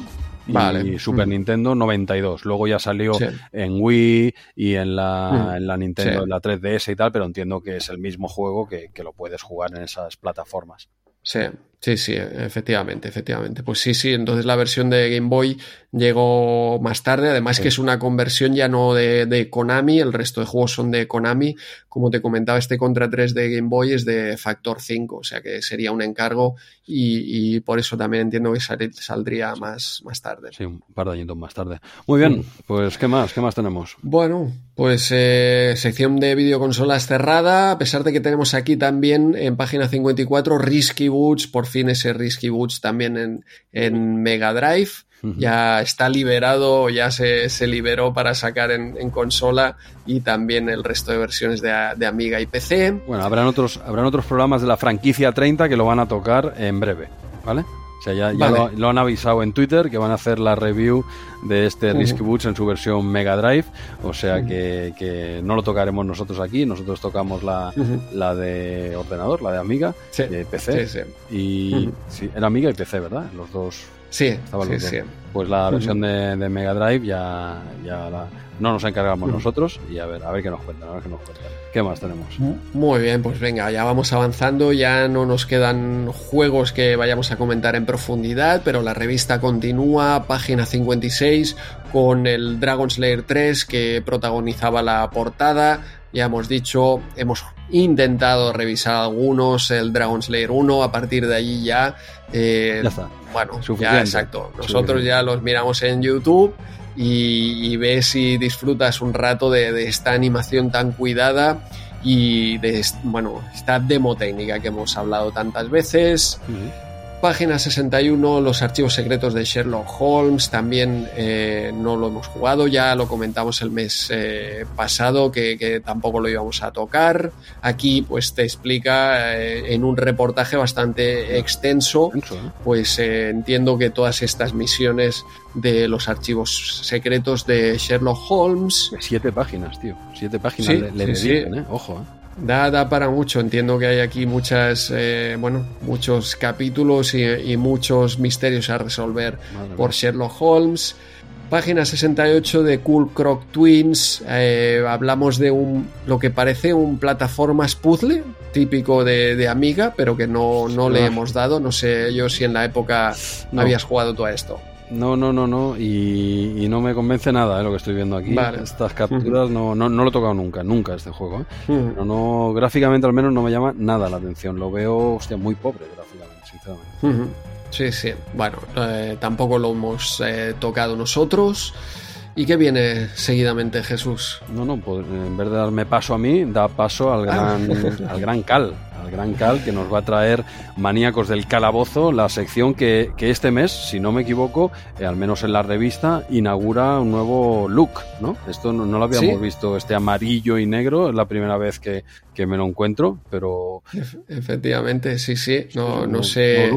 y Super Nintendo 92. Luego ya salió en Wii y en la, en la Nintendo, en la 3DS y tal, pero entiendo que es el mismo juego que, que lo puedes jugar en esas plataformas. Sí, Sí, sí, efectivamente, efectivamente. Pues sí, sí, entonces la versión de Game Boy llegó más tarde, además que es una conversión ya no de, Konami, el resto de juegos son de Konami. Como te comentaba, este Contra 3 de Game Boy es de Factor 5, o sea que sería un encargo y, por eso también entiendo que saldría más, más tarde. Sí, un par de años más tarde. Muy bien, pues ¿qué más? ¿Qué más tenemos? Bueno, pues eh, sección de videoconsolas cerrada, a pesar de que tenemos aquí también en página 54 Risky Boots por fin ese Risky Boots también en, en Mega Drive. Ya está liberado, ya se, se liberó para sacar en, consola y también el resto de versiones de, de, Amiga y PC. Bueno, habrán otros, habrán otros programas de la franquicia 30 que lo van a tocar en breve, ¿vale? O sea, ya, lo, han avisado en Twitter que van a hacer la review de este Risky Boots en su versión Mega Drive. O sea que, no lo tocaremos nosotros aquí, nosotros tocamos la, la de ordenador, la de Amiga, de PC. Y sí, era Amiga y PC, ¿verdad? Los dos. Sí, sí, Pues la versión de, de, Mega Drive ya, ya la, no nos encargamos nosotros y a ver, a ver qué nos cuentan, a ver qué nos cuentan. ¿Qué más tenemos? Muy bien, pues venga, ya vamos avanzando, ya no nos quedan juegos que vayamos a comentar en profundidad, pero la revista continúa, página 56, con el Dragon Slayer 3 que protagonizaba la portada. Ya hemos dicho, hemos intentado revisar algunos, el Dragon Slayer 1, a partir de allí ya... Eh, ya está. Bueno, ya exacto. Nosotros ya los miramos en YouTube y, ves y disfrutas un rato de, esta animación tan cuidada y de bueno, esta demo técnica que hemos hablado tantas veces. Página 61, los archivos secretos de Sherlock Holmes, también eh, no lo hemos jugado, ya lo comentamos el mes eh, pasado que, tampoco lo íbamos a tocar. Aquí pues te explica eh, en un reportaje bastante extenso, pues entiendo que todas estas misiones de los archivos secretos de Sherlock Holmes... Siete páginas, tío, siete páginas le, dedican, ojo. Da, para mucho. Entiendo que hay aquí muchas, eh, bueno, muchos capítulos y, muchos misterios a resolver por Sherlock Holmes. Página 68 de Cool Croc Twins. Eh, hablamos de un lo que parece un plataformas puzzle típico de, Amiga, pero que no, no le hemos dado. No sé yo si en la época no. habías jugado todo esto. No, no, no, no. Y, no me convence nada eh, lo que estoy viendo aquí. Estas capturas no, no, no, lo he tocado nunca, nunca este juego. ¿eh? no, gráficamente al menos no me llama nada la atención. Lo veo, hostia, muy pobre gráficamente, sinceramente. Sí, sí. Bueno, eh, tampoco lo hemos eh, tocado nosotros. ¿Y qué viene seguidamente, Jesús? No, no, pues en vez de darme paso a mí, da paso al gran, al gran Cal al gran Cal, que nos va a traer Maníacos del Calabozo, la sección que, este mes, si no me equivoco, eh, al menos en la revista, inaugura un nuevo look, ¿no? Esto no, lo habíamos visto, este amarillo y negro, es la primera vez que, me lo encuentro, pero... Efectivamente, sí, sí, no, no sé...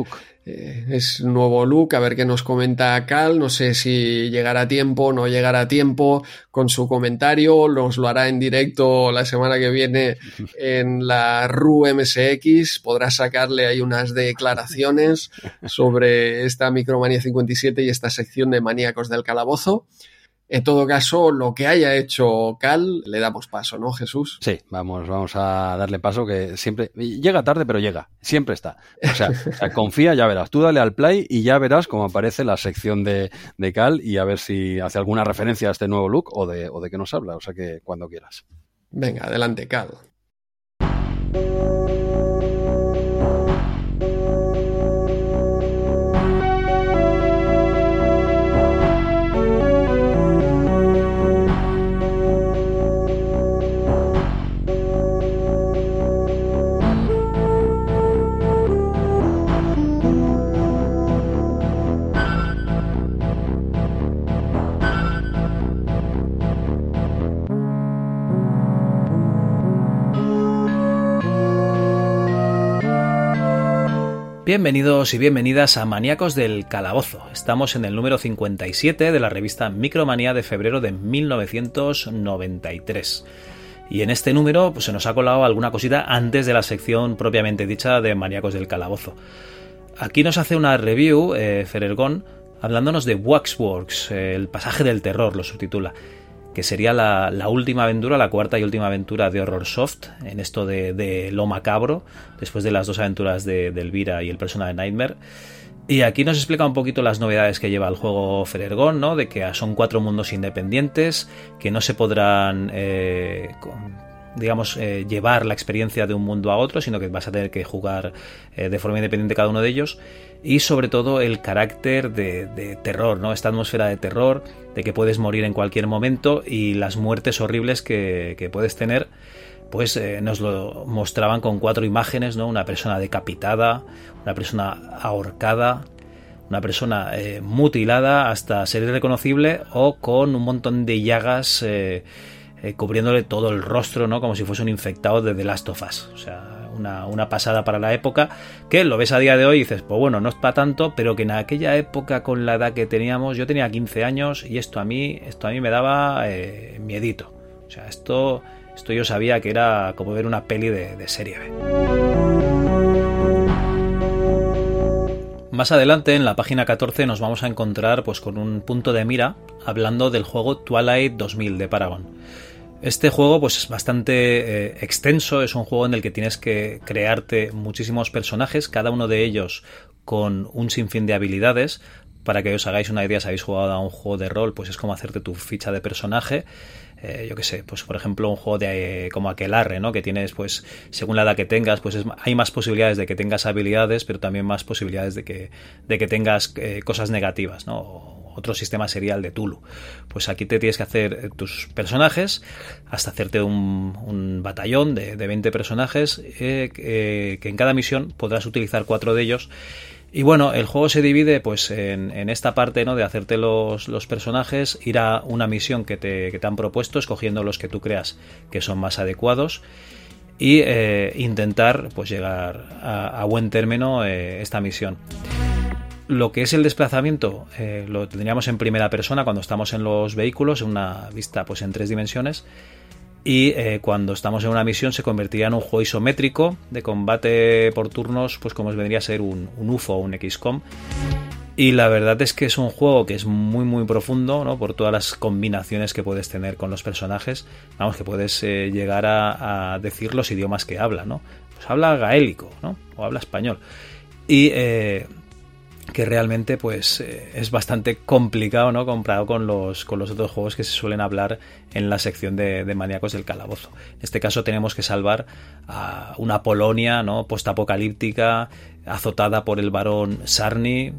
eh, es nuevo look, a ver qué nos comenta Cal, no sé si llegará a tiempo o no llegará a tiempo con su comentario, nos lo hará en directo la semana que viene en la RU MSX, podrá sacarle ahí unas declaraciones sobre esta Micromanía 57 y esta sección de maníacos del calabozo. En todo caso, lo que haya hecho Cal, le damos paso, ¿no, Jesús? Sí, vamos, vamos a darle paso que siempre llega tarde, pero llega, siempre está. O sea, confía, ya verás. Tú dale al play y ya verás cómo aparece la sección de, de, Cal y a ver si hace alguna referencia a este nuevo look o de, o de qué nos habla. O sea que cuando quieras. Venga, adelante, Cal. Bienvenidos y bienvenidas a Maníacos del Calabozo. Estamos en el número 57 de la revista Micromanía de febrero de 1993. Y en este número pues, se nos ha colado alguna cosita antes de la sección propiamente dicha de Maníacos del Calabozo. Aquí nos hace una review eh, Ferergón hablándonos de Waxworks, el pasaje del terror, lo subtitula que sería la, última aventura, la cuarta y última aventura de Horror Soft, en esto de, lo macabro, después de las dos aventuras de, Elvira y el persona de Nightmare. Y aquí nos explica un poquito las novedades que lleva el juego Ferergon, ¿no? De que son cuatro mundos independientes, que no se podrán, eh, digamos, eh, llevar la experiencia de un mundo a otro, sino que vas a tener que jugar eh, de forma independiente cada uno de ellos y sobre todo el carácter de, terror, ¿no? Esta atmósfera de terror, de que puedes morir en cualquier momento y las muertes horribles que, puedes tener, pues eh, nos lo mostraban con cuatro imágenes, ¿no? Una persona decapitada, una persona ahorcada, una persona eh, mutilada hasta ser irreconocible o con un montón de llagas eh, cubriéndole todo el rostro, ¿no? Como si fuese un infectado de The Last of Us. Una, pasada para la época, que lo ves a día de hoy y dices, pues bueno, no es para tanto, pero que en aquella época con la edad que teníamos, yo tenía 15 años y esto a mí, esto a mí me daba eh, miedito. O sea, esto, esto yo sabía que era como ver una peli de, serie B. Más adelante, en la página 14, nos vamos a encontrar pues, con un punto de mira hablando del juego Twilight 2000 de Paragon. Este juego pues es bastante eh, extenso, es un juego en el que tienes que crearte muchísimos personajes, cada uno de ellos con un sinfín de habilidades. Para que os hagáis una idea, si habéis jugado a un juego de rol, pues es como hacerte tu ficha de personaje. Eh, yo qué sé, pues por ejemplo un juego de como Aquelarre, ¿no? Que tienes, pues, según la edad que tengas, pues hay más posibilidades de que tengas habilidades, pero también más posibilidades de que, de que tengas eh, cosas negativas, ¿no? Otro sistema sería el de Tulu. Pues aquí te tienes que hacer eh, tus personajes hasta hacerte un, batallón de, 20 personajes eh, que en cada misión podrás utilizar cuatro de ellos. Y bueno, el juego se divide pues en, esta parte ¿no? de hacerte los, personajes, ir a una misión que te, han propuesto, escogiendo los que tú creas que son más adecuados y eh, intentar pues llegar a, buen término esta misión. Lo que es el desplazamiento eh, lo tendríamos en primera persona cuando estamos en los vehículos, en una vista pues en tres dimensiones. Y eh, cuando estamos en una misión se convertiría en un juego isométrico de combate por turnos, pues como vendría a ser un, UFO o un XCOM. Y la verdad es que es un juego que es muy muy profundo, ¿no? Por todas las combinaciones que puedes tener con los personajes. Vamos, que puedes eh, llegar a, decir los idiomas que habla, ¿no? Pues habla gaélico, ¿no? O habla español. Y que realmente pues eh, es bastante complicado no comparado con los, con los otros juegos que se suelen hablar en la sección de, de maníacos del calabozo. En este caso tenemos que salvar a una Polonia no postapocalíptica azotada por el varón Sarni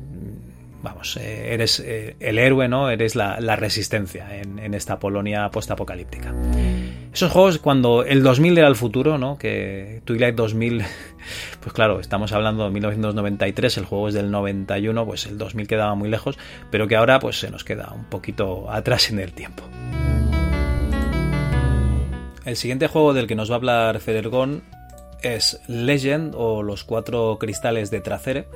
vamos, eh, eres eh, el héroe, ¿no? Eres la, resistencia en, esta Polonia postapocalíptica. Esos juegos, cuando el 2000 era el futuro, ¿no? Que Twilight 2000, pues claro, estamos hablando de 1993, el juego es del 91, pues el 2000 quedaba muy lejos, pero que ahora pues se nos queda un poquito atrás en el tiempo. El siguiente juego del que nos va a hablar Federgon es Legend o los cuatro cristales de Tracere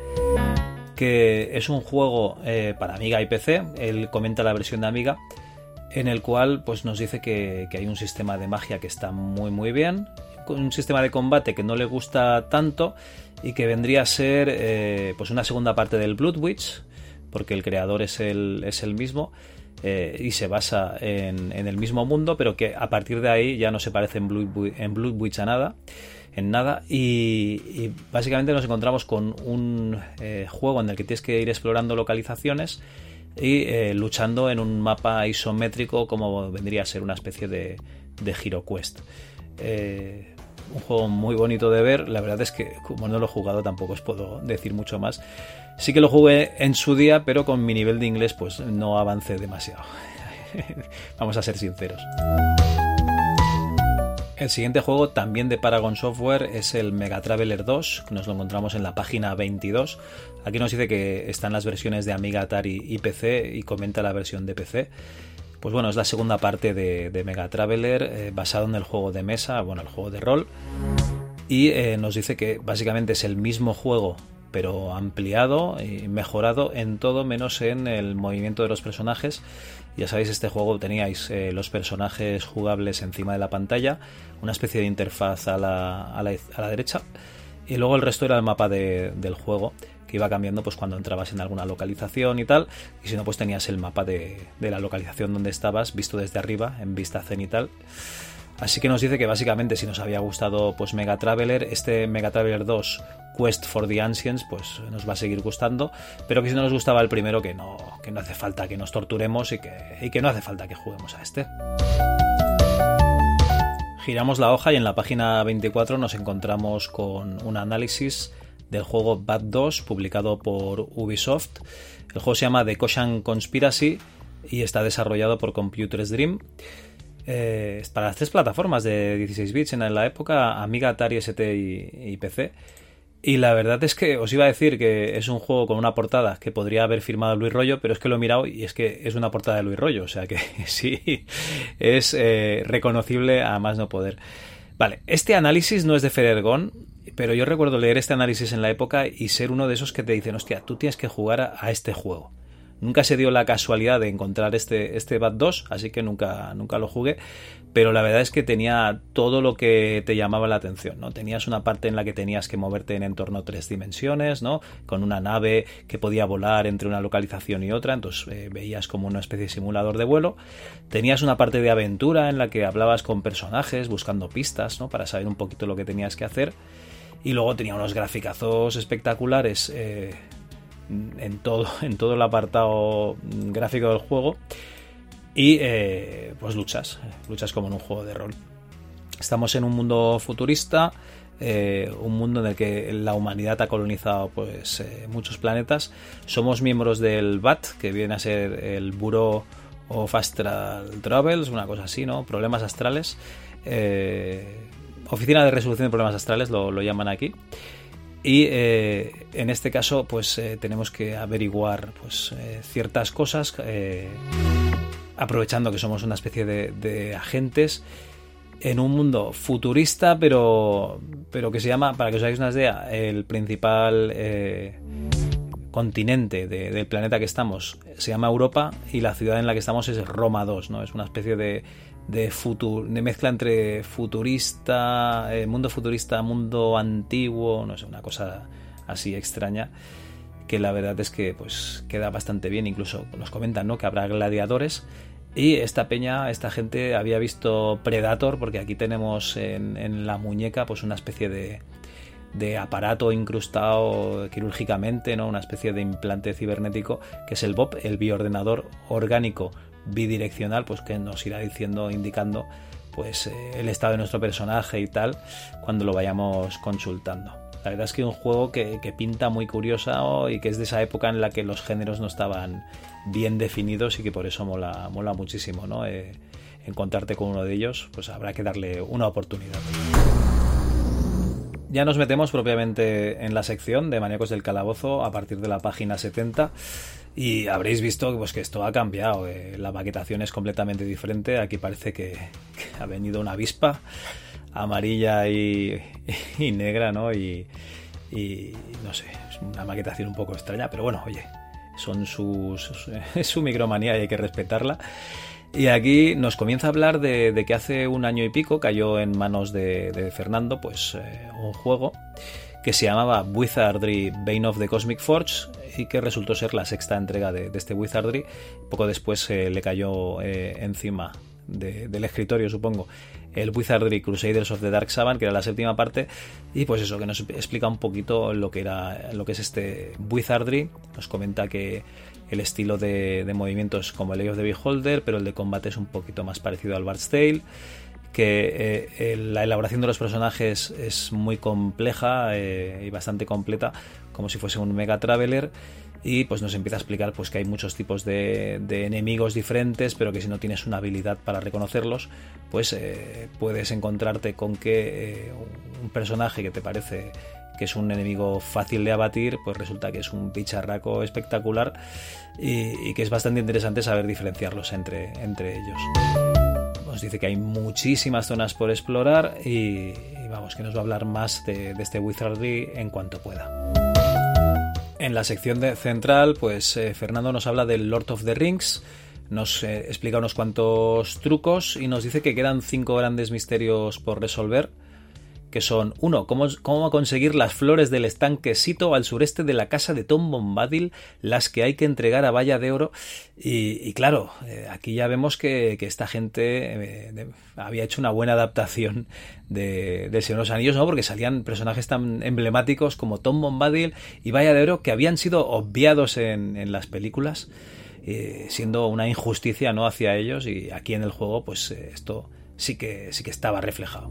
que es un juego eh, para Amiga y PC. Él comenta la versión de Amiga, en el cual pues, nos dice que, hay un sistema de magia que está muy muy bien, un sistema de combate que no le gusta tanto y que vendría a ser eh, pues una segunda parte del Blood Witch, porque el creador es el, es el mismo. Eh, y se basa en, el mismo mundo, pero que a partir de ahí ya no se parece en Blood, en Blood Witch a nada en nada y, básicamente nos encontramos con un eh, juego en el que tienes que ir explorando localizaciones y eh, luchando en un mapa isométrico como vendría a ser una especie de, de Quest. Eh, un juego muy bonito de ver, la verdad es que como no lo he jugado tampoco os puedo decir mucho más. Sí que lo jugué en su día, pero con mi nivel de inglés pues no avancé demasiado. Vamos a ser sinceros. El siguiente juego, también de Paragon Software, es el Mega Traveler 2, que nos lo encontramos en la página 22. Aquí nos dice que están las versiones de Amiga, Atari y PC y comenta la versión de PC. Pues bueno, es la segunda parte de, Mega Traveler, eh, basado en el juego de mesa, bueno, el juego de rol. Y eh, nos dice que básicamente es el mismo juego pero ampliado y mejorado en todo menos en el movimiento de los personajes. Ya sabéis, este juego teníais eh, los personajes jugables encima de la pantalla, una especie de interfaz a la, a la, derecha y luego el resto era el mapa del juego que iba cambiando pues cuando entrabas en alguna localización y tal y si no pues tenías el mapa de, de la localización donde estabas visto desde arriba en vista cenital Así que nos dice que básicamente si nos había gustado pues Mega Traveler, este Mega Traveler 2 Quest for the Ancients pues nos va a seguir gustando, pero que si no nos gustaba el primero que no, que no hace falta que nos torturemos y que, y que no hace falta que juguemos a este. Giramos la hoja y en la página 24 nos encontramos con un análisis del juego Bad 2 publicado por Ubisoft. El juego se llama The Koshan Conspiracy y está desarrollado por Computers Dream. Eh, para las tres plataformas de 16 bits en la época, Amiga, Atari ST y, PC. Y la verdad es que os iba a decir que es un juego con una portada que podría haber firmado Luis Rollo, pero es que lo he mirado y es que es una portada de Luis Rollo, o sea que sí, es eh, reconocible a más no poder. Vale, este análisis no es de Federgon, pero yo recuerdo leer este análisis en la época y ser uno de esos que te dicen, hostia, tú tienes que jugar a este juego. Nunca se dio la casualidad de encontrar este, este Bad 2, así que nunca, nunca lo jugué. Pero la verdad es que tenía todo lo que te llamaba la atención, ¿no? Tenías una parte en la que tenías que moverte en entorno tres dimensiones, ¿no? Con una nave que podía volar entre una localización y otra, entonces eh, veías como una especie de simulador de vuelo. Tenías una parte de aventura en la que hablabas con personajes, buscando pistas, ¿no? Para saber un poquito lo que tenías que hacer. Y luego tenía unos graficazos espectaculares. Eh, en todo, en todo el apartado gráfico del juego. Y eh, pues luchas, luchas como en un juego de rol. Estamos en un mundo futurista, eh, un mundo en el que la humanidad ha colonizado pues eh, muchos planetas. Somos miembros del BAT, que viene a ser el Bureau of Astral Travels, una cosa así, ¿no? Problemas astrales. Oficina de Resolución de Problemas Astrales lo, llaman aquí. Y en este caso, pues tenemos que averiguar pues, ciertas cosas, aprovechando que somos una especie de, agentes en un mundo futurista, pero, pero que se llama, para que os hagáis una idea, el principal continente del planeta que estamos se llama Europa y la ciudad en la que estamos es Roma 2, ¿no? Es una especie de, de, de mezcla entre futurista, eh, mundo futurista, mundo antiguo, no sé, una cosa así extraña que la verdad es que pues queda bastante bien, incluso nos comentan ¿no? que habrá gladiadores y esta peña, esta gente había visto Predator porque aquí tenemos en, la muñeca pues una especie de, aparato incrustado quirúrgicamente, ¿no? una especie de implante cibernético que es el BOP, el bioordenador orgánico bidireccional, pues que nos irá diciendo, indicando pues eh, el estado de nuestro personaje y tal cuando lo vayamos consultando. La verdad es que es un juego que, pinta muy curiosa y que es de esa época en la que los géneros no estaban bien definidos y que por eso mola, mola muchísimo, ¿no? Eh, encontrarte con uno de ellos, pues habrá que darle una oportunidad. Ya nos metemos propiamente en la sección de Maníacos del Calabozo a partir de la página 70 y habréis visto pues, que esto ha cambiado. Eh, la maquetación es completamente diferente. Aquí parece que, ha venido una avispa amarilla y, negra, ¿no? Y, y no sé, es una maquetación un poco extraña, pero bueno, oye, son sus, es su micromanía y hay que respetarla. Y aquí nos comienza a hablar de, que hace un año y pico cayó en manos de, Fernando pues eh, un juego que se llamaba Wizardry Bane of the Cosmic Forge y que resultó ser la sexta entrega de, este Wizardry. Poco después eh, le cayó eh, encima del escritorio, supongo, el Wizardry Crusaders of the Dark Saban, que era la séptima parte, y pues eso, que nos explica un poquito lo que era lo que es este Wizardry. Nos comenta que el estilo de, movimientos como el Eye of the Beholder, pero el de combate es un poquito más parecido al Bard's Tale que eh, la elaboración de los personajes es muy compleja eh, y bastante completa, como si fuese un Mega Traveler y pues nos empieza a explicar pues que hay muchos tipos de, enemigos diferentes pero que si no tienes una habilidad para reconocerlos pues eh, puedes encontrarte con que un personaje que te parece que es un enemigo fácil de abatir pues resulta que es un bicharraco espectacular y, que es bastante interesante saber diferenciarlos entre, entre ellos. Nos dice que hay muchísimas zonas por explorar y, vamos que nos va a hablar más de, de este Wizardry en cuanto pueda en la sección de central, pues eh, Fernando nos habla del Lord of the Rings, nos eh, explica unos cuantos trucos y nos dice que quedan cinco grandes misterios por resolver que son, uno, cómo, cómo conseguir las flores del estanque Sito al sureste de la casa de Tom Bombadil, las que hay que entregar a Valla de Oro. Y, claro, eh, aquí ya vemos que, esta gente eh, había hecho una buena adaptación de, de Señor los Anillos, ¿no? Porque salían personajes tan emblemáticos como Tom Bombadil y Valla de Oro que habían sido obviados en, en las películas. Eh, siendo una injusticia no hacia ellos y aquí en el juego pues esto sí que sí que estaba reflejado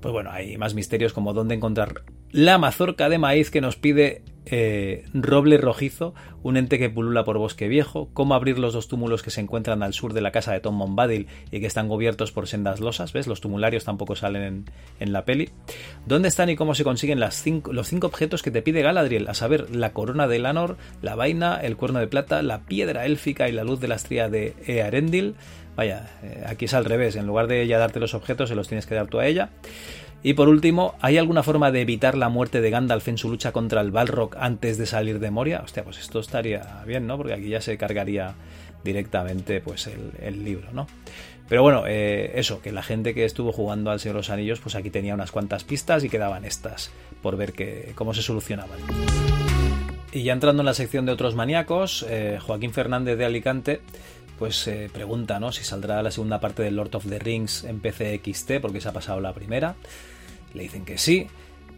pues bueno, hay más misterios como dónde encontrar la mazorca de maíz que nos pide eh, Roble Rojizo, un ente que pulula por bosque viejo, cómo abrir los dos túmulos que se encuentran al sur de la casa de Tom Bombadil y que están cubiertos por sendas losas, ¿ves? Los tumularios tampoco salen en, la peli. ¿Dónde están y cómo se consiguen los cinco objetos que te pide Galadriel? A saber, la corona de Lanor, la vaina, el cuerno de plata, la piedra élfica y la luz de la estrella de Earendil. Vaya, eh, aquí es al revés, en lugar de ella darte los objetos, se los tienes que dar tú a ella. Y por último, ¿hay alguna forma de evitar la muerte de Gandalf en su lucha contra el Balrog antes de salir de Moria? Hostia, pues esto estaría bien, ¿no? Porque aquí ya se cargaría directamente pues el, libro, ¿no? Pero bueno, eh, eso, que la gente que estuvo jugando al Señor de los Anillos, pues aquí tenía unas cuantas pistas y quedaban estas por ver que, cómo se solucionaban. Y ya entrando en la sección de otros maníacos, eh, Joaquín Fernández de Alicante pues pregunta ¿no? si saldrá la segunda parte de Lord of the Rings en PC XT, porque se ha pasado la primera. Le dicen que sí.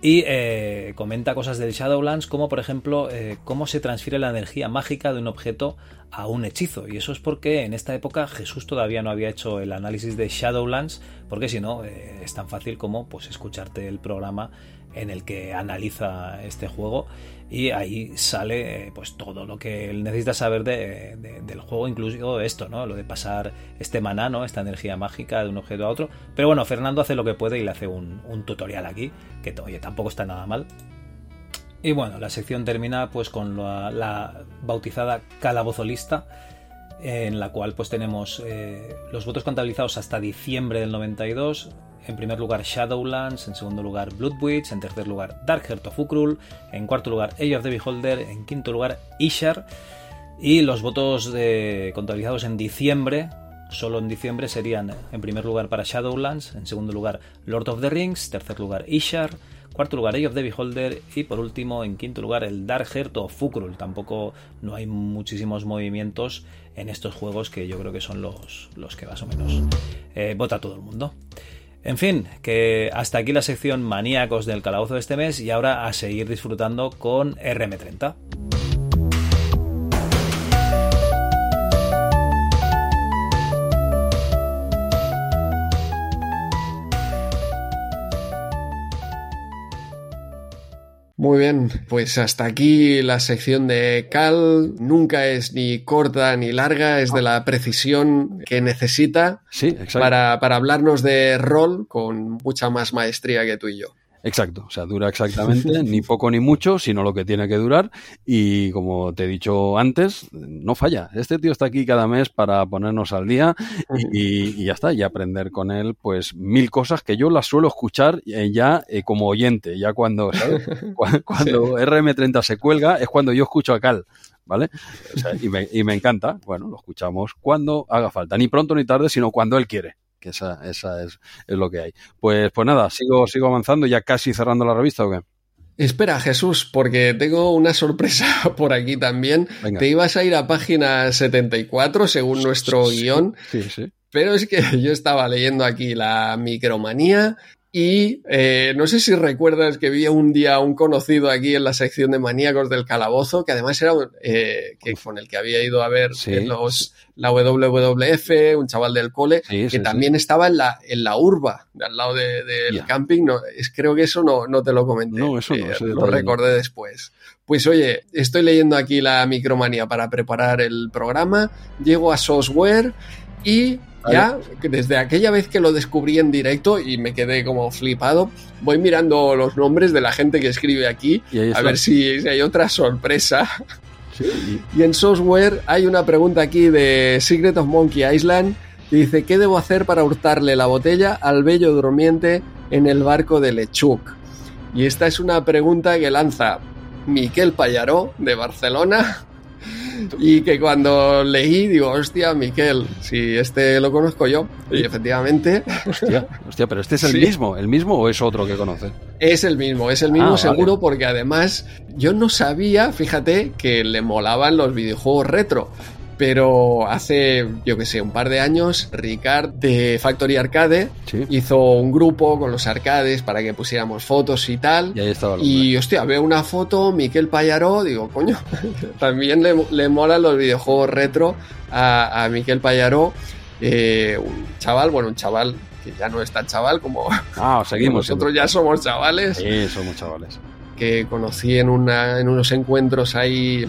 Y eh, comenta cosas del Shadowlands, como por ejemplo eh, cómo se transfiere la energía mágica de un objeto a un hechizo. Y eso es porque en esta época Jesús todavía no había hecho el análisis de Shadowlands, porque si no eh, es tan fácil como pues escucharte el programa en el que analiza este juego y ahí sale eh, pues todo lo que él necesita saber de, del juego, incluso esto, ¿no? Lo de pasar este maná, ¿no? Esta energía mágica de un objeto a otro. Pero bueno, Fernando hace lo que puede y le hace un, tutorial aquí, que oye, tampoco está nada mal. Y bueno, la sección termina pues con la, la bautizada calabozolista en la cual pues tenemos eh, los votos contabilizados hasta diciembre del 92, en primer lugar Shadowlands, en segundo lugar Bloodwitch, en tercer lugar Dark Heart of Ukrul, en cuarto lugar Age of the Beholder, en quinto lugar Ishar. Y los votos de, contabilizados en diciembre, solo en diciembre, serían en primer lugar para Shadowlands, en segundo lugar Lord of the Rings, tercer lugar Ishar, cuarto lugar Age of the Beholder y por último en quinto lugar el Dark Heart of Ukrul. Tampoco no hay muchísimos movimientos en estos juegos que yo creo que son los, los que más o menos eh, vota todo el mundo. En fin, que hasta aquí la sección maníacos del calabozo de este mes y ahora a seguir disfrutando con RM30. Muy bien, pues hasta aquí la sección de Cal. Nunca es ni corta ni larga, es de la precisión que necesita sí, para, para hablarnos de rol con mucha más maestría que tú y yo. Exacto, o sea, dura exactamente ni poco ni mucho, sino lo que tiene que durar y como te he dicho antes, no falla. Este tío está aquí cada mes para ponernos al día y, ya está, y aprender con él pues mil cosas que yo las suelo escuchar eh, ya eh, como oyente, ya cuando, cuando RM30 se cuelga es cuando yo escucho a Cal. ¿Vale? y, me, y me encanta. Bueno, lo escuchamos cuando haga falta. Ni pronto ni tarde, sino cuando él quiere que esa, esa es, es, lo que hay. Pues, pues nada, sigo, sigo avanzando, ya casi cerrando la revista o qué. Espera, Jesús, porque tengo una sorpresa por aquí también. Te ibas a ir a página 74 según nuestro guion. Sí, sí. Pero es que yo estaba leyendo aquí la micromanía y eh, no sé si recuerdas que vi un día un conocido aquí en la sección de maníacos del calabozo, que además era eh, que con el que había ido a ver los, la WWF, un chaval del cole, que también estaba en la, en la urba, al lado del camping. No, es, creo que eso no, no te lo comenté. No, eso no. Eh, lo recordé después. Pues oye, estoy leyendo aquí la micromanía para preparar el programa, llego a software y ya, desde aquella vez que lo descubrí en directo y me quedé como flipado, voy mirando los nombres de la gente que escribe aquí a ver si, hay otra sorpresa. Y en software hay una pregunta aquí de Secret of Monkey Island. Que dice, ¿qué debo hacer para hurtarle la botella al bello durmiente en el barco de Lechuk? Y esta es una pregunta que lanza Miquel Payaró de Barcelona y que cuando leí digo, hostia, Miquel, si este lo conozco yo. Y efectivamente. Hostia, hostia pero este es el mismo, ¿el mismo o es otro que conoce? Es el mismo, es el mismo ah, seguro porque además yo no sabía, fíjate, que le molaban los videojuegos retro pero hace, yo que sé, un par de años, Ricard de Factory Arcade hizo un grupo con los arcades para que pusiéramos fotos y tal. Y ahí estaba. Y hostia, veo una foto, Miquel Payaró, digo, coño, también le, le molan los videojuegos retro a, a Miquel Payaró. Eh, un chaval, bueno, un chaval que ya no es tan chaval como ah, seguimos nosotros ya somos chavales. Sí, somos chavales. Que conocí en, una, en unos encuentros ahí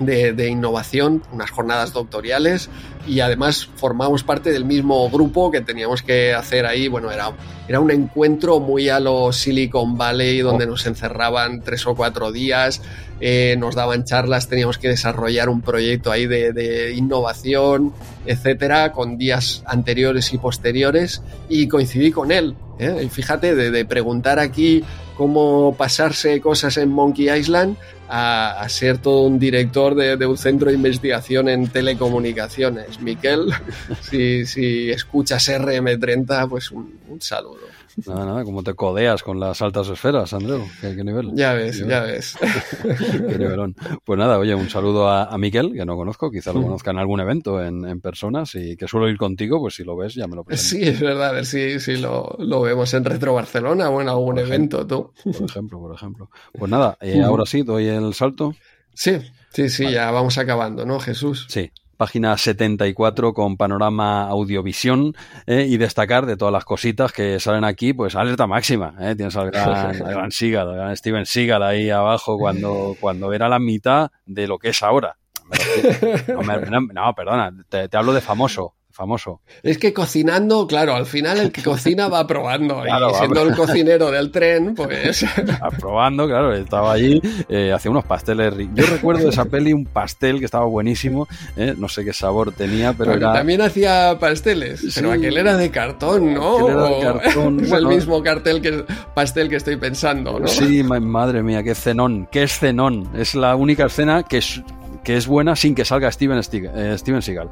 de, innovación, unas jornadas doctorales y además formamos parte del mismo grupo que teníamos que hacer ahí. Bueno, era, era un encuentro muy a lo Silicon Valley donde oh. nos encerraban tres o cuatro días, eh, nos daban charlas, teníamos que desarrollar un proyecto ahí de, innovación, etcétera, con días anteriores y posteriores y coincidí con él. ¿eh? Y fíjate, de, de preguntar aquí cómo pasarse cosas en Monkey Island a, ser todo un director de, un centro de investigación en telecomunicaciones. Miquel, si, escuchas RM30, pues un saludo. Nada, nada, como te codeas con las altas esferas, Andreu. ¿Qué, nivel? Ya ves, ya ves. qué nivelón. Pues nada, oye, un saludo a, a Miquel, que no conozco, quizá lo conozca en algún evento en, en, personas y que suelo ir contigo, pues si lo ves ya me lo presentas. Sí, es verdad, a ver si, si lo, lo, vemos en Retro Barcelona o en algún evento, tú. Por ejemplo, por ejemplo. Pues nada, eh, ahora sí, doy el salto. Sí, sí, sí, ya vamos acabando, ¿no, Jesús? Sí, página 74 con panorama audiovisión eh, y destacar de todas las cositas que salen aquí, pues alerta máxima. Eh. Tienes al gran, gran Seagal, Steven Seagal ahí abajo cuando, cuando era la mitad de lo que es ahora. No, perdona, te, hablo de famoso famoso. Es que cocinando, claro, al final el que cocina va probando. y siendo el cocinero del tren, pues. Probando, claro, estaba allí, eh, hacía unos pasteles. Yo recuerdo de esa peli un pastel que estaba buenísimo, eh, no sé qué sabor tenía, pero era. También hacía pasteles, pero aquel era de cartón, ¿no? Era de cartón. es el mismo cartel que pastel que estoy pensando, ¿no? Sí, madre mía, qué cenón, qué es cenón. Es la única escena que es que es buena sin que salga Steven, eh, Steven Seagal.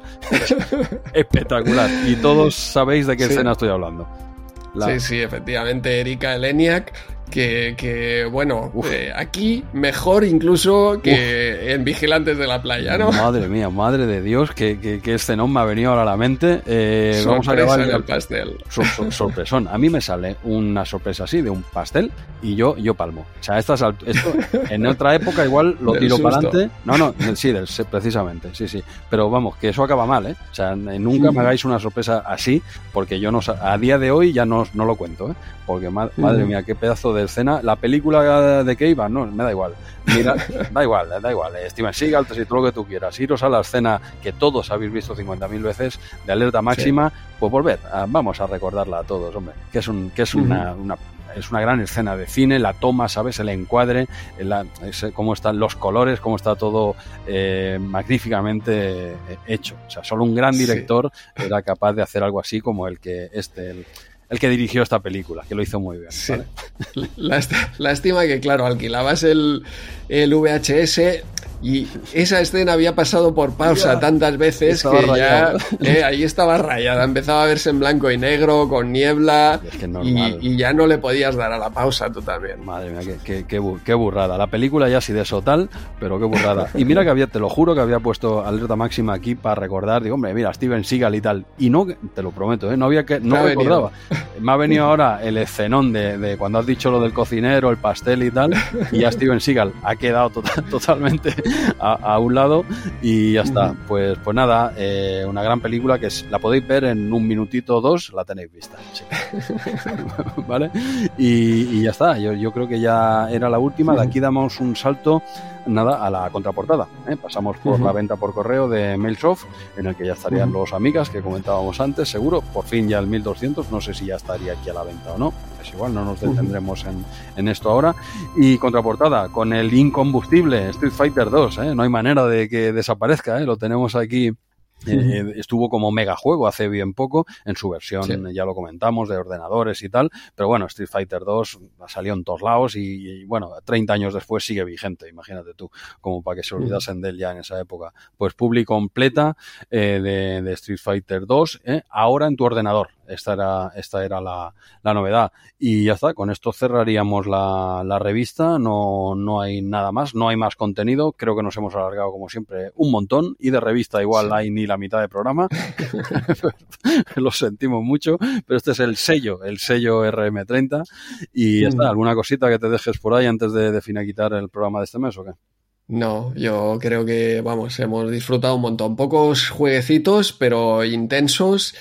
Espectacular. Y todos sabéis de qué escena estoy hablando. Sí, sí, efectivamente, Erika Eleniak que, bueno, eh, aquí mejor incluso que en Vigilantes de la Playa, ¿no? Madre mía, madre de Dios, que, que, que escenón me ha venido ahora a la mente. Eh, vamos a acabar el pastel. sorpresón. A mí me sale una sorpresa así de un pastel y yo, yo palmo. O sea, estas, esto en otra época igual lo tiro para adelante. No, no, sí, precisamente, sí, sí. Pero vamos, que eso acaba mal, ¿eh? O sea, nunca me hagáis una sorpresa así, porque yo no a día de hoy ya no, no lo cuento, ¿eh? Porque madre mía, qué pedazo de escena. La película de que iba, no, me da igual. Mira, da igual, da igual. Eh, Steven Seagal, y todo lo que tú quieras. Iros a la escena que todos habéis visto 50.000 veces de alerta máxima, pues volver. vamos a recordarla a todos, hombre. Que es, un, que es una, es una gran escena de cine, la toma, ¿sabes? El encuadre, la, cómo están los colores, cómo está todo eh, magníficamente hecho. O sea, solo un gran director era capaz de hacer algo así como el que este, el, que dirigió esta película, que lo hizo muy bien. Lástima que, claro, alquilabas el, el VHS y esa escena había pasado por pausa tantas veces que ya eh, ahí estaba rayada. Empezaba a verse en blanco y negro, con niebla. y, ya no le podías dar a la pausa tú también. Madre mía, qué, qué, burrada. La película ya sí de eso tal, pero qué burrada. Y mira que había, te lo juro que había puesto alerta máxima aquí para recordar. Digo, hombre, mira, Steven Seagal y tal. Y no, te lo prometo, ¿eh? no había que, no me recordaba. Me ha venido ahora el escenón de, cuando has dicho lo del cocinero, el pastel y tal. Y ya Steven Seagal ha quedado tota-, totalmente a, un lado y ya está. Pues, pues nada, eh, una gran película que la podéis ver en un minutito o dos, la tenéis vista. ¿Vale? Y, ya está, yo, yo, creo que ya era la última. De aquí damos un salto nada a la contraportada. ¿eh? Pasamos por la venta por correo de Mailsoft, en el que ya estarían los amigas que comentábamos antes, seguro. Por fin ya el 1200, no sé si ya estaría aquí a la venta o no. Es igual, no nos detendremos en, en, esto ahora. Y contraportada con el incombustible Street Fighter 2. ¿eh? No hay manera de que desaparezca, ¿eh? lo tenemos aquí eh, estuvo como mega juego hace bien poco, en su versión, ya lo comentamos, de ordenadores y tal, pero bueno, Street Fighter 2 salió en todos lados y, bueno, 30 años después sigue vigente, imagínate tú, como para que se olvidasen de él ya en esa época. Pues publi completa eh, de, Street Fighter 2, eh, ahora en tu ordenador, esta era, esta era la, la, novedad. Y ya está, con esto cerraríamos la, la, revista. No, no hay nada más, no hay más contenido. Creo que nos hemos alargado, como siempre, un montón. Y de revista igual hay ni la mitad de programa. Lo sentimos mucho, pero este es el sello, el sello RM30. Y ya está, ¿alguna cosita que te dejes por ahí antes de, de finiquitar el programa de este mes o qué? No, yo creo que, vamos, hemos disfrutado un montón. Pocos jueguecitos, pero intensos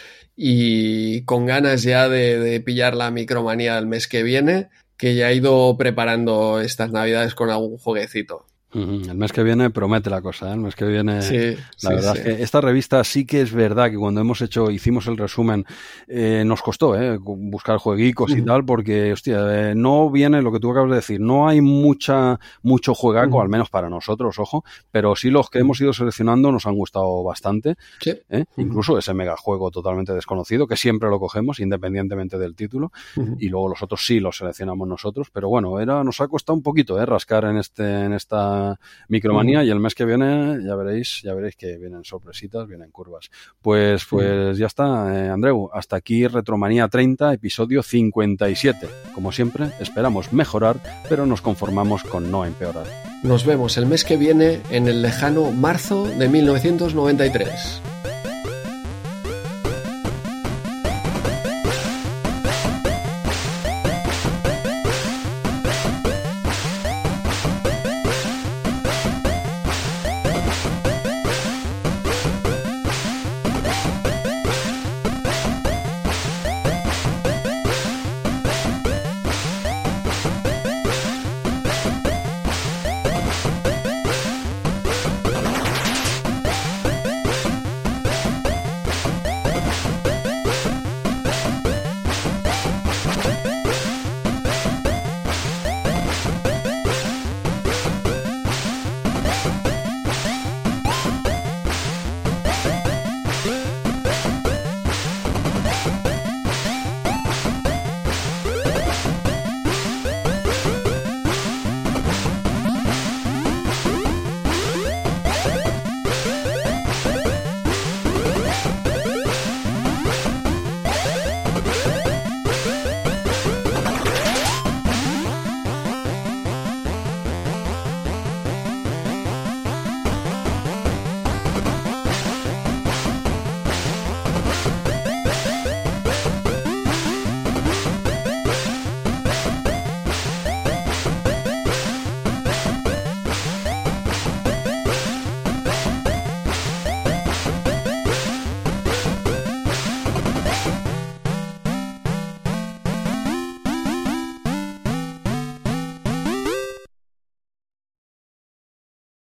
y con ganas ya de, pillar la micromanía el mes que viene, que ya he ido preparando estas navidades con algún jueguecito. El mes que viene promete la cosa, ¿eh? el mes que viene. Sí, la verdad es que esta revista sí que es verdad que cuando hemos hecho, hicimos el resumen, eh, nos costó ¿eh? buscar jueguicos y tal, porque, hostia, eh, no viene lo que tú acabas de decir, no hay mucha, mucho juegaco, al menos para nosotros, ojo, pero sí los que hemos ido seleccionando nos han gustado bastante. ¿eh? Incluso ese megajuego totalmente desconocido, que siempre lo cogemos, independientemente del título, y luego los otros sí los seleccionamos nosotros, pero bueno, era, nos ha costado un poquito ¿eh? rascar en este, en esta Micromanía y el mes que viene ya veréis, ya veréis que vienen sorpresitas, vienen curvas. Pues, pues ya está, eh, Andreu, hasta aquí Retromanía 30, episodio 57. Como siempre, esperamos mejorar, pero nos conformamos con no empeorar. Nos vemos el mes que viene en el lejano marzo de 1993.